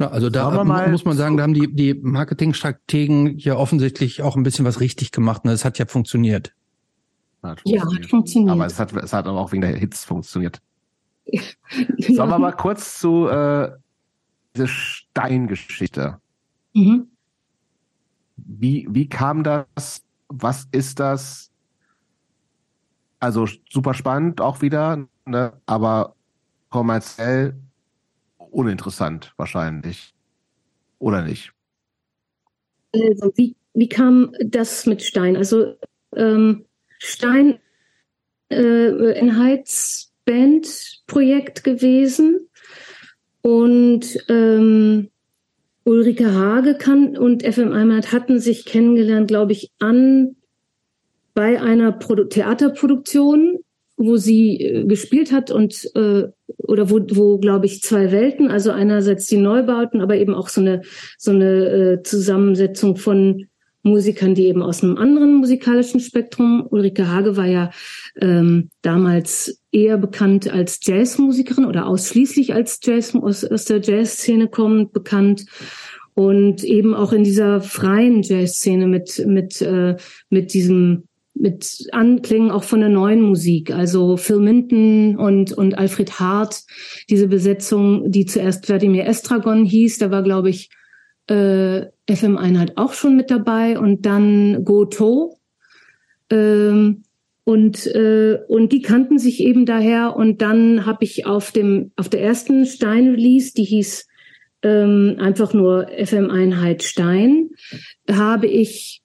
Ja, also da muss man sagen, da haben die, die Marketingstrategen ja offensichtlich auch ein bisschen was richtig gemacht. Ne? Es hat ja funktioniert. Hat ja, hat funktioniert. Aber es hat, es hat aber auch wegen der Hits funktioniert. <laughs> ja. Sollen wir mal kurz zu äh, dieser Steingeschichte. Mhm. Wie, wie kam das? Was ist das? Also super spannend auch wieder, ne? aber kommerziell uninteressant wahrscheinlich. Oder nicht? Also, wie, wie kam das mit Stein? Also ähm, Stein äh, ein Heizband-Projekt gewesen und ähm, Ulrike Hage kann und FM Einheit hatten sich kennengelernt, glaube ich, an bei einer Produ Theaterproduktion wo sie äh, gespielt hat und äh, oder wo, wo glaube ich zwei Welten, also einerseits die Neubauten, aber eben auch so eine so eine äh, Zusammensetzung von Musikern, die eben aus einem anderen musikalischen Spektrum. Ulrike Hage war ja ähm, damals eher bekannt als Jazzmusikerin oder ausschließlich als Jazz aus, aus der Jazzszene kommend bekannt und eben auch in dieser freien Jazzszene mit mit äh, mit diesem mit Anklängen auch von der neuen Musik. Also Phil Minton und, und Alfred Hart, diese Besetzung, die zuerst Wladimir Estragon hieß, da war, glaube ich, äh, FM-Einheit auch schon mit dabei und dann Goto. Ähm, und, äh, und die kannten sich eben daher. Und dann habe ich auf dem auf der ersten Stein-Release, die hieß ähm, einfach nur FM-Einheit Stein, habe ich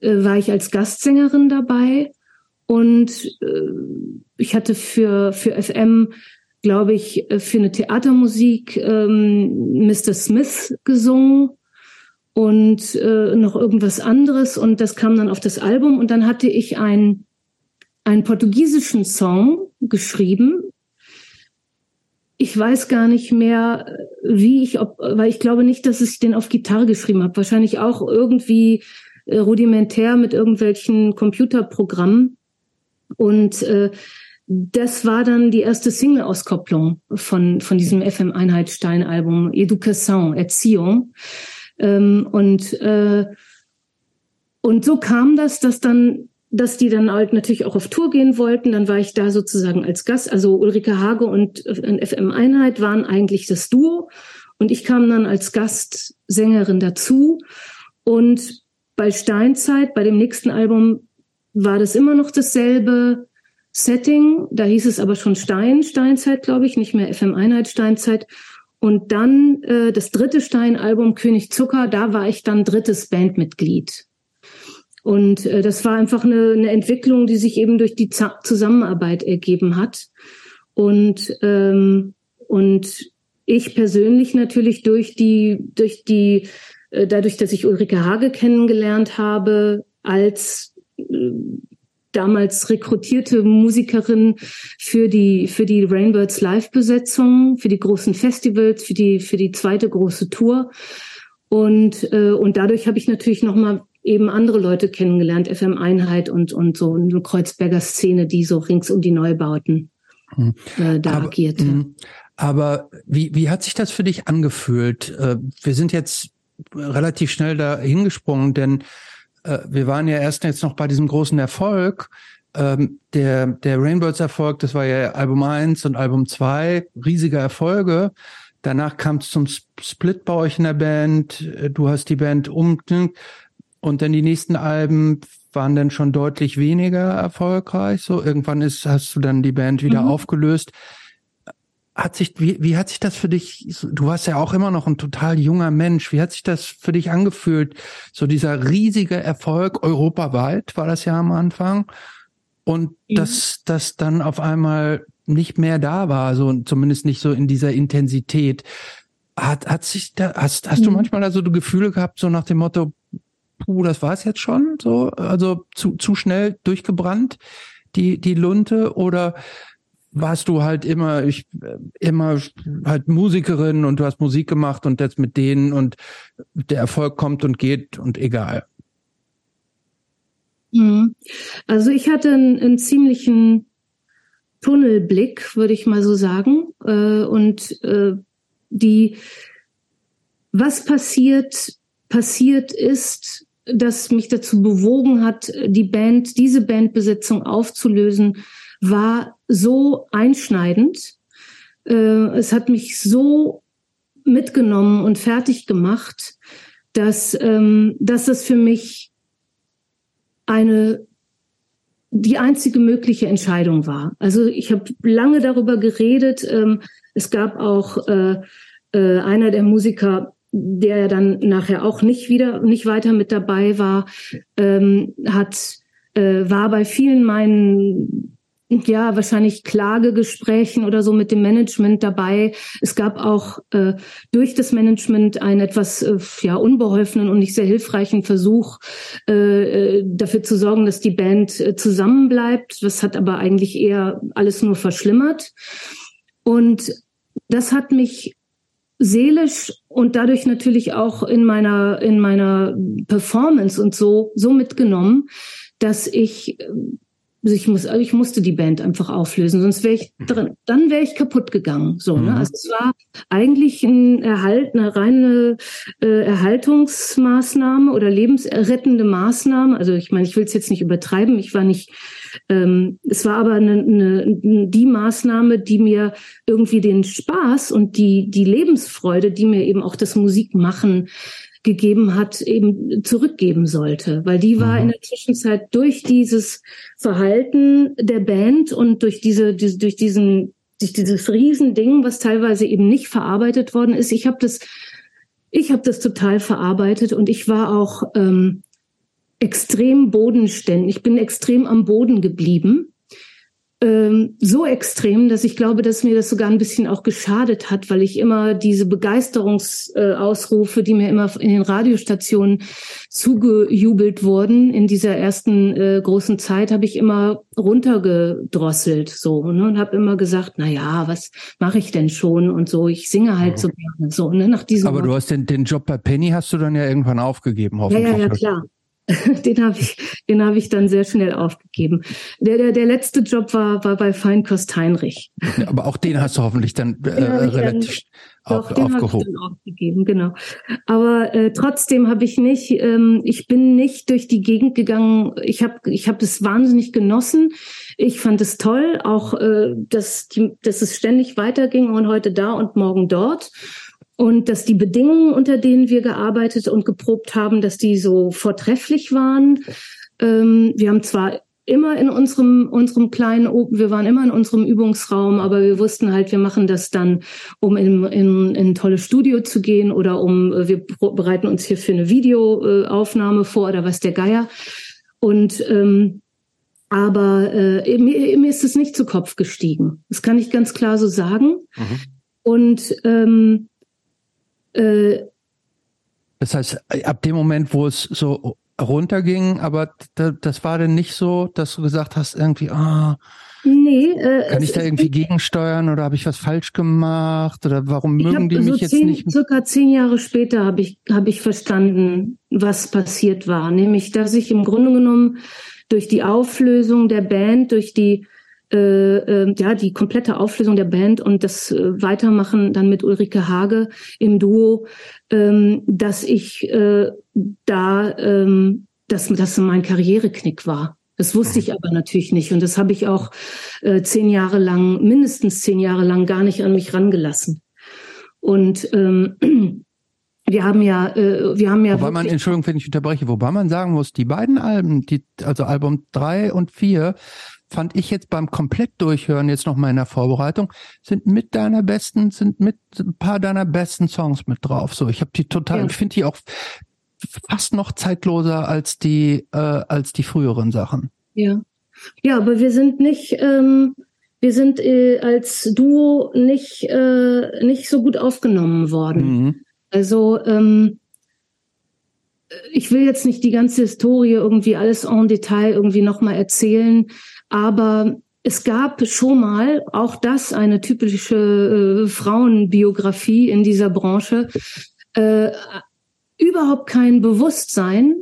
äh, war ich als Gastsängerin dabei und äh, ich hatte für, für FM, glaube ich, äh, für eine Theatermusik ähm, Mr. Smith gesungen und äh, noch irgendwas anderes und das kam dann auf das Album und dann hatte ich einen, einen portugiesischen Song geschrieben. Ich weiß gar nicht mehr, wie ich, ob, weil ich glaube nicht, dass ich den auf Gitarre geschrieben habe. Wahrscheinlich auch irgendwie äh, rudimentär mit irgendwelchen Computerprogrammen. Und äh, das war dann die erste Single-Auskopplung von, von diesem FM Einheitstein-Album, Education, Erziehung. Ähm, und, äh, und so kam das, dass dann dass die dann halt natürlich auch auf Tour gehen wollten. Dann war ich da sozusagen als Gast. Also Ulrike Hage und FM Einheit waren eigentlich das Duo. Und ich kam dann als Gastsängerin dazu. Und bei Steinzeit, bei dem nächsten Album, war das immer noch dasselbe Setting. Da hieß es aber schon Stein, Steinzeit, glaube ich, nicht mehr FM Einheit Steinzeit. Und dann äh, das dritte Stein-Album König Zucker, da war ich dann drittes Bandmitglied. Und äh, das war einfach eine, eine Entwicklung, die sich eben durch die Z Zusammenarbeit ergeben hat. Und, ähm, und ich persönlich natürlich durch die, durch die dadurch, dass ich Ulrike Hage kennengelernt habe als äh, damals rekrutierte Musikerin für die für die Rainbirds Live-Besetzung, für die großen Festivals, für die für die zweite große Tour und äh, und dadurch habe ich natürlich noch mal eben andere Leute kennengelernt, FM Einheit und und so eine Kreuzberger Szene, die so rings um die Neubauten hm. äh, da aber, agierte. Hm. Aber wie wie hat sich das für dich angefühlt? Äh, wir sind jetzt relativ schnell da hingesprungen, denn äh, wir waren ja erst jetzt noch bei diesem großen Erfolg. Ähm, der, der Rainbirds Erfolg, das war ja Album 1 und Album 2, riesige Erfolge. Danach kam es zum Split bei euch in der Band. Du hast die Band um und dann die nächsten Alben waren dann schon deutlich weniger erfolgreich. So irgendwann ist, hast du dann die Band wieder mhm. aufgelöst. Hat sich, wie, wie hat sich das für dich, du warst ja auch immer noch ein total junger Mensch, wie hat sich das für dich angefühlt? So dieser riesige Erfolg europaweit war das ja am Anfang. Und ja. dass das dann auf einmal nicht mehr da war, so zumindest nicht so in dieser Intensität. Hat, hat sich da, hast, hast mhm. du manchmal also Gefühle gehabt, so nach dem Motto, puh, das war's jetzt schon, so, also zu, zu schnell durchgebrannt, die, die Lunte, oder warst du halt immer, ich, immer halt Musikerin und du hast Musik gemacht und jetzt mit denen und der Erfolg kommt und geht und egal. Mhm. Also ich hatte einen, einen ziemlichen Tunnelblick, würde ich mal so sagen. Äh, und äh, die, was passiert, passiert ist, das mich dazu bewogen hat, die Band, diese Bandbesetzung aufzulösen, war so einschneidend. Äh, es hat mich so mitgenommen und fertig gemacht, dass, ähm, dass das für mich eine die einzige mögliche Entscheidung war. Also ich habe lange darüber geredet. Ähm, es gab auch äh, äh, einer der Musiker, der dann nachher auch nicht wieder, nicht weiter mit dabei war, ähm, hat äh, war bei vielen meinen ja, wahrscheinlich Klagegesprächen oder so mit dem Management dabei. Es gab auch äh, durch das Management einen etwas äh, ja, unbeholfenen und nicht sehr hilfreichen Versuch, äh, äh dafür zu sorgen, dass die Band äh, zusammenbleibt. Das hat aber eigentlich eher alles nur verschlimmert. Und das hat mich seelisch und dadurch natürlich auch in meiner in meiner Performance und so so mitgenommen, dass ich also ich muss, also ich musste die Band einfach auflösen, sonst wäre ich drin, dann wäre ich kaputt gegangen. So, ne? mhm. ne? Also es war eigentlich ein Erhalt, eine reine äh, Erhaltungsmaßnahme oder lebensrettende Maßnahme. Also ich meine, ich will es jetzt nicht übertreiben. Ich war nicht, ähm, es war aber eine, eine, die Maßnahme, die mir irgendwie den Spaß und die die Lebensfreude, die mir eben auch das Musikmachen gegeben hat, eben zurückgeben sollte. Weil die war mhm. in der Zwischenzeit durch dieses Verhalten der Band und durch diese, diese durch diesen durch dieses Riesending, was teilweise eben nicht verarbeitet worden ist. Ich habe das, ich habe das total verarbeitet und ich war auch ähm, extrem bodenständig. Ich bin extrem am Boden geblieben ähm, so extrem, dass ich glaube, dass mir das sogar ein bisschen auch geschadet hat, weil ich immer diese Begeisterungsausrufe, die mir immer in den Radiostationen zugejubelt wurden, in dieser ersten äh, großen Zeit, habe ich immer runtergedrosselt so ne, und habe immer gesagt, na ja, was mache ich denn schon und so. Ich singe halt so gerne so. Ne, nach diesem Aber du hast den, den Job bei Penny hast du dann ja irgendwann aufgegeben, hoffentlich. Ja, ja, ja klar. <laughs> den habe ich, den habe ich dann sehr schnell aufgegeben. Der, der, der letzte Job war, war bei Feinkost Heinrich. Aber auch den hast du hoffentlich dann äh, relativ dann, auf, den aufgehoben. Ich dann aufgegeben, genau. Aber äh, trotzdem habe ich nicht, ähm, ich bin nicht durch die Gegend gegangen. Ich habe, ich habe das wahnsinnig genossen. Ich fand es toll, auch äh, dass, die, dass es ständig weiterging und heute da und morgen dort und dass die Bedingungen, unter denen wir gearbeitet und geprobt haben, dass die so vortrefflich waren. Ähm, wir haben zwar immer in unserem unserem kleinen, wir waren immer in unserem Übungsraum, aber wir wussten halt, wir machen das dann, um in, in, in ein tolles Studio zu gehen oder um, äh, wir bereiten uns hier für eine Videoaufnahme vor oder was der Geier. Und ähm, aber äh, mir, mir ist es nicht zu Kopf gestiegen. Das kann ich ganz klar so sagen. Mhm. Und ähm, äh, das heißt, ab dem Moment, wo es so runterging, aber das war denn nicht so, dass du gesagt hast, irgendwie, ah, nee, äh, kann ich da irgendwie gegensteuern oder habe ich was falsch gemacht oder warum mögen die mich so jetzt zehn, nicht? Circa zehn Jahre später habe ich, habe ich verstanden, was passiert war. Nämlich, dass ich im Grunde genommen durch die Auflösung der Band, durch die äh, äh, ja die komplette Auflösung der Band und das äh, Weitermachen dann mit Ulrike Hage im Duo, ähm, dass ich äh, da ähm, dass das mein Karriereknick war. Das wusste ich aber natürlich nicht und das habe ich auch äh, zehn Jahre lang, mindestens zehn Jahre lang, gar nicht an mich rangelassen. Und ähm, <clears throat> wir haben ja, äh, wir haben ja. Wobei man, Entschuldigung, wenn ich unterbreche, wobei man sagen muss, die beiden Alben, die, also Album drei und vier, fand ich jetzt beim komplett durchhören jetzt noch mal in der Vorbereitung sind mit deiner besten sind mit ein paar deiner besten Songs mit drauf so ich habe die total ja. ich finde die auch fast noch zeitloser als die äh, als die früheren Sachen ja ja aber wir sind nicht ähm, wir sind äh, als Duo nicht äh, nicht so gut aufgenommen worden mhm. also ähm, ich will jetzt nicht die ganze Historie irgendwie alles en Detail irgendwie nochmal erzählen, aber es gab schon mal, auch das eine typische äh, Frauenbiografie in dieser Branche, äh, überhaupt kein Bewusstsein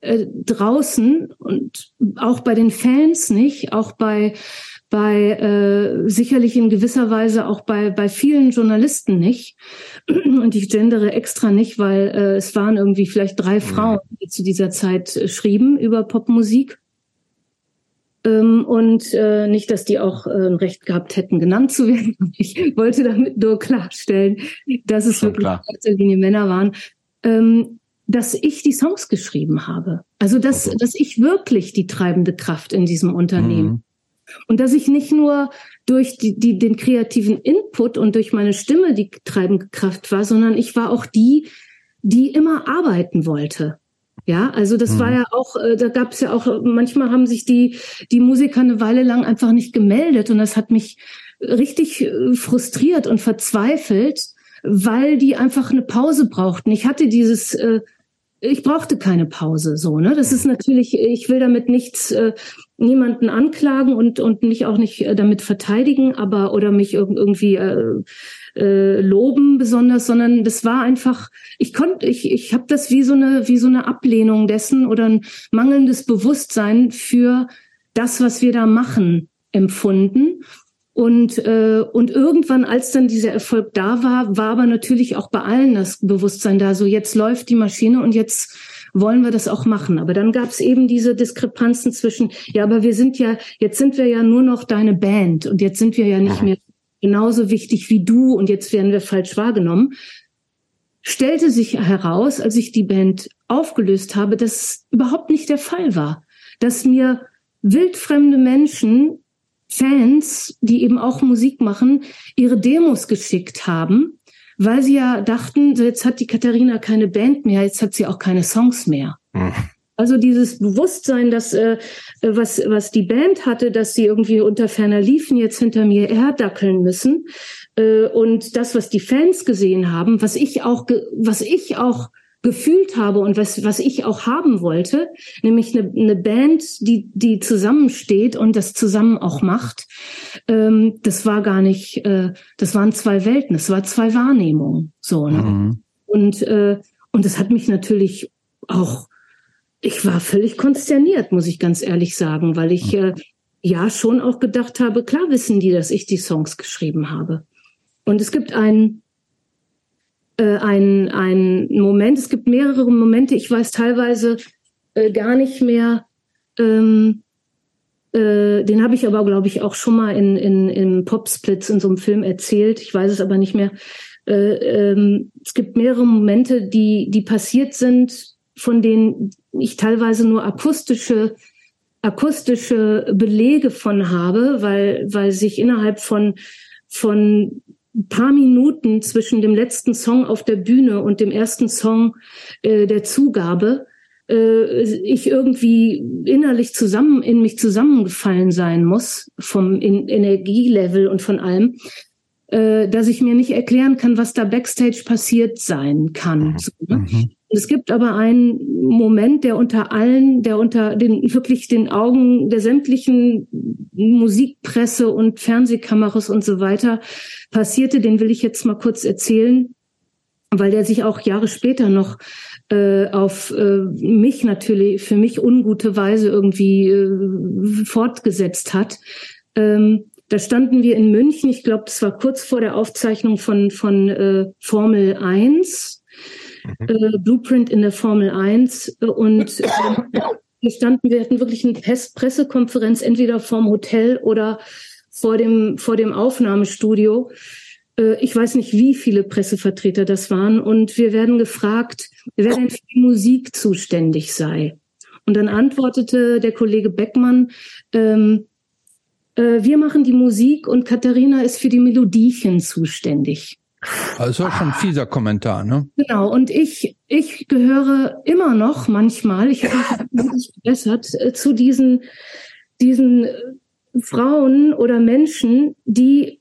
äh, draußen und auch bei den Fans nicht, auch bei bei äh, sicherlich in gewisser Weise auch bei bei vielen Journalisten nicht und ich gendere extra nicht, weil äh, es waren irgendwie vielleicht drei mhm. Frauen, die zu dieser Zeit äh, schrieben über Popmusik und äh, nicht, dass die auch äh, ein Recht gehabt hätten, genannt zu werden. <laughs> Ich wollte damit nur klarstellen, dass es Schon wirklich in erster Linie Männer waren. Ähm, dass ich die Songs geschrieben habe. Also dass, okay. dass ich wirklich die treibende Kraft in diesem Unternehmen. Mhm. Und dass ich nicht nur durch die, die, den kreativen Input und durch meine Stimme die treibende Kraft war, sondern ich war auch die, die immer arbeiten wollte. Ja, also das mhm. war ja auch, äh, da gab es ja auch, manchmal haben sich die, die Musiker eine Weile lang einfach nicht gemeldet und das hat mich richtig äh, frustriert und verzweifelt, weil die einfach eine Pause brauchten. Ich hatte dieses, äh, ich brauchte keine Pause, so, ne? Das ist natürlich, ich will damit nichts, niemanden anklagen und, und mich auch nicht damit verteidigen, aber, oder mich irgendwie, äh, äh, loben besonders, sondern das war einfach, ich konnte, ich, ich habe das wie so eine, wie so eine Ablehnung dessen oder ein mangelndes Bewusstsein für das, was wir da machen, empfunden. Und, äh, und irgendwann, als dann dieser Erfolg da war, war aber natürlich auch bei allen das Bewusstsein da, so jetzt läuft die Maschine und jetzt wollen wir das auch machen. Aber dann gab es eben diese Diskrepanzen zwischen, ja, aber wir sind ja, jetzt sind wir ja nur noch deine Band und jetzt sind wir ja nicht mehr genauso wichtig wie du und jetzt werden wir falsch wahrgenommen. Stellte sich heraus, als ich die Band aufgelöst habe, dass überhaupt nicht der Fall war. Dass mir wildfremde Menschen, Fans, die eben auch Musik machen, ihre Demos geschickt haben, weil sie ja dachten, jetzt hat die Katharina keine Band mehr, jetzt hat sie auch keine Songs mehr. Mhm. Also dieses Bewusstsein, dass äh, was was die Band hatte, dass sie irgendwie unter ferner liefen jetzt hinter mir herdackeln müssen äh, und das, was die Fans gesehen haben, was ich auch was ich auch gefühlt habe und was was ich auch haben wollte, nämlich eine, eine Band, die die zusammensteht und das zusammen auch macht. Ähm, das war gar nicht, äh, das waren zwei Welten, es war zwei Wahrnehmungen, so ne? Mhm. und äh, und das hat mich natürlich auch ich war völlig konsterniert, muss ich ganz ehrlich sagen, weil ich äh, ja schon auch gedacht habe, klar wissen die, dass ich die Songs geschrieben habe. Und es gibt einen äh, ein, ein Moment, es gibt mehrere Momente, ich weiß teilweise äh, gar nicht mehr, ähm, äh, den habe ich aber, glaube ich, auch schon mal in, in, in Popsplits in so einem Film erzählt, ich weiß es aber nicht mehr. Äh, ähm, es gibt mehrere Momente, die, die passiert sind, von denen ich teilweise nur akustische akustische Belege von habe, weil weil sich innerhalb von von paar Minuten zwischen dem letzten Song auf der Bühne und dem ersten Song äh, der Zugabe äh, ich irgendwie innerlich zusammen in mich zusammengefallen sein muss vom in Energielevel und von allem, äh, dass ich mir nicht erklären kann, was da backstage passiert sein kann. Ne? Es gibt aber einen Moment, der unter allen, der unter den wirklich den Augen der sämtlichen Musikpresse und Fernsehkameras und so weiter passierte, den will ich jetzt mal kurz erzählen, weil der sich auch Jahre später noch äh, auf äh, mich natürlich für mich ungute Weise irgendwie äh, fortgesetzt hat. Ähm, da standen wir in München, ich glaube, das war kurz vor der Aufzeichnung von, von äh, Formel 1 mhm. äh, Blueprint in der Formel 1 äh, und äh, wir standen, wir hatten wirklich eine Pressekonferenz entweder vorm Hotel oder vor dem, vor dem Aufnahmestudio. äh, ich weiß nicht, wie viele Pressevertreter das waren. Und wir werden gefragt, wer denn für die Musik zuständig sei. Und dann antwortete der Kollege Beckmann, ähm, äh, wir machen die Musik und Katharina ist für die Melodiechen zuständig. Also schon ein fieser Kommentar, ne? Genau. Und ich, ich gehöre immer noch manchmal, ich habe mich <laughs> verbessert, äh, zu diesen, diesen äh, Frauen oder Menschen, die,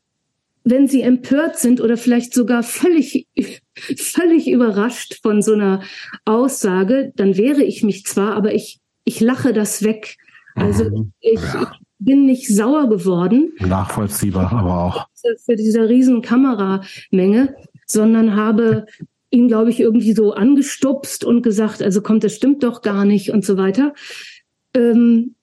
wenn sie empört sind oder vielleicht sogar völlig, <laughs> völlig überrascht von so einer Aussage, dann wehre ich mich zwar, aber ich, ich lache das weg. Also mhm. ich, ja. Bin nicht sauer geworden. Nachvollziehbar, aber auch. Für diese riesen Kameramenge, sondern habe ihn, glaube ich, irgendwie so angestupst und gesagt, also kommt, das stimmt doch gar nicht und so weiter. Ähm,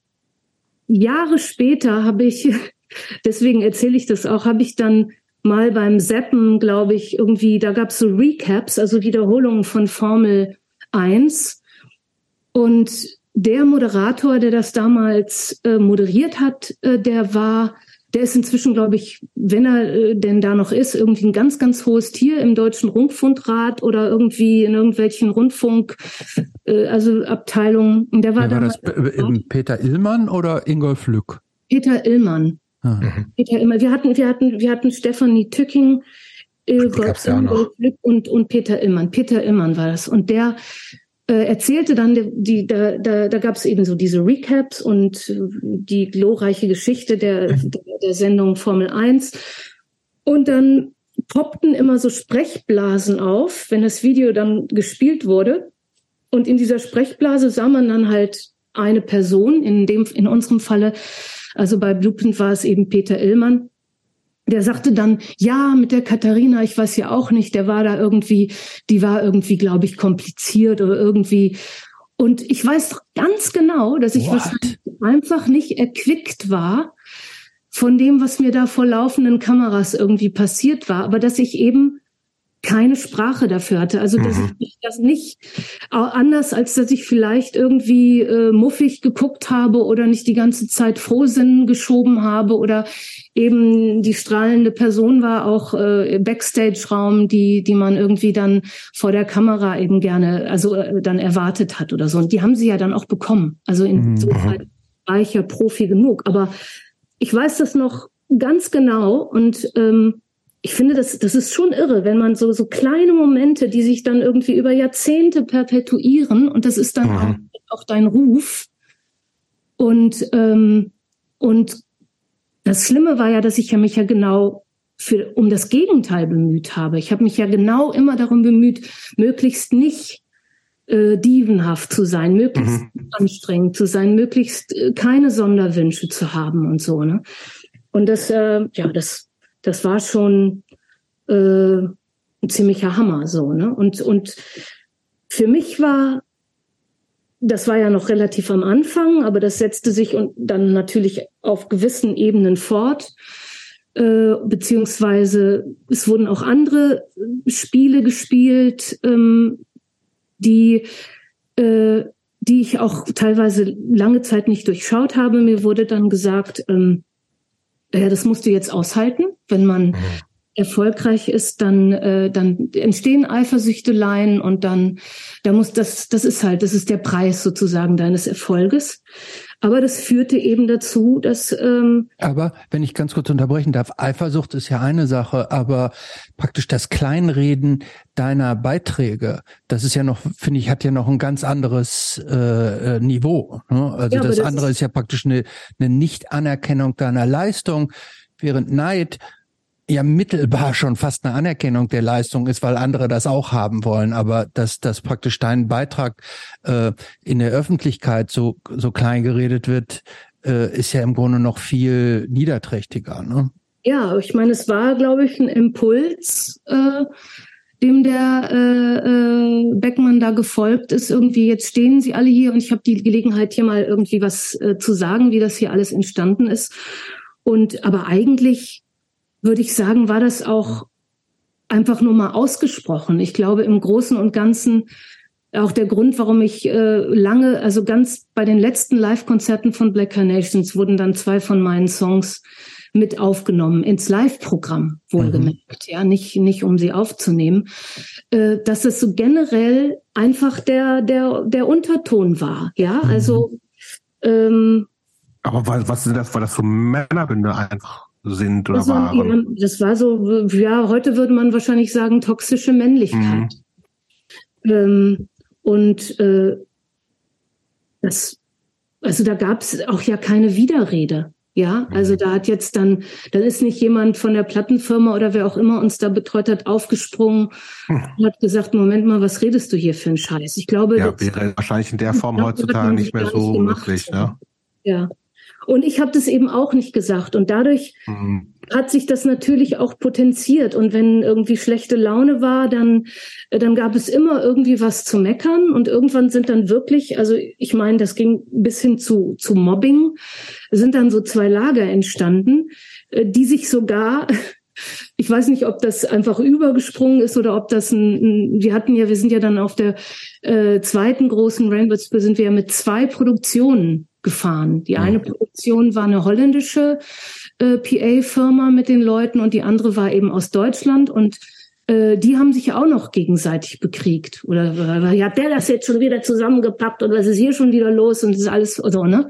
Jahre später habe ich, <laughs> deswegen erzähle ich das auch, habe ich dann mal beim Seppen, glaube ich, irgendwie, da gab es so Recaps, also Wiederholungen von Formel 1. Und der Moderator, der das damals äh, moderiert hat, äh, der war, der ist inzwischen, glaube ich, wenn er äh, denn da noch ist, irgendwie ein ganz, ganz hohes Tier im Deutschen Rundfunkrat oder irgendwie in irgendwelchen Rundfunk, äh, also Abteilungen. Der war, ja, war das Peter Illmann oder Ingolf Lück? Peter Illmann. Ah. Mhm. Peter Illmann. Wir hatten, wir hatten, wir hatten Stefanie Tücking, äh, Gott, Ingolf Lück und, und Peter Illmann. Peter Illmann war das. Und der äh, erzählte dann, die, da, da, da gab es eben so diese Recaps und die glorreiche Geschichte der, mhm. der, der Sendung Formel 1. Und dann poppten immer so Sprechblasen auf, wenn das Video dann gespielt wurde. Und in dieser Sprechblase sah man dann halt eine Person, in dem, in unserem Falle, also bei Blueprint war es eben Peter Illmann, der sagte dann, ja, mit der Katharina, ich weiß ja auch nicht, der war da irgendwie, die war irgendwie, glaube ich, kompliziert oder irgendwie. Und ich weiß ganz genau, dass ich wahrscheinlich einfach nicht erquickt war von dem, was mir da vor laufenden Kameras irgendwie passiert war, aber dass ich eben keine Sprache dafür hatte. Also dass mhm. ich das nicht anders, als dass ich vielleicht irgendwie äh, muffig geguckt habe oder nicht die ganze Zeit Frohsinn geschoben habe oder eben die strahlende Person war auch äh, Backstage-Raum, die die man irgendwie dann vor der Kamera eben gerne, also äh, dann erwartet hat oder so. Und die haben sie ja dann auch bekommen. Also insofern mhm. war ich ja Profi genug. Aber ich weiß das noch ganz genau und ähm, ich finde, das, das ist schon irre, wenn man so, so kleine Momente, die sich dann irgendwie über Jahrzehnte perpetuieren und das ist dann mhm. auch, auch, dein Ruf. Und, ähm, und das Schlimme war ja, dass ich ja mich ja genau für, um das Gegenteil bemüht habe. Ich habe mich ja genau immer darum bemüht, möglichst nicht äh, dievenhaft zu sein, möglichst mhm. anstrengend zu sein, möglichst äh, keine Sonderwünsche zu haben und so. Ne? Und das, äh, ja, das das war schon äh, ein ziemlicher Hammer so. Ne? Und, und für mich war, das war ja noch relativ am Anfang, aber das setzte sich und dann natürlich auf gewissen Ebenen fort. Äh, beziehungsweise es wurden auch andere Spiele gespielt, ähm, die, äh, die ich auch teilweise lange Zeit nicht durchschaut habe. Mir wurde dann gesagt, ähm, ja, das musst du jetzt aushalten. Wenn man mhm. Erfolgreich ist, dann, äh, dann entstehen Eifersüchteleien und dann, da muss das, das ist halt, das ist der Preis sozusagen deines Erfolges. Aber das führte eben dazu, dass. Ähm aber wenn ich ganz kurz unterbrechen darf, Eifersucht ist ja eine Sache, aber praktisch das Kleinreden deiner Beiträge, das ist ja noch, finde ich, hat ja noch ein ganz anderes äh, äh Niveau. Ne? Also ja, das, das andere ist ja praktisch eine, eine Nicht-Anerkennung deiner Leistung, während Neid ja mittelbar schon fast eine Anerkennung der Leistung ist, weil andere das auch haben wollen. Aber dass, dass praktisch dein Beitrag äh, in der Öffentlichkeit so, so klein geredet wird, äh, ist ja im Grunde noch viel niederträchtiger. Ne? Ja, ich meine, es war, glaube ich, ein Impuls, äh, dem der äh, äh, Beckmann da gefolgt ist. Irgendwie, jetzt stehen sie alle hier und ich habe die Gelegenheit, hier mal irgendwie was äh, zu sagen, wie das hier alles entstanden ist. Und aber eigentlich würde ich sagen, war das auch einfach nur mal ausgesprochen. Ich glaube, im Großen und Ganzen auch der Grund, warum ich äh, lange, also ganz bei den letzten Live-Konzerten von Black Carnations wurden dann zwei von meinen Songs mit aufgenommen ins Live-Programm, wohlgemerkt, mhm. ja, nicht, nicht um sie aufzunehmen, äh, dass es so generell einfach der, der, der Unterton war, ja, mhm. also, ähm, aber was, was sind das, weil das so Männerbünde einfach sind oder das waren? Das war so, ja, heute würde man wahrscheinlich sagen, toxische Männlichkeit. Mhm. Ähm, und äh, das, also da gab es auch ja keine Widerrede. Ja, also mhm. da hat jetzt dann, dann ist nicht jemand von der Plattenfirma oder wer auch immer uns da betreut hat, aufgesprungen hm. und hat gesagt, Moment mal, was redest du hier für einen Scheiß? Ich glaube, ja, wäre wahrscheinlich in der Form heutzutage nicht mehr so möglich, ne? Ja. Und ich habe das eben auch nicht gesagt. Und dadurch mhm. hat sich das natürlich auch potenziert. Und wenn irgendwie schlechte Laune war, dann, äh, dann gab es immer irgendwie was zu meckern. Und irgendwann sind dann wirklich, also ich meine, das ging bis hin zu, zu Mobbing, sind dann so zwei Lager entstanden, äh, die sich sogar <laughs> ich weiß nicht, ob das einfach übergesprungen ist oder ob das ein, ein wir hatten ja, wir sind ja dann auf der äh, zweiten großen Rainbow sind wir ja mit zwei Produktionen gefahren. Die eine Produktion war eine holländische äh, PA-Firma mit den Leuten und die andere war eben aus Deutschland und äh, die haben sich auch noch gegenseitig bekriegt. Oder äh, hat der das jetzt schon wieder zusammengepackt und was ist hier schon wieder los und das ist alles so, ne?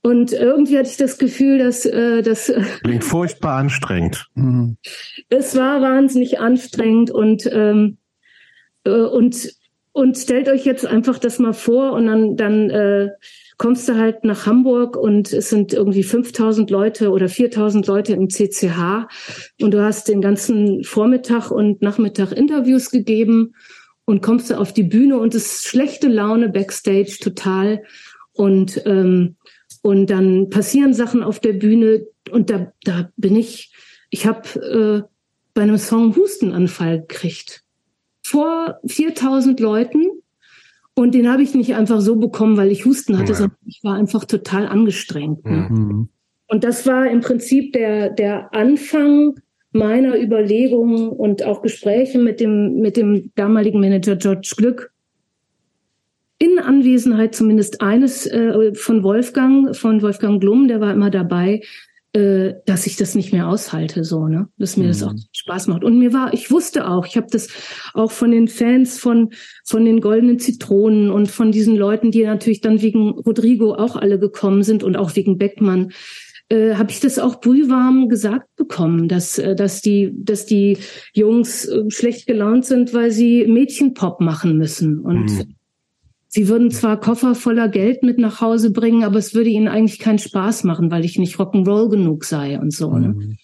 Und irgendwie hatte ich das Gefühl, dass äh, das klingt furchtbar anstrengend. Mhm. Es war wahnsinnig anstrengend und ähm, äh, und und stellt euch jetzt einfach das mal vor und dann dann äh, kommst du halt nach Hamburg und es sind irgendwie 5000 Leute oder 4000 Leute im CCH und du hast den ganzen Vormittag und Nachmittag Interviews gegeben und kommst du auf die Bühne und es ist schlechte Laune backstage total und ähm, und dann passieren Sachen auf der Bühne und da da bin ich ich habe äh, bei einem Song Hustenanfall gekriegt. Vor 4000 Leuten und den habe ich nicht einfach so bekommen, weil ich Husten hatte, ja. sondern ich war einfach total angestrengt. Ne? Mhm. Und das war im Prinzip der, der Anfang meiner Überlegungen und auch Gespräche mit dem, mit dem damaligen Manager George Glück. In Anwesenheit zumindest eines äh, von Wolfgang, von Wolfgang Glum, der war immer dabei, äh, dass ich das nicht mehr aushalte, so, ne? Dass mir mhm. das auch Spaß macht. Und mir war, ich wusste auch, ich habe das auch von den Fans von, von den goldenen Zitronen und von diesen Leuten, die natürlich dann wegen Rodrigo auch alle gekommen sind und auch wegen Beckmann, äh, habe ich das auch brühwarm gesagt bekommen, dass, äh, dass, die, dass die Jungs äh, schlecht gelaunt sind, weil sie Mädchenpop machen müssen. Und mhm. Sie würden zwar Koffer voller Geld mit nach Hause bringen, aber es würde ihnen eigentlich keinen Spaß machen, weil ich nicht Rock'n'Roll genug sei und so. Ne? Mhm.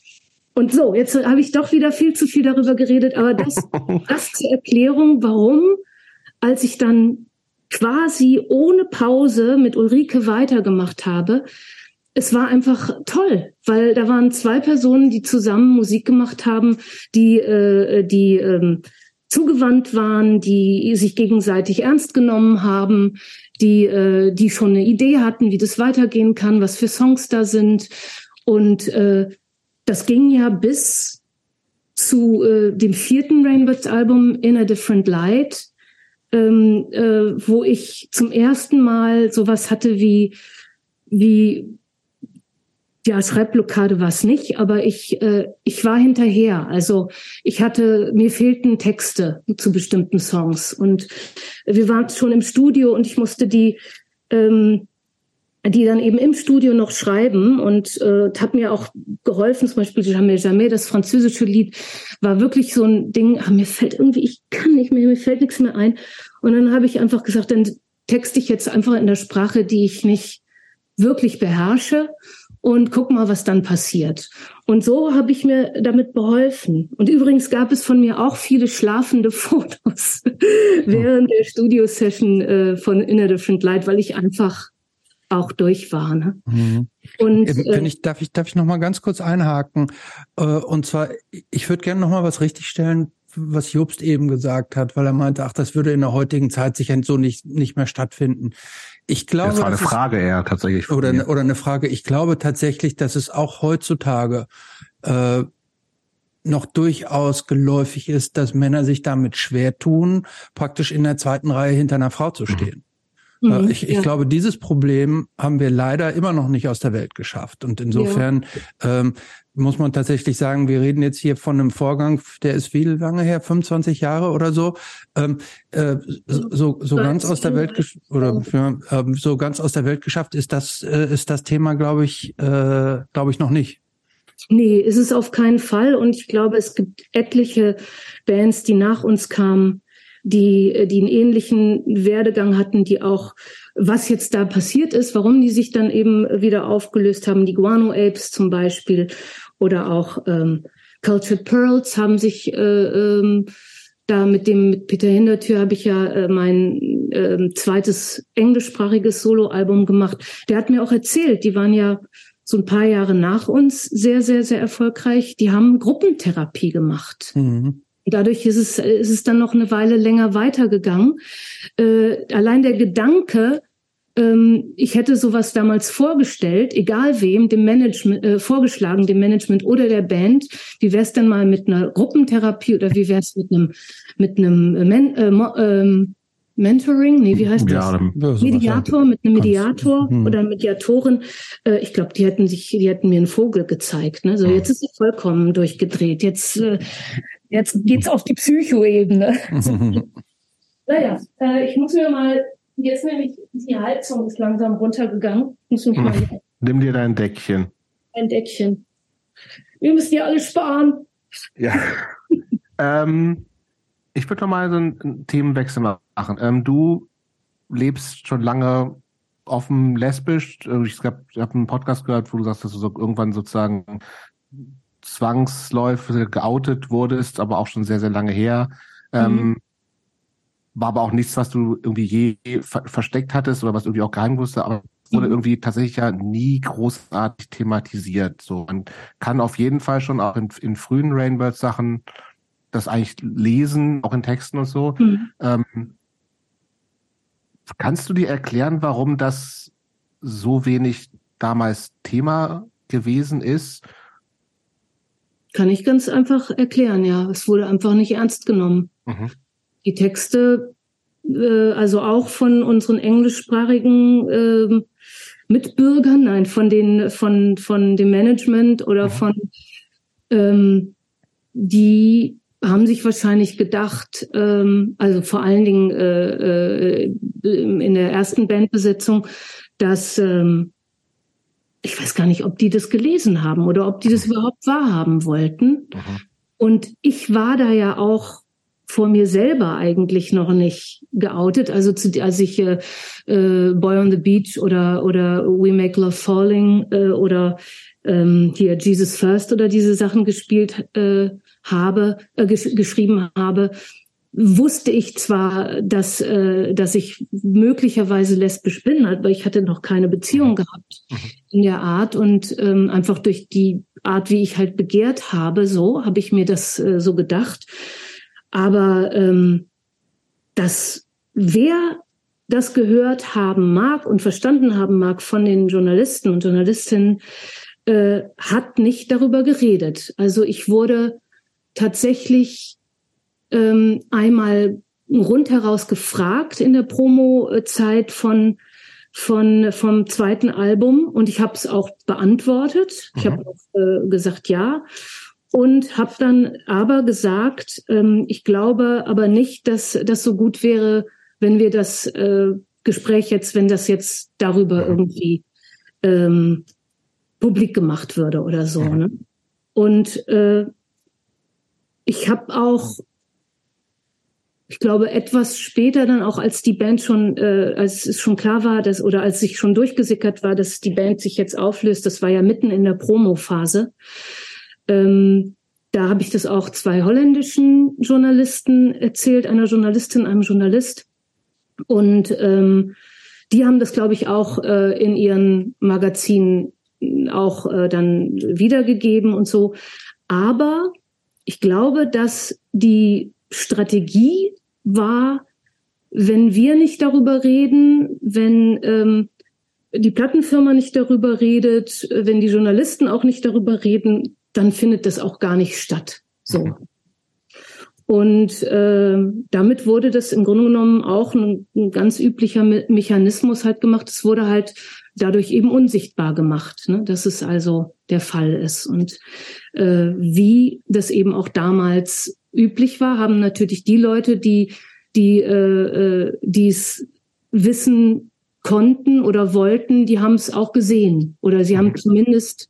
Und so, jetzt habe ich doch wieder viel zu viel darüber geredet, aber das, <laughs> das zur Erklärung, warum, als ich dann quasi ohne Pause mit Ulrike weitergemacht habe, es war einfach toll, weil da waren zwei Personen, die zusammen Musik gemacht haben, die, äh, die ähm, zugewandt waren, die sich gegenseitig ernst genommen haben, die, äh, die schon eine Idee hatten, wie das weitergehen kann, was für Songs da sind. Und äh, das ging ja bis zu äh, dem vierten Rainbirds-Album In a Different Light, ähm, äh, wo ich zum ersten Mal sowas hatte wie, wie ja, Schreibblockade war es nicht, aber ich, äh, ich war hinterher. Also ich hatte, mir fehlten Texte zu bestimmten Songs. Und wir waren schon im Studio und ich musste die, ähm, die dann eben im Studio noch schreiben. Und äh, hat mir auch geholfen, zum Beispiel Jamais Jamais, das französische Lied, war wirklich so ein Ding, ah, mir fällt irgendwie, ich kann nicht mehr, mir fällt nichts mehr ein. Und dann habe ich einfach gesagt, dann texte ich jetzt einfach in der Sprache, die ich nicht wirklich beherrsche und guck mal, was dann passiert. Und so habe ich mir damit beholfen. Und übrigens gab es von mir auch viele schlafende <laughs> Fotos während der Studio-Session äh, von Inner Different Light, weil ich einfach auch durch war. Ne? Mhm. Und äh, wenn ich darf ich darf ich noch mal ganz kurz einhaken äh, und zwar ich würde gerne noch mal was richtigstellen was Jobst eben gesagt hat, weil er meinte, ach, das würde in der heutigen Zeit sicher so nicht, nicht mehr stattfinden. Ich glaube. Das war eine Frage eher tatsächlich. Oder, eine, oder eine Frage. Ich glaube tatsächlich, dass es auch heutzutage äh, noch durchaus geläufig ist, dass Männer sich damit schwer tun, praktisch in der zweiten Reihe hinter einer Frau zu mhm. stehen. Mhm, ich, ich ja. glaube, dieses Problem haben wir leider immer noch nicht aus der Welt geschafft. Und insofern ja. ähm, muss man tatsächlich sagen, wir reden jetzt hier von einem Vorgang, der ist wie lange her? 25 Jahre oder so? Ähm, äh, so, so ganz aus der Welt oder ja, äh, so ganz aus der Welt geschafft ist das äh, ist das Thema, glaube ich, äh, glaube ich noch nicht. Nee, ist es auf keinen Fall. Und ich glaube, es gibt etliche Bands, die nach uns kamen, die, die einen ähnlichen Werdegang hatten, die auch, was jetzt da passiert ist, warum die sich dann eben wieder aufgelöst haben, die Guano Apes zum Beispiel oder auch ähm, Cultured Pearls haben sich äh, ähm, da mit dem mit Peter Hintertür habe ich ja äh, mein äh, zweites englischsprachiges Soloalbum gemacht. Der hat mir auch erzählt, die waren ja so ein paar Jahre nach uns sehr, sehr, sehr erfolgreich. Die haben Gruppentherapie gemacht. Mhm. Dadurch ist es, ist es dann noch eine Weile länger weitergegangen. Äh, allein der Gedanke, ähm, ich hätte sowas damals vorgestellt, egal wem, dem Management, äh, vorgeschlagen, dem Management oder der Band, wie wäre es denn mal mit einer Gruppentherapie oder wie wäre es mit einem, mit einem äh, äh, Mentoring, nee, wie heißt ja, das? Mediator, mit einem Mediator hm. oder Mediatorin. Äh, ich glaube, die hätten sich, die hätten mir einen Vogel gezeigt. Ne? So, jetzt ist sie vollkommen durchgedreht. Jetzt, äh, jetzt geht's auf die Psychoebene. <laughs> naja, äh, ich muss mir mal, jetzt nämlich die Heizung ist langsam runtergegangen. Muss mich mal hm. Nimm dir dein Deckchen. Ein Deckchen. Wir müssen ja alle sparen. Ja. <laughs> ähm, ich würde noch mal so einen Themenwechsel machen. Ähm, du lebst schon lange offen lesbisch. Äh, ich habe hab einen Podcast gehört, wo du sagst, dass du so irgendwann sozusagen zwangsläufig geoutet wurdest, aber auch schon sehr, sehr lange her. Ähm, mhm. Ähm, war aber auch nichts, was du irgendwie je ver versteckt hattest oder was irgendwie auch geheim wusste, aber wurde mhm. irgendwie tatsächlich ja nie großartig thematisiert. So, man kann auf jeden Fall schon auch in, in frühen Rainbird-Sachen das eigentlich lesen, auch in Texten und so. Mhm. Ähm, kannst du dir erklären, warum das so wenig damals Thema gewesen ist? Kann ich ganz einfach erklären, ja. Es wurde einfach nicht ernst genommen. Mhm. Die Texte, äh, also auch von unseren englischsprachigen äh, Mitbürgern, nein, von den, von, von dem Management oder mhm. von ähm, die haben sich wahrscheinlich gedacht, ähm, also vor allen Dingen äh, äh, in der ersten Bandbesetzung, dass ähm, ich weiß gar nicht, ob die das gelesen haben oder ob die das überhaupt wahrhaben wollten. Mhm. Und ich war da ja auch vor mir selber eigentlich noch nicht geoutet. Also zu, als ich äh, äh, Boy on the Beach oder oder We Make Love Falling äh, oder ähm, hier Jesus First oder diese Sachen gespielt äh, habe, äh, gesch geschrieben habe, wusste ich zwar, dass, äh, dass ich möglicherweise lesbisch bin, aber ich hatte noch keine Beziehung mhm. gehabt mhm. in der Art und ähm, einfach durch die Art, wie ich halt begehrt habe, so habe ich mir das äh, so gedacht. Aber ähm, dass wer das gehört haben mag und verstanden haben mag von den Journalisten und Journalistinnen, äh, hat nicht darüber geredet. Also ich wurde tatsächlich ähm, einmal rundheraus gefragt in der Promo-Zeit von von vom zweiten Album und ich habe es auch beantwortet. Mhm. Ich habe auch äh, gesagt ja und habe dann aber gesagt, ähm, ich glaube aber nicht, dass das so gut wäre, wenn wir das äh, Gespräch jetzt, wenn das jetzt darüber mhm. irgendwie ähm, publik gemacht würde oder so. Mhm. Ne? Und äh, ich habe auch, ich glaube, etwas später dann auch, als die Band schon, äh, als es schon klar war, dass oder als sich schon durchgesickert war, dass die Band sich jetzt auflöst, das war ja mitten in der Promo-Phase. Ähm, da habe ich das auch zwei holländischen Journalisten erzählt, einer Journalistin, einem Journalist. Und ähm, die haben das, glaube ich, auch äh, in ihren Magazinen auch äh, dann wiedergegeben und so. Aber ich glaube, dass die Strategie war, wenn wir nicht darüber reden, wenn ähm, die Plattenfirma nicht darüber redet, wenn die Journalisten auch nicht darüber reden, dann findet das auch gar nicht statt. So. Und äh, damit wurde das im Grunde genommen auch ein, ein ganz üblicher Me Mechanismus halt gemacht. Es wurde halt dadurch eben unsichtbar gemacht, ne? dass es also der Fall ist. Und äh, wie das eben auch damals üblich war, haben natürlich die Leute, die die äh, äh, es wissen konnten oder wollten, die haben es auch gesehen oder sie haben mhm. zumindest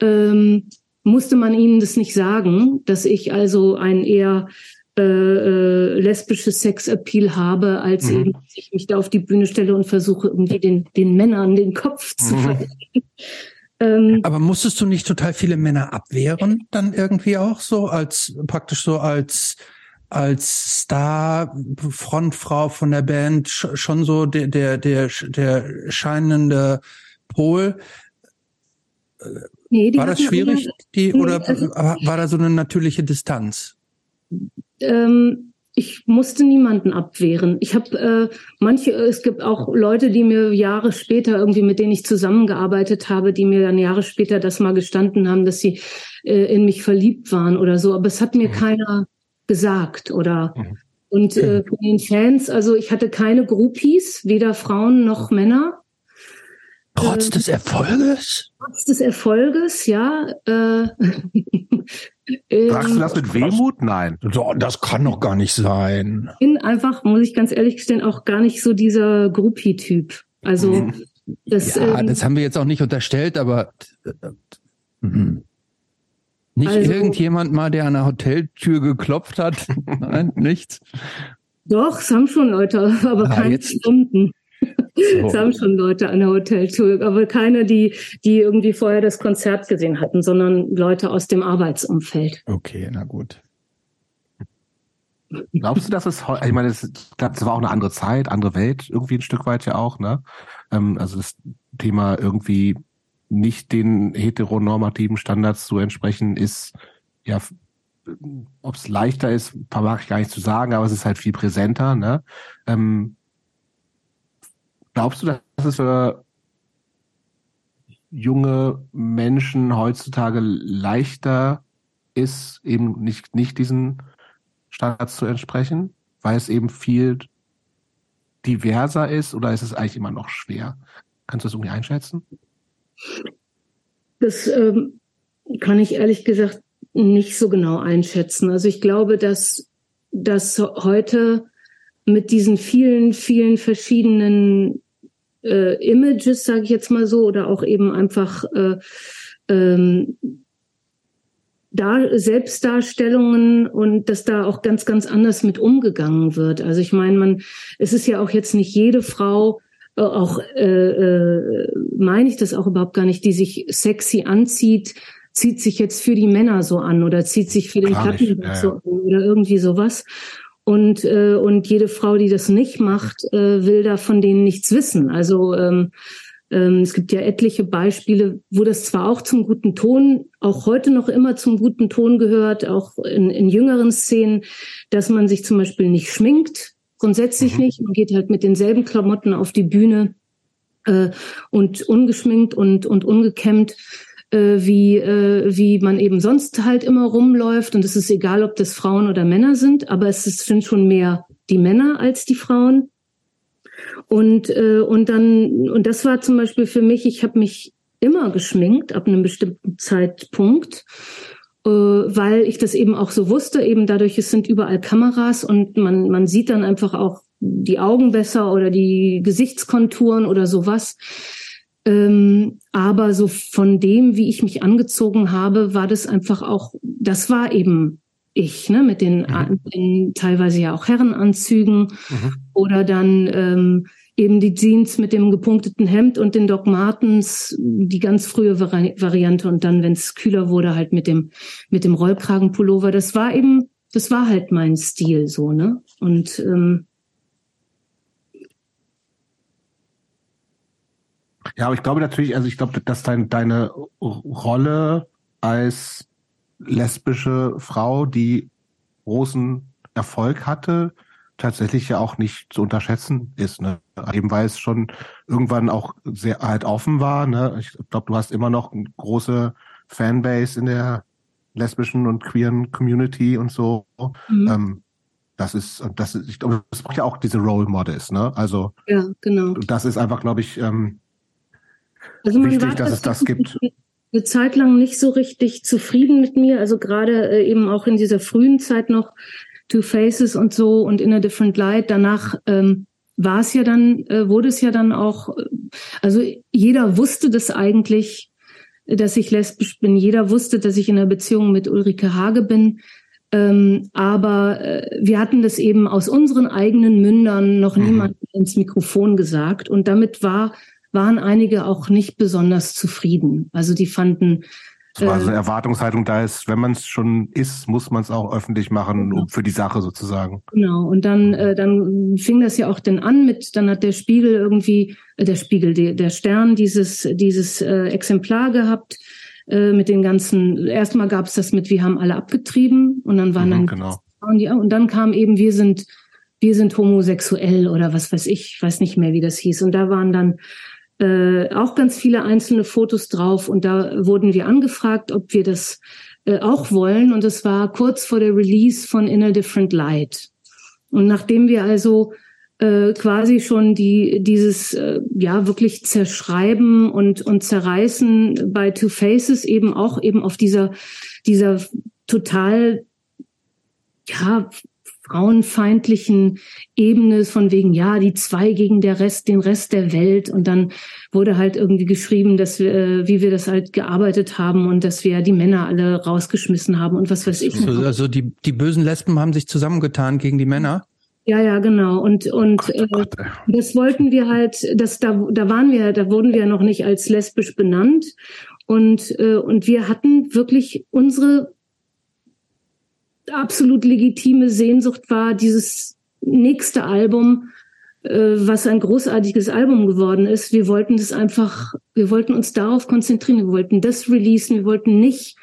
ähm, musste man ihnen das nicht sagen, dass ich also ein eher äh, äh, lesbisches Sexappeal habe, als mhm. eben, dass ich mich da auf die Bühne stelle und versuche, irgendwie den, den Männern den Kopf zu mhm. <laughs> verdienen. Ähm, Aber musstest du nicht total viele Männer abwehren, dann irgendwie auch so, als praktisch so als als Star, Frontfrau von der Band, schon so der, der, der, der scheinende Pol. Nee, war das schwierig, die, oder also, war da so eine natürliche Distanz? Ähm, ich musste niemanden abwehren. Ich habe äh, manche, es gibt auch Leute, die mir Jahre später irgendwie, mit denen ich zusammengearbeitet habe, die mir dann Jahre später das mal gestanden haben, dass sie äh, in mich verliebt waren oder so. Aber es hat mir mhm. keiner gesagt oder mhm. und äh, von den Fans, also ich hatte keine Groupies, weder Frauen noch Männer. Trotz äh, des Erfolges? Trotz des Erfolges, ja. Äh, <laughs> Sagst du das mit Wehmut? Nein. Das kann doch gar nicht sein. Ich bin einfach, muss ich ganz ehrlich gestehen, auch gar nicht so dieser Groupie-Typ. Also mhm. das. Ja, ähm, das haben wir jetzt auch nicht unterstellt, aber. Äh, mhm. Nicht also, irgendjemand mal, der an der Hoteltür geklopft hat? <laughs> Nein, nichts? Doch, es haben schon Leute, <laughs> aber ah, keine Stunden. So. Es haben schon Leute an der Hoteltür, aber keine, die, die irgendwie vorher das Konzert gesehen hatten, sondern Leute aus dem Arbeitsumfeld. Okay, na gut. Glaubst du, dass es, ich meine, das, ich glaube, das war auch eine andere Zeit, andere Welt, irgendwie ein Stück weit ja auch, ne? Ähm, also das Thema irgendwie nicht den heteronormativen Standards zu entsprechen, ist ja, ob es leichter ist, mag ich gar nicht zu sagen, aber es ist halt viel präsenter. Ne? Ähm, glaubst du, dass es für junge Menschen heutzutage leichter ist, eben nicht, nicht diesen Standards zu entsprechen, weil es eben viel diverser ist oder ist es eigentlich immer noch schwer? Kannst du das irgendwie einschätzen? Das ähm, kann ich ehrlich gesagt nicht so genau einschätzen. Also ich glaube, dass, dass heute mit diesen vielen, vielen verschiedenen äh, Images, sage ich jetzt mal so, oder auch eben einfach äh, ähm, da Selbstdarstellungen und dass da auch ganz, ganz anders mit umgegangen wird. Also ich meine, man, es ist ja auch jetzt nicht jede Frau, äh, auch äh, äh, meine ich das auch überhaupt gar nicht, die sich sexy anzieht, zieht sich jetzt für die Männer so an oder zieht sich für den Plattenbau ja, so an oder irgendwie sowas. Und, äh, und jede Frau, die das nicht macht, äh, will da von denen nichts wissen. Also ähm, ähm, es gibt ja etliche Beispiele, wo das zwar auch zum guten Ton, auch heute noch immer zum guten Ton gehört, auch in, in jüngeren Szenen, dass man sich zum Beispiel nicht schminkt, grundsätzlich mhm. nicht. Man geht halt mit denselben Klamotten auf die Bühne äh, und ungeschminkt und, und ungekämmt, wie, äh, wie man eben sonst halt immer rumläuft. Und es ist egal, ob das Frauen oder Männer sind, aber es sind schon mehr die Männer als die Frauen. Und, äh, und dann, und das war zum Beispiel für mich, ich habe mich immer geschminkt ab einem bestimmten Zeitpunkt äh, weil ich das eben auch so wusste, eben dadurch, es sind überall Kameras und man, man sieht dann einfach auch die Augen besser oder die Gesichtskonturen oder sowas. Ähm, aber so von dem, wie ich mich angezogen habe, war das einfach auch, das war eben ich, ne, mit den, mhm. den teilweise ja auch Herrenanzügen mhm. oder dann ähm, eben die Jeans mit dem gepunkteten Hemd und den Doc Martens, die ganz frühe Vari Variante und dann, wenn es kühler wurde, halt mit dem mit dem Rollkragenpullover. Das war eben, das war halt mein Stil so, ne? Und ähm, ja, aber ich glaube natürlich, also ich glaube, dass dein, deine Rolle als lesbische Frau, die großen Erfolg hatte, tatsächlich ja auch nicht zu unterschätzen ist. Ne? Eben weil es schon irgendwann auch sehr halt offen war. Ne? Ich glaube, du hast immer noch eine große Fanbase in der lesbischen und queeren Community und so. Mhm. Ähm, das ist, das ist, ich glaube, das braucht ja auch diese Role Models, ne? Also, ja, genau. Das ist einfach, glaube ich, ähm, also wichtig, dass es das gibt. Eine Zeit lang nicht so richtig zufrieden mit mir, also gerade äh, eben auch in dieser frühen Zeit noch Two Faces und so und In a Different Light. Danach ähm, war es ja dann, äh, wurde es ja dann auch, äh, also jeder wusste das eigentlich, dass ich lesbisch bin. Jeder wusste, dass ich in einer Beziehung mit Ulrike Hage bin. Ähm, aber äh, wir hatten das eben aus unseren eigenen Mündern noch mhm. niemand ins Mikrofon gesagt. Und damit war, waren einige auch nicht besonders zufrieden. Also die fanden, so also eine Erwartungshaltung da ist, wenn man es schon ist, muss man es auch öffentlich machen genau. für die Sache sozusagen. Genau. Und dann, äh, dann fing das ja auch dann an mit, dann hat der Spiegel irgendwie, äh, der Spiegel, der, der Stern dieses, dieses äh, Exemplar gehabt äh, mit den ganzen, erstmal gab es das mit, wir haben alle abgetrieben und dann waren mhm, dann genau. und dann kam eben, wir sind, wir sind homosexuell oder was weiß ich, ich weiß nicht mehr, wie das hieß. Und da waren dann äh, auch ganz viele einzelne Fotos drauf und da wurden wir angefragt, ob wir das äh, auch wollen und es war kurz vor der Release von In a Different Light. Und nachdem wir also äh, quasi schon die dieses äh, ja wirklich zerschreiben und und zerreißen bei Two Faces eben auch eben auf dieser dieser total ja frauenfeindlichen Ebene von wegen, ja, die zwei gegen der Rest, den Rest der Welt. Und dann wurde halt irgendwie geschrieben, dass wir, äh, wie wir das halt gearbeitet haben und dass wir die Männer alle rausgeschmissen haben und was weiß ich. Also, also die, die bösen Lesben haben sich zusammengetan gegen die Männer? Ja, ja, genau. Und und äh, das wollten wir halt, das da da waren wir, da wurden wir noch nicht als lesbisch benannt und äh, und wir hatten wirklich unsere absolut legitime Sehnsucht war, dieses nächste Album, äh, was ein großartiges Album geworden ist. Wir wollten das einfach, wir wollten uns darauf konzentrieren, wir wollten das releasen, wir wollten nicht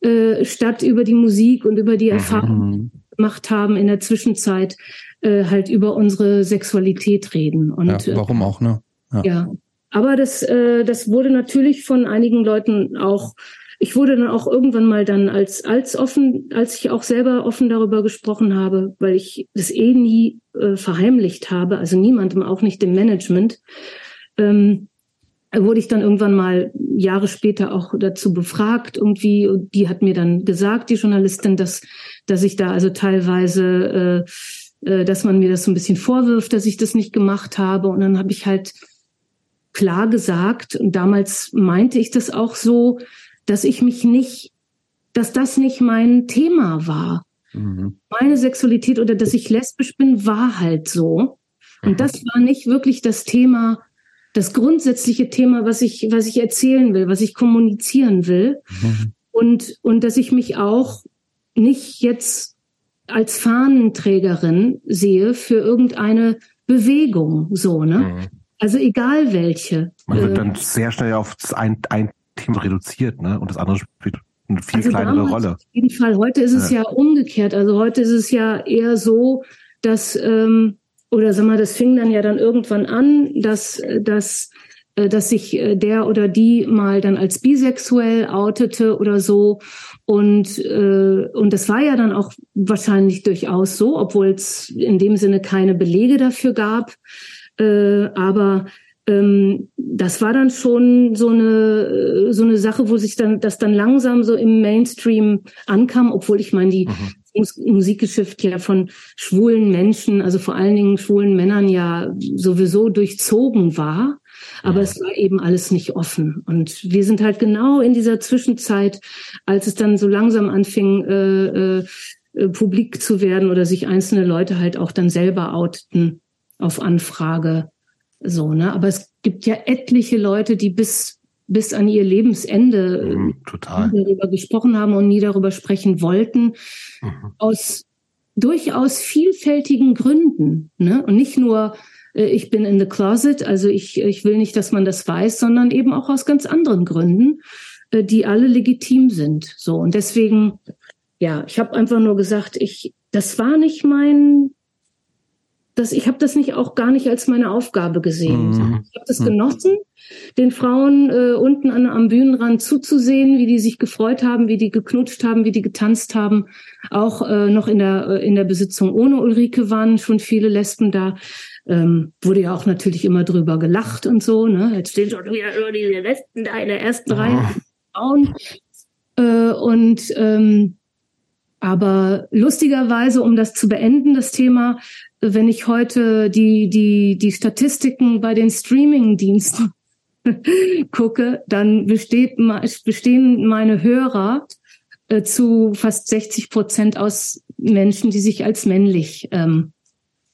äh, statt über die Musik und über die mhm. Erfahrung gemacht haben in der Zwischenzeit äh, halt über unsere Sexualität reden. Und, ja, warum auch, ne? Ja. ja. Aber das, äh, das wurde natürlich von einigen Leuten auch ich wurde dann auch irgendwann mal dann als, als offen, als ich auch selber offen darüber gesprochen habe, weil ich das eh nie äh, verheimlicht habe, also niemandem, auch nicht dem Management, ähm, wurde ich dann irgendwann mal Jahre später auch dazu befragt irgendwie und die hat mir dann gesagt, die Journalistin, dass, dass ich da also teilweise, äh, äh, dass man mir das so ein bisschen vorwirft, dass ich das nicht gemacht habe. Und dann habe ich halt klar gesagt und damals meinte ich das auch so, dass ich mich nicht, dass das nicht mein Thema war. Mhm. Meine Sexualität oder dass ich lesbisch bin, war halt so. Und mhm. das war nicht wirklich das Thema, das grundsätzliche Thema, was ich, was ich erzählen will, was ich kommunizieren will. Mhm. Und, und dass ich mich auch nicht jetzt als Fahnenträgerin sehe für irgendeine Bewegung, so, ne? Mhm. Also egal welche. Man wird äh, dann sehr schnell auf ein, ein Thema reduziert, ne? Und das andere spielt eine viel also kleinere Rolle. Auf jeden Fall. Heute ist es ja. ja umgekehrt. Also heute ist es ja eher so, dass ähm, oder sag mal, das fing dann ja dann irgendwann an, dass dass äh, dass sich äh, der oder die mal dann als bisexuell outete oder so und äh, und das war ja dann auch wahrscheinlich durchaus so, obwohl es in dem Sinne keine Belege dafür gab, äh, aber ähm, das war dann schon so eine so eine Sache, wo sich dann das dann langsam so im Mainstream ankam, obwohl ich meine die mhm. Musikgeschäft ja von schwulen Menschen, also vor allen Dingen schwulen Männern ja sowieso durchzogen war. Aber mhm. es war eben alles nicht offen. Und wir sind halt genau in dieser Zwischenzeit, als es dann so langsam anfing, äh, äh, publik zu werden oder sich einzelne Leute halt auch dann selber outeten auf Anfrage so, ne? Aber es gibt ja etliche Leute, die bis, bis an ihr Lebensende mhm, total. darüber gesprochen haben und nie darüber sprechen wollten. Mhm. Aus durchaus vielfältigen Gründen, ne? Und nicht nur, äh, ich bin in the closet, also ich, ich will nicht, dass man das weiß, sondern eben auch aus ganz anderen Gründen, äh, die alle legitim sind. So. Und deswegen, ja, ich habe einfach nur gesagt, ich, das war nicht mein das, ich habe das nicht auch gar nicht als meine Aufgabe gesehen. Mhm. Ich habe das mhm. genossen, den Frauen äh, unten an, am Bühnenrand zuzusehen, wie die sich gefreut haben, wie die geknutscht haben, wie die getanzt haben. Auch äh, noch in der äh, in der Besitzung ohne Ulrike waren schon viele Lesben da. Ähm, wurde ja auch natürlich immer drüber gelacht und so. Ne? Jetzt stehen schon wieder nur diese Lesben da in der ersten oh. Reihe. Frauen. Äh, und ähm, aber lustigerweise, um das zu beenden, das Thema, wenn ich heute die, die, die Statistiken bei den Streaming-Diensten <laughs> gucke, dann besteht, bestehen meine Hörer äh, zu fast 60 Prozent aus Menschen, die sich als männlich ähm,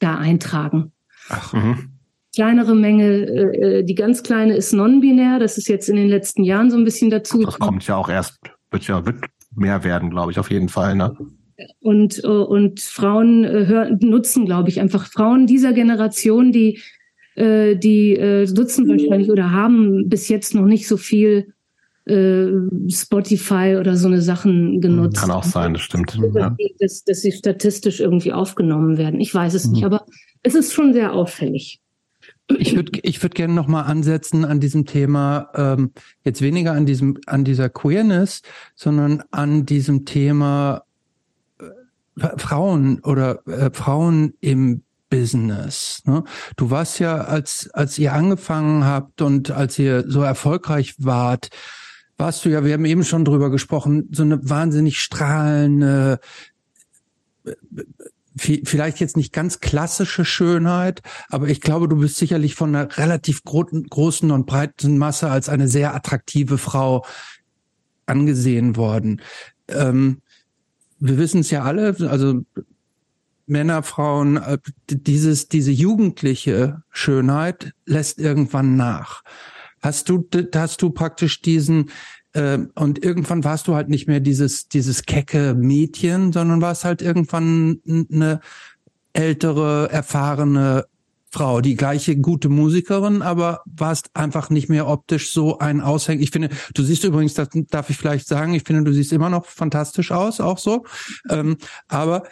da eintragen. Ach, mhm. Kleinere Menge, äh, äh, die ganz kleine ist non-binär. Das ist jetzt in den letzten Jahren so ein bisschen dazu. Das kommt ja auch erst, wird ja wird mehr werden, glaube ich, auf jeden Fall. Ne? Und, äh, und Frauen äh, hören, nutzen, glaube ich, einfach Frauen dieser Generation, die, äh, die nutzen wahrscheinlich oder haben bis jetzt noch nicht so viel Spotify oder so eine Sachen genutzt. Kann auch sein, das stimmt. Ja. Dass, dass sie statistisch irgendwie aufgenommen werden. Ich weiß es mhm. nicht, aber es ist schon sehr auffällig. Ich würde ich würd gerne nochmal ansetzen an diesem Thema, ähm, jetzt weniger an diesem, an dieser Queerness, sondern an diesem Thema Frauen oder äh, Frauen im Business. Ne? Du warst ja, als, als ihr angefangen habt und als ihr so erfolgreich wart, warst du ja, wir haben eben schon drüber gesprochen, so eine wahnsinnig strahlende, vielleicht jetzt nicht ganz klassische Schönheit, aber ich glaube, du bist sicherlich von einer relativ gro großen und breiten Masse als eine sehr attraktive Frau angesehen worden. Ähm, wir wissen es ja alle, also Männer, Frauen, äh, dieses, diese jugendliche Schönheit lässt irgendwann nach. Hast du, hast du praktisch diesen, und irgendwann warst du halt nicht mehr dieses, dieses kecke Mädchen, sondern warst halt irgendwann eine ältere, erfahrene Frau, die gleiche gute Musikerin, aber warst einfach nicht mehr optisch so ein Aushängen. Ich finde, du siehst übrigens, das darf ich vielleicht sagen, ich finde, du siehst immer noch fantastisch aus, auch so. Ähm, aber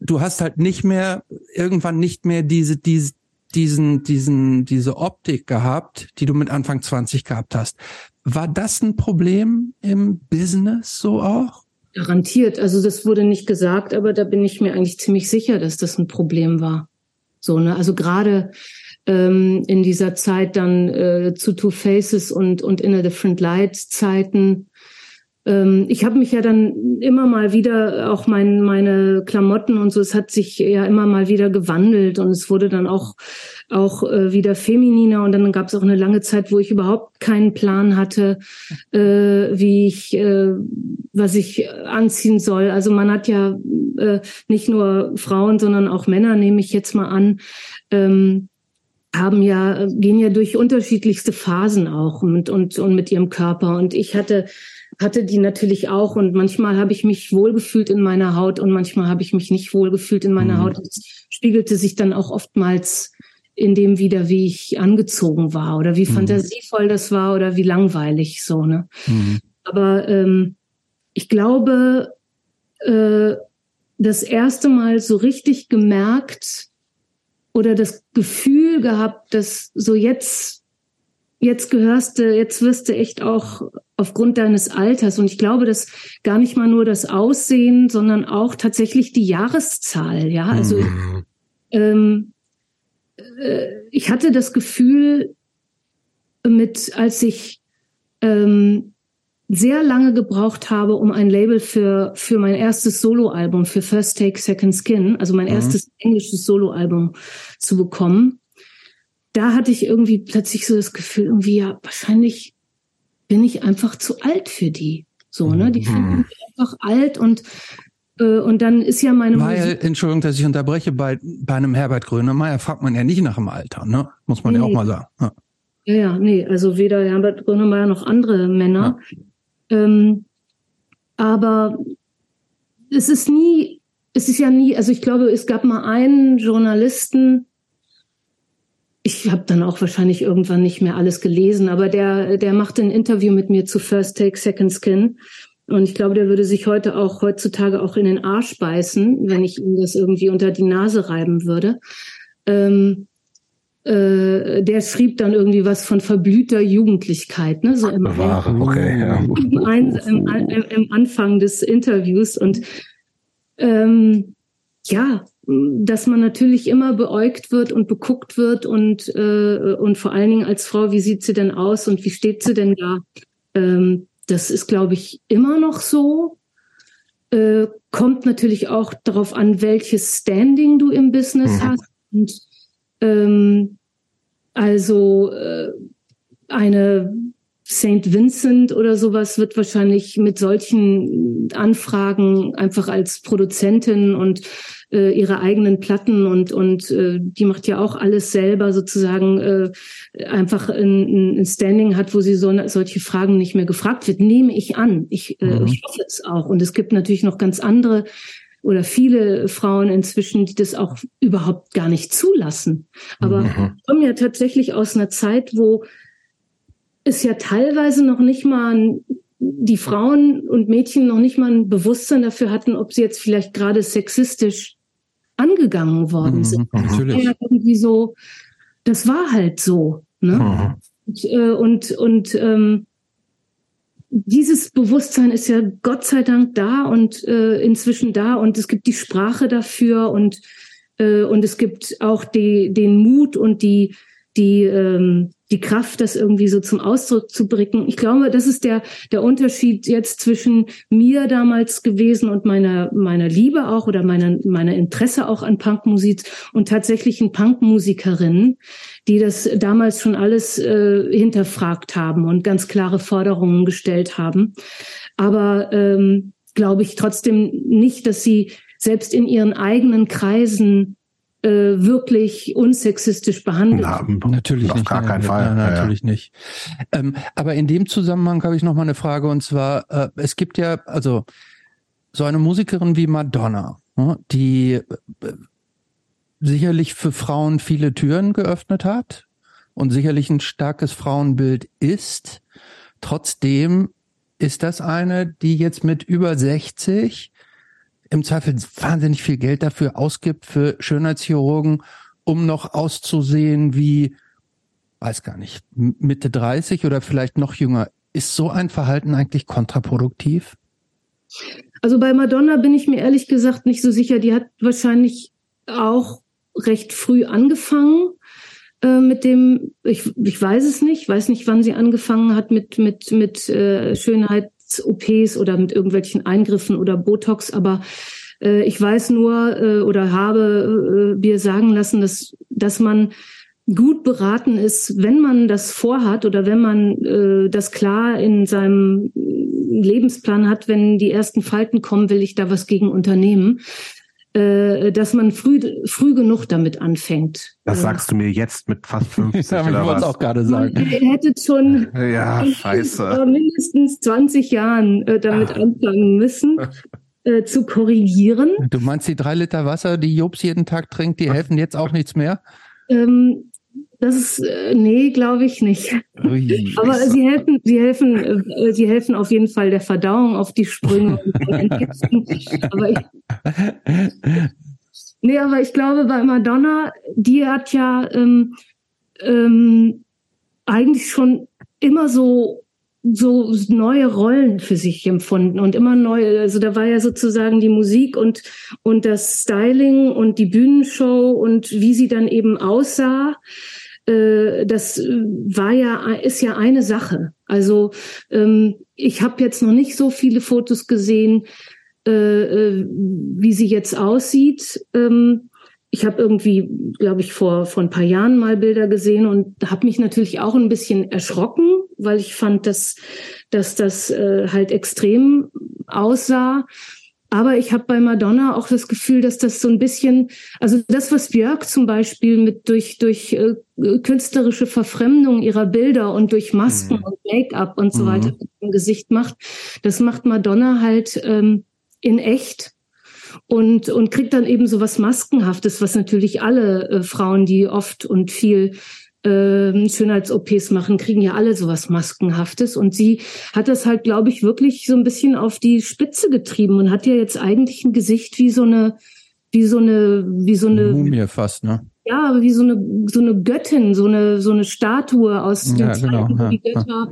du hast halt nicht mehr, irgendwann nicht mehr diese, diese, diesen, diesen, diese Optik gehabt, die du mit Anfang 20 gehabt hast. War das ein Problem im Business so auch? Garantiert. Also das wurde nicht gesagt, aber da bin ich mir eigentlich ziemlich sicher, dass das ein Problem war. So, ne? Also gerade ähm, in dieser Zeit dann äh, zu Two Faces und, und In a Different Light Zeiten. Ähm, ich habe mich ja dann immer mal wieder, auch mein, meine Klamotten und so, es hat sich ja immer mal wieder gewandelt und es wurde dann auch, auch äh, wieder femininer und dann gab es auch eine lange Zeit, wo ich überhaupt keinen Plan hatte, äh, wie ich, äh, was ich anziehen soll. Also man hat ja äh, nicht nur Frauen, sondern auch Männer, nehme ich jetzt mal an, ähm, haben ja, gehen ja durch unterschiedlichste Phasen auch und, und, und mit ihrem Körper. Und ich hatte, hatte die natürlich auch. Und manchmal habe ich mich wohlgefühlt in meiner Haut und manchmal habe ich mich nicht wohlgefühlt in meiner mhm. Haut. Es spiegelte sich dann auch oftmals in dem wieder, wie ich angezogen war oder wie mhm. fantasievoll das war oder wie langweilig so, ne? Mhm. Aber ähm, ich glaube, äh, das erste Mal so richtig gemerkt oder das Gefühl gehabt, dass so jetzt, jetzt gehörst du, jetzt wirst du echt auch aufgrund deines Alters. Und ich glaube, dass gar nicht mal nur das Aussehen, sondern auch tatsächlich die Jahreszahl. Ja, also mhm. ähm, äh, ich hatte das Gefühl, mit als ich ähm, sehr lange gebraucht habe, um ein Label für, für mein erstes Soloalbum, für First Take, Second Skin, also mein mhm. erstes englisches Soloalbum zu bekommen. Da hatte ich irgendwie plötzlich so das Gefühl, irgendwie, ja, wahrscheinlich bin ich einfach zu alt für die. So, ne? Die finden mhm. mich einfach alt und äh, und dann ist ja meine Weil, Musik Entschuldigung, dass ich unterbreche, bei, bei einem Herbert Grönemeyer fragt man ja nicht nach dem Alter, ne? Muss man nee, ja auch mal sagen. Ja. ja, ja, nee, also weder Herbert Grönemeyer noch andere Männer. Ja. Ähm, aber es ist nie, es ist ja nie, also ich glaube, es gab mal einen Journalisten, ich habe dann auch wahrscheinlich irgendwann nicht mehr alles gelesen, aber der, der machte ein Interview mit mir zu First Take, Second Skin. Und ich glaube, der würde sich heute auch, heutzutage auch in den Arsch beißen, wenn ich ihm das irgendwie unter die Nase reiben würde. ähm, äh, der schrieb dann irgendwie was von verblühter Jugendlichkeit, ne? So im, Bewahre, okay, ja. im, im, im Anfang des Interviews und ähm, ja, dass man natürlich immer beäugt wird und beguckt wird und äh, und vor allen Dingen als Frau, wie sieht sie denn aus und wie steht sie denn da? Ähm, das ist, glaube ich, immer noch so. Äh, kommt natürlich auch darauf an, welches Standing du im Business Mhm. hast. Und ähm, also äh, eine St. Vincent oder sowas wird wahrscheinlich mit solchen Anfragen einfach als Produzentin und äh, ihre eigenen Platten und und äh, die macht ja auch alles selber sozusagen äh, einfach ein, ein Standing hat, wo sie so solche Fragen nicht mehr gefragt wird, nehme ich an. Ich, äh, Mhm. ich hoffe es auch. Und es gibt natürlich noch ganz andere oder viele Frauen inzwischen, die das auch überhaupt gar nicht zulassen. Aber Mhm. ich komme ja tatsächlich aus einer Zeit, wo es ja teilweise noch nicht mal die Frauen und Mädchen noch nicht mal ein Bewusstsein dafür hatten, ob sie jetzt vielleicht gerade sexistisch angegangen worden sind. Mhm, natürlich. Ja, irgendwie so, das war halt so. Ne? Mhm. Und, äh, und, und ähm, dieses Bewusstsein ist ja Gott sei Dank da und äh, inzwischen da und es gibt die Sprache dafür und äh, und es gibt auch die, den Mut und die die ähm, die Kraft, das irgendwie so zum Ausdruck zu bringen. Ich glaube, das ist der der Unterschied jetzt zwischen mir damals gewesen und meiner meiner Liebe auch oder meiner meiner Interesse auch an Punkmusik und tatsächlichen Punkmusikerinnen, die das damals schon alles äh, hinterfragt haben und ganz klare Forderungen gestellt haben. Aber ähm, glaube ich trotzdem nicht, dass sie selbst in ihren eigenen Kreisen äh, wirklich unsexistisch behandelt Na, Natürlich auf nicht. gar keinen Fall. Nein, Ja, ja. natürlich nicht. Ähm, aber in dem Zusammenhang habe ich noch mal eine Frage und zwar, äh, es gibt ja, also so eine Musikerin wie Madonna, ne, die äh, sicherlich für Frauen viele Türen geöffnet hat und sicherlich ein starkes Frauenbild ist. Trotzdem ist das eine, die jetzt mit über 60 im Zweifel wahnsinnig viel Geld dafür ausgibt für Schönheitschirurgen, um noch auszusehen wie, weiß gar nicht, Mitte 30 oder vielleicht noch jünger. Ist so ein Verhalten eigentlich kontraproduktiv? Also bei Madonna bin ich mir ehrlich gesagt nicht so sicher. Die hat wahrscheinlich auch recht früh angefangen äh, mit dem, ich, ich weiß es nicht, weiß nicht, wann sie angefangen hat mit, mit, mit äh, Schönheits-OPs oder mit irgendwelchen Eingriffen oder Botox, aber äh, ich weiß nur äh, oder habe äh, mir sagen lassen, dass, dass man gut beraten ist, wenn man das vorhat oder wenn man äh, das klar in seinem Lebensplan hat, wenn die ersten Falten kommen, will ich da was gegen unternehmen, dass man früh, früh genug damit anfängt. Das Äh, sagst du mir jetzt mit fast 50 <laughs> Ja, ich oder wollte es was? auch gerade man, sagen. ihr hättet schon <laughs> Ja, scheiße. mindestens 20 Jahren äh, damit Ah. anfangen müssen, <laughs> äh, zu korrigieren. Du meinst, die drei Liter Wasser, die Jobs jeden Tag trinkt, die helfen jetzt auch nichts mehr? Ähm, das ist, äh, nee, glaube ich nicht. Ui. <laughs> Aber sie helfen, sie helfen, äh, sie helfen auf jeden Fall der Verdauung auf die Sprünge. Aber ich, <laughs> nee, aber ich glaube bei Madonna, die hat ja ähm, ähm, eigentlich schon immer so so neue Rollen für sich empfunden und immer neue, also da war ja sozusagen die Musik und und das Styling und die Bühnenshow und wie sie dann eben aussah, das äh, war ja ist ja eine Sache. Also ähm, ich habe jetzt noch nicht so viele Fotos gesehen, äh, äh, wie sie jetzt aussieht. Ähm, ich habe irgendwie, glaube ich, vor, vor ein paar Jahren mal Bilder gesehen und habe mich natürlich auch ein bisschen erschrocken, weil ich fand, dass, dass das äh, halt extrem aussah. Aber ich habe bei Madonna auch das Gefühl, dass das so ein bisschen, also das, was Björk zum Beispiel mit durch, durch äh, künstlerische Verfremdung ihrer Bilder und durch Masken Mhm. und Make-up und so Mhm. weiter im Gesicht macht, das macht Madonna halt ähm, in echt und, und kriegt dann eben so was Maskenhaftes, was natürlich alle äh, Frauen, die oft und viel äh, Schönheits-OPs machen, kriegen ja alle sowas Maskenhaftes. Und sie hat das halt, glaube ich, wirklich so ein bisschen auf die Spitze getrieben und hat ja jetzt eigentlich ein Gesicht wie so eine, wie so eine, wie so eine, Mumie fast, ne? ja, wie so eine, so eine Göttin, so eine, so eine Statue aus den Ja, Zeiten, genau, wo ja, die Götter,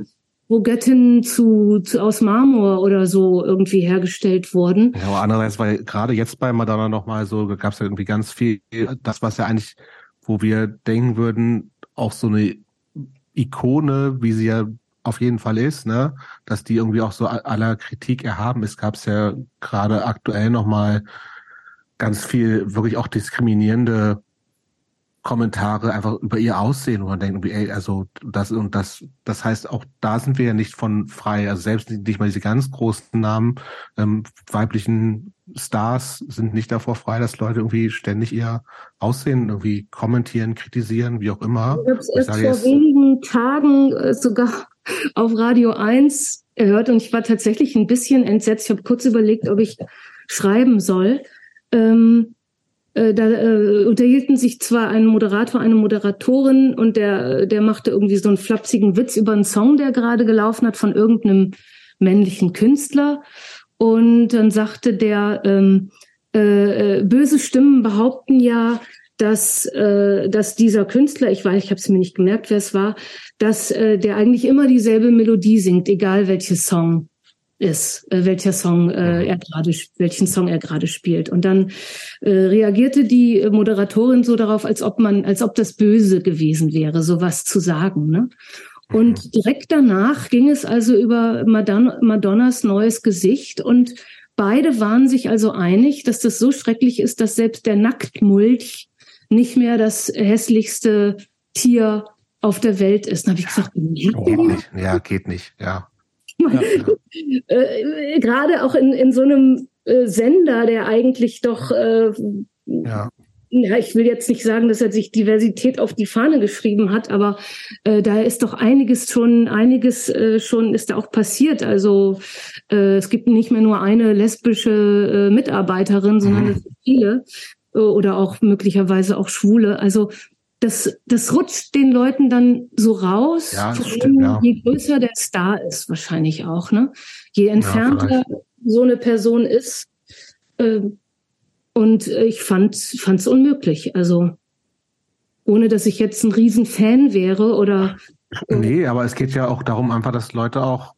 wo Göttinnen zu, zu, aus Marmor oder so irgendwie hergestellt wurden. Ja, aber andererseits, weil gerade jetzt bei Madonna nochmal so, gab es ja irgendwie ganz viel, das, was ja eigentlich, wo wir denken würden, auch so eine Ikone, wie sie ja auf jeden Fall ist, ne, dass die irgendwie auch so aller Kritik erhaben ist, gab es ja gerade aktuell nochmal ganz viel wirklich auch diskriminierende Kommentare einfach über ihr Aussehen, wo man denkt, ey, also das und das, das heißt, auch da sind wir ja nicht von frei. Also selbst nicht mal diese ganz großen Namen, ähm, weiblichen Stars sind nicht davor frei, dass Leute irgendwie ständig ihr Aussehen irgendwie kommentieren, kritisieren, wie auch immer. Ich habe es vor jetzt- wenigen Tagen äh, sogar <laughs> auf Radio 1 gehört und ich war tatsächlich ein bisschen entsetzt. Ich habe kurz überlegt, ob ich schreiben soll. Ähm, äh, da äh, unterhielten sich zwar ein Moderator, eine Moderatorin und der, der machte irgendwie so einen flapsigen Witz über einen Song, der gerade gelaufen hat von irgendeinem männlichen Künstler. Und dann sagte der, ähm, äh, äh, böse Stimmen behaupten ja, dass, äh, dass dieser Künstler, ich weiß, ich habe es mir nicht gemerkt, wer es war, dass äh, der eigentlich immer dieselbe Melodie singt, egal welches Song ist, äh, welcher Song äh, er gerade, welchen Song er gerade spielt. Und dann äh, reagierte die Moderatorin so darauf, als ob man, als ob das böse gewesen wäre, sowas zu sagen. Ne? Und direkt danach ging es also über Madonna, Madonnas neues Gesicht und beide waren sich also einig, dass das so schrecklich ist, dass selbst der Nacktmulch nicht mehr das hässlichste Tier auf der Welt ist. Dann habe ich gesagt, merkt ihr Geht nicht. Ja, geht nicht, ja. <laughs> äh, gerade auch in, in so einem äh, Sender, der eigentlich doch, äh, Ja. ja, ich will jetzt nicht sagen, dass er sich Diversität auf die Fahne geschrieben hat, aber äh, da ist doch einiges schon, einiges schon ist da auch passiert. Also es gibt nicht mehr nur eine lesbische Mitarbeiterin, sondern Mhm. es sind viele oder auch möglicherweise auch Schwule. Also das, das rutscht den Leuten dann so raus, Ja, vor allem, stimmt, ja. je größer der Star ist, wahrscheinlich auch, ne? Je entfernter vielleicht. so eine Person ist. Äh, und ich fand es unmöglich. Also ohne dass ich jetzt ein Riesenfan wäre oder <laughs> Nee, aber es geht ja auch darum, einfach, dass Leute auch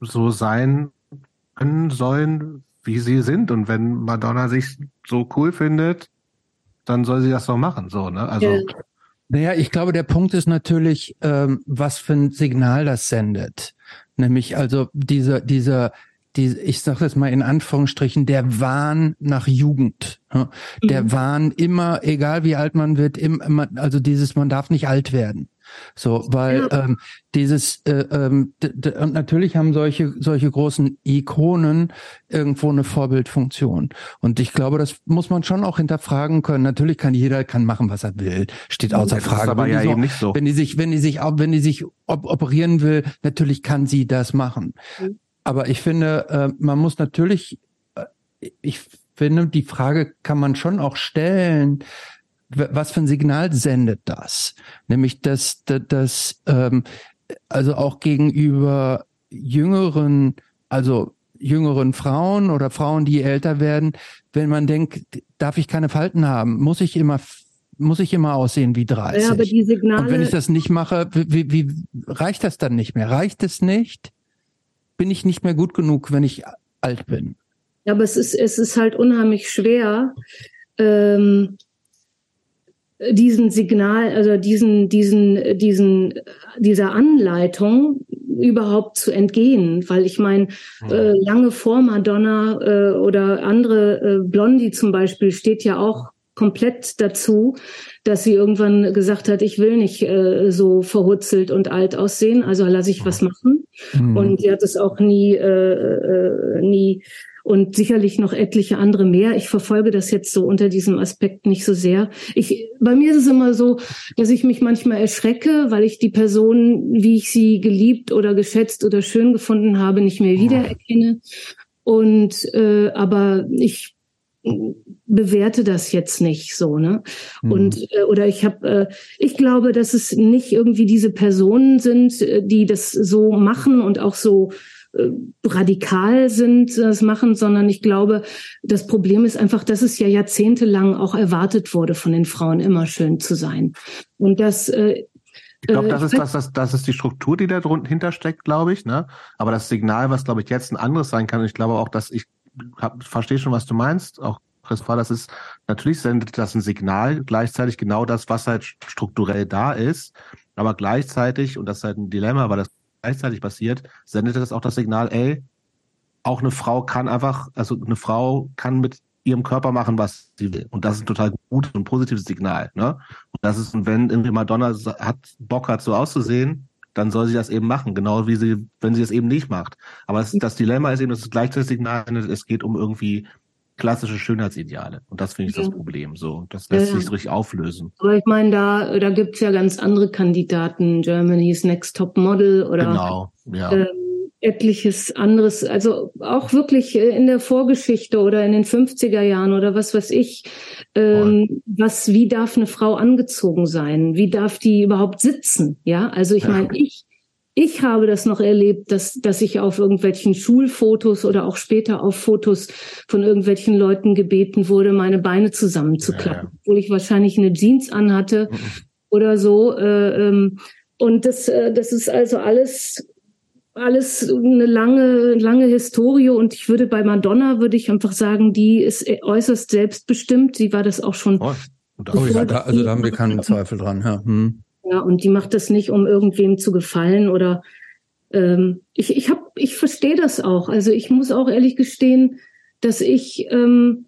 so sein können sollen, wie sie sind. Und wenn Madonna sich so cool findet, dann soll sie das doch machen, so, ne? Also, Ja. Naja, ich glaube, der Punkt ist natürlich, ähm, was für ein Signal das sendet. Nämlich also dieser, dieser, die, ich sage das mal in Anführungsstrichen, der Wahn nach Jugend. Ja? Der Mhm. Wahn immer, egal wie alt man wird, immer, also dieses, man darf nicht alt werden. So, weil ähm, dieses äh, ähm, und natürlich haben solche solche großen Ikonen irgendwo eine Vorbildfunktion und ich glaube, das muss man schon auch hinterfragen können. Natürlich kann jeder kann machen, was er will, steht außer das ist Frage. aber Wenn ja die so- eben nicht so. Wenn die sich, wenn die sich, auch- wenn die sich op operieren will, natürlich kann sie das machen. Mhm. Aber ich finde, äh, man muss natürlich, äh, ich finde, die Frage kann man schon auch stellen, was für ein Signal sendet das? Nämlich, dass, dass, dass ähm, also auch gegenüber jüngeren, also jüngeren Frauen oder Frauen, die älter werden, wenn man denkt, darf ich keine Falten haben, muss ich immer muss ich immer aussehen wie 30. ja, aber die Signale. Und wenn ich das nicht mache, wie, wie, wie reicht das dann nicht mehr? Reicht es nicht? Bin ich nicht mehr gut genug, wenn ich alt bin? Ja, aber es ist, es ist halt unheimlich schwer, ähm, diesen Signal, also diesen, diesen, diesen, dieser Anleitung überhaupt zu entgehen, weil ich meine, äh, lange vor Madonna äh, oder andere äh, Blondie zum Beispiel steht ja auch komplett dazu, dass sie irgendwann gesagt hat, ich will nicht äh, so verhutzelt und alt aussehen, also lasse ich was machen. Mhm. Und sie hat es auch nie, äh, äh, nie und sicherlich noch etliche andere mehr. Ich verfolge das jetzt so unter diesem Aspekt nicht so sehr. Ich, bei mir ist es immer so, dass ich mich manchmal erschrecke, weil ich die Person, wie ich sie geliebt oder geschätzt oder schön gefunden habe, nicht mehr wiedererkenne. Und äh, aber ich bewerte das jetzt nicht so, ne? Mhm. Und äh, oder ich habe, äh, ich glaube, dass es nicht irgendwie diese Personen sind, äh, die das so machen und auch so radikal sind, das machen, sondern ich glaube, das Problem ist einfach, dass es ja jahrzehntelang auch erwartet wurde von den Frauen, immer schön zu sein. Und das äh, ich glaube, das ist das, das, das ist die Struktur, die da drunter steckt, glaube ich. Ne? Aber das Signal, was glaube ich jetzt ein anderes sein kann, ich glaube auch, dass ich verstehe schon, was du meinst. Auch Chris war, das ist natürlich sendet das ein Signal, gleichzeitig genau das, was halt strukturell da ist, aber gleichzeitig und das ist halt ein Dilemma, weil das gleichzeitig passiert, sendet das auch das Signal, ey, auch eine Frau kann einfach, also eine Frau kann mit ihrem Körper machen, was sie will. Und das ist ein total gutes und positives Signal. Ne? Und das ist, wenn irgendwie Madonna hat Bock hat, so auszusehen, dann soll sie das eben machen, genau wie sie, wenn sie es eben nicht macht. Aber es, das Dilemma ist eben, dass es gleichzeitig Signal, es geht um irgendwie klassische Schönheitsideale. Und das finde ich ja. das Problem. So, das lässt ja, sich richtig auflösen. Aber ich meine, da, da gibt's ja ganz andere Kandidaten, Germany's Next Top Model oder genau, ja. ähm, etliches anderes, also auch wirklich äh, in der Vorgeschichte oder in den 50er Jahren oder was weiß ich, ähm, was, wie darf eine Frau angezogen sein? Wie darf die überhaupt sitzen? Ja, also ich meine, ich ich habe das noch erlebt, dass, dass ich auf irgendwelchen Schulfotos oder auch später auf Fotos von irgendwelchen Leuten gebeten wurde, meine Beine zusammenzuklappen, ja, ja. obwohl ich wahrscheinlich eine Jeans anhatte mhm. oder so. Äh, ähm, und das, äh, das ist also alles, alles eine lange, lange Historie. Und ich würde bei Madonna, würde ich einfach sagen, die ist äußerst selbstbestimmt. Sie war das auch schon. Oh, ja, da, also da haben wir keinen Zweifel dran. Ja. Hm. Ja, und die macht das nicht, um irgendwem zu gefallen oder ähm, ich, ich ich verstehe das auch. Also ich muss auch ehrlich gestehen, dass ich ähm,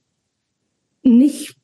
nicht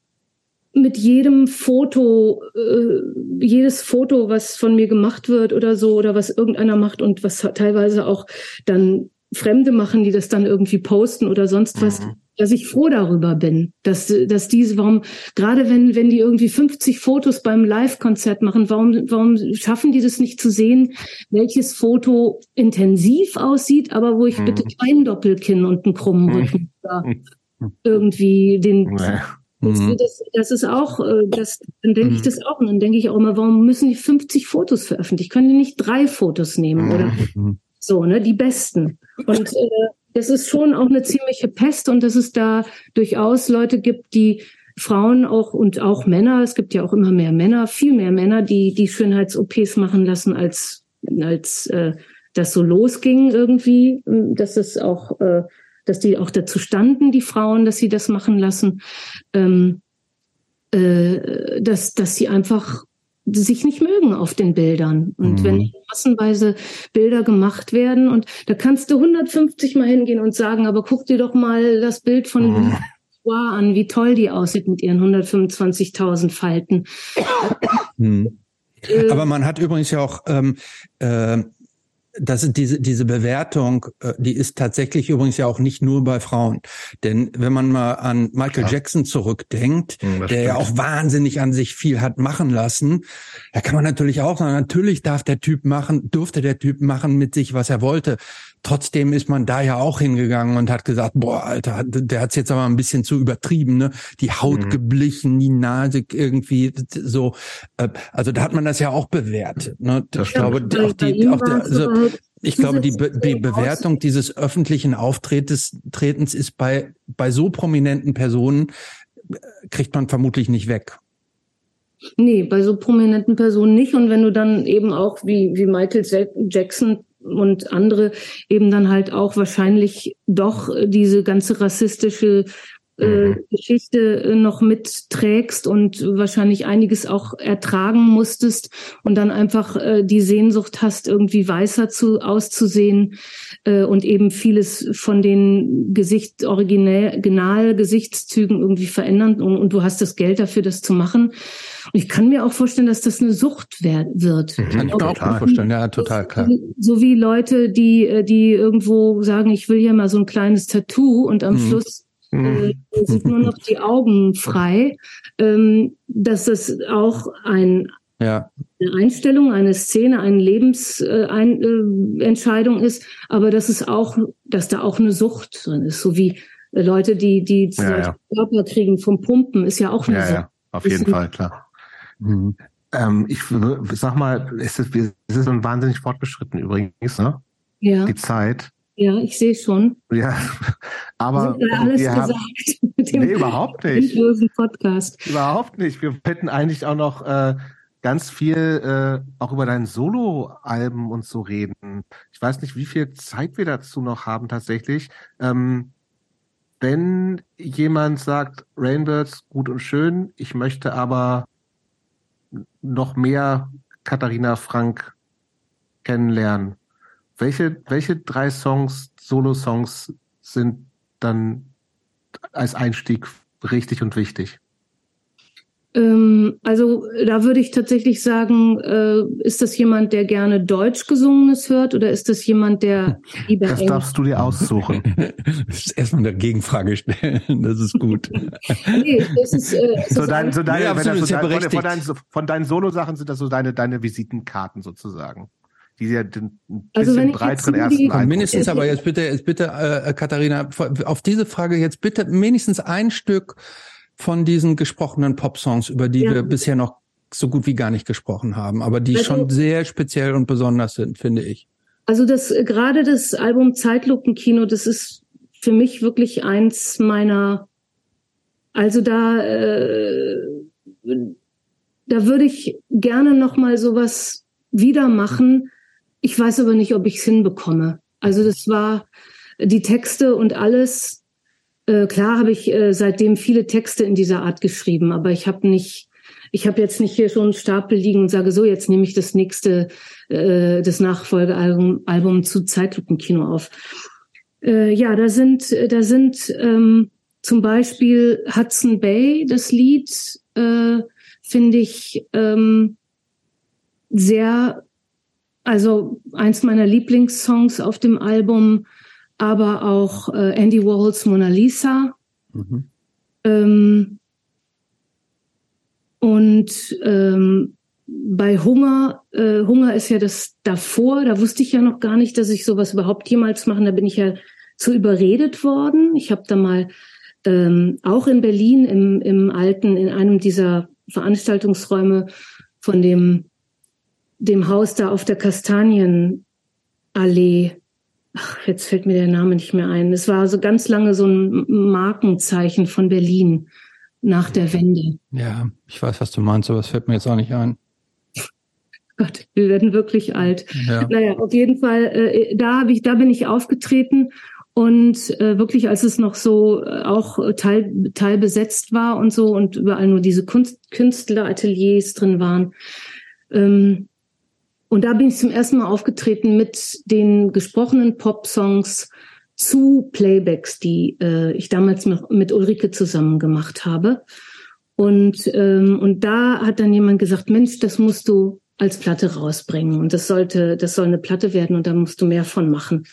mit jedem Foto, äh, jedes Foto, was von mir gemacht wird oder so, oder was irgendeiner macht und was teilweise auch dann Fremde machen, die das dann irgendwie posten oder sonst was, mhm. dass ich froh darüber bin, dass, dass diese, warum, gerade wenn, wenn die irgendwie 50 Fotos beim Live-Konzert machen, warum, warum schaffen die das nicht zu sehen, welches Foto intensiv aussieht, aber wo ich mhm. bitte kein Doppelkinn und einen krummen mhm. Rücken mhm. irgendwie den, <laughs> Mhm. Das, das, ist auch, äh, das, dann denke mhm. ich das auch. Und dann denke ich auch immer, warum müssen die 50 Fotos veröffentlichen? Können die nicht drei Fotos nehmen? Oder mhm. So, ne, die besten. Und äh, das ist schon auch eine ziemliche Pest und dass es da durchaus Leute gibt, die Frauen auch und auch Männer, es gibt ja auch immer mehr Männer, viel mehr Männer, die die Schönheits-OPs machen lassen, als als äh, das so losging irgendwie, dass es auch, äh, dass die auch dazu standen, die Frauen, dass sie das machen lassen, ähm, äh, dass dass sie einfach sich nicht mögen auf den Bildern. Und mhm. wenn massenweise Bilder gemacht werden und da kannst du 150 mal hingehen und sagen, aber guck dir doch mal das Bild von mhm. an, wie toll die aussieht mit ihren 125.000 Falten. Mhm. Äh, aber man hat übrigens ja auch ähm, äh, das ist diese, diese Bewertung, äh, die ist tatsächlich übrigens ja auch nicht nur bei Frauen. Denn wenn man mal an Michael ja. Jackson zurückdenkt, ja, hm, der ja auch wahnsinnig an sich viel hat machen lassen, da kann man natürlich auch sagen, natürlich darf der Typ machen, durfte der Typ machen mit sich, was er wollte. Trotzdem ist man da ja auch hingegangen und hat gesagt, boah, Alter, der hat's jetzt aber ein bisschen zu übertrieben, ne? Die Haut mhm. geblichen, die Nase irgendwie so. Äh, also da hat man das ja auch bewertet. Ne? Ich glaube, auch die, auch der, also, ich glaube, die, Be die Bewertung dieses öffentlichen Auftretens Tretens ist bei, bei so prominenten Personen, äh, kriegt man vermutlich nicht weg. Nee, bei so prominenten Personen nicht. Und wenn du dann eben auch wie, wie Michael Jackson und andere eben dann halt auch wahrscheinlich doch diese ganze rassistische äh, mhm. Geschichte äh, noch mitträgst und wahrscheinlich einiges auch ertragen musstest und dann einfach äh, die Sehnsucht hast, irgendwie weißer zu auszusehen äh, und eben vieles von den Gesicht original Gesichtszügen irgendwie verändern und, und du hast das Geld dafür, das zu machen. Und ich kann mir auch vorstellen, dass das eine Sucht wird. Mhm, kann ich mir auch vorstellen, ja, total klar. So wie Leute, die, äh, die irgendwo sagen, ich will hier mal so ein kleines Tattoo und am mhm. Schluss äh, sind nur noch die Augen frei, ähm, dass das auch ein, ja. eine Einstellung, eine Szene, eine Lebensentscheidung äh, ist, aber dass es auch, dass da auch eine Sucht drin ist, so wie äh, Leute, die die ja, ja. Körper kriegen vom Pumpen, ist ja auch eine ja, Sucht. Ja, auf jeden Fall, klar. Mhm. Ähm, ich sag mal, es ist, es ist wahnsinnig fortgeschritten übrigens, ne? Ja. Die Zeit. Ja, ich sehe schon. Ja, aber Sind da alles wir haben, gesagt mit dem nee, überhaupt nicht. Podcast. Überhaupt nicht. Wir hätten eigentlich auch noch äh, ganz viel äh, auch über dein Solo-Alben und so reden. Ich weiß nicht, wie viel Zeit wir dazu noch haben tatsächlich. Ähm, wenn jemand sagt, Rainbirds gut und schön, ich möchte aber noch mehr Katharina Frank kennenlernen. Welche, welche drei Songs, Solo-Songs sind dann als Einstieg richtig und wichtig? Ähm, also da würde ich tatsächlich sagen, äh, ist das jemand, der gerne Deutsch gesungenes hört oder ist das jemand, der <laughs> lieber Das Englisch? darfst du dir aussuchen. <laughs> Erstmal eine Gegenfrage stellen, das ist gut. Nee, das ist, äh, es So ist dein, so deine, Nee, wenn absolut, das ist so ja dein, von, deinen, von deinen Solo-Sachen sind das so deine, deine Visitenkarten sozusagen. Die ja den ein Also wenn bisschen ich jetzt breiteren ersten Eindruck mindestens aber jetzt bitte, jetzt bitte, äh, Katharina, auf diese Frage jetzt bitte mindestens ein Stück von diesen gesprochenen Pop-Songs, über die Ja. wir bisher noch so gut wie gar nicht gesprochen haben, aber die Also- schon sehr speziell und besonders sind, finde ich. Also das äh, gerade das Album Zeitlupenkino, das ist für mich wirklich eins meiner. Also da, äh, da würde ich gerne noch mal sowas wieder machen. Ich weiß aber nicht, ob ich es hinbekomme. Also das war die Texte und alles. Äh, klar habe ich äh, seitdem viele Texte in dieser Art geschrieben, aber ich habe nicht, ich habe jetzt nicht hier schon einen Stapel liegen und sage so, jetzt nehme ich das nächste, äh, das Nachfolgealbum Album zu Zeitlupenkino auf. Äh, ja, da sind, da sind ähm, zum Beispiel Hudson Bay, das Lied, äh, finde ich ähm, sehr, also eins meiner Lieblingssongs auf dem Album, aber auch äh, Andy Warhols Mona Lisa. Mhm. Ähm, und ähm, bei Hunger, äh, Hunger ist ja das davor, da wusste ich ja noch gar nicht, dass ich sowas überhaupt jemals machen. Da bin ich ja zu überredet worden. Ich habe da mal ähm, auch in Berlin im, im alten, in einem dieser Veranstaltungsräume von dem, dem Haus da auf der Kastanienallee. Ach, jetzt fällt mir der Name nicht mehr ein. Es war so ganz lange so ein Markenzeichen von Berlin nach der Wende. Ja, ich weiß, was du meinst, aber es fällt mir jetzt auch nicht ein. Gott, wir werden wirklich alt. Ja. Naja, auf jeden Fall, äh, da habe ich, da bin ich aufgetreten und äh, wirklich, als es noch so äh, auch teil, teil besetzt war und so und überall nur diese Kunst, Künstlerateliers drin waren. Ähm, und da bin ich zum ersten Mal aufgetreten mit den gesprochenen Pop-Songs zu Playbacks, die äh, ich damals mit Ulrike zusammen gemacht habe. Und, ähm, und da hat dann jemand gesagt, Mensch, das musst du als Platte rausbringen. Und das sollte, das soll eine Platte werden und da musst du mehr von machen.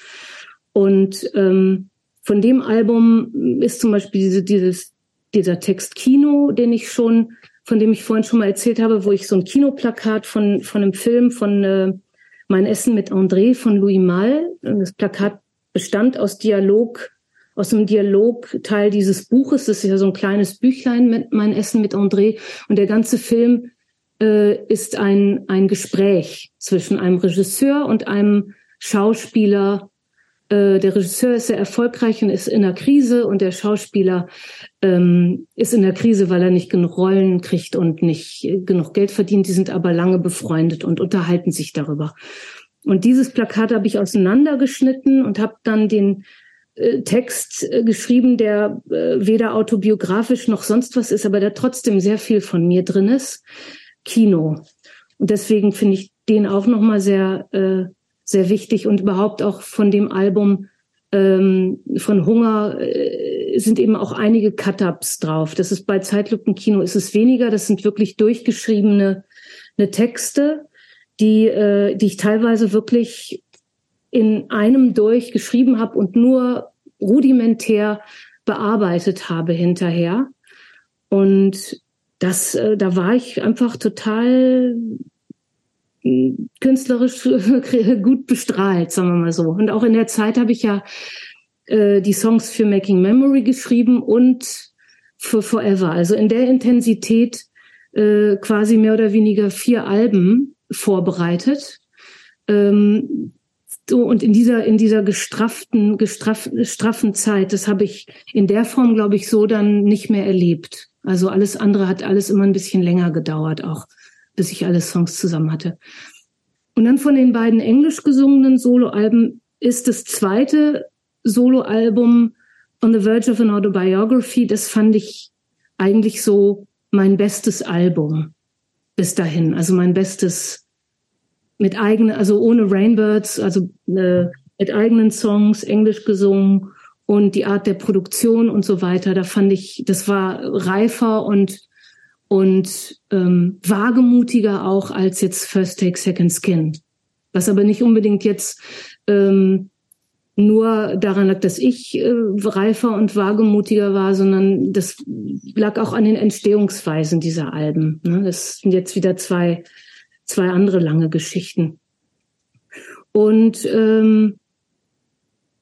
Und ähm, von dem Album ist zum Beispiel diese, dieses, dieser Text Kino, den ich schon, von dem ich vorhin schon mal erzählt habe, wo ich so ein Kinoplakat von, von einem Film von äh, Mein Essen mit André von Louis Malle, das Plakat bestand aus Dialog, aus einem Dialogteil dieses Buches. Das ist ja so ein kleines Büchlein mit Mein Essen mit André. Und der ganze Film äh, ist ein, ein Gespräch zwischen einem Regisseur und einem Schauspieler. Äh, der Regisseur ist sehr erfolgreich und ist in der Krise und der Schauspieler ähm, ist in der Krise, weil er nicht genug Rollen kriegt und nicht äh, genug Geld verdient. Die sind aber lange befreundet und unterhalten sich darüber. Und dieses Plakat habe ich auseinandergeschnitten und habe dann den äh, Text äh, geschrieben, der äh, weder autobiografisch noch sonst was ist, aber der trotzdem sehr viel von mir drin ist. Kino. Und deswegen finde ich den auch nochmal sehr, äh, sehr wichtig und überhaupt auch von dem Album ähm, von Hunger äh, sind eben auch einige Cut-Ups drauf. Das ist bei Zeitlupenkino ist es weniger. Das sind wirklich durchgeschriebene ne Texte, die, äh, die ich teilweise wirklich in einem durch geschrieben habe und nur rudimentär bearbeitet habe hinterher. Und das, äh, da war ich einfach total künstlerisch <laughs> gut bestrahlt, sagen wir mal so. Und auch in der Zeit habe ich ja äh, die Songs für Making Memory geschrieben und für Forever. Also in der Intensität äh, quasi mehr oder weniger vier Alben vorbereitet. Ähm, so und in dieser in dieser gestrafften gestraff, straffen Zeit, das habe ich in der Form, glaube ich, so dann nicht mehr erlebt. Also alles andere hat alles immer ein bisschen länger gedauert, auch bis ich alle Songs zusammen hatte. Und dann von den beiden englisch gesungenen Soloalben ist das zweite Soloalbum On the Verge of an Autobiography. Das fand ich eigentlich so mein bestes Album bis dahin. Also mein bestes mit eigenen, also ohne Rainbirds, also äh, mit eigenen Songs, englisch gesungen und die Art der Produktion und so weiter. Da fand ich, das war reifer und und ähm, wagemutiger auch als jetzt First Take Second Skin. Was aber nicht unbedingt jetzt ähm, nur daran lag, dass ich äh, reifer und wagemutiger war, sondern das lag auch an den Entstehungsweisen dieser Alben. Ne? Das sind jetzt wieder zwei, zwei andere lange Geschichten. Und ähm,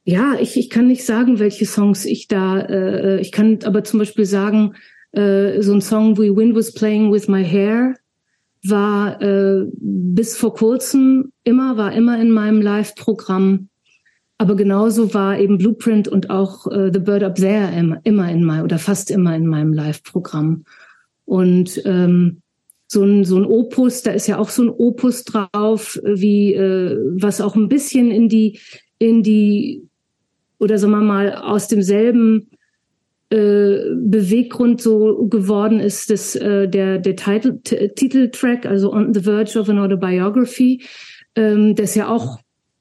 ja, ich, ich kann nicht sagen, welche Songs ich da, äh, ich kann aber zum Beispiel sagen, äh, so ein Song wie Wind Was Playing With My Hair war äh, bis vor kurzem immer, war immer in meinem Live-Programm aber genauso war eben Blueprint und auch äh, The Bird Up There immer, immer in meinem oder fast immer in meinem Live-Programm. Und ähm, so ein, so ein Opus, da ist ja auch so ein Opus drauf, wie äh, was auch ein bisschen in die, in die, oder sagen wir mal, aus demselben äh, Beweggrund so geworden ist, dass äh, der, der Titel, Titeltrack, also On the Verge of an Autobiography, ähm, das ja auch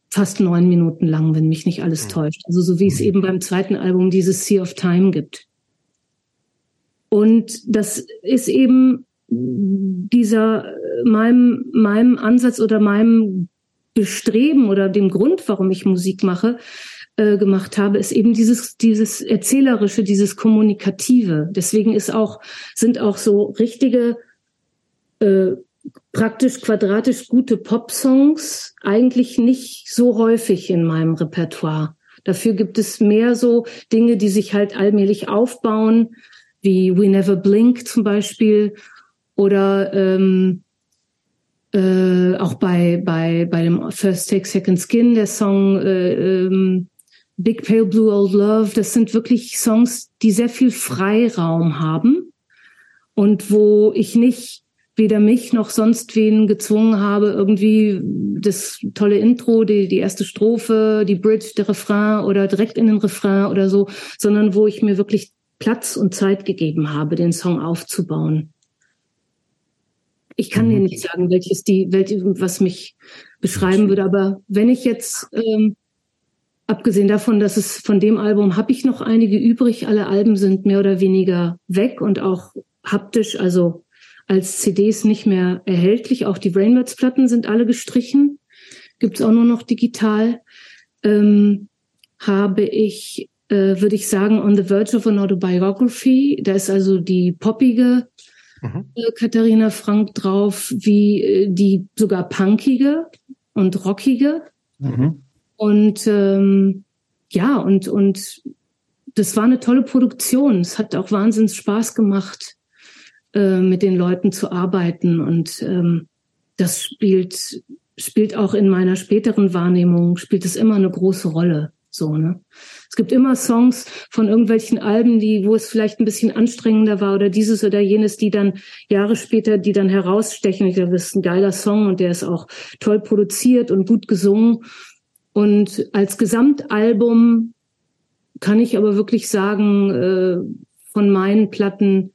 fast neun Minuten lang, wenn mich nicht alles täuscht. Also so wie es mhm. eben beim zweiten Album dieses Sea of Time gibt. Und das ist eben dieser meinem meinem Ansatz oder meinem Bestreben oder dem Grund, warum ich Musik mache, äh, gemacht habe, ist eben dieses dieses erzählerische, dieses kommunikative. Deswegen ist auch sind auch so richtige äh, praktisch quadratisch gute Popsongs eigentlich nicht so häufig in meinem Repertoire. Dafür gibt es mehr so Dinge, die sich halt allmählich aufbauen, wie We Never Blink zum Beispiel oder ähm, äh, auch bei bei bei dem First Take Second Skin der Song äh, ähm, Big Pale Blue Old Love. Das sind wirklich Songs, die sehr viel Freiraum haben und wo ich nicht weder mich noch sonst wen gezwungen habe, irgendwie das tolle Intro, die, die erste Strophe, die Bridge, der Refrain oder direkt in den Refrain oder so, sondern wo ich mir wirklich Platz und Zeit gegeben habe, den Song aufzubauen. Ich kann dir mhm. nicht sagen, welches die, welche, was mich beschreiben würde, aber wenn ich jetzt, ähm, abgesehen davon, dass es von dem Album habe ich noch einige übrig, alle Alben sind mehr oder weniger weg und auch haptisch, also als CDs nicht mehr erhältlich. Auch die Brainwords-Platten sind alle gestrichen. Gibt es auch nur noch digital. Ähm, habe ich, äh, würde ich sagen, On the Verge of an Autobiography. Da ist also die poppige mhm. äh, Katharina Frank drauf, wie äh, die sogar punkige und rockige. Mhm. Und ähm, ja, und, und das war eine tolle Produktion. Es hat auch wahnsinns Spaß gemacht. Äh, mit den Leuten zu arbeiten. Und ähm, das spielt, spielt auch in meiner späteren Wahrnehmung, spielt es immer eine große Rolle. So, ne? Es gibt immer Songs von irgendwelchen Alben, die, wo es vielleicht ein bisschen anstrengender war oder dieses oder jenes, die dann Jahre später, die dann herausstechen. Ich glaube, das ist ein geiler Song und der ist auch toll produziert und gut gesungen. Und als Gesamtalbum kann ich aber wirklich sagen, äh, von meinen Platten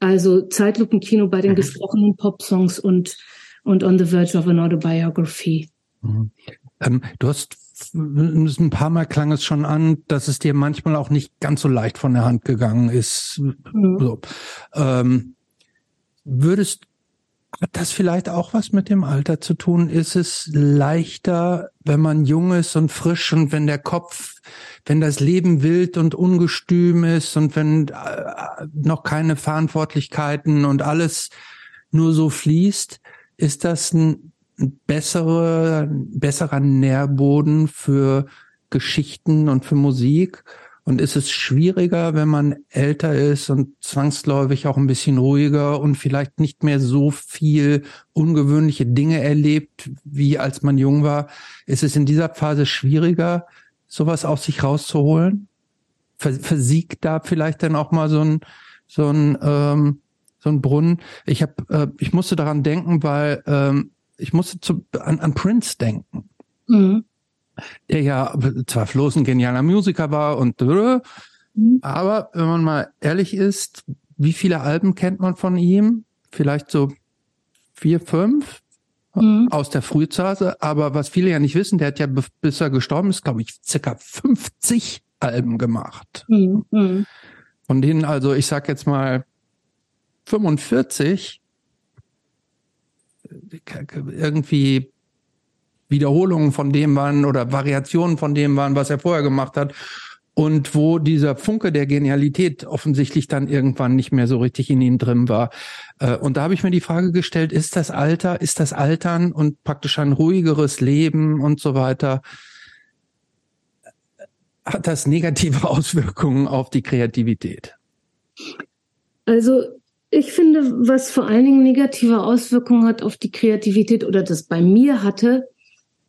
also Zeitlupenkino bei den mhm. gesprochenen Popsongs und, und On the Verge of an Autobiography. Mhm. Ähm, du hast ein paar Mal klang es schon an, dass es dir manchmal auch nicht ganz so leicht von der Hand gegangen ist. Mhm. So. Ähm, würdest hat das vielleicht auch was mit dem Alter zu tun? Ist es leichter, wenn man jung ist und frisch und wenn der Kopf, wenn das Leben wild und ungestüm ist und wenn äh, noch keine Verantwortlichkeiten und alles nur so fließt, ist das ein bessere, besserer Nährboden für Geschichten und für Musik? Und ist es schwieriger, wenn man älter ist und zwangsläufig auch ein bisschen ruhiger und vielleicht nicht mehr so viel ungewöhnliche Dinge erlebt, wie als man jung war? Ist es in dieser Phase schwieriger, sowas aus sich rauszuholen? Versiegt da vielleicht dann auch mal so ein, so ein, ähm, so ein Brunnen? Ich habe, äh, ich musste daran denken, weil ähm, ich musste zu, an, an Prince denken. Mhm der ja zweifellos ein genialer Musiker war und mhm. aber wenn man mal ehrlich ist, wie viele Alben kennt man von ihm? Vielleicht so vier, fünf mhm. aus der Frühphase. Aber was viele ja nicht wissen, der hat ja bis er gestorben ist, glaube ich, circa 50 Alben gemacht. Mhm. mhm. Von denen also, ich sag jetzt mal 45 irgendwie Wiederholungen von dem waren oder Variationen von dem waren, was er vorher gemacht hat. Und wo dieser Funke der Genialität offensichtlich dann irgendwann nicht mehr so richtig in ihm drin war. Äh, und da habe ich mir die Frage gestellt, ist das Alter, ist das Altern und praktisch ein ruhigeres Leben und so weiter, hat das negative <laughs> Auswirkungen auf die Kreativität? Also ich finde, was vor allen Dingen negative Auswirkungen hat auf die Kreativität oder das bei mir hatte,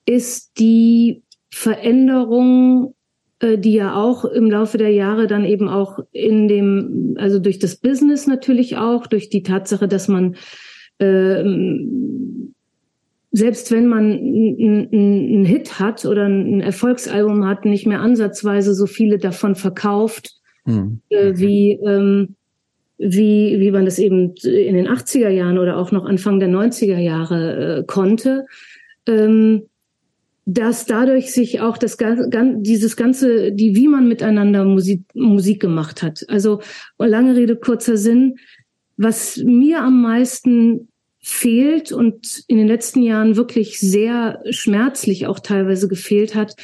ist die Veränderung, äh, die ja auch im Laufe der Jahre dann eben auch in dem, also durch das Business natürlich auch, durch die Tatsache, dass man äh, selbst wenn man einen Hit hat oder ein Erfolgsalbum hat, nicht mehr ansatzweise so viele davon verkauft, mhm. äh, wie, ähm, wie, wie man das eben in den 80er Jahren oder auch noch Anfang der 90er Jahre äh, konnte. Ähm, dass dadurch sich auch das dieses ganze, die wie man miteinander Musik, Musik gemacht hat. Also lange Rede kurzer Sinn, was mir am meisten fehlt und in den letzten Jahren wirklich sehr schmerzlich auch teilweise gefehlt hat,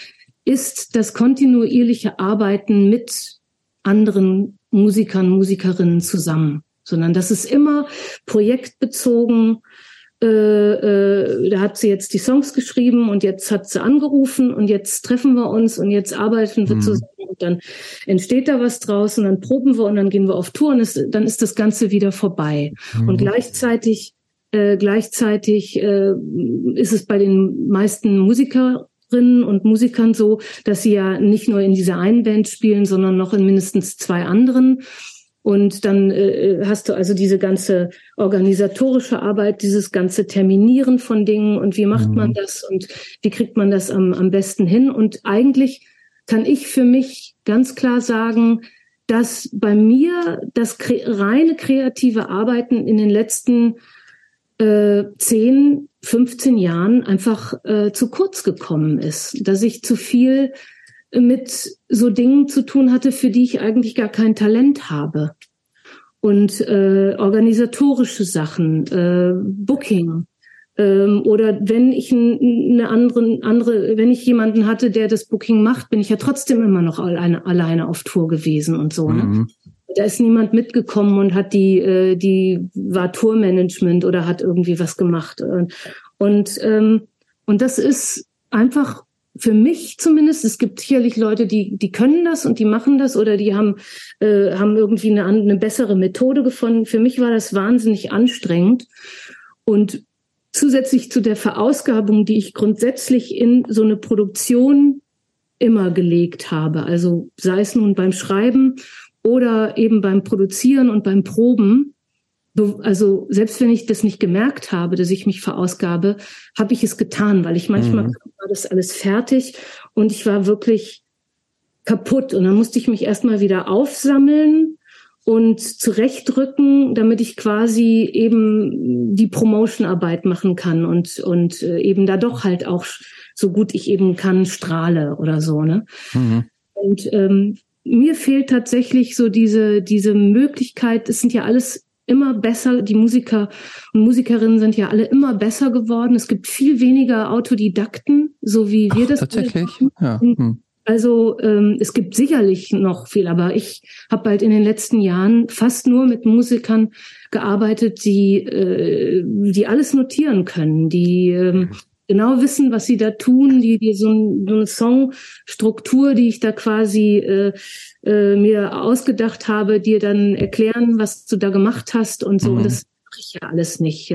ist das kontinuierliche Arbeiten mit anderen Musikern, Musikerinnen zusammen, sondern das ist immer projektbezogen äh, äh, da hat sie jetzt die Songs geschrieben und jetzt hat sie angerufen und jetzt treffen wir uns und jetzt arbeiten wir mhm. zusammen und dann entsteht da was draus und dann proben wir und dann gehen wir auf Tour und es, dann ist das Ganze wieder vorbei. Mhm. Und gleichzeitig, äh, gleichzeitig äh, ist es bei den meisten Musikerinnen und Musikern so, dass sie ja nicht nur in dieser einen Band spielen, sondern noch in mindestens zwei anderen. Und dann äh, hast du also diese ganze organisatorische Arbeit, dieses ganze Terminieren von Dingen und wie macht mhm. man das und wie kriegt man das am, am besten hin. Und eigentlich kann ich für mich ganz klar sagen, dass bei mir das reine kreative Arbeiten in den letzten äh, 10, 15 Jahren einfach äh, zu kurz gekommen ist, dass ich zu viel mit so Dingen zu tun hatte, für die ich eigentlich gar kein Talent habe. Und äh, organisatorische Sachen, äh, Booking. Ähm, oder wenn ich eine andere, andere, wenn ich jemanden hatte, der das Booking macht, bin ich ja trotzdem immer noch alleine, alleine auf Tour gewesen und so. Ne? Mhm. Da ist niemand mitgekommen und hat die, äh, die war Tourmanagement oder hat irgendwie was gemacht. Und, ähm, und das ist einfach für mich zumindest, es gibt sicherlich Leute, die, die können das und die machen das oder die haben, äh, haben irgendwie eine, eine bessere Methode gefunden. Für mich war das wahnsinnig anstrengend. Und zusätzlich zu der Verausgabung, die ich grundsätzlich in so eine Produktion immer gelegt habe, also sei es nun beim Schreiben oder eben beim Produzieren und beim Proben, also selbst wenn ich das nicht gemerkt habe, dass ich mich verausgabe, habe ich es getan, weil ich manchmal mhm. war das alles fertig und ich war wirklich kaputt und dann musste ich mich erstmal wieder aufsammeln und zurechtrücken, damit ich quasi eben die Promotionarbeit machen kann und und äh, eben da doch halt auch so gut ich eben kann strahle oder so ne mhm. und ähm, mir fehlt tatsächlich so diese diese Möglichkeit. Es sind ja alles immer besser. Die Musiker und Musikerinnen sind ja alle immer besser geworden. Es gibt viel weniger Autodidakten, so wie wir Ach, das tatsächlich. Ja. Hm. Also ähm, es gibt sicherlich noch viel, aber ich habe halt in den letzten Jahren fast nur mit Musikern gearbeitet, die äh, die alles notieren können, die ähm, genau wissen, was sie da tun, die, die so, ein, so eine Songstruktur, die ich da quasi äh, äh, mir ausgedacht habe, dir dann erklären, was du da gemacht hast und so. Mhm. Und das mache ich ja alles nicht.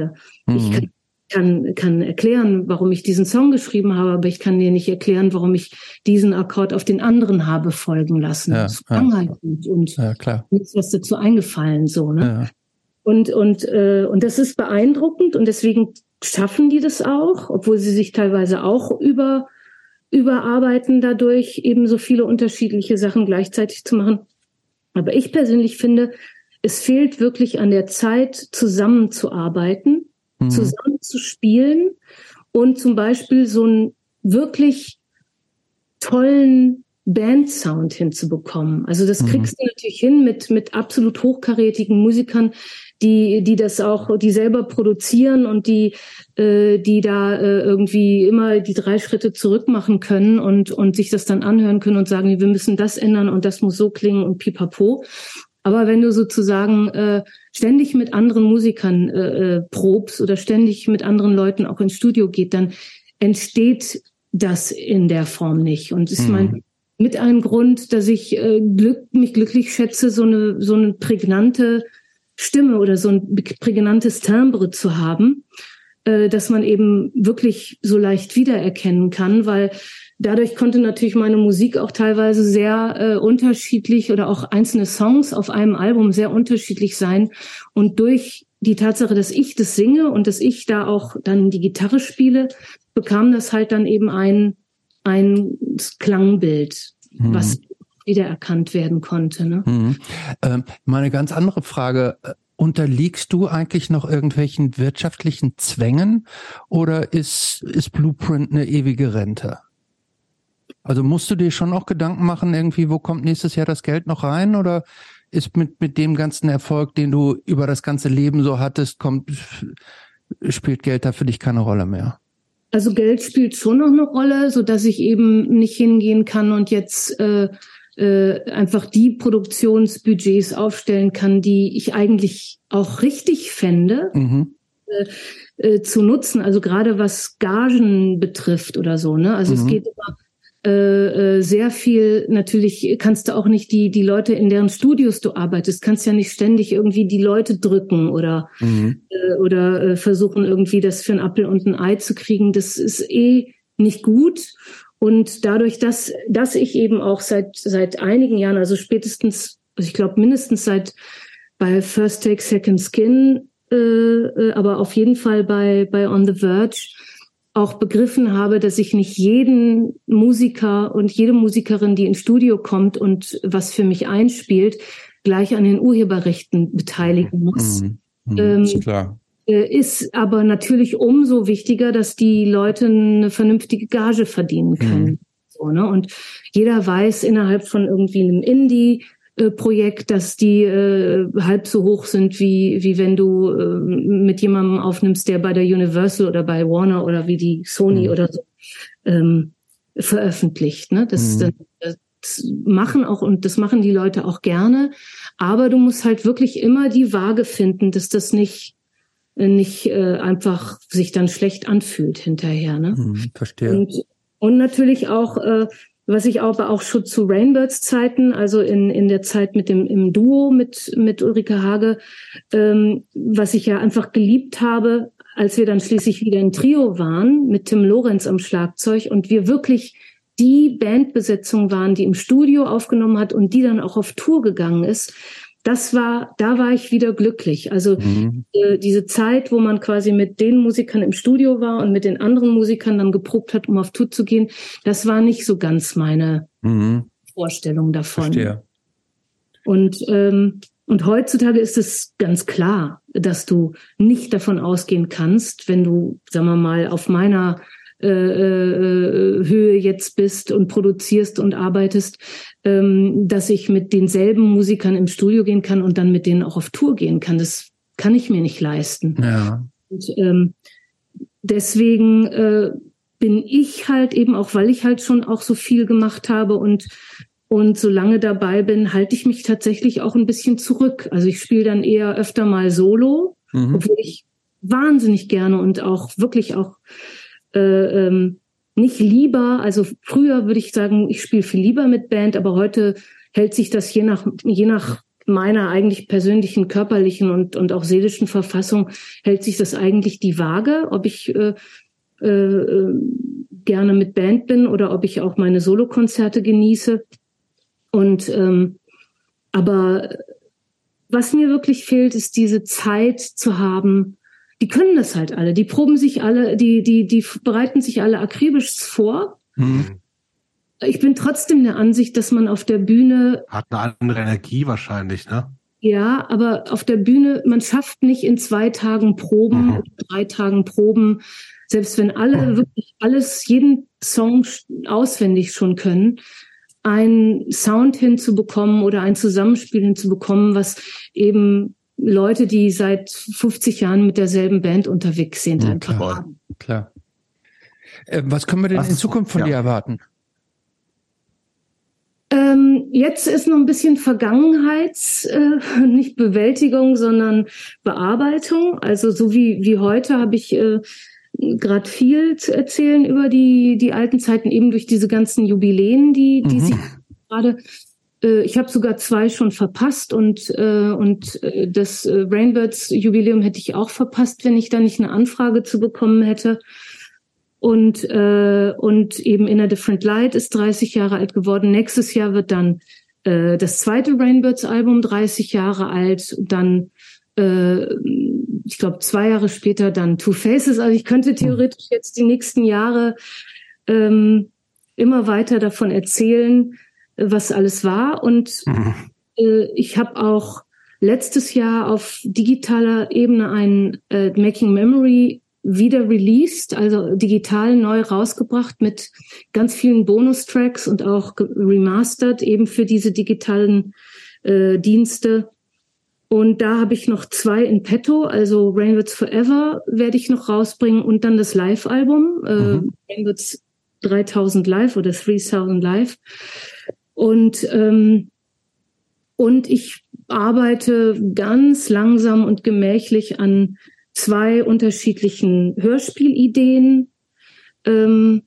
Mhm. Ich kann, kann, kann erklären, warum ich diesen Song geschrieben habe, aber ich kann dir nicht erklären, warum ich diesen Akkord auf den anderen habe folgen lassen. Ja, das ja. Und ja, klar. nichts was dazu eingefallen so. Ne? Ja. Und und äh, und das ist beeindruckend und deswegen schaffen die das auch, obwohl sie sich teilweise auch über überarbeiten dadurch, eben so viele unterschiedliche Sachen gleichzeitig zu machen. Aber ich persönlich finde, es fehlt wirklich an der Zeit, zusammenzuarbeiten, mhm. zusammen zu spielen und zum Beispiel so einen wirklich tollen Bandsound hinzubekommen. Also das mhm. kriegst du natürlich hin mit, mit absolut hochkarätigen Musikern, die, die das auch, die selber produzieren und die, äh, die da äh, irgendwie immer die drei Schritte zurück machen können und, und sich das dann anhören können und sagen, wir müssen das ändern und das muss so klingen und pipapo. Aber wenn du sozusagen äh, ständig mit anderen Musikern äh, äh, probst oder ständig mit anderen Leuten auch ins Studio geht, dann entsteht das in der Form nicht. Und ist mhm. mein mit einem Grund, dass ich äh, Glück, mich glücklich schätze, so eine so eine prägnante Stimme oder so ein prägnantes Timbre zu haben, äh, dass man eben wirklich so leicht wiedererkennen kann, weil dadurch konnte natürlich meine Musik auch teilweise sehr äh, unterschiedlich oder auch einzelne Songs auf einem Album sehr unterschiedlich sein. Und durch die Tatsache, dass ich das singe und dass ich da auch dann die Gitarre spiele, bekam das halt dann eben ein, ein Klangbild, mhm. was wiedererkannt werden konnte. Ne? Mhm. Ähm, meine ganz andere Frage. Äh, unterliegst du eigentlich noch irgendwelchen wirtschaftlichen Zwängen oder ist, ist Blueprint eine ewige Rente? Also musst du dir schon noch Gedanken machen, irgendwie, wo kommt nächstes Jahr das Geld noch rein? Oder ist mit, mit dem ganzen Erfolg, den du über das ganze Leben so hattest, kommt, spielt Geld da für dich keine Rolle mehr? Also Geld spielt schon noch eine Rolle, so dass ich eben nicht hingehen kann und jetzt äh, äh, einfach die Produktionsbudgets aufstellen kann, die ich eigentlich auch richtig fände. Mhm. Äh, äh, zu nutzen, also gerade was Gagen betrifft oder so, ne? Also mhm. es geht immer äh, äh, sehr viel, natürlich kannst du auch nicht die, die Leute, in deren Studios du arbeitest, kannst ja nicht ständig irgendwie die Leute drücken oder, mhm. oder versuchen irgendwie das für ein Apfel und ein Ei zu kriegen. Das ist eh nicht gut. Und dadurch, dass, dass ich eben auch seit, seit einigen Jahren, also spätestens, also ich glaube mindestens seit bei First Take, Second Skin, äh, äh, aber auf jeden Fall bei, bei On the Verge auch begriffen habe, dass ich nicht jeden Musiker und jede Musikerin, die ins Studio kommt und was für mich einspielt, gleich an den Urheberrechten beteiligen muss. Mhm. Mhm. Ähm, klar. Äh, ist aber natürlich umso wichtiger, dass die Leute eine vernünftige Gage verdienen können. Mhm. So, ne? Und jeder weiß innerhalb von irgendwie einem Indie, Projekt, dass die äh, halb so hoch sind, wie, wie wenn du äh, mit jemandem aufnimmst, der bei der Universal oder bei Warner oder wie die Sony mhm. oder so ähm, veröffentlicht. Ne? Das, mhm. das, das machen auch und das machen die Leute auch gerne. Aber du musst halt wirklich immer die Waage finden, dass das nicht nicht äh, einfach sich dann schlecht anfühlt hinterher. Ne? Hm, verstehe. Und, und natürlich auch, äh, was ich aber auch schon zu Rainbirds Zeiten, also in, in der Zeit mit dem im Duo mit, mit Ulrike Hage, ähm, was ich ja einfach geliebt habe, als wir dann schließlich wieder in Trio waren, mit Tim Lorenz am Schlagzeug und wir wirklich die Bandbesetzung waren, die im Studio aufgenommen hat und die dann auch auf Tour gegangen ist das war, da war ich wieder glücklich. Also mhm. äh, diese Zeit, wo man quasi mit den Musikern im Studio war und mit den anderen Musikern dann geprobt hat, um auf Tour zu gehen, das war nicht so ganz meine mhm. Vorstellung davon. Verstehe. Und ähm, und heutzutage ist es ganz klar, dass du nicht davon ausgehen kannst, wenn du, sagen wir mal, auf meiner äh, äh, Höhe jetzt bist und produzierst und arbeitest, ähm, dass ich mit denselben Musikern im Studio gehen kann und dann mit denen auch auf Tour gehen kann. Das kann ich mir nicht leisten. Ja. Und, ähm, deswegen äh, bin ich halt eben auch, weil ich halt schon auch so viel gemacht habe und und solange dabei bin, halte ich mich tatsächlich auch ein bisschen zurück. Also ich spiele dann eher öfter mal Solo, mhm. obwohl ich wahnsinnig gerne und auch wirklich auch äh, ähm, nicht lieber, also früher würde ich sagen, ich spiele viel lieber mit Band, aber heute hält sich das je nach, je nach meiner eigentlich persönlichen körperlichen und, und auch seelischen Verfassung, hält sich das eigentlich die Waage, ob ich äh, äh, gerne mit Band bin oder ob ich auch meine Solokonzerte genieße. Und ähm, aber was mir wirklich fehlt, ist diese Zeit zu haben, die können das halt alle. Die proben sich alle, die, die, die bereiten sich alle akribisch vor. Mhm. Ich bin trotzdem der Ansicht, dass man auf der Bühne. Hat eine andere Energie wahrscheinlich, ne? Ja, aber auf der Bühne, man schafft nicht in zwei Tagen Proben, mhm. drei Tagen Proben, selbst wenn alle mhm. wirklich alles, jeden Song auswendig schon können, einen Sound hinzubekommen oder ein Zusammenspiel hinzubekommen, was eben Leute, die seit 50 Jahren mit derselben Band unterwegs sind, ja, einfach klar. haben. Klar. Äh, was können wir denn was, in Zukunft von ja. dir erwarten? Ähm, jetzt ist noch ein bisschen Vergangenheits, äh, <laughs> nicht Bewältigung, sondern Bearbeitung. Also so wie, wie heute habe ich äh, gerade viel zu erzählen über die, die alten Zeiten, eben durch diese ganzen Jubiläen, die, die mhm. sich gerade äh, ich habe sogar zwei schon verpasst und, äh, und äh, das äh, Rainbirds Jubiläum hätte ich auch verpasst, wenn ich da nicht eine Anfrage zu bekommen hätte. Und, äh, und eben In a Different Light ist 30 Jahre alt geworden. Nächstes Jahr wird dann äh, das zweite Rainbirds Album 30 Jahre alt. Dann, äh, ich glaube, zwei Jahre später dann Two Faces. Also ich könnte theoretisch jetzt die nächsten Jahre ähm, immer weiter davon erzählen was alles war. Und mhm. äh, ich habe auch letztes Jahr auf digitaler Ebene ein äh, Making Memory wieder released, also digital neu rausgebracht mit ganz vielen Bonustracks und auch remastered eben für diese digitalen äh, Dienste. Und da habe ich noch zwei in petto, also Rainwoods Forever werde ich noch rausbringen und dann das Live-Album, äh, mhm. Rainwoods 3000 Live oder 3000 Live. Und, ähm, und ich arbeite ganz langsam und gemächlich an zwei unterschiedlichen Hörspielideen. Ähm,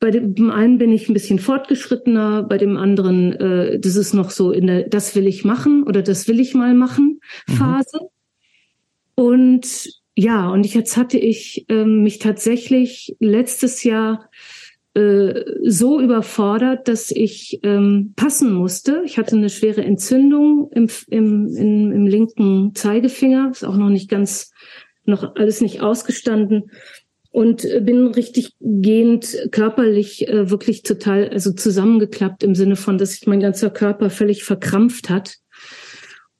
bei dem einen bin ich ein bisschen fortgeschrittener, bei dem anderen, äh, das ist noch so in der Das will ich machen oder das will ich mal machen mhm. Phase. Mhm. Und ja, und jetzt hatte ich ähm, mich tatsächlich letztes Jahr äh, so überfordert, dass ich ähm, passen musste. Ich hatte eine schwere Entzündung im, im, im, im linken Zeigefinger, ist auch noch nicht ganz, noch alles nicht ausgestanden und bin richtig gehend körperlich äh, wirklich total, also zusammengeklappt im Sinne von, dass sich mein ganzer Körper völlig verkrampft hat.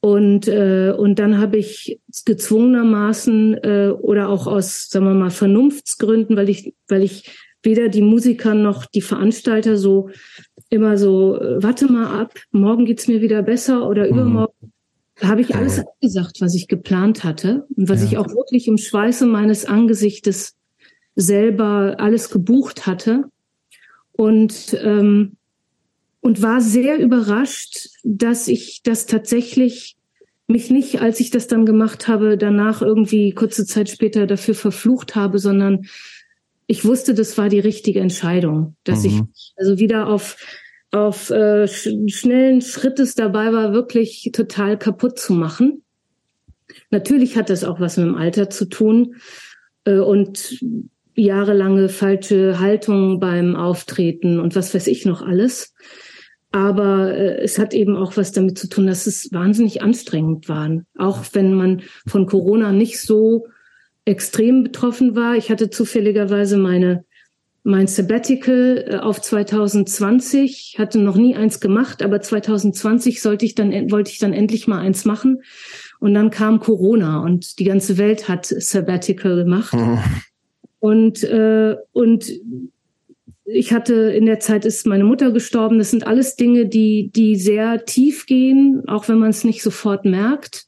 Und, äh, und dann habe ich gezwungenermaßen äh, oder auch aus, sagen wir mal, Vernunftsgründen, weil ich, weil ich weder die Musiker noch die Veranstalter so immer so, äh, warte mal ab, morgen geht's mir wieder besser oder mhm. übermorgen. Habe ich alles abgesagt, was ich geplant hatte und was ja. ich auch wirklich im Schweiße meines Angesichtes selber alles gebucht hatte. Und, ähm, und war sehr überrascht, dass ich das tatsächlich mich nicht, als ich das dann gemacht habe, danach irgendwie kurze Zeit später dafür verflucht habe, sondern ich wusste, das war die richtige Entscheidung, dass mhm. ich also wieder auf auf äh, sch schnellen Schrittes dabei war, wirklich total kaputt zu machen. Natürlich hat das auch was mit dem Alter zu tun äh, und jahrelange falsche Haltung beim Auftreten und was weiß ich noch alles. Aber äh, es hat eben auch was damit zu tun, dass es wahnsinnig anstrengend war. Auch wenn man von Corona nicht so extrem betroffen war. Ich hatte zufälligerweise meine mein Sabbatical äh, auf 2020, hatte noch nie eins gemacht, aber 2020 sollte ich dann wollte ich dann endlich mal eins machen und dann kam Corona und die ganze Welt hat Sabbatical gemacht. Mhm. Und äh, und ich hatte in der Zeit ist meine Mutter gestorben. Das sind alles Dinge, die die sehr tief gehen, auch wenn man es nicht sofort merkt.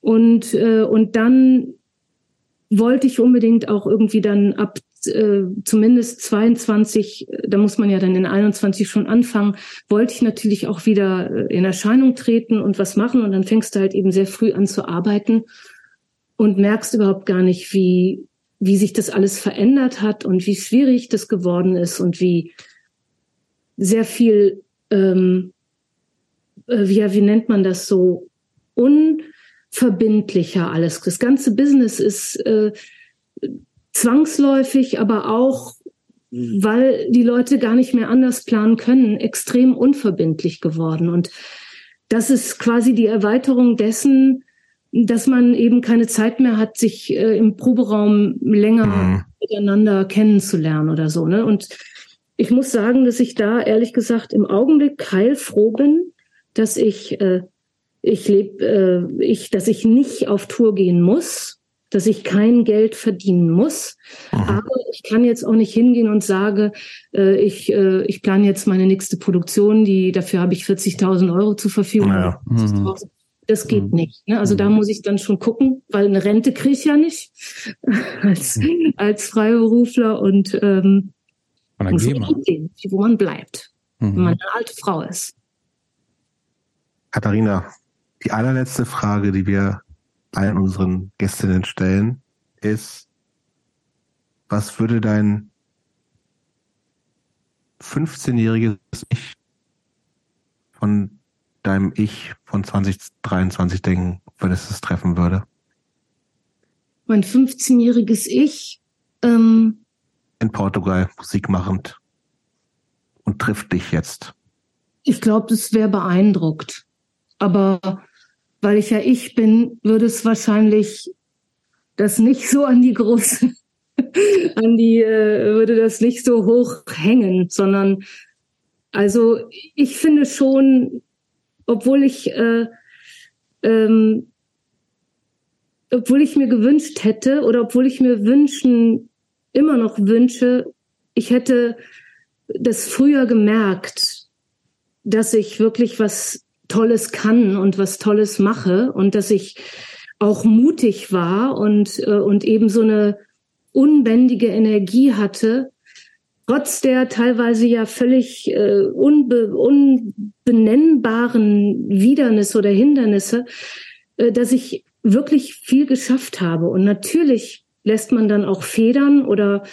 Und äh, und dann wollte ich unbedingt auch irgendwie dann ab äh, zumindest 22, da muss man ja dann in 21 schon anfangen, wollte ich natürlich auch wieder äh, in Erscheinung treten und was machen. Und dann fängst du halt eben sehr früh an zu arbeiten und merkst überhaupt gar nicht, wie wie sich das alles verändert hat und wie schwierig das geworden ist und wie sehr viel, ähm, äh, wie, wie nennt man das so, unverbindlicher alles. Das ganze Business ist äh, zwangsläufig, aber auch, weil die Leute gar nicht mehr anders planen können, extrem unverbindlich geworden. Und das ist quasi die Erweiterung dessen, dass man eben keine Zeit mehr hat, sich äh, im Proberaum länger mhm. miteinander kennenzulernen oder so. Ne? Und ich muss sagen, dass ich da ehrlich gesagt im Augenblick heilfroh bin, dass ich äh, ich lebe, äh, ich, dass ich nicht auf Tour gehen muss, dass ich kein Geld verdienen muss. Mhm. Aber ich kann jetzt auch nicht hingehen und sage, äh, ich, äh, ich plane jetzt meine nächste Produktion, die dafür habe ich 40.000 Euro zur Verfügung. Ja. Mhm. Das geht mhm. nicht. Ne? Also da mhm. muss ich dann schon gucken, weil eine Rente kriege ich ja nicht <laughs> als, mhm. als Freiberufler und ähm, muss gehen, wo man bleibt, wenn man eine alte Frau ist. Katharina, die allerletzte Frage, die wir allen unseren Gästinnen stellen, ist, was würde dein 15-jähriges Ich von deinem Ich von 2023 denken, wenn es es treffen würde? Mein 15-jähriges Ich ähm, in Portugal Musik machend und trifft dich jetzt. Ich glaube, das wäre beeindruckt. Aber weil ich ja ich bin, würde es wahrscheinlich das nicht so an die große, <laughs> an die, äh, würde das nicht so hoch hängen, sondern also ich finde schon, obwohl ich, äh, ähm, obwohl ich mir gewünscht hätte oder obwohl ich mir wünschen, immer noch wünsche, ich hätte das früher gemerkt, dass ich wirklich was Tolles kann und was Tolles mache und dass ich auch mutig war und, äh, und eben so eine unbändige Energie hatte, trotz der teilweise ja völlig äh, unbe unbenennbaren Widernisse oder Hindernisse, äh, dass ich wirklich viel geschafft habe. Und natürlich lässt man dann auch Federn oder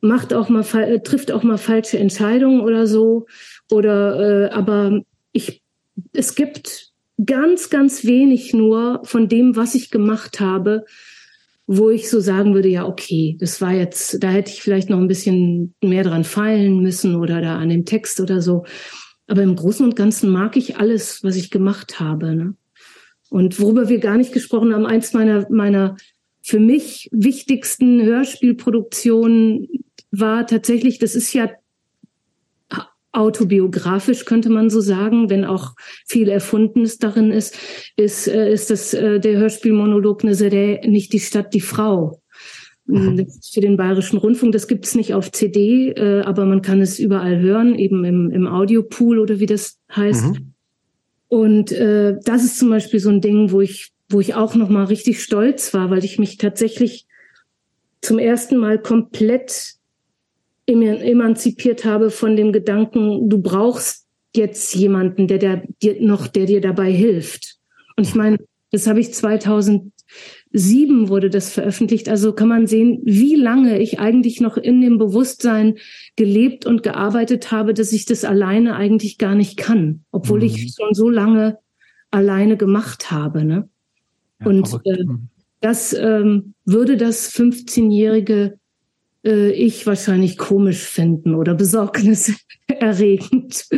macht auch mal äh, trifft auch mal falsche Entscheidungen oder so. Oder äh, aber ich es gibt ganz, ganz wenig nur von dem, was ich gemacht habe, wo ich so sagen würde, ja, okay, das war jetzt, da hätte ich vielleicht noch ein bisschen mehr dran feilen müssen oder da an dem Text oder so. Aber im Großen und Ganzen mag ich alles, was ich gemacht habe. Ne? Und worüber wir gar nicht gesprochen haben, eins meiner, meiner für mich wichtigsten Hörspielproduktionen war tatsächlich, das ist ja autobiografisch könnte man so sagen, wenn auch viel Erfundenes darin ist, ist, äh, ist das äh, der Hörspielmonolog Nazaré nicht die Stadt, die Frau. Mhm. Für den Bayerischen Rundfunk, das gibt's nicht auf CD, äh, aber man kann es überall hören, eben im, im Audiopool oder wie das heißt. Mhm. Und äh, das ist zum Beispiel so ein Ding, wo ich, wo ich auch noch mal richtig stolz war, weil ich mich tatsächlich zum ersten Mal komplett emanzipiert habe von dem Gedanken, du brauchst jetzt jemanden, der, der dir noch, der dir dabei hilft. Und ich meine, das habe ich 2007 wurde das veröffentlicht. Also kann man sehen, wie lange ich eigentlich noch in dem Bewusstsein gelebt und gearbeitet habe, dass ich das alleine eigentlich gar nicht kann, obwohl mhm. ich schon so lange alleine gemacht habe. Ne? Ja, und äh, das ähm, würde das 15-jährige äh, ich wahrscheinlich komisch finden oder besorgniserregend. <laughs>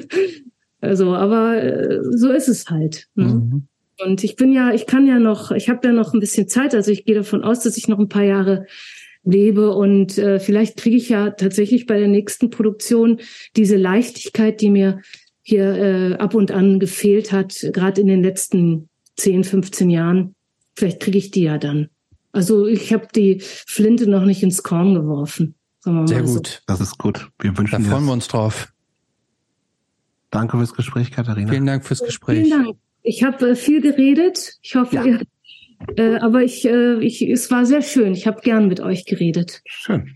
Also, aber äh, so ist es halt. Ne? Mhm. Und ich bin ja, ich kann ja noch, ich habe ja noch ein bisschen Zeit. Also ich gehe davon aus, dass ich noch ein paar Jahre lebe und äh, vielleicht kriege ich ja tatsächlich bei der nächsten Produktion diese Leichtigkeit, die mir hier äh, ab und an gefehlt hat, gerade in den letzten 10, 15 Jahren. Vielleicht kriege ich die ja dann. Also ich habe die Flinte noch nicht ins Korn geworfen. Sehr gut. So. Das ist gut. Wir wünschen da freuen wir uns drauf. Danke fürs Gespräch, Katharina. Vielen Dank fürs Gespräch. Vielen Dank. Ich habe äh, viel geredet. Ich hoffe, ja. ihr, äh, aber ich, äh, ich, es war sehr schön. Ich habe gern mit euch geredet. Schön.